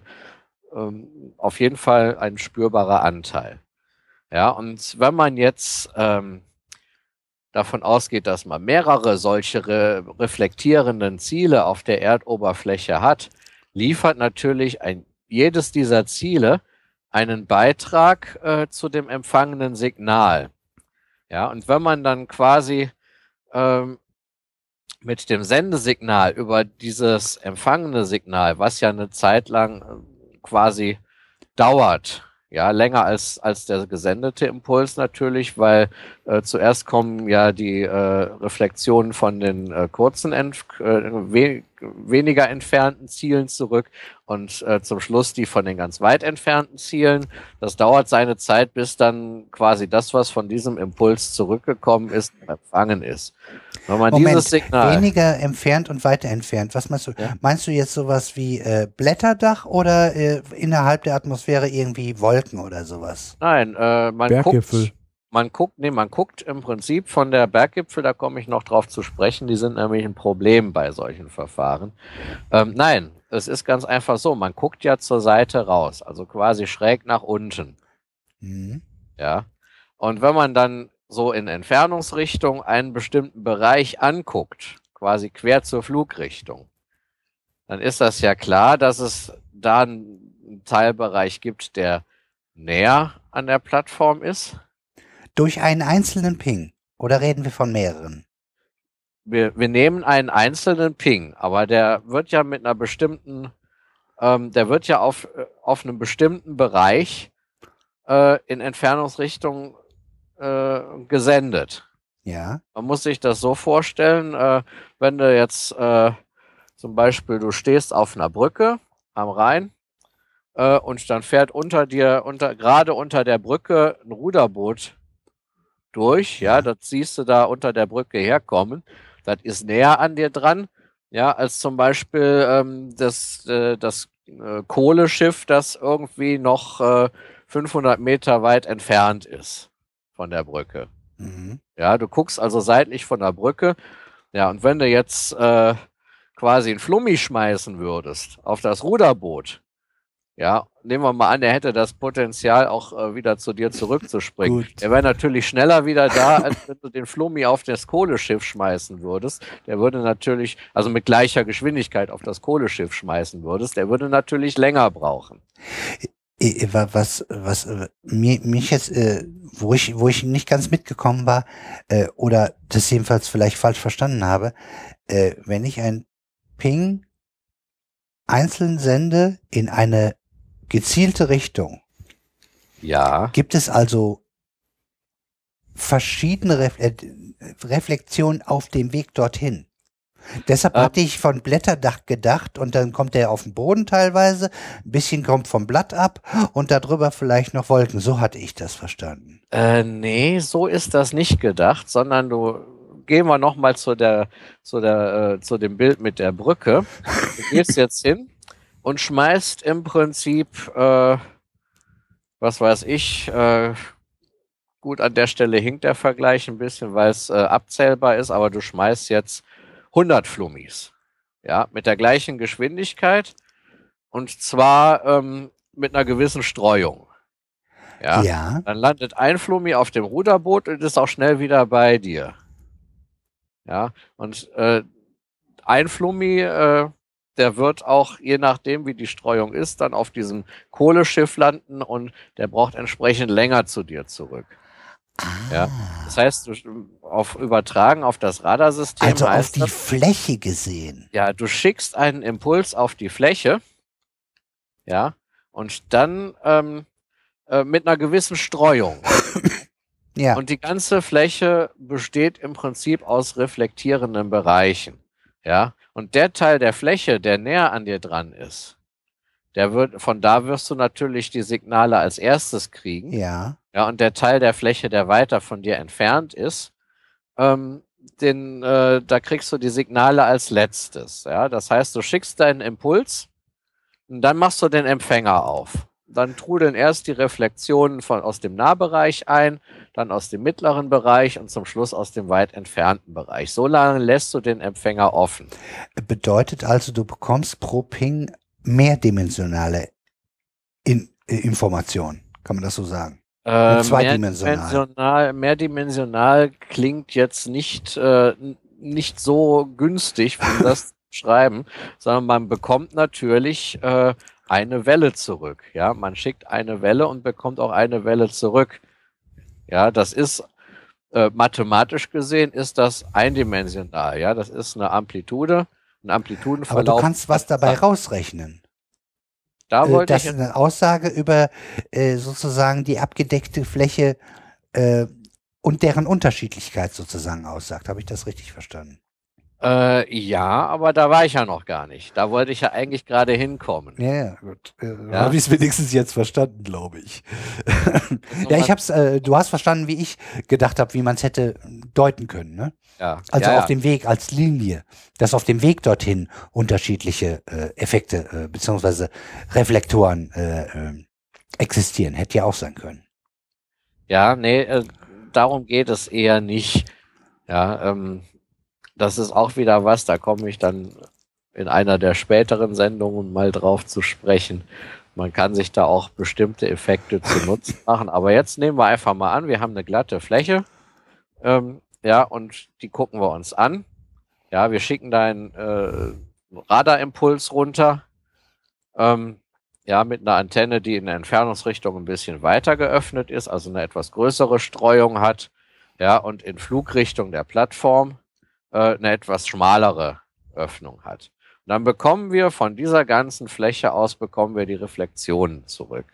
ähm, auf jeden Fall ein spürbarer Anteil. Ja, und wenn man jetzt ähm, davon ausgeht, dass man mehrere solche re reflektierenden Ziele auf der Erdoberfläche hat, liefert natürlich ein jedes dieser Ziele einen Beitrag äh, zu dem empfangenen Signal. Ja, und wenn man dann quasi ähm, mit dem Sendesignal über dieses empfangene Signal, was ja eine Zeit lang äh, quasi dauert, ja, länger als, als der gesendete Impuls natürlich, weil äh, zuerst kommen ja die äh, Reflexionen von den äh, kurzen, Entf äh, we weniger entfernten Zielen zurück und äh, zum Schluss die von den ganz weit entfernten Zielen. Das dauert seine Zeit, bis dann quasi das, was von diesem Impuls zurückgekommen ist, empfangen ist. Wenn man Moment, dieses Signal weniger entfernt und weiter entfernt. Was meinst du? Ja? Meinst du jetzt sowas wie äh, Blätterdach oder äh, innerhalb der Atmosphäre irgendwie Wolken oder sowas? Nein, äh, man guckt, man guckt, nee, man guckt im Prinzip von der Berggipfel, da komme ich noch drauf zu sprechen, die sind nämlich ein Problem bei solchen Verfahren. Ähm, nein, es ist ganz einfach so, man guckt ja zur Seite raus, also quasi schräg nach unten. Mhm. Ja. Und wenn man dann so in Entfernungsrichtung einen bestimmten Bereich anguckt, quasi quer zur Flugrichtung, dann ist das ja klar, dass es da einen Teilbereich gibt, der näher an der Plattform ist. Durch einen einzelnen Ping. Oder reden wir von mehreren? Wir, wir nehmen einen einzelnen Ping, aber der wird ja mit einer bestimmten, ähm, der wird ja auf, äh, auf einem bestimmten Bereich äh, in Entfernungsrichtung äh, gesendet. Ja. Man muss sich das so vorstellen, äh, wenn du jetzt äh, zum Beispiel, du stehst auf einer Brücke am Rhein äh, und dann fährt unter dir, unter, gerade unter der Brücke ein Ruderboot durch, ja, das siehst du da unter der Brücke herkommen. Das ist näher an dir dran, ja, als zum Beispiel ähm, das, äh, das äh, Kohleschiff, das irgendwie noch äh, 500 Meter weit entfernt ist von der Brücke. Mhm. Ja, du guckst also seitlich von der Brücke. Ja, und wenn du jetzt äh, quasi einen Flummi schmeißen würdest auf das Ruderboot, ja, nehmen wir mal an, er hätte das Potenzial auch äh, wieder zu dir zurückzuspringen. Gut. Er wäre natürlich schneller wieder da, als wenn du den Flummi auf das Kohleschiff schmeißen würdest. Der würde natürlich, also mit gleicher Geschwindigkeit auf das Kohleschiff schmeißen würdest, der würde natürlich länger brauchen. Wa- Was, was äh, mir, mich jetzt, äh, wo ich, wo ich nicht ganz mitgekommen war, äh, oder das jedenfalls vielleicht falsch verstanden habe, äh, wenn ich ein Ping einzeln sende in eine gezielte Richtung, Ja. gibt es also verschiedene Ref äh, Reflexionen auf dem Weg dorthin. Deshalb Ähm. hatte ich von Blätterdach gedacht und dann kommt er auf den Boden teilweise, ein bisschen kommt vom Blatt ab und darüber vielleicht noch Wolken. So hatte ich das verstanden. Äh, nee, so ist das nicht gedacht, sondern du gehen wir noch mal zu der zu der äh, zu dem Bild mit der Brücke. Du gehst jetzt hin und schmeißt im Prinzip äh, was weiß ich äh, gut an der Stelle hinkt der Vergleich ein bisschen, weil es äh, abzählbar ist, aber du schmeißt jetzt 100 Flummis. Ja, mit der gleichen Geschwindigkeit und zwar ähm, mit einer gewissen Streuung. Ja. Ja. Dann landet ein Flummi auf dem Ruderboot und ist auch schnell wieder bei dir. Ja, und äh, ein Flummi, äh, der wird auch, je nachdem wie die Streuung ist, dann auf diesem Kohleschiff landen und der braucht entsprechend länger zu dir zurück. Ja. Das heißt, du, auf übertragen auf das Radarsystem Also auf die das, Fläche gesehen. ja, du schickst einen Impuls auf die Fläche, ja, und dann ähm, äh, mit einer gewissen Streuung. Ja. Und die ganze Fläche besteht im Prinzip aus reflektierenden Bereichen. Ja. Und der Teil der Fläche, der näher an dir dran ist, der wird, von da wirst du natürlich die Signale als erstes kriegen. ja. Ja, und der Teil der Fläche, der weiter von dir entfernt ist, ähm, den, äh, da kriegst du die Signale als letztes. Ja, das heißt, du schickst deinen Impuls und dann machst du den Empfänger auf. Dann trudeln erst die Reflexionen von, aus dem Nahbereich ein, dann aus dem mittleren Bereich und zum Schluss aus dem weit entfernten Bereich. So lange lässt du den Empfänger offen. Bedeutet also, du bekommst pro Ping mehrdimensionale in, äh, Informationen. Kann man das so sagen? Äh, zweidimensional. Mehrdimensional, mehrdimensional klingt jetzt nicht, äh, nicht so günstig, um das zu schreiben, sondern man bekommt natürlich äh, eine Welle zurück. Ja, man schickt eine Welle und bekommt auch eine Welle zurück. Ja, das ist äh, mathematisch gesehen ist das eindimensional. Ja, das ist eine Amplitude, ein Aber Amplitudenverlauf. du kannst was dabei rausrechnen. Da Äh, wollte das ich ist eine Aussage über äh, sozusagen die abgedeckte Fläche äh, und deren Unterschiedlichkeit sozusagen aussagt. Habe ich das richtig verstanden? Äh, ja, aber da war ich ja noch gar nicht. Da wollte ich ja eigentlich gerade hinkommen. Ja, ja, gut. Äh, Ja. Habe ich es wenigstens jetzt verstanden, glaube ich. ja, ich hab's, äh, du hast verstanden, wie ich gedacht habe, wie man es hätte deuten können, ne? Ja, Also ja, auf dem Weg als Linie, dass auf dem Weg dorthin unterschiedliche äh, Effekte äh, beziehungsweise Reflektoren äh, äh, existieren. Hätte ja auch sein können. Ja, nee, äh, darum geht es eher nicht. Ja, ähm, das ist auch wieder was, da komme ich dann in einer der späteren Sendungen mal drauf zu sprechen. Man kann sich da auch bestimmte Effekte zunutze machen. Aber jetzt nehmen wir einfach mal an, wir haben eine glatte Fläche. Ähm, ja, und die gucken wir uns an. Ja, wir schicken da einen äh, Radarimpuls runter. Ähm, ja, mit einer Antenne, die in der Entfernungsrichtung ein bisschen weiter geöffnet ist, also eine etwas größere Streuung hat. Ja, und in Flugrichtung der Plattform äh, eine etwas schmalere Öffnung hat. Und dann bekommen wir von dieser ganzen Fläche aus bekommen wir die Reflexionen zurück.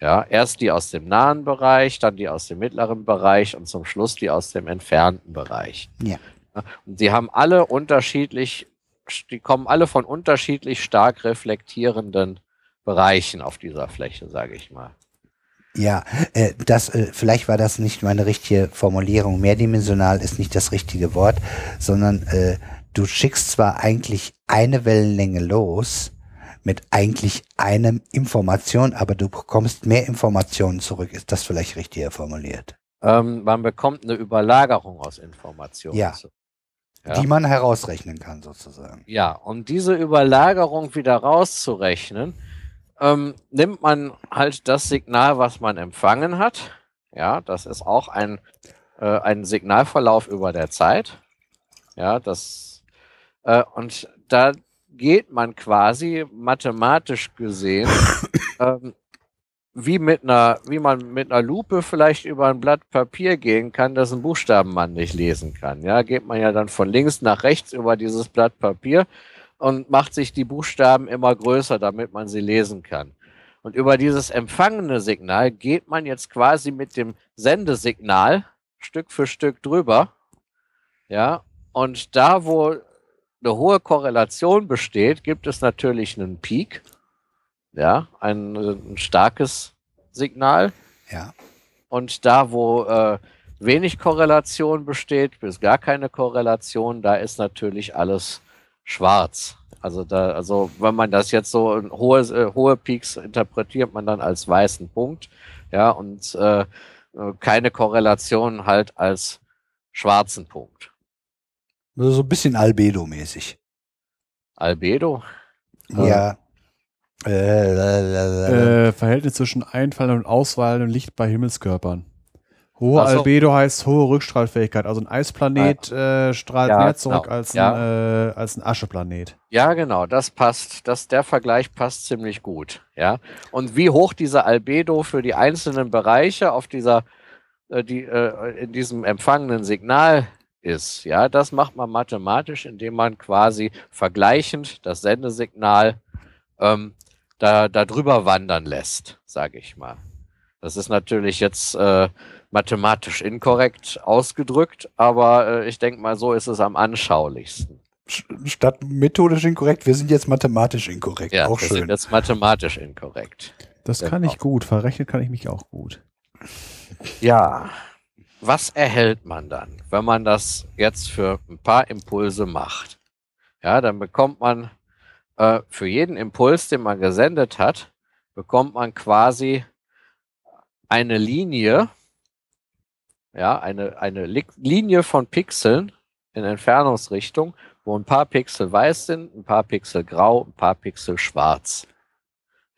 Ja, erst die aus dem nahen Bereich, dann die aus dem mittleren Bereich und zum Schluss die aus dem entfernten Bereich. Ja. Und die haben alle unterschiedlich, die kommen alle von unterschiedlich stark reflektierenden Bereichen auf dieser Fläche, sage ich mal. Ja, äh, das, äh, vielleicht war das nicht meine richtige Formulierung. Mehrdimensional ist nicht das richtige Wort, sondern äh, du schickst zwar eigentlich eine Wellenlänge los mit eigentlich einem Information, aber du bekommst mehr Informationen zurück. Ist das vielleicht richtiger formuliert? Ähm, man bekommt eine Überlagerung aus Informationen. Ja. zu- Die man herausrechnen kann, sozusagen. Ja, um diese Überlagerung wieder rauszurechnen, ähm, nimmt man halt das Signal, was man empfangen hat. Ja, das ist auch ein, äh, ein Signalverlauf über der Zeit. Ja, das äh, und da geht man quasi mathematisch gesehen ähm, wie mit einer, wie man mit einer Lupe vielleicht über ein Blatt Papier gehen kann, das ein Buchstaben man nicht lesen kann. Ja, geht man ja dann von links nach rechts über dieses Blatt Papier und macht sich die Buchstaben immer größer, damit man sie lesen kann. Und über dieses empfangene Signal geht man jetzt quasi mit dem Sendesignal Stück für Stück drüber. Ja, und da, wo eine hohe Korrelation besteht, gibt es natürlich einen Peak. Ja, ein, ein starkes Signal. Ja. Und da, wo äh, wenig Korrelation besteht, bis gar keine Korrelation, da ist natürlich alles schwarz. Also da, also wenn man das jetzt so in hohe, äh, hohe Peaks interpretiert man dann als weißen Punkt, ja, und äh, keine Korrelation halt als schwarzen Punkt. Also so ein bisschen Albedo-mäßig. Albedo? Ja. Äh, äh, Verhältnis zwischen einfallendem und ausfallendem Licht bei Himmelskörpern. Hohe Ach so. Albedo heißt hohe Rückstrahlfähigkeit. Also ein Eisplanet äh, strahlt Ja, mehr zurück genau. als, ein, Ja. äh, als ein Ascheplanet. Ja, genau, das passt. Das, der Vergleich passt ziemlich gut. Ja. Und wie hoch diese Albedo für die einzelnen Bereiche auf dieser, äh, die, äh, in diesem empfangenen Signal ist, ja, das macht man mathematisch, indem man quasi vergleichend das Sendesignal ähm, da, da drüber wandern lässt, sage ich mal. Das ist natürlich jetzt äh, mathematisch inkorrekt ausgedrückt, aber äh, ich denke mal, so ist es am anschaulichsten. statt methodisch inkorrekt, wir sind jetzt mathematisch inkorrekt. Ja, auch wir sind schön. jetzt mathematisch inkorrekt. Das Genau. kann ich gut. Verrechnen kann ich mich auch gut. Ja, was erhält man dann, wenn man das jetzt für ein paar Impulse macht? Ja, dann bekommt man äh, für jeden Impuls, den man gesendet hat, bekommt man quasi eine Linie, ja, eine, eine Li Linie von Pixeln in Entfernungsrichtung, wo ein paar Pixel weiß sind, ein paar Pixel grau, ein paar Pixel schwarz.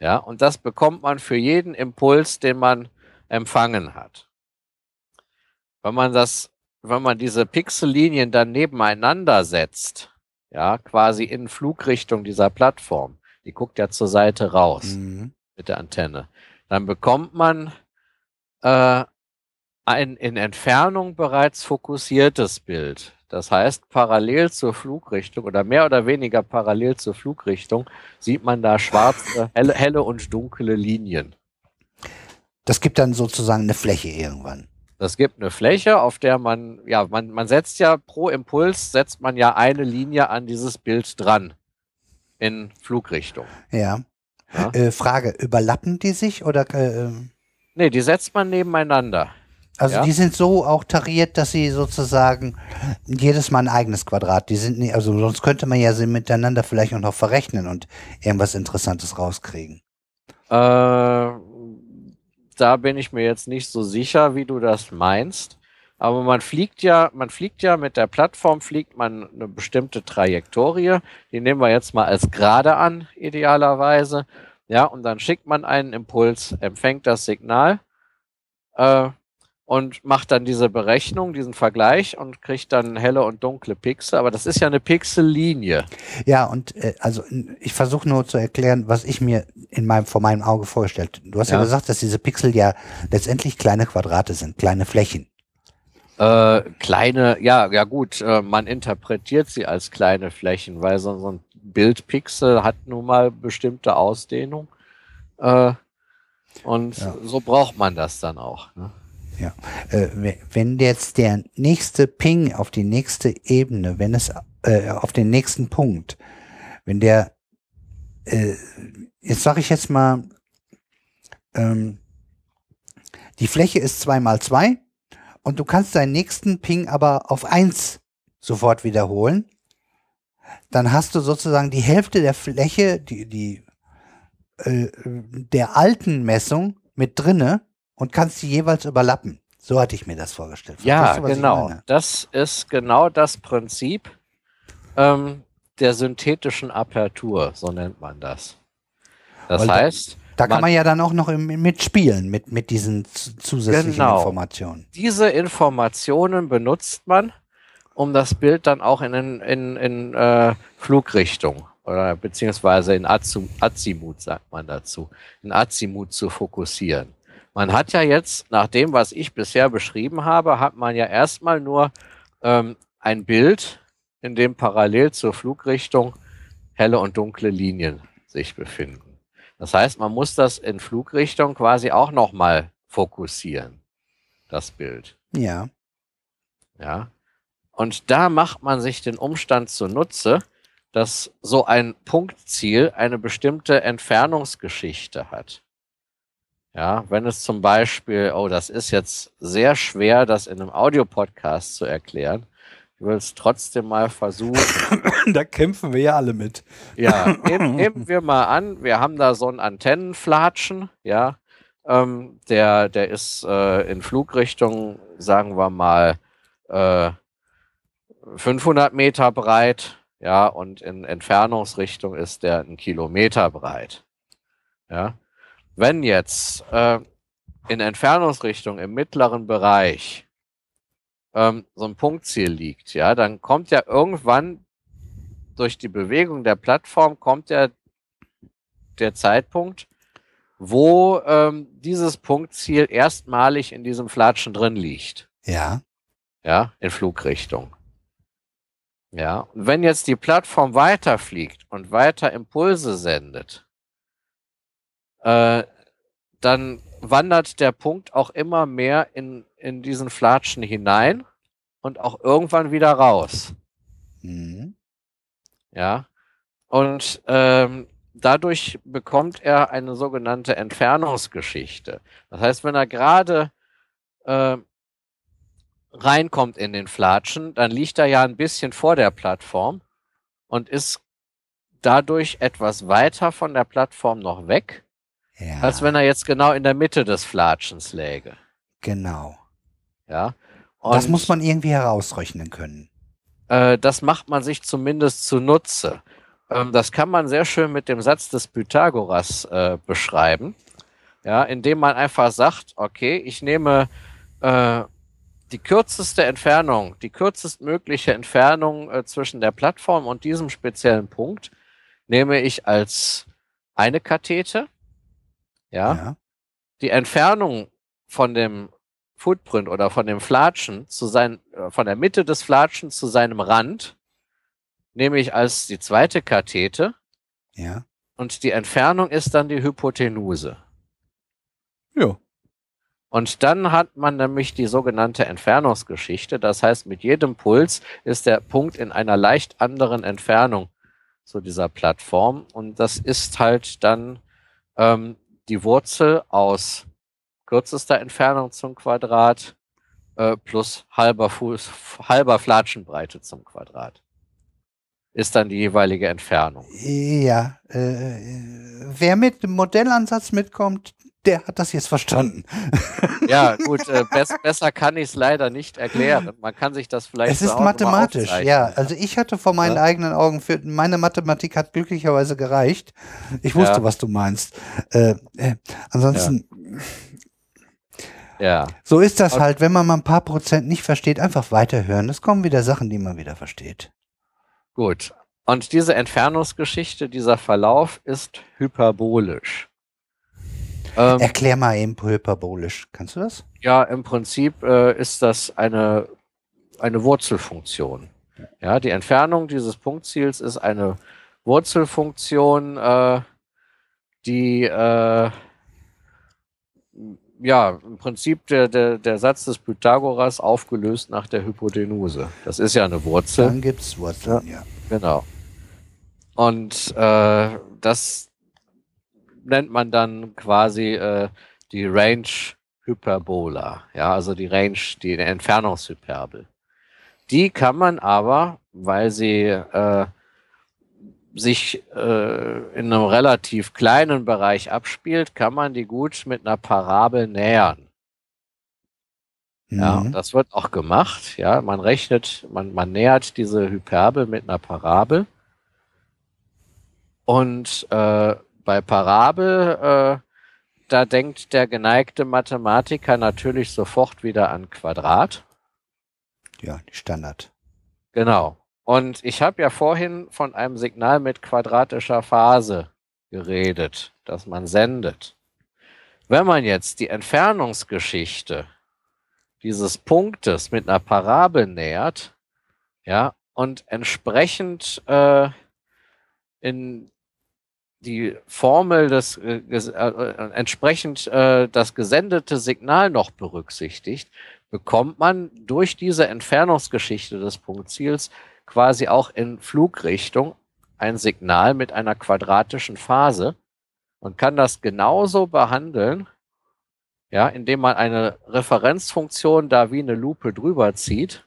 Ja, und das bekommt man für jeden Impuls, den man empfangen hat. Wenn man das, wenn man diese Pixellinien dann nebeneinander setzt, ja, quasi in Flugrichtung dieser Plattform, die guckt ja zur Seite raus Mhm. mit der Antenne, dann bekommt man äh, ein in Entfernung bereits fokussiertes Bild. Das heißt, parallel zur Flugrichtung oder mehr oder weniger parallel zur Flugrichtung sieht man da schwarze, helle, helle und dunkle Linien. Das gibt dann sozusagen eine Fläche irgendwann. Das gibt eine Fläche, auf der man, ja, man, man setzt ja pro Impuls, setzt man ja eine Linie an dieses Bild dran. In Flugrichtung. Ja. Ja. Äh, Frage, überlappen die sich oder äh, ähm, Nee, die setzt man nebeneinander. Also Ja. die sind so auch tariert, dass sie sozusagen jedes Mal ein eigenes Quadrat. Die sind nicht, also sonst könnte man ja sie miteinander vielleicht auch noch verrechnen und irgendwas Interessantes rauskriegen. Äh, da bin ich mir jetzt nicht so sicher, wie du das meinst. Aber man fliegt ja, man fliegt ja mit der Plattform, fliegt man eine bestimmte Trajektorie. Die nehmen wir jetzt mal als gerade an, idealerweise. Ja, und dann schickt man einen Impuls, empfängt das Signal äh, und macht dann diese Berechnung, diesen Vergleich und kriegt dann helle und dunkle Pixel. Aber das ist ja eine Pixellinie. Ja, und äh, also ich versuche nur zu erklären, was ich mir in meinem, vor meinem Auge vorgestellt. Du hast ja. Ja. gesagt, dass diese Pixel ja letztendlich kleine Quadrate sind, kleine Flächen. Äh, kleine, ja, ja gut, äh, man interpretiert sie als kleine Flächen, weil so, so ein Bildpixel hat nun mal bestimmte Ausdehnung. Äh, und Ja. so braucht man das dann auch. Ne? Ja. Äh, we- wenn jetzt der nächste Ping auf die nächste Ebene, wenn es äh, auf den nächsten Punkt, wenn der, äh, jetzt sage ich jetzt mal, ähm, die Fläche ist zwei mal zwei und du kannst deinen nächsten Ping aber auf eins sofort wiederholen, dann hast du sozusagen die Hälfte der Fläche, die, die äh, der alten Messung mit drinne und kannst die jeweils überlappen. So hatte ich mir das vorgestellt. Ja, Verstehst du, was ich genau. Das ist genau das Prinzip ähm, der synthetischen Apertur, so nennt man das. Das Weil da- heißt, Da kann man- man ja dann auch noch im, mitspielen mit, mit diesen zu- zusätzlichen Genau. Informationen. diese Informationen benutzt man, um das Bild dann auch in, in, in, in äh, Flugrichtung oder beziehungsweise in Azimut, sagt man dazu, in Azimut zu fokussieren. Man hat ja jetzt, nach dem, was ich bisher beschrieben habe, hat man ja erstmal nur ähm, ein Bild, in dem parallel zur Flugrichtung helle und dunkle Linien sich befinden. Das heißt, man muss das in Flugrichtung quasi auch nochmal fokussieren, das Bild. Ja. Ja. Und da macht man sich den Umstand zunutze, dass so ein Punktziel eine bestimmte Entfernungsgeschichte hat. Ja, wenn es zum Beispiel, oh, das ist jetzt sehr schwer, das in einem Audiopodcast zu erklären. Ich will es trotzdem mal versuchen. da kämpfen wir ja alle mit. Ja, nehmen, nehmen wir mal an, wir haben da so einen Antennenflatschen, ja. Ähm, der, der ist äh, in Flugrichtung, sagen wir mal, äh, 500 Meter breit, ja, und in Entfernungsrichtung ist der ein Kilometer breit. Ja. Wenn jetzt äh, in Entfernungsrichtung im mittleren Bereich ähm, so ein Punktziel liegt, ja, dann kommt ja irgendwann durch die Bewegung der Plattform kommt ja der Zeitpunkt, wo ähm, dieses Punktziel erstmalig in diesem Flatschen drin liegt. Ja. Ja, in Flugrichtung. Ja, und wenn jetzt die Plattform weiterfliegt und weiter Impulse sendet, äh, dann wandert der Punkt auch immer mehr in, in diesen Flatschen hinein und auch irgendwann wieder raus. Mhm. Ja. Und ähm, dadurch bekommt er eine sogenannte Entfernungsgeschichte. Das heißt, wenn er gerade äh, reinkommt in den Flatschen, dann liegt er ja ein bisschen vor der Plattform und ist dadurch etwas weiter von der Plattform noch weg, Ja. als wenn er jetzt genau in der Mitte des Flatschens läge. genau. Ja. das Und- muss man irgendwie herausrechnen können. Äh, das macht man sich zumindest zunutze. Ähm, das kann man sehr schön mit dem Satz des Pythagoras äh, beschreiben, ja, indem man einfach sagt, okay, ich nehme äh, die kürzeste Entfernung, die kürzestmögliche Entfernung äh, zwischen der Plattform und diesem speziellen Punkt, nehme ich als eine Kathete, ja, Ja. die Entfernung von dem Footprint oder von dem Flatschen zu sein, äh, von der Mitte des Flatschens zu seinem Rand, nehme ich als die zweite Kathete Ja. und die Entfernung ist dann die Hypotenuse. Ja. Und dann hat man nämlich die sogenannte Entfernungsgeschichte. Das heißt, mit jedem Puls ist der Punkt in einer leicht anderen Entfernung zu dieser Plattform. Und das ist halt dann ähm, die Wurzel aus kürzester Entfernung zum Quadrat äh, plus halber Fuß, halber Flatschenbreite zum Quadrat. Ist dann die jeweilige Entfernung. Ja, äh, wer mit dem Modellansatz mitkommt, der hat das jetzt verstanden. Ja, gut, äh, bess besser kann ich es leider nicht erklären. Man kann sich das vielleicht Es ist mathematisch, ja. Also ich hatte vor meinen Ja. eigenen Augen, für meine Mathematik hat glücklicherweise gereicht. Ich wusste, Ja. was du meinst. Äh, äh, ansonsten, Ja, so ist das Okay. halt, wenn man mal ein paar Prozent nicht versteht, einfach weiterhören. Es kommen wieder Sachen, die man wieder versteht. Gut. Und diese Entfernungsgeschichte, dieser Verlauf ist hyperbolisch. Ähm, Erklär mal eben hyperbolisch. Kannst du das? Ja, im Prinzip äh, ist das eine, eine Wurzelfunktion. Ja, die Entfernung dieses Punktziels ist eine Wurzelfunktion, äh, die äh, ja im Prinzip der, der, der Satz des Pythagoras aufgelöst nach der Hypotenuse. Das ist ja eine Wurzel. Dann gibt's Wurzeln, ja. Genau. Und äh, das nennt man dann quasi äh, die Range Hyperbola, ja, also die Range, die Entfernungshyperbel. Die kann man aber, weil sie äh, sich äh, in einem relativ kleinen Bereich abspielt, kann man die gut mit einer Parabel nähern. Ja, Mhm. und das wird auch gemacht. Ja, man rechnet, man, man nähert diese Hyperbel mit einer Parabel. Und äh, bei Parabel, äh, da denkt der geneigte Mathematiker natürlich sofort wieder an Quadrat. ja, die Standard. Genau. Und ich habe ja vorhin von einem Signal mit quadratischer Phase geredet, das man sendet. Wenn man jetzt die Entfernungsgeschichte dieses Punktes mit einer Parabel nähert, ja, und entsprechend äh, in die Formel des äh, äh, äh, entsprechend äh, das gesendete Signal noch berücksichtigt, bekommt man durch diese Entfernungsgeschichte des Punktziels quasi auch in Flugrichtung ein Signal mit einer quadratischen Phase und kann das genauso behandeln, ja, indem man eine Referenzfunktion da wie eine Lupe drüber zieht,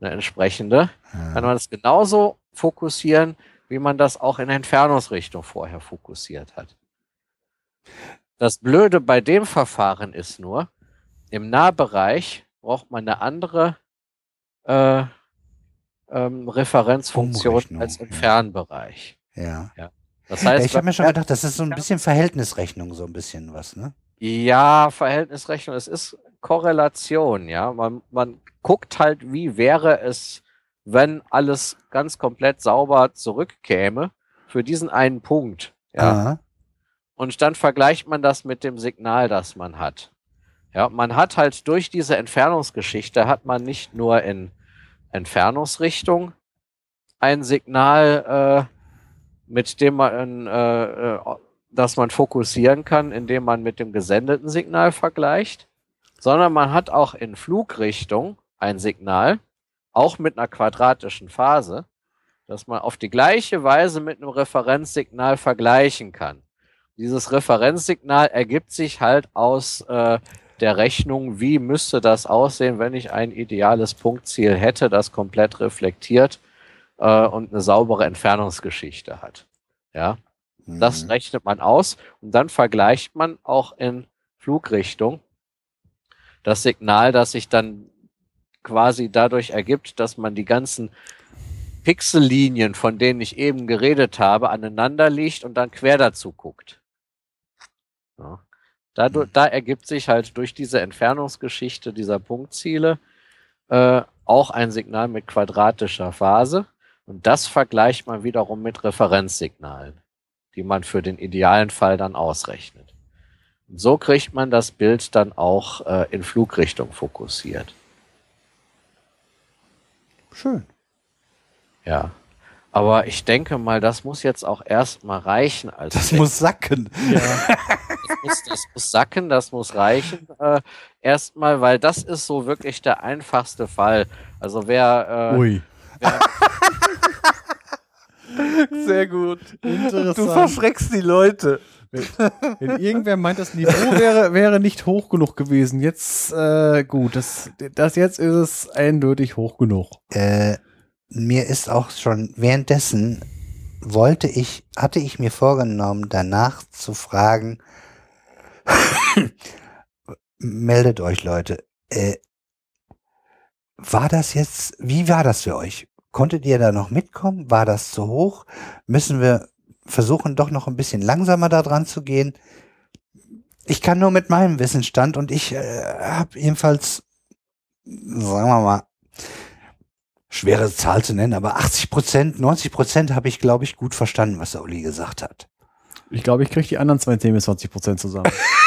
eine entsprechende, kann Ja. man es genauso fokussieren, wie man das auch in Entfernungsrichtung vorher fokussiert hat. Das Blöde bei dem Verfahren ist nur, im Nahbereich braucht man eine andere äh, ähm, Referenzfunktion als im ja. Fernbereich. ja. Das ja heißt, ich habe mir schon wenn- gedacht, das ist so ein bisschen Verhältnisrechnung, so ein bisschen was, ne? Ja, Verhältnisrechnung, es ist Korrelation, ja. Man, man guckt halt, wie wäre es, wenn alles ganz komplett sauber zurückkäme für diesen einen Punkt. Ja. Aha. Und dann vergleicht man das mit dem Signal, das man hat. Ja, man hat halt durch diese Entfernungsgeschichte hat man nicht nur in Entfernungsrichtung ein Signal, äh, mit dem man, äh, äh, das man fokussieren kann, indem man mit dem gesendeten Signal vergleicht, sondern man hat auch in Flugrichtung ein Signal, auch mit einer quadratischen Phase, das man auf die gleiche Weise mit einem Referenzsignal vergleichen kann. Dieses Referenzsignal ergibt sich halt aus äh, der Rechnung, wie müsste das aussehen, wenn ich ein ideales Punktziel hätte, das komplett reflektiert äh, und eine saubere Entfernungsgeschichte hat. Ja, das Mhm. rechnet man aus und dann vergleicht man auch in Flugrichtung das Signal, das sich dann quasi dadurch ergibt, dass man die ganzen Pixellinien, von denen ich eben geredet habe, aneinander legt und dann quer dazu guckt. Ja. Dadurch, da ergibt sich halt durch diese Entfernungsgeschichte dieser Punktziele äh, auch ein Signal mit quadratischer Phase. Und das vergleicht man wiederum mit Referenzsignalen, die man für den idealen Fall dann ausrechnet. Und so kriegt man das Bild dann auch äh, in Flugrichtung fokussiert. Schön. Ja. Aber ich denke mal, das muss jetzt auch erstmal reichen als Das muss sacken. das muss, das muss sacken, das muss reichen. Äh, erstmal, weil das ist so wirklich der einfachste Fall. Also wer, äh, Ui. wer Sehr gut. Interessant. Du verschreckst die Leute. Wenn irgendwer meint, das Niveau wäre, wäre nicht hoch genug gewesen. Jetzt, äh, gut, das, das jetzt ist es eindeutig hoch genug. Äh, mir ist auch schon währenddessen wollte ich, hatte ich mir vorgenommen, danach zu fragen, meldet euch Leute, äh, war das jetzt, wie war das für euch? Konntet ihr da noch mitkommen? War das zu hoch? Müssen wir versuchen, doch noch ein bisschen langsamer da dran zu gehen? Ich kann nur mit meinem Wissensstand und ich äh, habe jedenfalls, sagen wir mal, schwere Zahl zu nennen, aber 80 Prozent, 90 Prozent habe ich, glaube ich, gut verstanden, was der Uli gesagt hat. Ich glaube, ich kriege die anderen 10 bis 20 Prozent zusammen.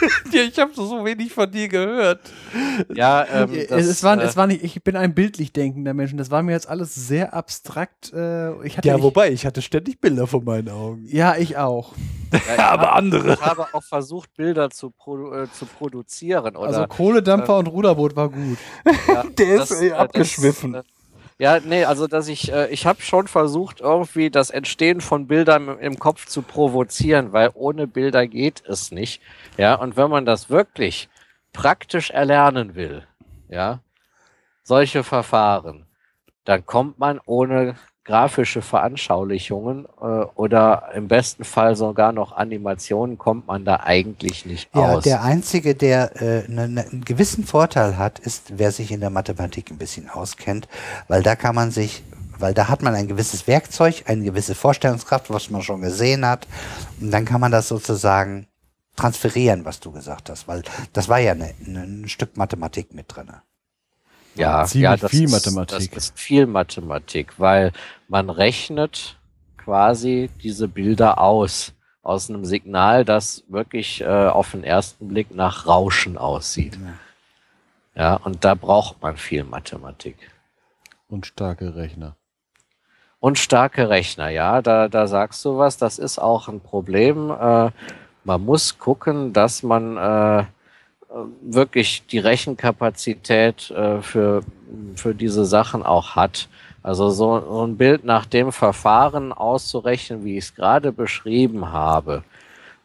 ja, ich habe so wenig von dir gehört. Ja, ähm, das, es, war, äh, es war nicht, ich bin ein bildlich denkender Mensch. und Das war mir jetzt alles sehr abstrakt. Äh, ich hatte Ja, ich, wobei, ich hatte ständig Bilder vor meinen Augen. Ja, ich auch. ja, ich aber habe- andere. Ich habe auch versucht, Bilder zu, produ äh, zu produzieren. Oder, Also Kohledampfer und Ruderboot war gut. ja, der das, ist, ey, äh, abgeschwiffen. Das, äh, ja, nee, also dass ich, äh, ich habe schon versucht, irgendwie das Entstehen von Bildern im, im Kopf zu provozieren, weil ohne Bilder geht es nicht. Ja, und wenn man das wirklich praktisch erlernen will, ja, solche Verfahren, dann kommt man ohne grafische Veranschaulichungen äh, oder im besten Fall sogar noch Animationen, kommt man da eigentlich nicht Ja, aus. der Einzige, der äh, ne, ne, einen gewissen Vorteil hat, ist, wer sich in der Mathematik ein bisschen auskennt, weil da kann man sich, weil da hat man ein gewisses Werkzeug, eine gewisse Vorstellungskraft, was man schon gesehen hat, und dann kann man das sozusagen transferieren, was du gesagt hast, weil das war ja ne, ne, ein Stück Mathematik mit drinne. Ja, Ziemlich ja, das viel ist, Mathematik. Das ist viel Mathematik, weil man rechnet quasi diese Bilder aus aus einem Signal, das wirklich äh, auf den ersten Blick nach Rauschen aussieht. Ja, und da braucht man viel Mathematik. Und starke Rechner. Und starke Rechner, ja, da, da sagst du was, das ist auch ein Problem. Äh, man muss gucken, dass man äh, wirklich die Rechenkapazität äh, für, für diese Sachen auch hat. Also so, so ein Bild nach dem Verfahren auszurechnen, wie ich es gerade beschrieben habe,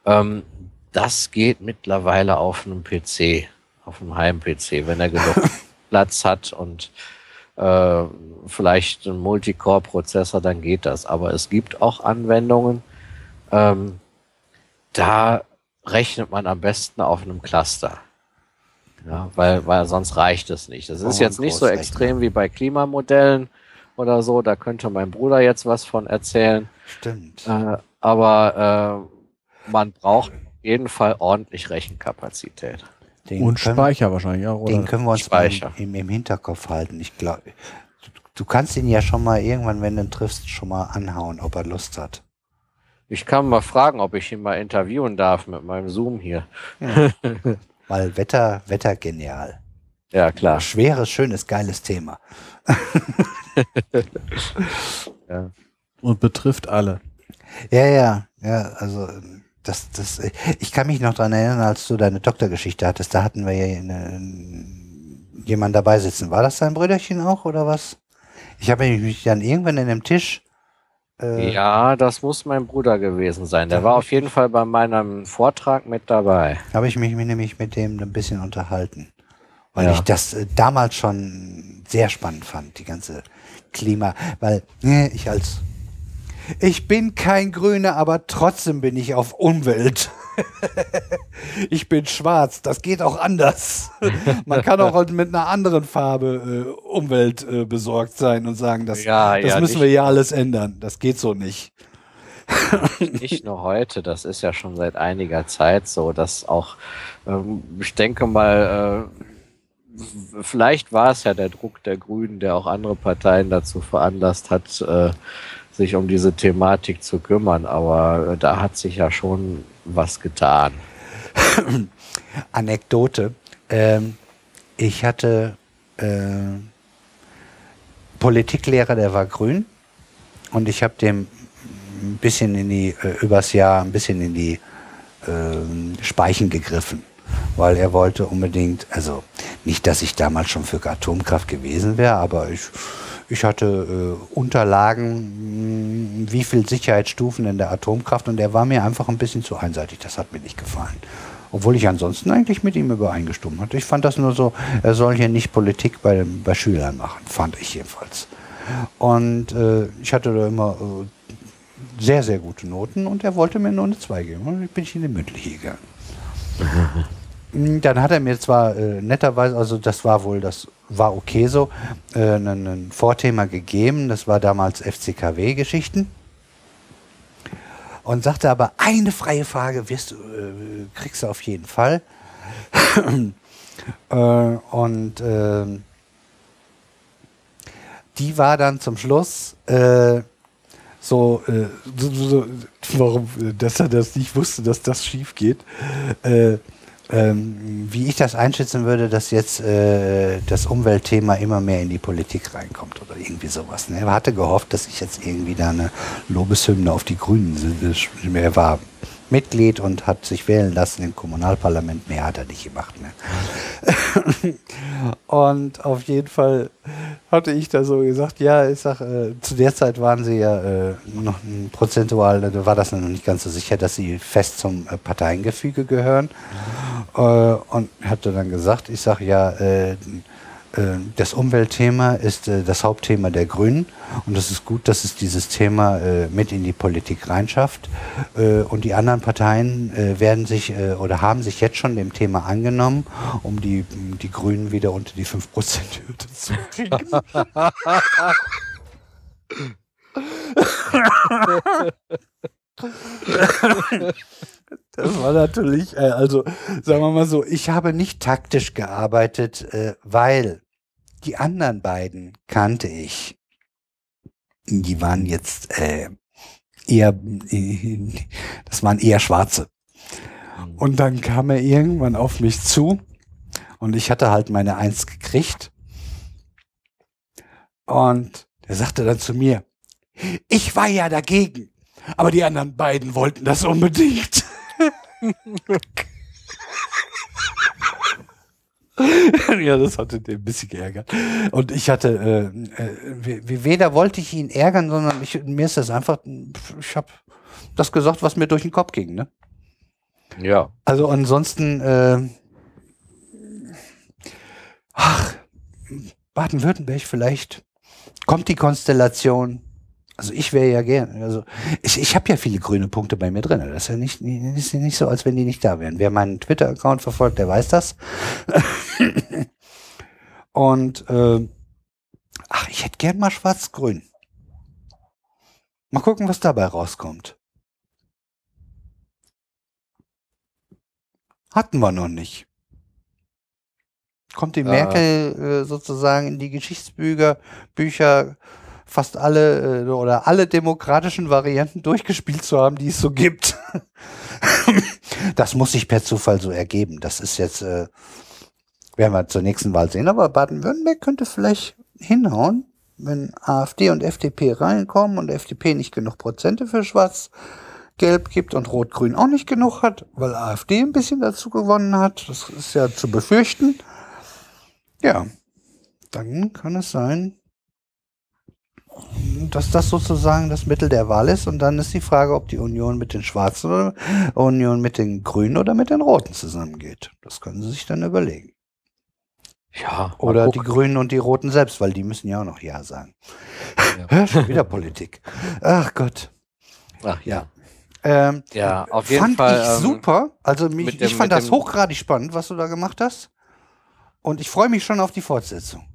ähm, das geht mittlerweile auf einem PC, auf einem Heim-PC, wenn er genug Platz hat und äh, vielleicht einen Multicore-Prozessor, dann geht das. Aber es gibt auch Anwendungen, ähm, da rechnet man am besten auf einem Cluster. Ja, weil, weil sonst reicht es nicht. Das ist jetzt nicht so extrem wie bei Klimamodellen oder so. Da könnte mein Bruder jetzt was von erzählen. Stimmt. Äh, aber äh, man braucht auf jeden Fall ordentlich Rechenkapazität. Den Und können- Speicher wahrscheinlich auch, oder? Den können wir uns Speicher. im, im Hinterkopf halten. Ich glaube, du, du kannst ihn ja schon mal irgendwann, wenn du ihn triffst, schon mal anhauen, ob er Lust hat. Ich kann mal fragen, ob ich ihn mal interviewen darf mit meinem Zoom hier. Weil Wetter, Wetter genial. Ja, klar. Schweres, schönes, geiles Thema. Und betrifft alle. Ja, ja, ja, also das, das, ich kann mich noch dran erinnern, als du deine Doktorgeschichte hattest, da hatten wir ja jemanden dabei sitzen. War das dein Brüderchen auch oder was? Ich habe mich dann irgendwann in dem Tisch äh, Ja, das muss mein Bruder gewesen sein. Der war auf jeden Fall bei meinem Vortrag mit dabei. habe ich mich nämlich mit dem ein bisschen unterhalten. Weil Ja. ich das äh, damals schon sehr spannend fand, die ganze Klima, weil äh, ich als ich bin kein Grüner, aber trotzdem bin ich auf Umwelt. ich bin schwarz, das geht auch anders. Man kann auch mit einer anderen Farbe äh, Umwelt äh, besorgt sein und sagen, das, Ja, das ja, müssen nicht- wir ja alles ändern. Das geht so nicht. Nicht nur heute, das ist ja schon seit einiger Zeit so, dass auch, ähm, ich denke mal, äh, vielleicht war es ja der Druck der Grünen, der auch andere Parteien dazu veranlasst hat, äh, sich um diese Thematik zu kümmern. Aber äh, da hat sich ja schon was getan. Anekdote. Ähm, ich hatte äh, Politiklehrer, der war grün und ich habe dem ein bisschen in die, äh, übers Jahr ein bisschen in die ähm, Speichen gegriffen, weil er wollte unbedingt, also nicht, dass ich damals schon für Atomkraft gewesen wäre, aber ich, ich hatte äh, Unterlagen, mh, wie viel Sicherheitsstufen in der Atomkraft und er war mir einfach ein bisschen zu einseitig, das hat mir nicht gefallen. Obwohl ich ansonsten eigentlich mit ihm übereingestimmt hatte. Ich fand das nur so, er soll hier nicht Politik bei, bei Schülern machen, fand ich jedenfalls. Und äh, ich hatte da immer äh, sehr, sehr gute Noten und er wollte mir nur eine 2 geben. Und dann bin ich in die mündliche gegangen. Mm, Dann hat er mir zwar äh, netterweise, also das war wohl, das war okay so, äh, ein, Vorthema gegeben, das war damals FCKW-Geschichten. Und sagte aber, eine freie Frage wirst äh, kriegst du auf jeden Fall. äh, und ähm, die war dann zum Schluss äh, so, äh, so, so, so, warum, äh, dass er das nicht wusste, dass das schief geht. Äh, ähm, wie ich das einschätzen würde, dass jetzt äh, das Umweltthema immer mehr in die Politik reinkommt oder irgendwie sowas. Ne? Er hatte gehofft, dass ich jetzt irgendwie da eine Lobeshymne auf die Grünen. Er war Mitglied und hat sich wählen lassen im Kommunalparlament. Mehr hat er nicht gemacht. Ne? und auf jeden Fall hatte ich da so gesagt, ja, ich sag, äh, zu der Zeit waren sie ja äh, noch prozentual, da war das noch nicht ganz so sicher, dass sie fest zum äh, Parteiengefüge gehören. Äh, und hatte dann gesagt, ich sag ja, äh, das Umweltthema ist äh, das Hauptthema der Grünen und es ist gut, dass es dieses Thema äh, mit in die Politik reinschafft. Äh, und die anderen Parteien äh, werden sich äh, oder haben sich jetzt schon dem Thema angenommen, um die, die Grünen wieder unter die 5%-Hürde zu kriegen. Das war natürlich, äh, also sagen wir mal so, ich habe nicht taktisch gearbeitet, äh, weil die anderen beiden kannte ich. Die waren jetzt äh, eher, äh, das waren eher Schwarze. Und dann kam er irgendwann auf mich zu und ich hatte halt meine Eins gekriegt. Und er sagte dann zu mir, ich war ja dagegen, aber die anderen beiden wollten das unbedingt. ja, das hatte den ein bisschen geärgert. Und ich hatte, äh, äh, weder wollte ich ihn ärgern, sondern ich, mir ist das einfach, ich habe das gesagt, was mir durch den Kopf ging. Ne? Ja. Also ansonsten, äh, ach, Baden-Württemberg vielleicht, kommt die Konstellation. Also ich wäre ja gern, also ich, ich habe ja viele grüne Punkte bei mir drin. Das ist ja nicht, ist ja nicht so, als wenn die nicht da wären. Wer meinen Twitter-Account verfolgt, der weiß das. Und äh, ach, ich hätte gern mal schwarz-grün. Mal gucken, was dabei rauskommt. Hatten wir noch nicht. Kommt die Ah. Merkel äh, sozusagen in die Geschichtsbücher, Bücher, fast alle äh, oder alle demokratischen Varianten durchgespielt zu haben, die es so gibt. das muss sich per Zufall so ergeben. Das ist jetzt, äh, werden wir zur nächsten Wahl sehen. Aber Baden-Württemberg könnte vielleicht hinhauen, wenn AfD und FDP reinkommen und FDP nicht genug Prozente für Schwarz-Gelb gibt und Rot-Grün auch nicht genug hat, weil AfD ein bisschen dazu gewonnen hat. Das ist ja zu befürchten. Ja, dann kann es sein, dass das sozusagen das Mittel der Wahl ist. Und dann ist die Frage, ob die Union mit den Schwarzen oder Union mit den Grünen oder mit den Roten zusammengeht. Das können sie sich dann überlegen. Ja. Oder die. Grünen und die Roten selbst, weil die müssen ja auch noch Ja sagen. Ja. Schon wieder Politik. Ach Gott. Ach, ja. Ähm, Ja, auf jeden fand Fall. ich ähm, super. Also mich, dem- ich fand das hochgradig spannend, was du da gemacht hast. Und ich freue mich schon auf die Fortsetzung.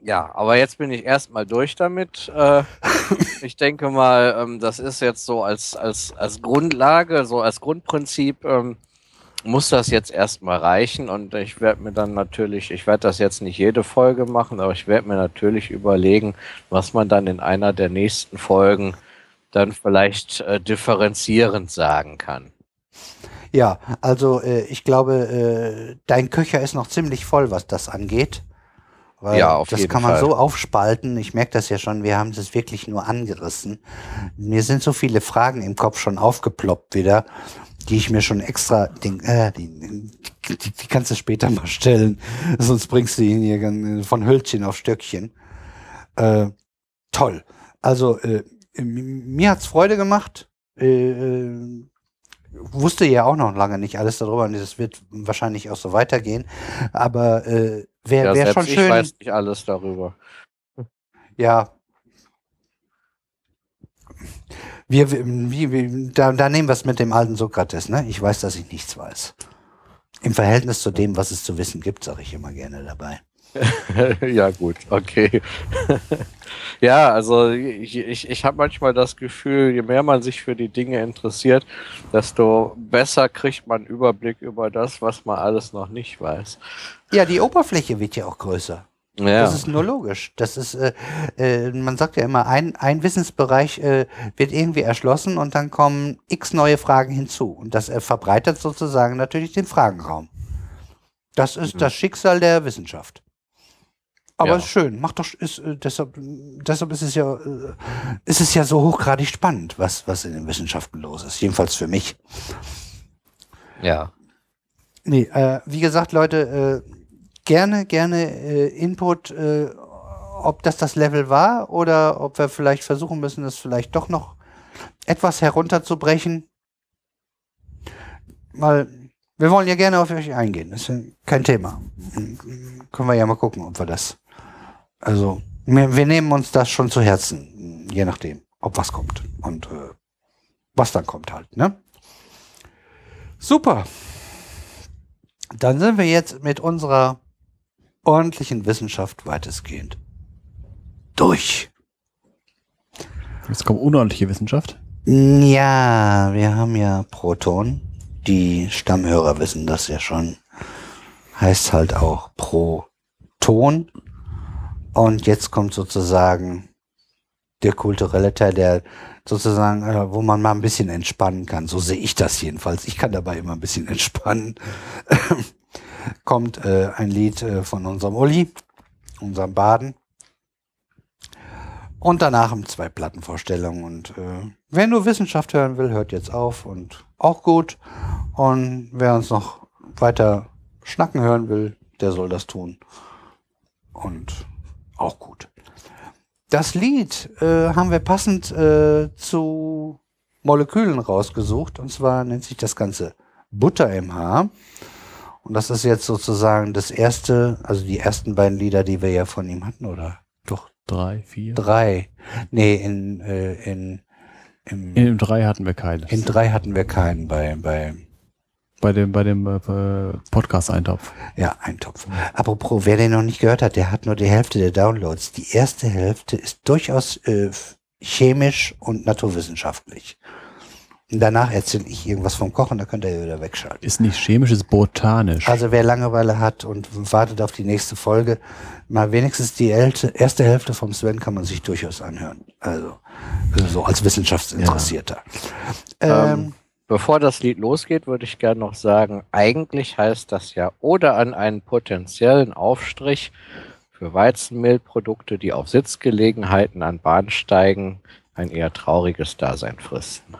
Ja, aber jetzt bin ich erstmal durch damit. Äh, ich denke mal, ähm, das ist jetzt so als, als, als Grundlage, so als Grundprinzip, ähm, muss das jetzt erstmal reichen. Und ich werde mir dann natürlich, ich werde das jetzt nicht jede Folge machen, aber ich werde mir natürlich überlegen, was man dann in einer der nächsten Folgen dann vielleicht äh, differenzierend sagen kann. Ja, also äh, ich glaube, äh, dein Köcher ist noch ziemlich voll, was das angeht. Weil Ja, auf das jeden kann man Fall. so aufspalten. Ich merke das ja schon, wir haben das wirklich nur angerissen. Mir sind so viele Fragen im Kopf schon aufgeploppt wieder, die ich mir schon extra, den, äh, die, die, die kannst du später mal stellen, sonst bringst du ihn hier von Hölzchen auf Stöckchen. Äh, toll. Also äh, mir hat's Freude gemacht. Äh, äh, wusste ja auch noch lange nicht alles darüber und das wird wahrscheinlich auch so weitergehen. Aber äh, Wäre wär schon schön. Ich weiß nicht alles darüber. Ja. Wir, wir, wir da, da, nehmen wir es mit dem alten Sokrates, ne? Ich weiß, dass ich nichts weiß. Im Verhältnis zu dem, was es zu wissen gibt, sage ich immer gerne dabei. ja, gut, okay. ja, also ich, ich, ich habe manchmal das Gefühl, je mehr man sich für die Dinge interessiert, desto besser kriegt man Überblick über das, was man alles noch nicht weiß. Ja, die Oberfläche wird ja auch größer. Ja. Das ist nur logisch. Das ist, äh, äh, man sagt ja immer, ein, ein Wissensbereich äh, wird irgendwie erschlossen und dann kommen x neue Fragen hinzu. Und das äh, verbreitert sozusagen natürlich den Fragenraum. Das ist Mhm. das Schicksal der Wissenschaft. Aber Ja. ist schön, macht doch, ist, äh, deshalb, deshalb ist es ja, äh, ist es ja so hochgradig spannend, was, was in den Wissenschaften los ist. Jedenfalls für mich. ja. Nee, äh, wie gesagt, Leute, äh, gerne, gerne äh, Input, äh, ob das das Level war oder ob wir vielleicht versuchen müssen, es vielleicht doch noch etwas herunterzubrechen. Weil wir wollen ja gerne auf euch eingehen. Das ist ja kein Thema. Können wir ja mal gucken, ob wir das. Also, wir, wir nehmen uns das schon zu Herzen, je nachdem, ob was kommt und äh, was dann kommt halt, ne? Super. Dann sind wir jetzt mit unserer ordentlichen Wissenschaft weitestgehend durch. Jetzt kommt unordentliche Wissenschaft. Ja, wir haben ja Proton. Die Stammhörer wissen das ja schon. Heißt halt auch Proton. Und jetzt kommt sozusagen der kulturelle Teil, der sozusagen, äh, wo man mal ein bisschen entspannen kann. So sehe ich das jedenfalls. Ich kann dabei immer ein bisschen entspannen. kommt äh, ein Lied äh, von unserem Uli, unserem Baden. Und danach haben zwei Plattenvorstellungen. Und äh, wer nur Wissenschaft hören will, hört jetzt auf und auch gut. Und wer uns noch weiter schnacken hören will, der soll das tun. Und auch gut. Das Lied äh, haben wir passend äh, zu Molekülen rausgesucht. Und zwar nennt sich das Ganze Butter im Haar. Und das ist jetzt sozusagen das erste, also die ersten beiden Lieder, die wir ja von ihm hatten, oder? Doch, Drei, vier. drei. Nee, in, äh, in, im, In dem drei hatten wir keines. in drei hatten wir keinen bei, bei, bei dem, bei dem äh, Podcast-Eintopf. ja, Eintopf. Apropos, wer den noch nicht gehört hat, der hat nur die Hälfte der Downloads. Die erste Hälfte ist durchaus äh, chemisch und naturwissenschaftlich. Danach erzähle ich irgendwas vom Kochen, da könnt ihr wieder wegschalten. Ist nicht chemisch, ist botanisch. Also wer Langeweile hat und wartet auf die nächste Folge, mal wenigstens die erste Hälfte vom Sven kann man sich durchaus anhören. Also, so als Wissenschaftsinteressierter. Ähm, Ähm, Bevor das Lied losgeht, würde ich gerne noch sagen, eigentlich heißt das ja oder an einen potenziellen Aufstrich für Weizenmehlprodukte, die auf Sitzgelegenheiten an Bahnsteigen ein eher trauriges Dasein fristen.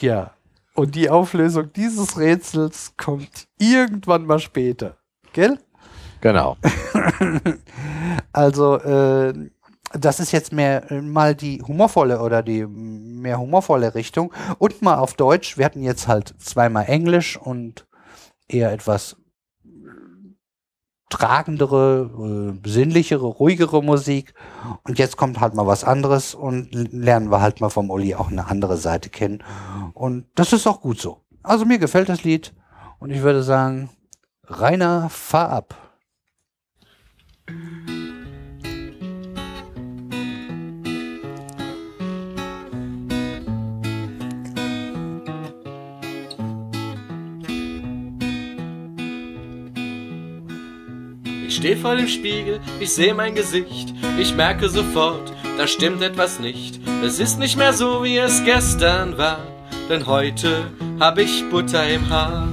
Ja. Und die Auflösung dieses Rätsels kommt irgendwann mal später. Gell? Genau. Also, äh, das ist jetzt mehr äh, mal die humorvolle oder die mehr humorvolle Richtung. Und mal auf Deutsch. Wir hatten jetzt halt zweimal Englisch und eher etwas äh, tragendere, äh, sinnlichere, ruhigere Musik. Und jetzt kommt halt mal was anderes und lernen wir halt mal vom Uli auch eine andere Seite kennen. Und das ist auch gut so. Also mir gefällt das Lied und ich würde sagen, Rainer, fahr ab. Steh vor dem Spiegel, ich seh mein Gesicht, ich merke sofort, da stimmt etwas nicht. Es ist nicht mehr so, wie es gestern war, denn heute hab ich Butter im Haar.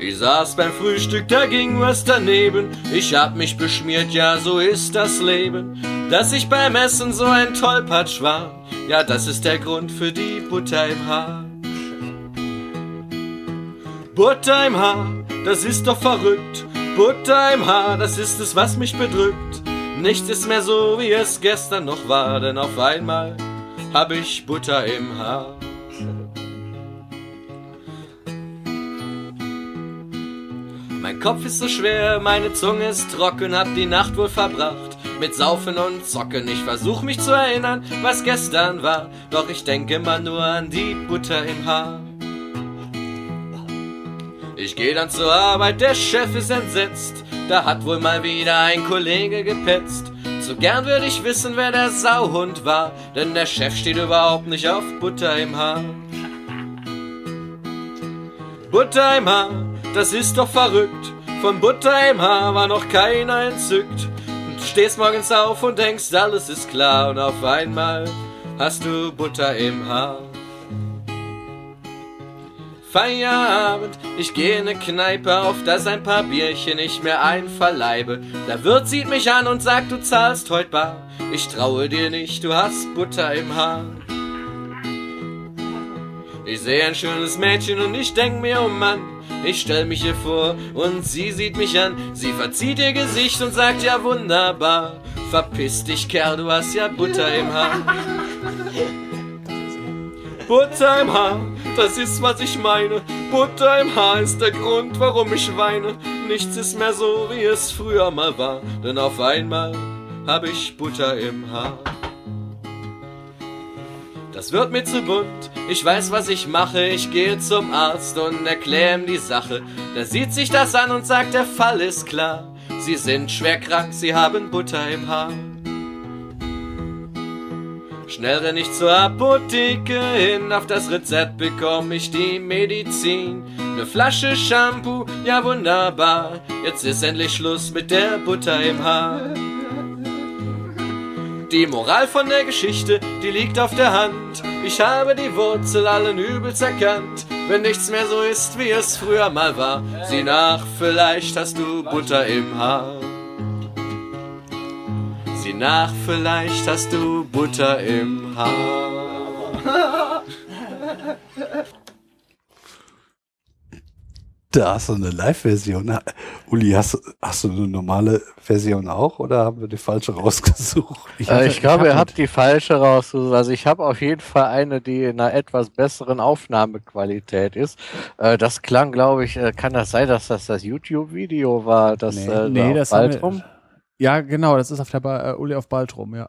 Ich saß beim Frühstück, da ging was daneben. Ich hab mich beschmiert, ja, so ist das Leben. Dass ich beim Essen so ein Tollpatsch war, ja, das ist der Grund für die Butter im Haar. Butter im Haar, das ist doch verrückt. Butter im Haar, das ist es, was mich bedrückt. Nichts ist mehr so, wie es gestern noch war, denn auf einmal hab ich Butter im Haar. Mein Kopf ist so schwer, meine Zunge ist trocken, hab die Nacht wohl verbracht mit Saufen und Zocken. Ich versuch mich zu erinnern, was gestern war, doch ich denke immer nur an die Butter im Haar. Ich geh dann zur Arbeit, der Chef ist entsetzt, da hat wohl mal wieder ein Kollege gepetzt. So gern würde ich wissen, wer der Sauhund war, denn der Chef steht überhaupt nicht auf Butter im Haar. Butter im Haar, das ist doch verrückt. Von Butter im Haar war noch keiner entzückt. Du stehst morgens auf und denkst, alles ist klar und auf einmal hast du Butter im Haar. Feierabend, ich gehe in ne Kneipe, auf das ein paar Bierchen ich mir einverleibe. Der Wirt sieht mich an und sagt, du zahlst heut bar. Ich traue dir nicht, du hast Butter im Haar. Ich sehe ein schönes Mädchen und ich denk mir, oh Mann, ich stell mich ihr vor und sie sieht mich an. Sie verzieht ihr Gesicht und sagt, ja wunderbar. Verpiss dich, Kerl, du hast ja Butter im Haar. Butter im Haar, das ist, was ich meine. Butter im Haar ist der Grund, warum ich weine. Nichts ist mehr so, wie es früher mal war. Denn auf einmal hab ich Butter im Haar. Das wird mir zu bunt, ich weiß, was ich mache. Ich gehe zum Arzt und erkläre ihm die Sache. Der sieht sich das an und sagt, der Fall ist klar. Sie sind schwer krank, sie haben Butter im Haar. Schnell renn ich zur Apotheke hin, auf das Rezept bekomme ich die Medizin. Ne Flasche Shampoo, ja wunderbar, jetzt ist endlich Schluss mit der Butter im Haar. Die Moral von der Geschichte, die liegt auf der Hand. Ich habe die Wurzel allen Übels erkannt. Wenn nichts mehr so ist, wie es früher mal war, sieh nach, vielleicht hast du Butter im Haar. Sieh nach, vielleicht hast du Butter im Haar. Da hast du eine Live-Version. Uli, hast, du- hast du eine normale Version auch oder haben wir die falsche rausgesucht? Ich, äh, ich ich glaube, mit- habt die falsche rausgesucht. Also ich habe auf jeden Fall eine, die in einer etwas besseren Aufnahmequalität ist. Äh, das klang, glaube ich, äh, kann das sein, dass das das YouTube-Video war? Das, Nee. äh, Nee, auf das haben Baltrum? wir, Ja, genau, das ist auf der ba äh, Uli auf Baltrum, ja.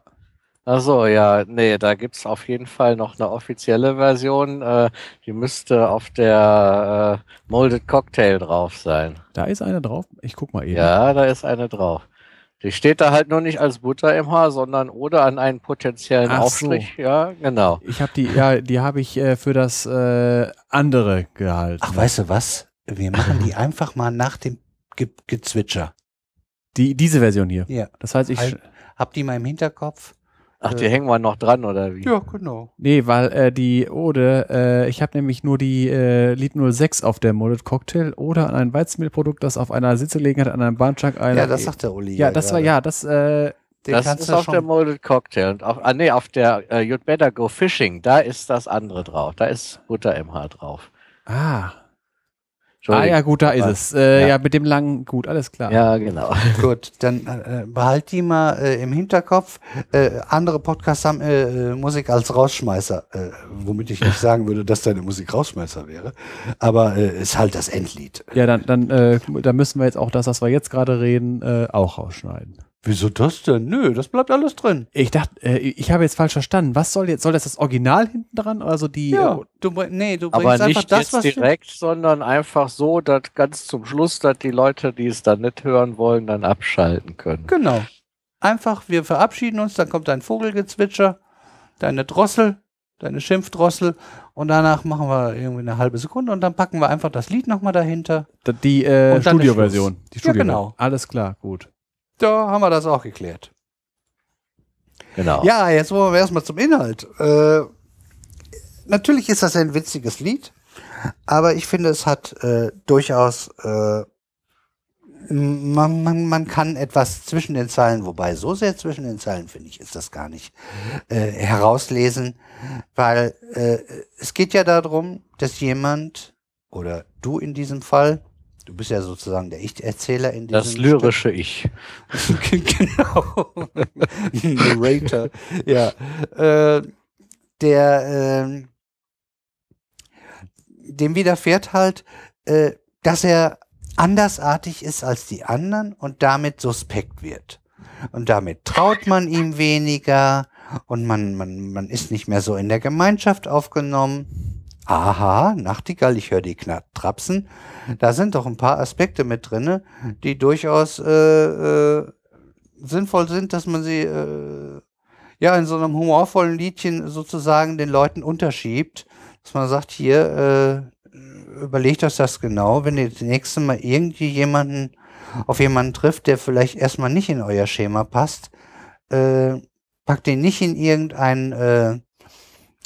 Ach so, ja, nee, da gibt's auf jeden Fall noch eine offizielle Version. Äh, die müsste auf der äh, Molded Cocktail drauf sein. Da ist eine drauf. Ich guck mal eben. Ja, da ist eine drauf. Die steht da halt nur nicht als Butter im Haar, sondern oder an einen potenziellen Ach so. Aufstrich. Ja, genau. Ich habe die, ja, die habe ich äh, für das äh, andere gehalten. Ach, weißt du was? Wir machen die einfach mal nach dem Ge Gezwitscher. Die, diese Version hier. Ja. Das heißt, ich, Halt. Hab die mal im Hinterkopf. Ach, die hängen wir noch dran, oder wie? Ja, genau. nee, weil äh, die Ode, äh, ich habe nämlich nur die äh, Lied 06 auf der Molded Cocktail oder an ein Weizenmehlprodukt, das auf einer Sitzgelegenheit an einem einer. Ja, das sagt der Uli. Ja, das war, ja, das, äh, Den das ist auf der. Molded Cocktail. Und auf, ah, nee, auf der äh, You'd Better Go Fishing, da ist das andere drauf. Da ist Butter im Haar drauf. ah. Ah ja, gut, da ist es. Äh, ja. ja. mit dem langen, gut, alles klar. Ja, genau. Gut, dann äh, behalt die mal äh, im Hinterkopf. Äh, andere Podcasts haben äh, äh, Musik als Rausschmeißer, äh, womit ich nicht sagen würde, dass deine Musik Rausschmeißer wäre. Aber äh, ist halt das Endlied. Ja, dann, dann, äh, dann müssen wir jetzt auch das, was wir jetzt gerade reden, äh, auch rausschneiden. Wieso das denn? Nö, das bleibt alles drin. Ich dachte, äh, ich habe jetzt falsch verstanden. Was soll jetzt, soll das das Original hinten dran? Also die, Ja, äh, du, nee, du Aber bringst einfach nicht das, jetzt direkt, sondern einfach so, dass ganz zum Schluss, dass die Leute, die es dann nicht hören wollen, dann abschalten können. Genau. Einfach, wir verabschieden uns, dann kommt dein Vogelgezwitscher, deine Drossel, deine Schimpfdrossel und danach machen wir irgendwie eine halbe Sekunde und dann packen wir einfach das Lied nochmal dahinter. die äh, Studioversion. Die Ja, Studio genau. Alles klar, gut. Da haben wir das auch geklärt. Genau. Ja, jetzt wollen wir erstmal zum Inhalt. Äh, natürlich ist das ein witziges Lied, aber ich finde, es hat äh, durchaus, äh, man, man, man kann etwas zwischen den Zeilen, wobei so sehr zwischen den Zeilen, finde ich, ist das gar nicht, äh, herauslesen, weil äh, es geht ja darum, dass jemand, oder du in diesem Fall, du bist ja sozusagen der Ich-Erzähler in diesem Das Stück, lyrische Ich. genau. Narrator. ja. Äh, der ähm, dem widerfährt halt, äh, dass er andersartig ist als die anderen und damit suspekt wird. und damit traut man ihm weniger und man, man, man ist nicht mehr so in der Gemeinschaft aufgenommen. Aha, Nachtigall, ich höre die knapp trapsen. Da sind doch ein paar Aspekte mit drinne, die durchaus äh, äh, sinnvoll sind, dass man sie äh, ja in so einem humorvollen Liedchen sozusagen den Leuten unterschiebt, dass man sagt, hier äh, überlegt euch das genau, wenn ihr das nächste Mal irgendwie jemanden auf jemanden trifft, der vielleicht erstmal nicht in euer Schema passt, äh, packt den nicht in irgendein äh,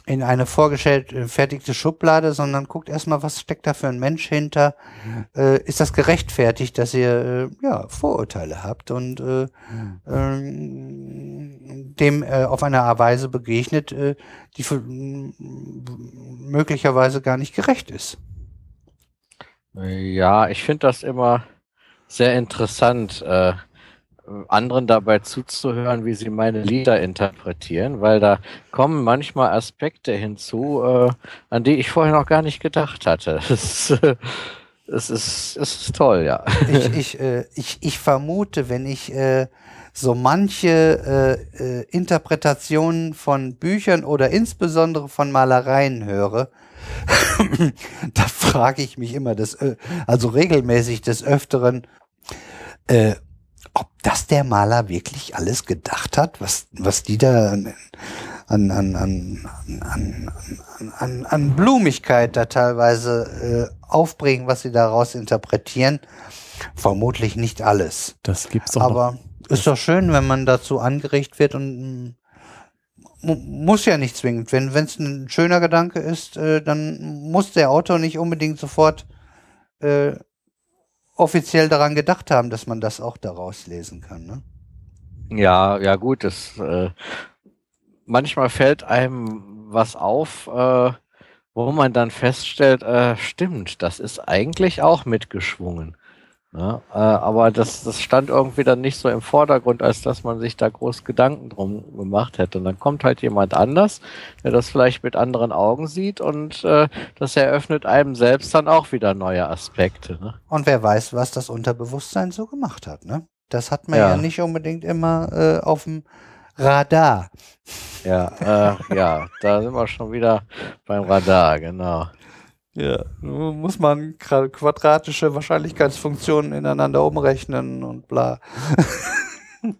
in eine vorgefertigte Schublade, sondern guckt erstmal, was steckt da für ein Mensch hinter. Äh, ist das gerechtfertigt, dass ihr äh, ja, Vorurteile habt und äh, ähm, dem äh, auf eine Weise begegnet, äh, die für, möglicherweise gar nicht gerecht ist. Ja, ich finde das immer sehr interessant, äh, anderen dabei zuzuhören, wie sie meine Lieder interpretieren, weil da kommen manchmal Aspekte hinzu, äh, an die ich vorher noch gar nicht gedacht hatte. Es ist, äh, es ist, es ist toll, ja. Ich, ich, äh, ich, ich vermute, wenn ich äh, so manche äh, äh, Interpretationen von Büchern oder insbesondere von Malereien höre, da frage ich mich immer, das, äh, also regelmäßig des Öfteren, äh, ob das der Maler wirklich alles gedacht hat, was, was die da an, an, an, an, an, an, an Blumigkeit da teilweise äh, aufbringen, was sie daraus interpretieren. Vermutlich nicht alles. Das gibt's doch. Aber noch. ist doch schön, wenn man dazu angeregt wird und mu- muss ja nicht zwingend. Wenn es ein schöner Gedanke ist, äh, dann muss der Autor nicht unbedingt sofort äh, offiziell daran gedacht haben, dass man das auch daraus lesen kann. Ne? Ja, ja gut, das äh, manchmal fällt einem was auf, äh, wo man dann feststellt, äh, stimmt, das ist eigentlich auch mitgeschwungen. Ne? Äh, aber das, das stand irgendwie dann nicht so im Vordergrund, als dass man sich da groß Gedanken drum gemacht hätte. Und dann kommt halt jemand anders, der das vielleicht mit anderen Augen sieht und äh, das eröffnet einem selbst dann auch wieder neue Aspekte. Ne? Und wer weiß, was das Unterbewusstsein so gemacht hat. Ne? Das hat man ja, Ja. nicht unbedingt immer äh, auf dem Radar. Ja, äh, ja, da sind wir schon wieder beim Radar, genau. Ja, nun muss man quadratische Wahrscheinlichkeitsfunktionen ineinander umrechnen und bla.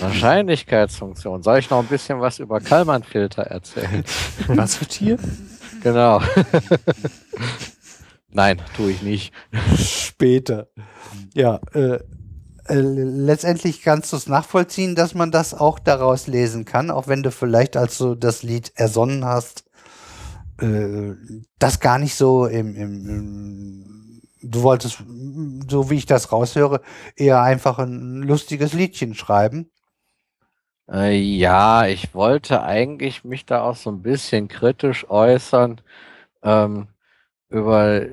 Wahrscheinlichkeitsfunktion. Soll ich noch ein bisschen was über Kalman-Filter erzählen? Was für Tier? Genau. Nein, tue ich nicht. Später. Ja, äh, Äh, letztendlich kannst du es nachvollziehen, dass man das auch daraus lesen kann, auch wenn du vielleicht, als du das Lied ersonnen hast, äh, das gar nicht so im, im, im du wolltest, so wie ich das raushöre, eher einfach ein lustiges Liedchen schreiben. Äh, ja, ich wollte eigentlich mich da auch so ein bisschen kritisch äußern ähm, über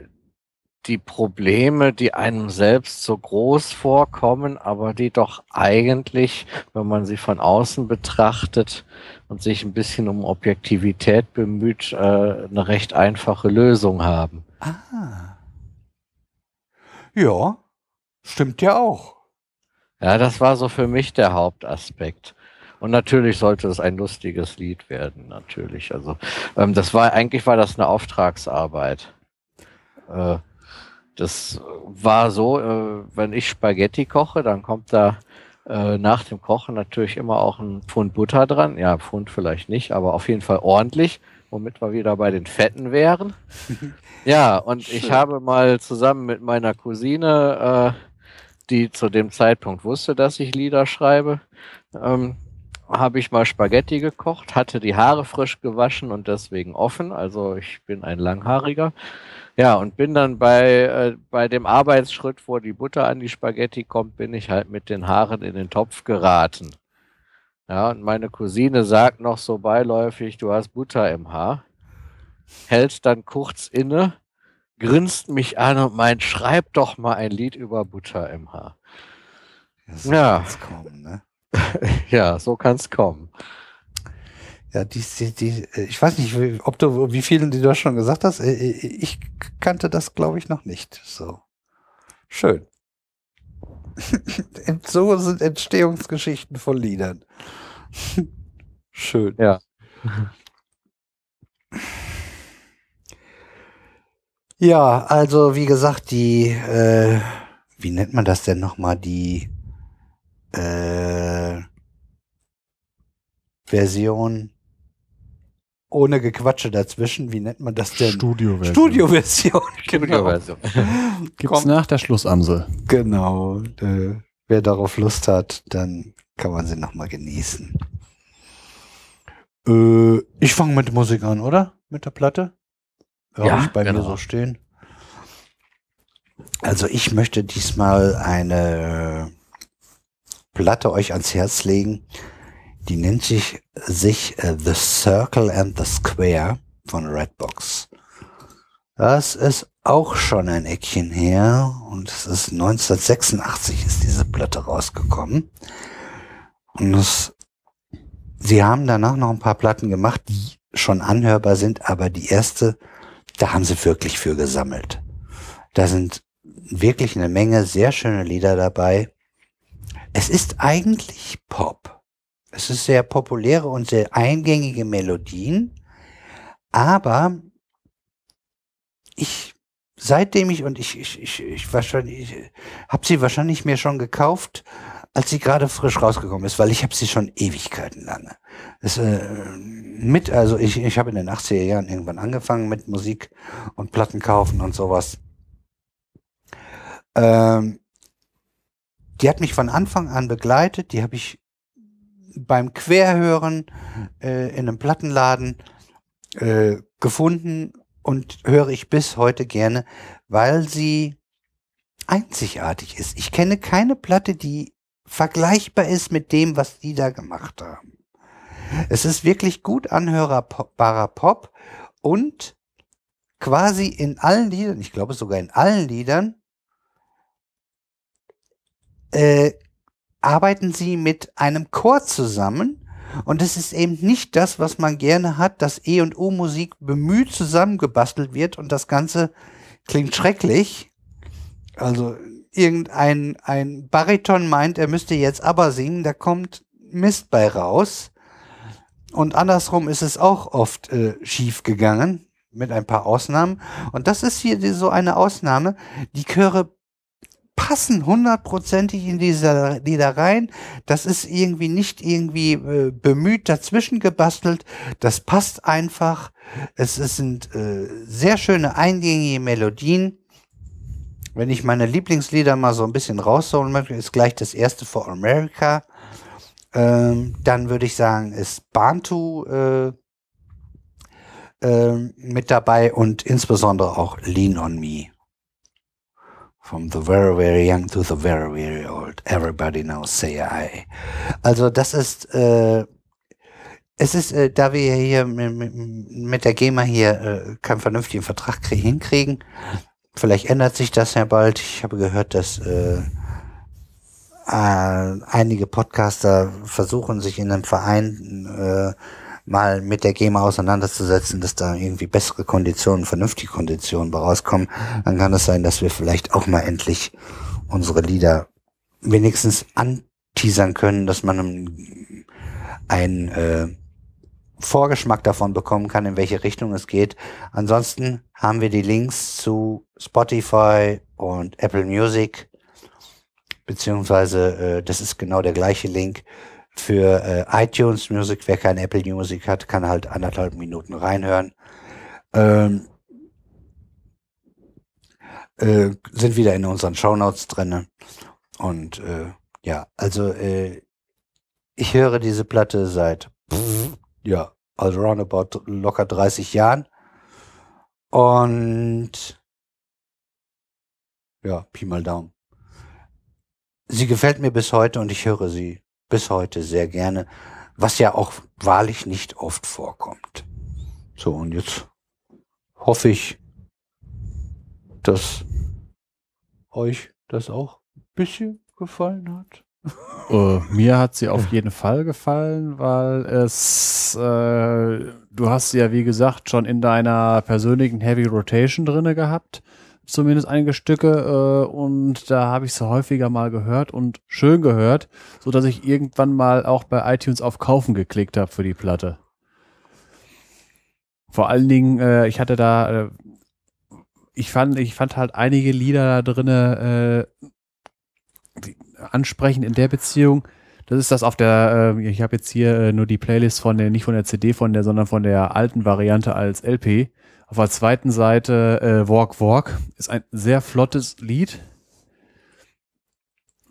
die Probleme, die einem selbst so groß vorkommen, aber die doch eigentlich, wenn man sie von außen betrachtet und sich ein bisschen um Objektivität bemüht, äh, eine recht einfache Lösung haben. Ah. Ja, stimmt ja auch. Ja, das war so für mich der Hauptaspekt. Und natürlich sollte es ein lustiges Lied werden, natürlich. Also ähm, das war eigentlich war das eine Auftragsarbeit. Äh, das war so, äh, wenn ich Spaghetti koche, dann kommt da äh, nach dem Kochen natürlich immer auch ein Pfund Butter dran. Ja, Pfund vielleicht nicht, aber auf jeden Fall ordentlich, womit wir wieder bei den Fetten wären. ja, und ich habe mal zusammen mit meiner Cousine, äh, die zu dem Zeitpunkt wusste, dass ich Lieder schreibe, ähm, habe ich mal Spaghetti gekocht, hatte die Haare frisch gewaschen und deswegen offen. Also ich bin ein Langhaariger. Ja, und bin dann bei, äh, bei dem Arbeitsschritt, wo die Butter an die Spaghetti kommt, bin ich halt mit den Haaren in den Topf geraten. Ja, und meine Cousine sagt noch so beiläufig, du hast Butter im Haar, hält dann kurz inne, grinst mich an und meint, schreib doch mal ein Lied über Butter im Haar. So Ja. kann's kommen, ne? Ja, so kann's kommen. Ja, die, die, die, ich weiß nicht, ob du, wie vielen du das schon gesagt hast. Äh, Ich kannte das, glaube ich, noch nicht. So. Schön. so sind Entstehungsgeschichten von Liedern. Schön. Ja. Ja, also wie gesagt, die, äh, wie nennt man das denn nochmal, die äh, Version ohne Gequatsche dazwischen, wie nennt man das denn? Studioversion. Studioversion, genau. Studioversion. Gibt's Kommt- nach der Schlussamsel. Genau. Äh, wer darauf Lust hat, dann kann man sie nochmal genießen. Äh, ich fange mit Musik an, oder? Mit der Platte? Hab Ja, ich bei mir genau. so stehen. Also ich möchte diesmal eine Platte euch ans Herz legen. Die nennt sich, sich äh, The Circle and the Square von Redbox. Das ist auch schon ein Eckchen her und es ist 1986 ist diese Platte rausgekommen. Und es, sie haben danach noch ein paar Platten gemacht, die schon anhörbar sind, aber die erste, da haben sie wirklich für gesammelt. Da sind wirklich eine Menge sehr schöne Lieder dabei. Es ist eigentlich Pop. Es ist sehr populäre und sehr eingängige Melodien, aber ich seitdem ich und ich ich ich, ich wahrscheinlich ich habe sie wahrscheinlich mir schon gekauft, als sie gerade frisch rausgekommen ist, weil ich habe sie schon Ewigkeiten lange. Das, äh, mit also ich ich habe in den 80er Jahren irgendwann angefangen mit Musik und Platten kaufen und sowas. Ähm, die hat mich von Anfang an begleitet. Die habe ich beim Querhören äh, in einem Plattenladen äh, gefunden und höre ich bis heute gerne, weil sie einzigartig ist. Ich kenne keine Platte, die vergleichbar ist mit dem, was die da gemacht haben. Es ist wirklich gut anhörbarer Pop und quasi in allen Liedern, ich glaube sogar in allen Liedern, äh, arbeiten sie mit einem Chor zusammen. Und es ist eben nicht das, was man gerne hat, dass E- und O-Musik bemüht zusammengebastelt wird und das Ganze klingt schrecklich. Also irgendein ein Bariton meint, er müsste jetzt aber singen, da kommt Mist bei raus. Und andersrum ist es auch oft äh, schief gegangen, mit ein paar Ausnahmen. Und das ist hier so eine Ausnahme. Die Chöre passen hundertprozentig in diese Lieder rein. Das ist irgendwie nicht irgendwie äh, bemüht dazwischen gebastelt. Das passt einfach. Es, sind äh, sehr schöne eingängige Melodien. Wenn ich meine Lieblingslieder mal so ein bisschen rausholen möchte, ist gleich das erste For America. Ähm, dann würde ich sagen, ist Bantu äh, ähm, mit dabei und insbesondere auch Lean on Me. From the very, very young to the very, very old. Everybody knows say I. Also das ist, äh, es ist, äh, da wir hier mit, mit, der GEMA hier äh, keinen vernünftigen Vertrag krie- hinkriegen, vielleicht ändert sich das ja bald. Ich habe gehört, dass äh, äh, einige Podcaster versuchen, sich in einem Verein äh, mal mit der GEMA auseinanderzusetzen, dass da irgendwie bessere Konditionen, vernünftige Konditionen rauskommen, dann kann es sein, dass wir vielleicht auch mal endlich unsere Lieder wenigstens anteasern können, dass man einen, einen äh, Vorgeschmack davon bekommen kann, in welche Richtung es geht. Ansonsten haben wir die Links zu Spotify und Apple Music, beziehungsweise äh, das ist genau der gleiche Link für äh, iTunes Music. Wer kein Apple Music hat, kann halt anderthalb Minuten reinhören. Ähm, äh, sind wieder in unseren Shownotes drinne. Und äh, ja, also äh, ich höre diese Platte seit ja, also roundabout locker 30 Jahren. Und ja, Pi mal Daumen. Sie gefällt mir bis heute und ich höre sie bis heute sehr gerne, was ja auch wahrlich nicht oft vorkommt. So, und jetzt hoffe ich, dass euch das auch ein bisschen gefallen hat. Äh, mir hat sie auf jeden Fall gefallen, weil es, äh, du hast sie ja wie gesagt schon in deiner persönlichen Heavy Rotation drinne gehabt. Zumindest einige Stücke äh, und da habe ich sie häufiger mal gehört und schön gehört, so dass ich irgendwann mal auch bei iTunes auf Kaufen geklickt habe für die Platte. Vor allen Dingen, äh, ich hatte da, äh, ich fand, ich fand halt einige Lieder da drinne äh, ansprechend in der Beziehung. Das ist das auf der, äh, ich habe jetzt hier äh, nur die Playlist von der, nicht von der CD von der, sondern von der alten Variante als LP. Auf der zweiten Seite äh, Walk Walk ist ein sehr flottes Lied.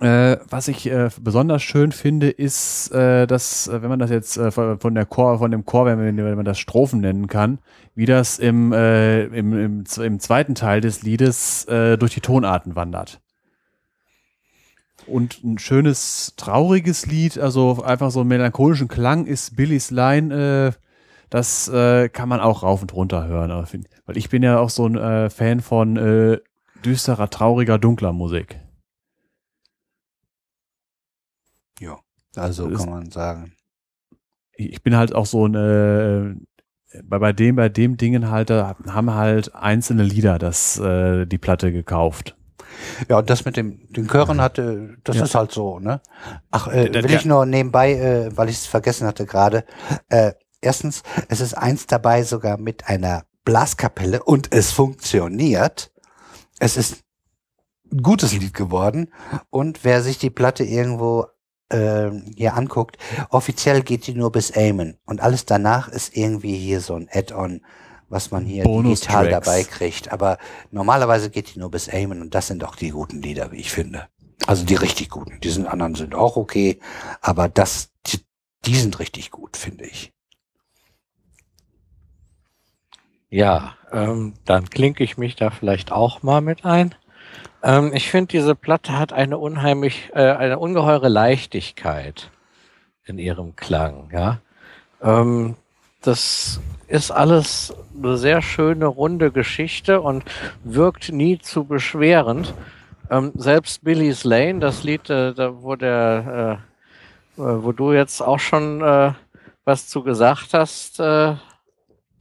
Äh, was ich äh, besonders schön finde, ist, äh, dass, äh, wenn man das jetzt äh, von der Chor, von dem Chor, wenn man, wenn man das Strophen nennen kann, wie das im, äh, im, im, im zweiten Teil des Liedes durch die Tonarten wandert. Und ein schönes, trauriges Lied, also einfach so einen melancholischen Klang ist Billys Line, das äh, kann man auch rauf und runter hören. find- Weil ich bin ja auch so ein äh, Fan von äh, düsterer, trauriger, dunkler Musik. Ja, also Das- kann man sagen. ich bin halt auch so ein äh, bei, bei dem bei dem Dingen halt haben halt einzelne Lieder das äh, die Platte gekauft. Ja, und das mit dem den Chören hatte, das Ja. ist halt so, ne? Ach, äh, will ich nur nebenbei, äh, weil ich es vergessen hatte gerade. Äh, erstens, es ist eins dabei sogar mit einer Blaskapelle und es funktioniert. Es ist ein gutes Lied geworden und wer sich die Platte irgendwo äh, hier anguckt, offiziell geht die nur bis Amen und alles danach ist irgendwie hier so ein Add-on, was man hier digital dabei kriegt. Aber normalerweise geht die nur bis Amen und das sind auch die guten Lieder, wie ich finde. Also die richtig guten. Die sind anderen sind auch okay, aber das, die, die sind richtig gut, finde ich. Ja, ähm, dann klinke ich mich da vielleicht auch mal mit ein. Ähm, ich finde, diese Platte hat eine unheimlich, äh, eine ungeheure Leichtigkeit in ihrem Klang, ja. Ähm, das ist alles eine sehr schöne, runde Geschichte und wirkt nie zu beschwerend. Ähm, selbst Billy's Lane, das Lied, äh, da, wo der, äh, äh, wo du jetzt auch schon äh, was zu gesagt hast, äh,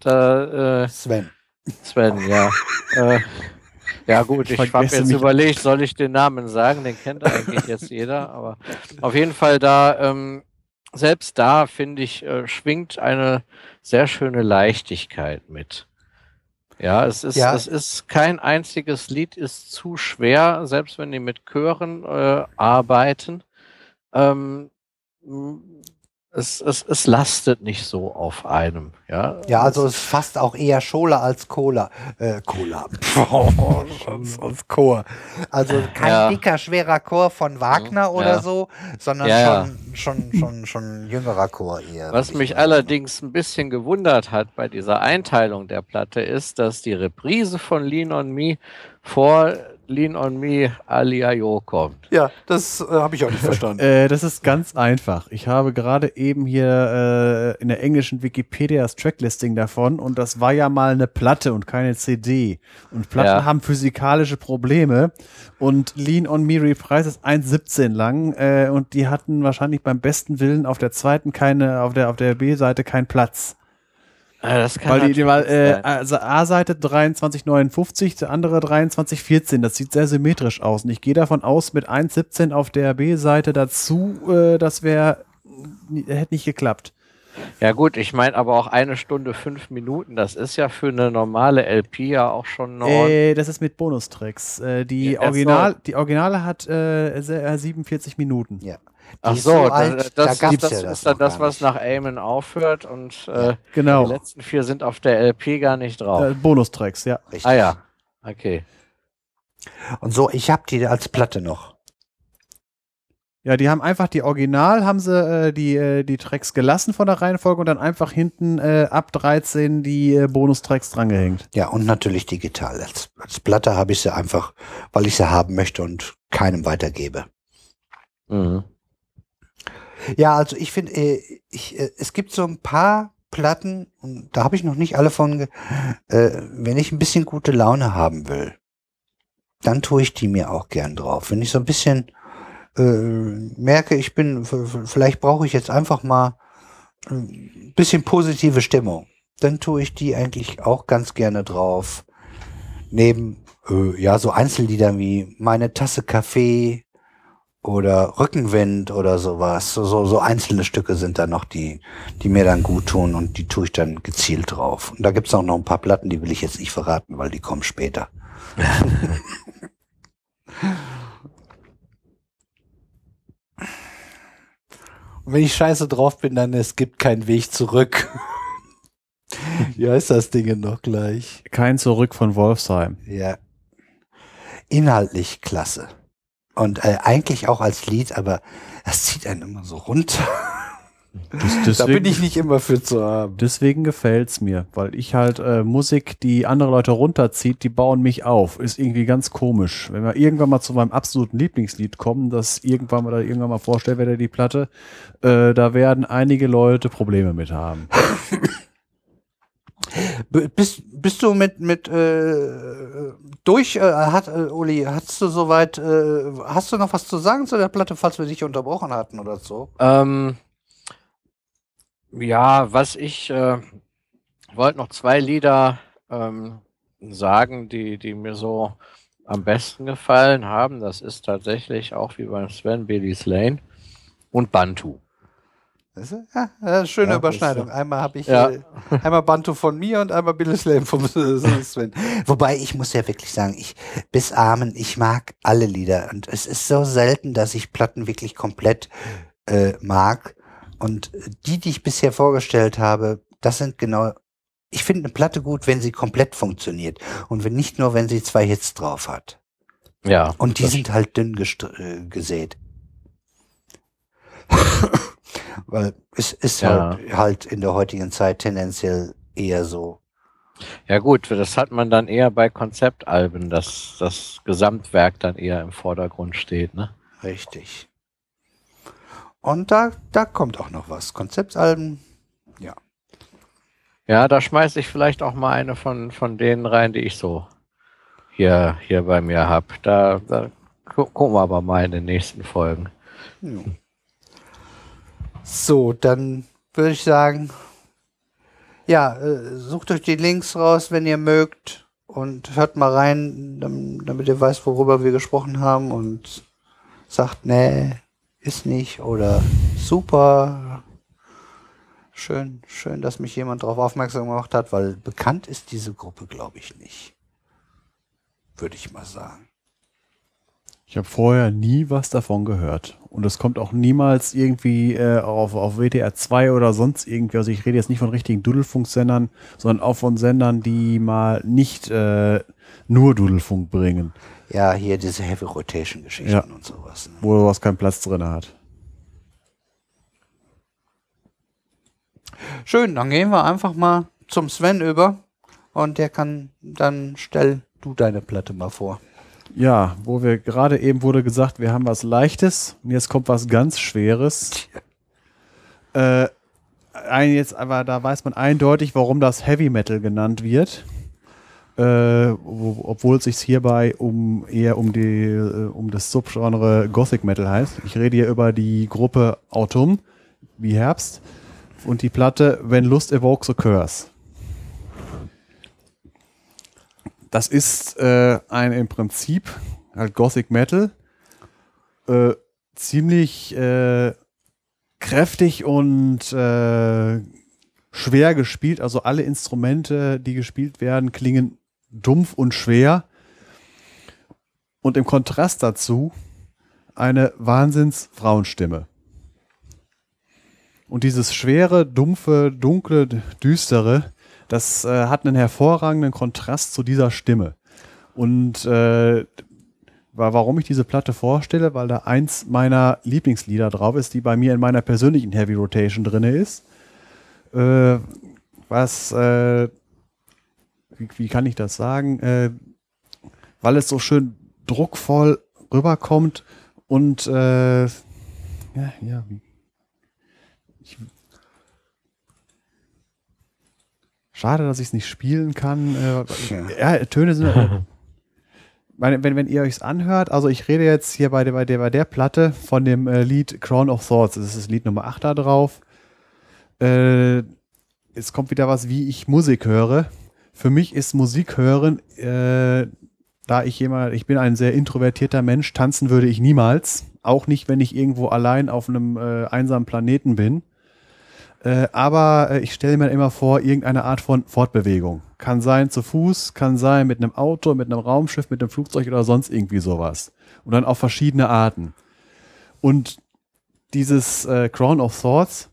da, äh, Sven. Sven, ja. äh, ja gut, ich habe Vergesse jetzt mich. überlegt, soll ich den Namen sagen? Den kennt eigentlich jetzt jeder, aber auf jeden Fall da, ähm, selbst da finde ich, äh, schwingt eine sehr schöne Leichtigkeit mit. Ja, es ist, Ja. es ist kein einziges Lied ist zu schwer, selbst wenn die mit Chören äh, arbeiten. Ähm, es, es, es lastet nicht so auf einem. Ja, Ja, also es ist fast auch eher Schola als Cola. Äh, Cola. als, als Chor. Also kein Ja. dicker, schwerer Chor von Wagner oder ja. so, sondern Ja, schon, schon, schon, schon jüngerer Chor eher. Was mich allerdings ein bisschen gewundert hat bei dieser Einteilung der Platte ist, dass die Reprise von Lean on Me vor Lean on Me Aliayo kommt. Ja, das äh, habe ich auch nicht verstanden. Äh, das ist ganz einfach. Ich habe gerade eben hier äh, in der englischen Wikipedia das Tracklisting davon und das war ja mal eine Platte und keine CD. Und Platten Ja. haben physikalische Probleme und Lean on Me Reprise ist 1,17 lang äh, und die hatten wahrscheinlich beim besten Willen auf der zweiten keine, auf der, auf der B-Seite keinen Platz. Ah, Das kann Weil die, die weil, natürlich äh, also A-Seite 2359, der andere 2314. Das sieht sehr symmetrisch aus. Und ich gehe davon aus, mit 1,17 auf der B-Seite dazu, äh, das wäre, hätte nicht geklappt. ja gut, ich meine aber auch eine Stunde fünf Minuten. Das ist ja für eine normale LP ja auch schon. Äh, das ist mit Bonustracks. Äh, die, Ja, so. Original, die Originale hat äh, se- äh, 47 Minuten. Ja. Die Ach ist so, so alt, das, da das, gab's das ja ist das dann das, was nach Amen aufhört und äh, Genau. die letzten vier sind auf der LP gar nicht drauf. Äh, Bonustracks, ja. Richtig. ah ja, okay. Und so, ich habe die als Platte noch. Ja, die haben einfach die Original, haben sie äh, die, äh, die Tracks gelassen von der Reihenfolge und dann einfach hinten äh, ab 13 die äh, Bonustracks drangehängt. Ja, und natürlich digital. Als, als Platte habe ich sie einfach, weil ich sie haben möchte und keinem weitergebe. Mhm. Ja, also ich finde, äh, ich, äh, es gibt so ein paar Platten, und da habe ich noch nicht alle von, äh, wenn ich ein bisschen gute Laune haben will, dann tue ich die mir auch gern drauf. Wenn ich so ein bisschen äh, merke, ich bin, vielleicht brauche ich jetzt einfach mal ein bisschen positive Stimmung, dann tue ich die eigentlich auch ganz gerne drauf. Neben Äh, ja, so Einzellieder wie Meine Tasse Kaffee oder Rückenwind oder sowas. So, so, so einzelne Stücke sind da noch, die, die mir dann gut tun und die tue ich dann gezielt drauf. Und da gibt's auch noch ein paar Platten, die will ich jetzt nicht verraten, weil die kommen später. Und wenn ich scheiße drauf bin, dann es gibt keinen Weg zurück. Wie heißt das Ding noch gleich? Kein Zurück von Wolfsheim. Ja. Inhaltlich klasse. Und äh, eigentlich auch als Lied, aber das zieht einen immer so runter. Das, Da bin ich nicht immer für zu haben. Deswegen gefällt's mir, weil ich halt äh, Musik, die andere Leute runterzieht, die bauen mich auf. Ist irgendwie ganz komisch. Wenn wir irgendwann mal zu meinem absoluten Lieblingslied kommen, das irgendwann mal irgendwann mal vorstellt werde, die Platte, äh, da werden einige Leute Probleme mit haben. Bist, bist du mit, mit äh, durch, äh, hat, äh, Uli, hast du soweit, äh, hast du noch was zu sagen zu der Platte, falls wir dich unterbrochen hatten oder so? Ähm, ja, was ich äh, wollte noch zwei Lieder ähm, sagen, die, die mir so am besten gefallen haben. Das ist tatsächlich auch wie beim Sven Billy's Lane und Bantu. Weißt du? Ja, schöne Ja, Überschneidung. Einmal habe ich Ja. äh, einmal Bantu von mir und einmal Billy Slam vom Sven. Wobei ich muss ja wirklich sagen, ich bis Amen, ich mag alle Lieder und es ist so selten, dass ich Platten wirklich komplett äh, mag und die, die ich bisher vorgestellt habe, das sind genau ich finde eine Platte gut, wenn sie komplett funktioniert und wenn nicht nur, wenn sie zwei Hits drauf hat. Ja. Und die sind halt dünn äh, gesät. Weil es ist Ja. halt, halt in der heutigen Zeit tendenziell eher so. Ja gut, das hat man dann eher bei Konzeptalben, dass das Gesamtwerk dann eher im Vordergrund steht, ne? Richtig. Und da, da kommt auch noch was. Konzeptalben. Ja, da schmeiße ich vielleicht auch mal eine von, von denen rein, die ich so hier, hier bei mir habe. Da, da gu gucken wir aber mal in den nächsten Folgen. Ja. So, dann würde ich sagen, ja, äh, sucht euch die Links raus, wenn ihr mögt und hört mal rein, dam- damit ihr weißt, worüber wir gesprochen haben und sagt, nee, ist nicht oder super. Schön, schön, dass mich jemand darauf aufmerksam gemacht hat, weil bekannt ist diese Gruppe, glaube ich, nicht. Würde ich mal sagen. Ich habe vorher nie was davon gehört. Und es kommt auch niemals irgendwie äh, auf, auf WDR 2 oder sonst irgendwie. Also ich rede jetzt nicht von richtigen Dudelfunksendern, sondern auch von Sendern, die mal nicht äh, nur Dudelfunk bringen, Ja, hier diese Heavy Rotation Geschichten Ja. und sowas. Ne? wo sowas keinen Platz drin hat. Schön, dann gehen wir einfach mal zum Sven über und der kann dann stell du deine Platte mal vor. Ja, wo wir gerade eben wurde gesagt, wir haben was Leichtes und jetzt kommt was ganz Schweres. Äh, ein jetzt, aber da weiß man eindeutig, warum das Heavy Metal genannt wird. Äh, wo, obwohl es sich hierbei um eher um die äh, um das Subgenre Gothic Metal heißt. Ich rede hier über die Gruppe Autumn, wie Herbst, und die Platte When Lust Evokes a Curse. Das ist äh, ein im Prinzip halt Gothic Metal, äh, ziemlich äh, kräftig und äh, schwer gespielt. Also alle Instrumente, die gespielt werden, klingen dumpf und schwer. Und im Kontrast dazu eine Wahnsinns-Frauenstimme. Und dieses schwere, dumpfe, dunkle, düstere, das äh, hat einen hervorragenden Kontrast zu dieser Stimme. Und äh, wa- warum ich diese Platte vorstelle, weil da eins meiner Lieblingslieder drauf ist, die bei mir in meiner persönlichen Heavy Rotation drinne ist. Äh, was, äh, wie, wie kann ich das sagen? Äh, weil es so schön druckvoll rüberkommt und äh, ja, ja, wie, Schade, dass ich es nicht spielen kann. Äh, Ja. ja, Töne sind. äh, meine, wenn, wenn ihr euch anhört, also ich rede jetzt hier bei der, bei der, bei der Platte von dem äh, Lied Crown of Thoughts. Das ist das Lied Nummer 8 da drauf. Äh, es kommt wieder was, wie ich Musik höre. Für mich ist Musik hören äh, da ich jemand, ich bin ein sehr introvertierter Mensch, tanzen würde ich niemals. Auch nicht, wenn ich irgendwo allein auf einem äh, einsamen Planeten bin. Äh, aber äh, ich stelle mir immer vor, irgendeine Art von Fortbewegung. Kann sein zu Fuß, kann sein mit einem Auto, mit einem Raumschiff, mit einem Flugzeug oder sonst irgendwie sowas. Und dann auf verschiedene Arten. Und dieses äh, Crown of Thoughts,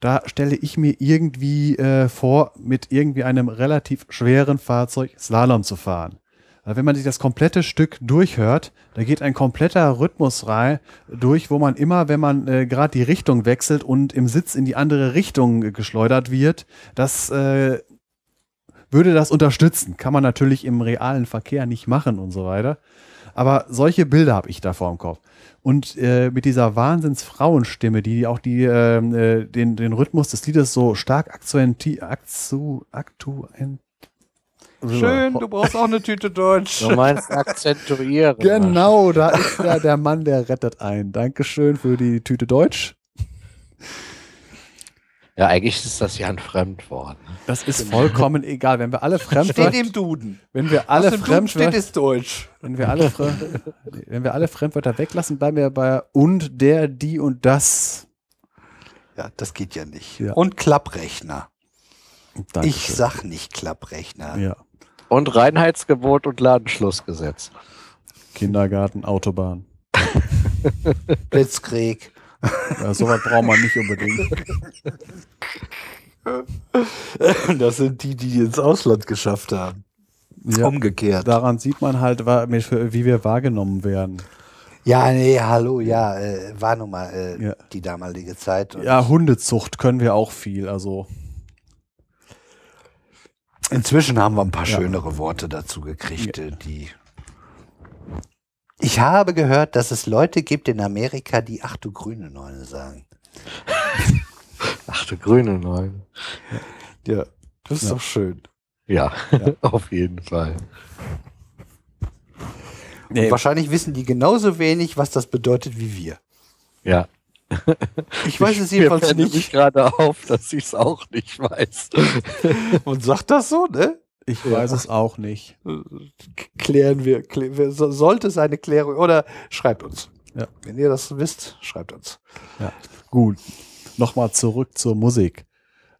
da stelle ich mir irgendwie äh, vor, mit irgendwie einem relativ schweren Fahrzeug Slalom zu fahren. Wenn man sich das komplette Stück durchhört, da geht ein kompletter Rhythmus rein durch, wo man immer, wenn man äh, gerade die Richtung wechselt und im Sitz in die andere Richtung geschleudert wird, das äh, würde das unterstützen. Kann man natürlich im realen Verkehr nicht machen und so weiter. Aber solche Bilder habe ich da vor dem Kopf. Und äh, mit dieser Wahnsinnsfrauenstimme, die auch die, ähm, äh, den, den Rhythmus des Liedes so stark aktuent, Schön, du brauchst auch eine Tüte Deutsch. Du meinst akzentuieren. Genau, da ist der, der Mann, der rettet ein. Dankeschön für die Tüte Deutsch. Ja, eigentlich ist das ja ein Fremdwort. ne? Das ist vollkommen egal. Wenn wir alle Steht Fremdwörter, im Duden. wenn wir alle dem Duden steht Fremdwörter, es Deutsch. wenn wir alle, wenn wir alle Fremdwörter weglassen, bleiben wir bei und, der, die und das. Ja, das geht ja nicht. Ja. Und Klapprechner. Ich Dankeschön. sag nicht Klapprechner. Ja. Und Reinheitsgebot und Ladenschlussgesetz. Kindergarten, Autobahn. Blitzkrieg. Ja, sowas braucht man nicht unbedingt. Das sind die, die ins Ausland geschafft haben. Ja, Umgekehrt. daran sieht man halt, wie wir wahrgenommen werden. Ja, nee, hallo, ja, äh, war nun mal äh, Ja. die damalige Zeit. Und Ja, Hundezucht können wir auch viel. Also Inzwischen haben wir ein paar Ja. schönere Worte dazu gekriegt, äh, die. Ich habe gehört, dass es Leute gibt in Amerika, die Ach du grüne Neune sagen. Ach du grüne Neun. Ja, das ist Ja. doch schön. Ja, auf jeden Fall. Und wahrscheinlich wissen die genauso wenig, was das bedeutet wie wir. Ja. Ich weiß es jedenfalls nicht. nämlich gerade auf, dass ich es auch nicht weiß. Und sagt das so, ne? ich weiß es auch nicht. Klären wir, klä wir so, sollte es eine Klärung oder schreibt uns. Ja. Wenn ihr das wisst, schreibt uns. Gut. Nochmal zurück zur Musik.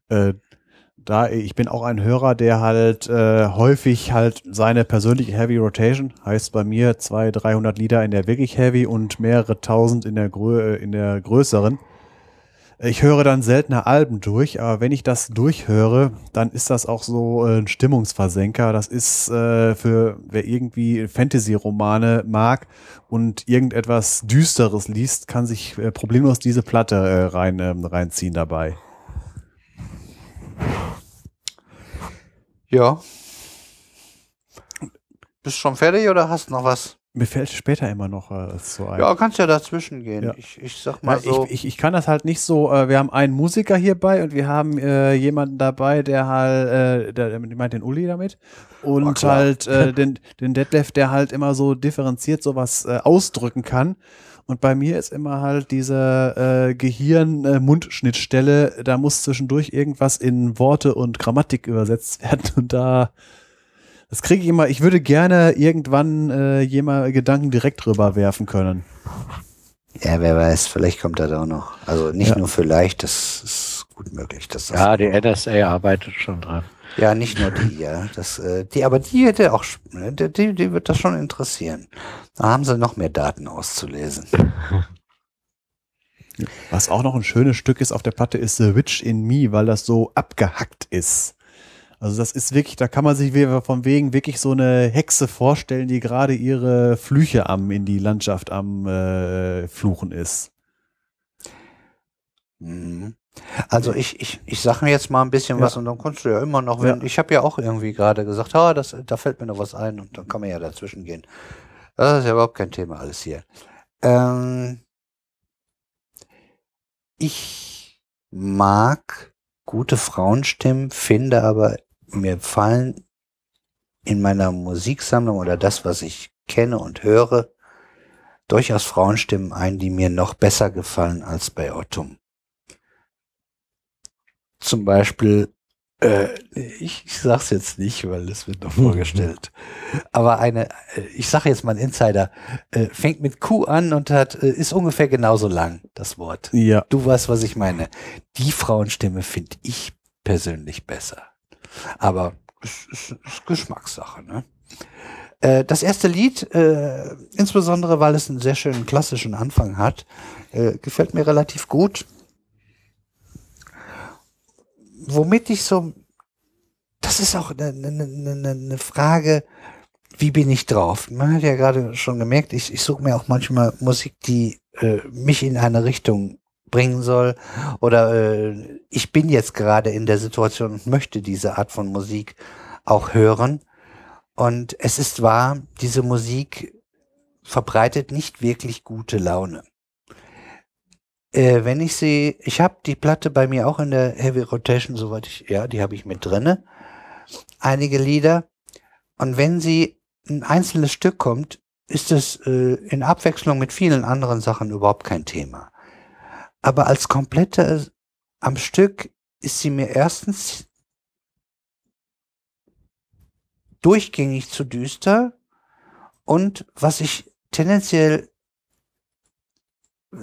Äh, da ich bin auch ein Hörer, der halt äh, häufig halt seine persönliche Heavy Rotation, heißt bei mir 200, 300 Lieder in der wirklich Heavy und mehrere tausend in der, Grö äh, in der größeren. Ich höre dann seltener Alben durch, aber wenn ich das durchhöre, dann ist das auch so äh, ein Stimmungsversenker. Das ist äh, für wer irgendwie Fantasy-Romane mag und irgendetwas Düsteres liest, kann sich äh, problemlos diese Platte äh, rein, ähm, reinziehen dabei. Ja. Bist schon fertig oder hast noch was? Mir fällt später immer noch äh, so ein. Ja, kannst ja dazwischen gehen. Ja. Ich, ich sag mal Ja, so. ich, ich, ich kann das halt nicht so, äh, wir haben einen Musiker hierbei und wir haben äh, jemanden dabei, der halt, äh, der, der meint den Uli damit und halt äh, den, den Detlef, der halt immer so differenziert sowas äh, ausdrücken kann. Und bei mir ist immer halt diese äh, Gehirn-Mundschnittstelle, da muss zwischendurch irgendwas in Worte und Grammatik übersetzt werden und da das kriege ich immer, ich würde gerne irgendwann äh, jemand Gedanken direkt drüber werfen können. ja, wer weiß, vielleicht kommt das auch noch. Also nicht Ja. nur vielleicht, das ist gut möglich. Dass das Ja, die NSA arbeitet schon dran. Ja, nicht nur die, ja. Das, äh, die, aber die hätte auch, ne, die, die, die wird das schon interessieren. Da haben sie noch mehr Daten auszulesen. Was auch noch ein schönes Stück ist auf der Platte, ist The Witch in Me, weil das so abgehackt ist. Also das ist wirklich, da kann man sich von wegen wirklich so eine Hexe vorstellen, die gerade ihre Flüche am in die Landschaft am äh, Fluchen ist. Mhm. Also ich, ich, ich sag mir jetzt mal ein bisschen Ja. was und dann kannst du ja immer noch, wenn, Ja. ich habe ja auch irgendwie gerade gesagt, ah, das, da fällt mir noch was ein und dann kann man ja dazwischen gehen. Das ist ja überhaupt kein Thema alles hier. Ähm, ich mag gute Frauenstimmen, finde aber, mir fallen in meiner Musiksammlung oder das, was ich kenne und höre, durchaus Frauenstimmen ein, die mir noch besser gefallen als bei Ottum. Zum Beispiel Äh, ich, ich sag's jetzt nicht, weil es wird noch vorgestellt. Aber eine, äh, ich sage jetzt mal ein Insider, äh, fängt mit Q an und hat, äh, ist ungefähr genauso lang, das Wort. Ja. Du weißt, was ich meine. Die Frauenstimme finde ich persönlich besser. Aber es ist, ist Geschmackssache, ne? Äh, Das erste Lied, äh, insbesondere weil es einen sehr schönen klassischen Anfang hat, äh, gefällt mir relativ gut. Womit ich so, das ist auch eine, eine, eine, Frage, wie bin ich drauf? Man hat ja gerade schon gemerkt, ich, ich suche mir auch manchmal Musik, die äh, mich in eine Richtung bringen soll. Oder äh, ich bin jetzt gerade in der Situation und möchte diese Art von Musik auch hören. Und es ist wahr, diese Musik verbreitet nicht wirklich gute Laune. Äh, wenn ich sie, ich habe die Platte bei mir auch in der Heavy Rotation, soweit ich, ja, die habe ich mit drinne. Einige Lieder. Und wenn sie ein einzelnes Stück kommt, ist es äh, in Abwechslung mit vielen anderen Sachen überhaupt kein Thema. Aber als komplette am Stück ist sie mir erstens durchgängig zu düster und was ich tendenziell äh,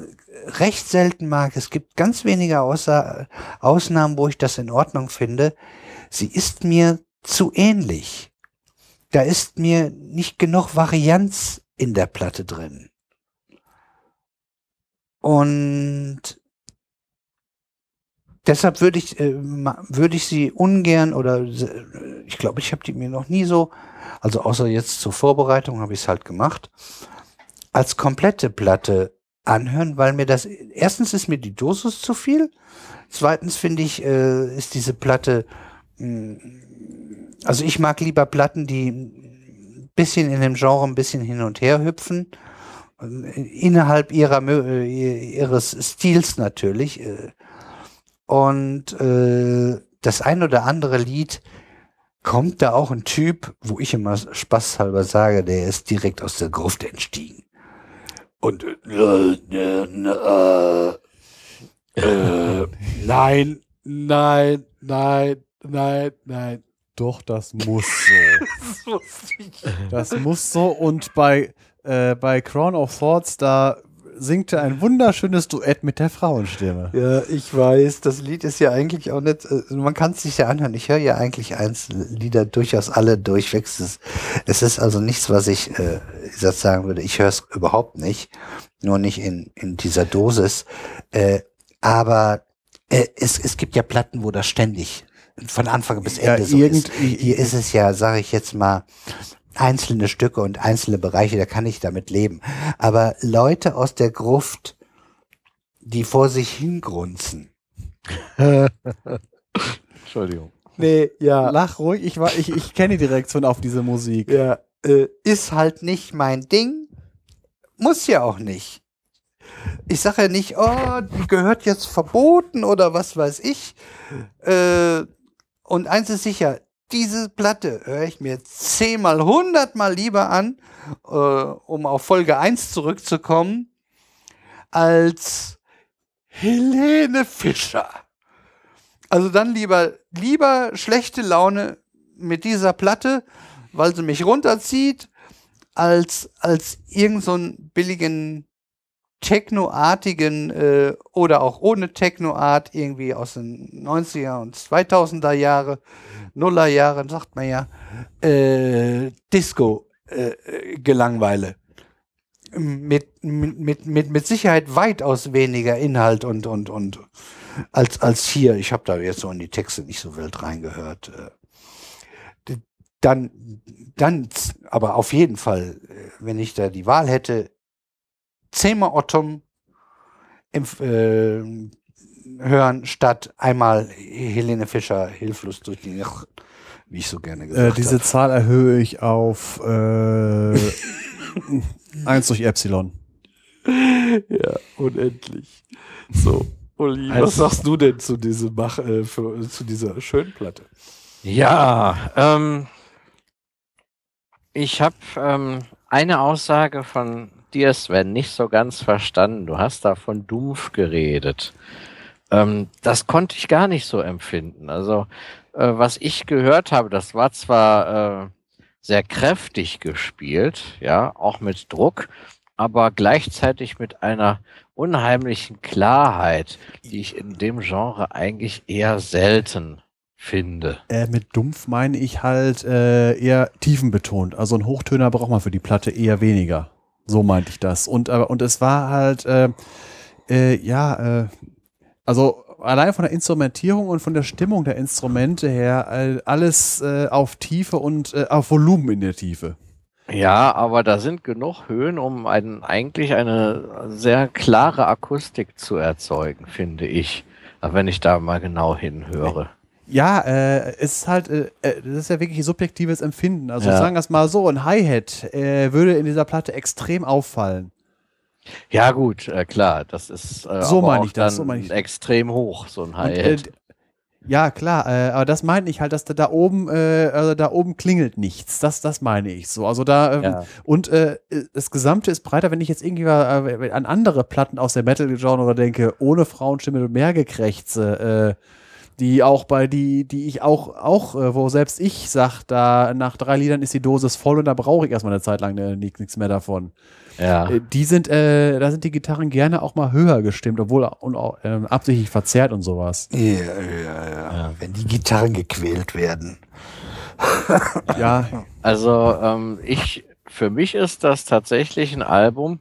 recht selten mag, es gibt ganz wenige Außer Ausnahmen, wo ich das in Ordnung finde, sie ist mir zu ähnlich. Da ist mir nicht genug Varianz in der Platte drin. Und deshalb würde ich, äh, würde ich sie ungern oder se- ich glaube, ich habe die mir noch nie so, also außer jetzt zur Vorbereitung habe ich es halt gemacht, als komplette Platte anhören, weil mir das, erstens ist mir die Dosis zu viel, zweitens finde ich, äh, ist diese Platte, mh, also ich mag lieber Platten, die ein bisschen in dem Genre ein bisschen hin und her hüpfen, innerhalb ihrer äh, ihres Stils natürlich. äh, Und äh, das ein oder andere Lied kommt da auch ein Typ, wo ich immer spaßhalber sage, der ist direkt aus der Gruft entstiegen. Und äh, äh, äh, Nein, nein, nein, nein, nein. Doch, das muss so. Das muss so. Und bei, äh, bei Crown of Thoughts, da singt er ein wunderschönes Duett mit der Frauenstimme. Ja, ich weiß, das Lied ist ja eigentlich auch nicht, äh, man kann es sich ja anhören. Ich höre ja eigentlich einzelne Lieder durchaus alle durchweg. Es ist, also nichts, was ich äh, jetzt sagen würde, ich höre es überhaupt nicht, nur nicht in, in dieser Dosis. Äh, aber äh, es, es gibt ja Platten, wo das ständig von Anfang bis Ja, Ende so irgend- ist. Hier ist es ja, sage ich jetzt mal, einzelne Stücke und einzelne Bereiche, da kann ich damit leben. Aber Leute aus der Gruft, die vor sich hingrunzen. Entschuldigung. Nee, ja, Lach ruhig, ich, war- ich, ich kenne die Reaktion auf diese Musik. ja. Äh, ist halt nicht mein Ding. Muss ja auch nicht. Ich sage ja nicht, oh, die gehört jetzt verboten oder was weiß ich. Äh, und eins ist sicher, diese Platte höre ich mir zehnmal, hundertmal lieber an, äh, um auf Folge 1 zurückzukommen, als Helene Fischer. Also dann lieber, lieber schlechte Laune mit dieser Platte, weil sie mich runterzieht, als, als irgend so billigen Techno-artigen äh, oder auch ohne Techno-Art irgendwie aus den 90er und 2000er Jahre, Nuller Jahren, sagt man ja, äh, Disco äh, äh, Gelangweile. Mit, mit, mit, mit, Sicherheit weitaus weniger Inhalt und, und, und als, als hier. Ich habe da jetzt so in die Texte nicht so wild reingehört. Äh, dann, dann, aber auf jeden Fall, äh, wenn ich da die Wahl hätte, zehnmal Ottom im, äh, hören, statt einmal Helene Fischer hilflos durch die Nacht, wie ich so gerne Äh, gesagt diese habe. Zahl erhöhe ich auf äh, 1 durch Epsilon. Ja, unendlich. So, Uli, Also- was sagst du denn zu, diesem Mach, äh, für, zu dieser Schönplatte? Ja, ähm, ich habe ähm, eine Aussage von dir, Sven, nicht so ganz verstanden. Du hast da von Dumpf geredet. Ähm, das konnte ich gar nicht so empfinden. Also, äh, was ich gehört habe, das war zwar äh, sehr kräftig gespielt, ja, auch mit Druck, aber gleichzeitig mit einer unheimlichen Klarheit, die ich in dem Genre eigentlich eher selten finde. Äh, mit dumpf meine ich halt äh, eher tiefenbetont. Also ein Hochtöner braucht man für die Platte eher weniger. So meinte ich das. Und, aber und es war halt, äh, äh, ja, äh, also allein von der Instrumentierung und von der Stimmung der Instrumente her, äh, alles äh, auf Tiefe und äh, auf Volumen in der Tiefe. Ja, aber da sind genug Höhen, um einen, eigentlich eine sehr klare Akustik zu erzeugen, finde ich. Wenn ich da mal genau hinhöre. Ja, äh, es ist halt, äh, äh, das ist ja wirklich subjektives Empfinden. Also Ja. sagen wir es mal so, ein Hi-Hat äh, würde in dieser Platte extrem auffallen. Ja, gut, äh, klar, das ist äh, So meine auch ich das, so meine ich- extrem hoch, so ein Hi-Hat. ja, klar, aber das meine ich halt, dass da, da oben, äh, also da oben klingelt nichts. Das, das meine ich so. Also da, ähm, Ja. und das Gesamte ist breiter, wenn ich jetzt irgendwie an andere Platten aus der Metal-Genre denke, ohne Frauenstimme und mehr Gekrächze, äh, die auch bei die, die ich auch, auch, äh, wo selbst ich sag, da nach drei Liedern ist die Dosis voll und da brauche ich erstmal eine Zeit lang äh, nichts mehr davon. ja. Äh, Die sind, äh, da sind die Gitarren gerne auch mal höher gestimmt, obwohl und auch, ähm, absichtlich verzerrt und sowas. Ja, ja, ja. Wenn die Gitarren gequält werden. Ja, Also ähm, ich, für mich ist das tatsächlich ein Album,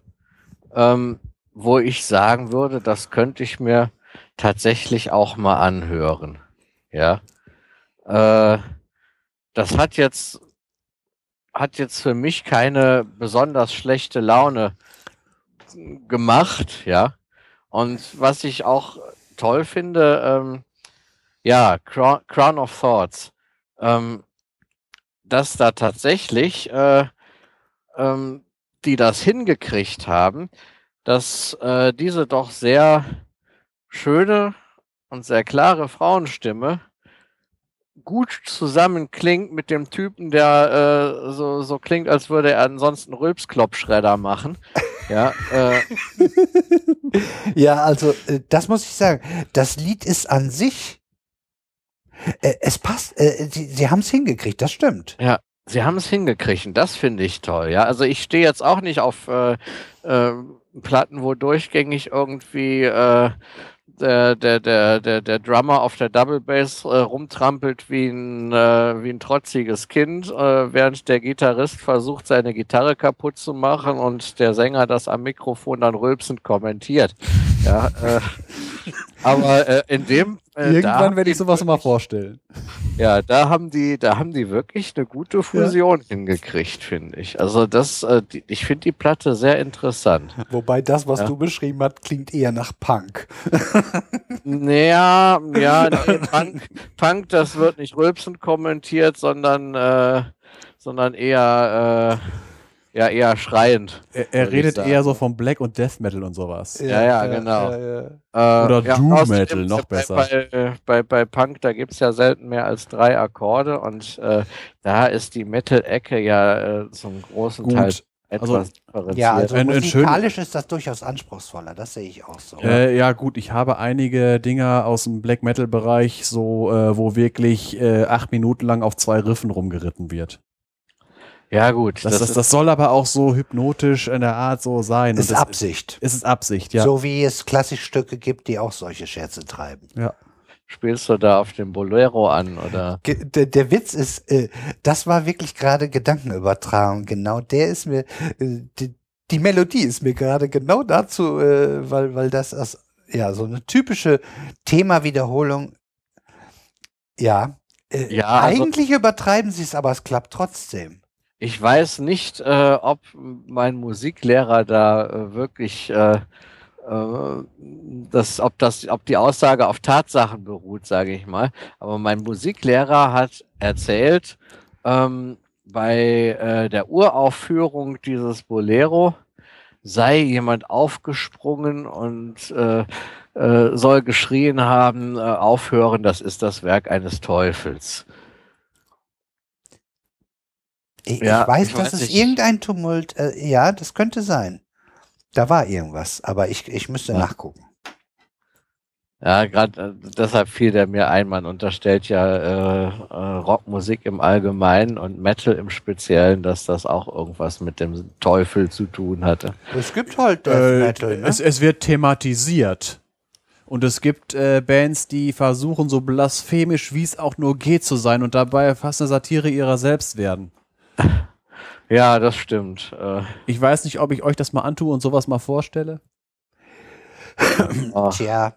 ähm, wo ich sagen würde, das könnte ich mir tatsächlich auch mal anhören. Ja. Äh, das hat jetzt hat jetzt für mich keine besonders schlechte Laune gemacht, ja. Und was ich auch toll finde, ähm, ja, Crown, Crown of Thoughts, ähm, dass da tatsächlich äh, ähm, die das hingekriegt haben, dass äh, diese doch sehr schöne und sehr klare Frauenstimme gut zusammenklingt mit dem Typen, der äh, so, so klingt, als würde er ansonsten Rülpskloppschredder machen. Ja, äh, Ja, also äh, das muss ich sagen. Das Lied ist an sich, äh, es passt, äh, sie, sie haben es hingekriegt, das stimmt. Sie haben es hingekriegt und das finde ich toll. Ja, also ich stehe jetzt auch nicht auf äh, Platten, wo durchgängig irgendwie der, der, der, der, der Drummer auf der Double Bass äh, rumtrampelt wie ein, äh, wie ein trotziges Kind, äh, während der Gitarrist versucht, seine Gitarre kaputt zu machen und der Sänger das am Mikrofon dann rülpsend kommentiert. Ja, äh, aber äh, in dem äh, irgendwann werde ich sowas mal vorstellen. ja, da haben die, da haben die wirklich eine gute Fusion hingekriegt, finde ich. Also das, äh, die, ich finde die Platte sehr interessant. Wobei das, was Ja. du beschrieben hast, klingt eher nach Punk. Naja, ja, nee, Punk, Punk, das wird nicht rülpsend kommentiert, sondern, äh, sondern eher, äh, ja, eher schreiend. Er, er redet eher so vom Black und Death Metal und sowas. Ja, ja, genau. ja, ja. Äh, Oder Doom Metal, noch ja bei, besser. Bei, bei, bei Punk, da gibt's ja selten mehr als drei Akkorde und äh, da ist die Metal-Ecke ja äh, zum großen Gut. Teil etwas Also-. Ja, also Ein- musikalisch ist das durchaus anspruchsvoller, das sehe ich auch so. Äh, ja, gut, ich habe einige Dinger aus dem Black Metal Bereich, so, äh, wo wirklich äh, acht Minuten lang auf zwei Riffen rumgeritten wird. Ja, gut. Das, das, das, soll aber auch so hypnotisch in der Art so sein. ist das Absicht. Ist, ist Absicht, ja. So wie es klassisch Stücke gibt, die auch solche Scherze treiben. ja. spielst du da auf dem Bolero an oder? Der, der Witz ist, äh, das war wirklich gerade Gedankenübertragung. Genau, der ist mir, äh, die, die Melodie ist mir gerade genau dazu, äh, weil, weil das als, ja, so eine typische Themawiederholung, ja, äh, Ja, also- eigentlich übertreiben sie es, aber es klappt trotzdem. Ich weiß nicht, äh, ob mein Musiklehrer da äh, wirklich äh, äh, das, ob das, ob die Aussage auf Tatsachen beruht, sage ich mal. Aber mein Musiklehrer hat erzählt, ähm, bei äh, der Uraufführung dieses Bolero sei jemand aufgesprungen und äh, soll geschrien haben, aufhören, das ist das Werk eines Teufels. Ich, Ja, ich weiß, ich dass weiß es nicht. irgendein Tumult, äh, ja, das könnte sein. Da war irgendwas, aber ich, ich müsste Ja. nachgucken. Ja, gerade äh, deshalb fiel der mir ein, man unterstellt ja äh, äh, Rockmusik im Allgemeinen und Metal im Speziellen, dass das auch irgendwas mit dem Teufel zu tun hatte. Es gibt halt Death Äh, Metal, ne? es, es wird thematisiert. Und es gibt äh, Bands, die versuchen, so blasphemisch wie es auch nur geht zu sein und dabei fast eine Satire ihrer selbst werden. Ja, das stimmt. Äh, Ich weiß nicht, ob ich euch das mal antue und sowas mal vorstelle. ah. Tja,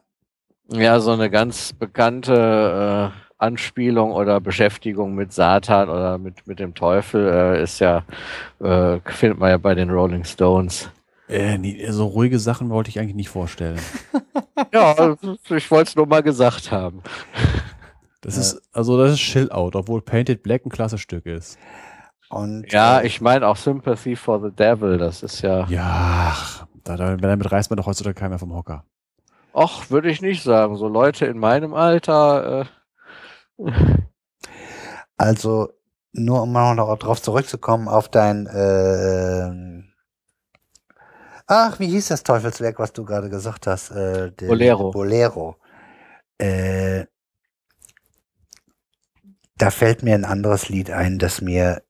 Ja, so eine ganz bekannte äh, Anspielung oder Beschäftigung mit Satan oder mit, mit dem Teufel äh, ist ja, äh, findet man ja bei den Rolling Stones. Äh, nee, so ruhige Sachen wollte ich eigentlich nicht vorstellen. Ja, ich wollte es nur mal gesagt haben. Das ist, also das ist Chill-Out, obwohl Painted Black ein klasse Stück ist. Und Ja, äh, ich meine auch Sympathy for the Devil, das ist ja, Ja, da, da, damit reißt man doch heutzutage keiner vom Hocker. ach, würde ich nicht sagen. So Leute in meinem Alter, äh, Also, nur um mal noch drauf zurückzukommen, auf dein, äh, ach, wie hieß das Teufelswerk, was du gerade gesagt hast? Äh, der- Bolero. Bolero. Äh, da fällt mir ein anderes Lied ein, das mir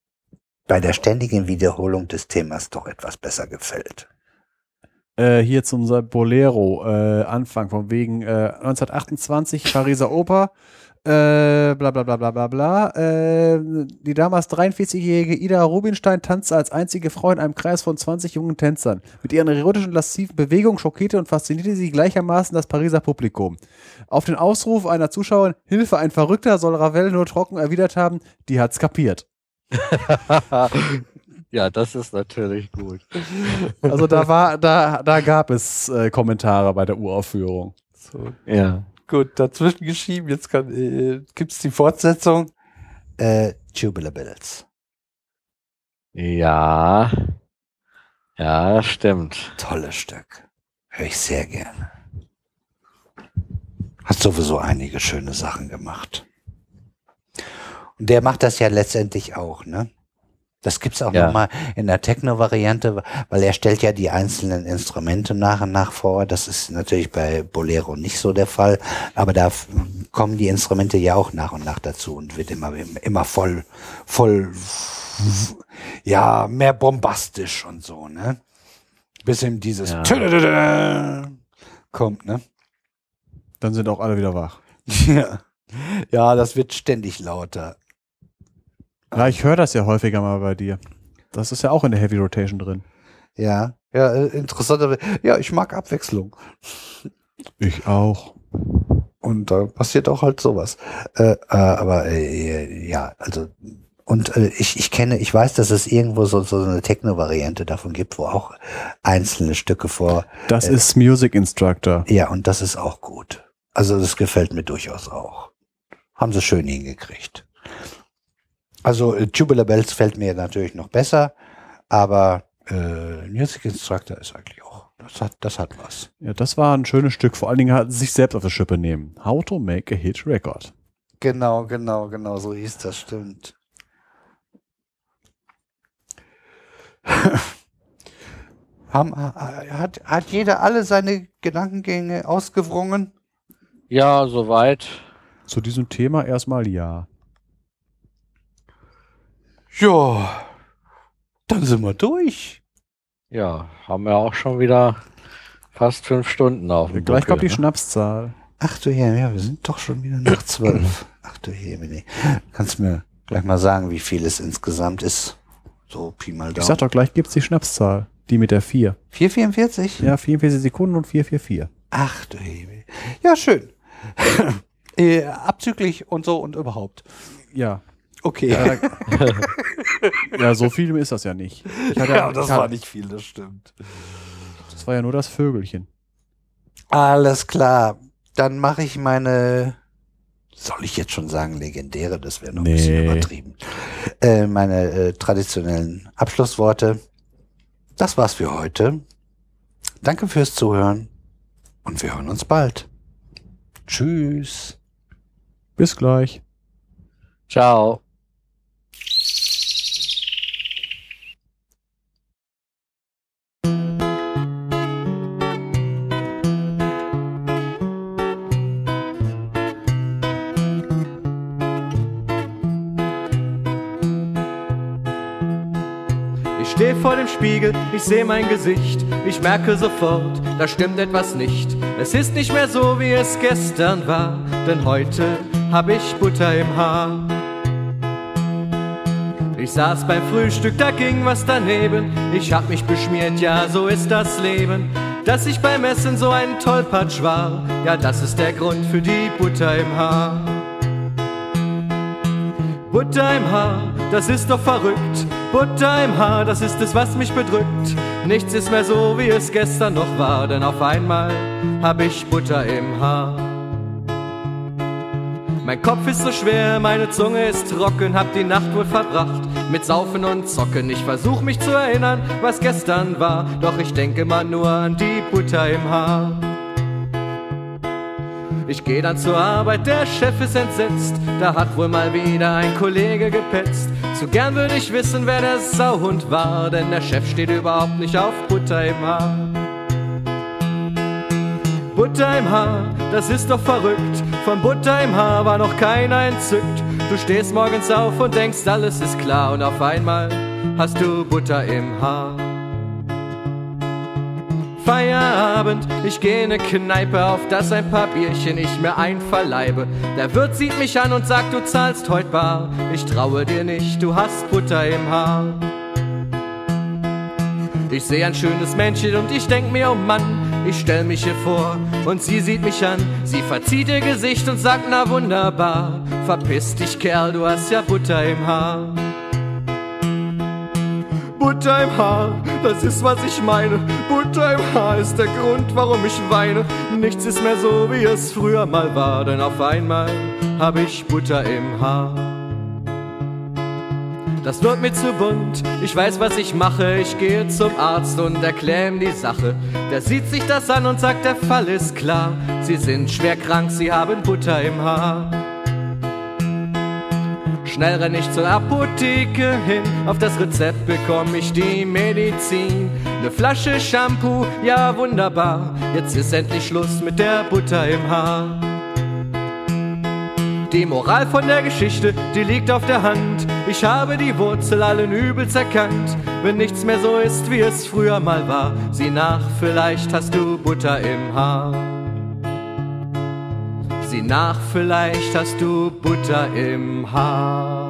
bei der ständigen Wiederholung des Themas doch etwas besser gefällt. Äh, hier zum Bolero, äh, Anfang von wegen äh, 1928, Pariser Oper, äh, bla bla bla bla bla bla. Äh, die damals 43-jährige Ida Rubinstein tanzte als einzige Frau in einem Kreis von 20 jungen Tänzern. Mit ihren erotischen lasziven Bewegungen schockierte und faszinierte sie gleichermaßen das Pariser Publikum. Auf den Ausruf einer Zuschauerin, Hilfe, ein Verrückter, soll Ravel nur trocken erwidert haben, die hat's kapiert. Ja, das ist natürlich gut. Also da war, da, da gab es äh, Kommentare bei der Uraufführung. So, Ja. gut, dazwischen geschrieben. Jetzt kann, äh, gibt's die Fortsetzung. Äh, Tubular Bells. Ja. Ja, stimmt. Tolles Stück. Höre ich sehr gerne. Hat sowieso einige schöne Sachen gemacht. Und der macht das ja letztendlich auch, ne? Das gibt's auch Ja. noch mal in der Techno-Variante, weil er stellt ja die einzelnen Instrumente nach und nach vor. Das ist natürlich bei Bolero nicht so der Fall, aber da kommen die Instrumente ja auch nach und nach dazu und wird immer, immer voll, voll, ja, mehr bombastisch und so, ne? Bis ihm dieses Ja. Kommt, ne? Dann sind auch alle wieder wach. Ja. Ja, das wird ständig lauter. Ja, ich höre das ja häufiger mal bei dir. Das ist ja auch in der Heavy Rotation drin. Ja, ja, äh, interessant. aber- Ja, ich mag Abwechslung. Ich auch. Und da passiert auch halt sowas. Äh, äh, aber äh, ja, also und äh, ich, ich kenne, ich weiß, dass es irgendwo so, so eine Techno-Variante davon gibt, wo auch einzelne Stücke vor. Das Äh. ist Music Instructor. Ja, und das ist auch gut. Also das gefällt mir durchaus auch. Haben sie schön hingekriegt. Also äh, Tubular Bells fällt mir natürlich noch besser, aber äh, Music Instructor ist eigentlich auch, das hat, das hat was. Ja, das war ein schönes Stück. Vor allen Dingen hat sich selbst auf die Schippe nehmen. How to make a hit record. Genau, genau, genau, so hieß das, stimmt. Haben, hat, hat jeder alle seine Gedankengänge ausgewrungen? Ja, soweit. Zu diesem Thema erstmal ja. Ja, dann sind wir durch. Ja, haben wir auch schon wieder fast fünf Stunden auf dem Gleich kommt die Buckel, ne? Schnapszahl. Ach du Herr, ja, wir sind doch schon wieder nach zwölf. Ach du Herr, kannst mir gleich mal sagen, wie viel es insgesamt ist? So Pi mal Ich sag doch gleich gibt's die Schnapszahl. Die mit der 4. 4,44? Ja, 44 Sekunden und 444. Ach du Hebel. Ja, schön. äh, abzüglich und so und überhaupt. Ja. Okay. Ja, ja, so viel ist das ja nicht. Ich hatte, Ja, das ich hatte- war nicht viel, das stimmt. Das war ja nur das Vögelchen. Alles klar. Dann mache ich meine, soll ich jetzt schon sagen, legendäre, das wäre noch ein bisschen Nee. übertrieben. Äh, meine äh, traditionellen Abschlussworte. Das war's für heute. Danke fürs Zuhören und wir hören uns bald. Tschüss. Bis gleich. Ciao. Spiegel, ich seh mein Gesicht, ich merke sofort, da stimmt etwas nicht. Es ist nicht mehr so, wie es gestern war, denn heute hab ich Butter im Haar. Ich saß beim Frühstück, da ging was daneben. Ich hab mich beschmiert, ja, so ist das Leben. Dass ich beim Essen so ein Tollpatsch war, ja, das ist der Grund für die Butter im Haar. Butter im Haar, das ist doch verrückt. Butter im Haar, das ist es, was mich bedrückt. Nichts ist mehr so, wie es gestern noch war, denn auf einmal hab ich Butter im Haar. Mein Kopf ist so schwer, meine Zunge ist trocken, hab die Nacht wohl verbracht mit Saufen und Zocken. Ich versuch mich zu erinnern, was gestern war, doch ich denke mal nur an die Butter im Haar. Ich geh dann zur Arbeit, der Chef ist entsetzt, da hat wohl mal wieder ein Kollege gepetzt. Zu gern würde ich wissen, wer der Sauhund war, denn der Chef steht überhaupt nicht auf Butter im Haar. Butter im Haar, das ist doch verrückt. Von Butter im Haar war noch keiner entzückt. Du stehst morgens auf und denkst, alles ist klar und auf einmal hast du Butter im Haar. Feierabend, ich geh in ne Kneipe, auf das ein paar Bierchen ich mir einverleibe. Der Wirt sieht mich an und sagt, du zahlst heut bar. Ich traue dir nicht, du hast Butter im Haar. Ich seh ein schönes Männchen und ich denk mir, oh Mann, ich stell mich hier vor und sie sieht mich an. Sie verzieht ihr Gesicht und sagt, na wunderbar, verpiss dich Kerl, du hast ja Butter im Haar. Butter im Haar, das ist was ich meine. Butter im Haar ist der Grund, warum ich weine. Nichts ist mehr so, wie es früher mal war, denn auf einmal hab ich Butter im Haar. Das wird mir zu bunt, ich weiß, was ich mache. Ich gehe zum Arzt und erkläre ihm die Sache. Der sieht sich das an und sagt, der Fall ist klar. Sie sind schwer krank, sie haben Butter im Haar. Schnell renn ich zur Apotheke hin, auf das Rezept bekomme ich die Medizin. Ne Flasche Shampoo, ja wunderbar, jetzt ist endlich Schluss mit der Butter im Haar. Die Moral von der Geschichte, die liegt auf der Hand. Ich habe die Wurzel allen Übels erkannt. Wenn nichts mehr so ist, wie es früher mal war, sieh nach, vielleicht hast du Butter im Haar. Sieh nach, vielleicht hast du Butter im Haar.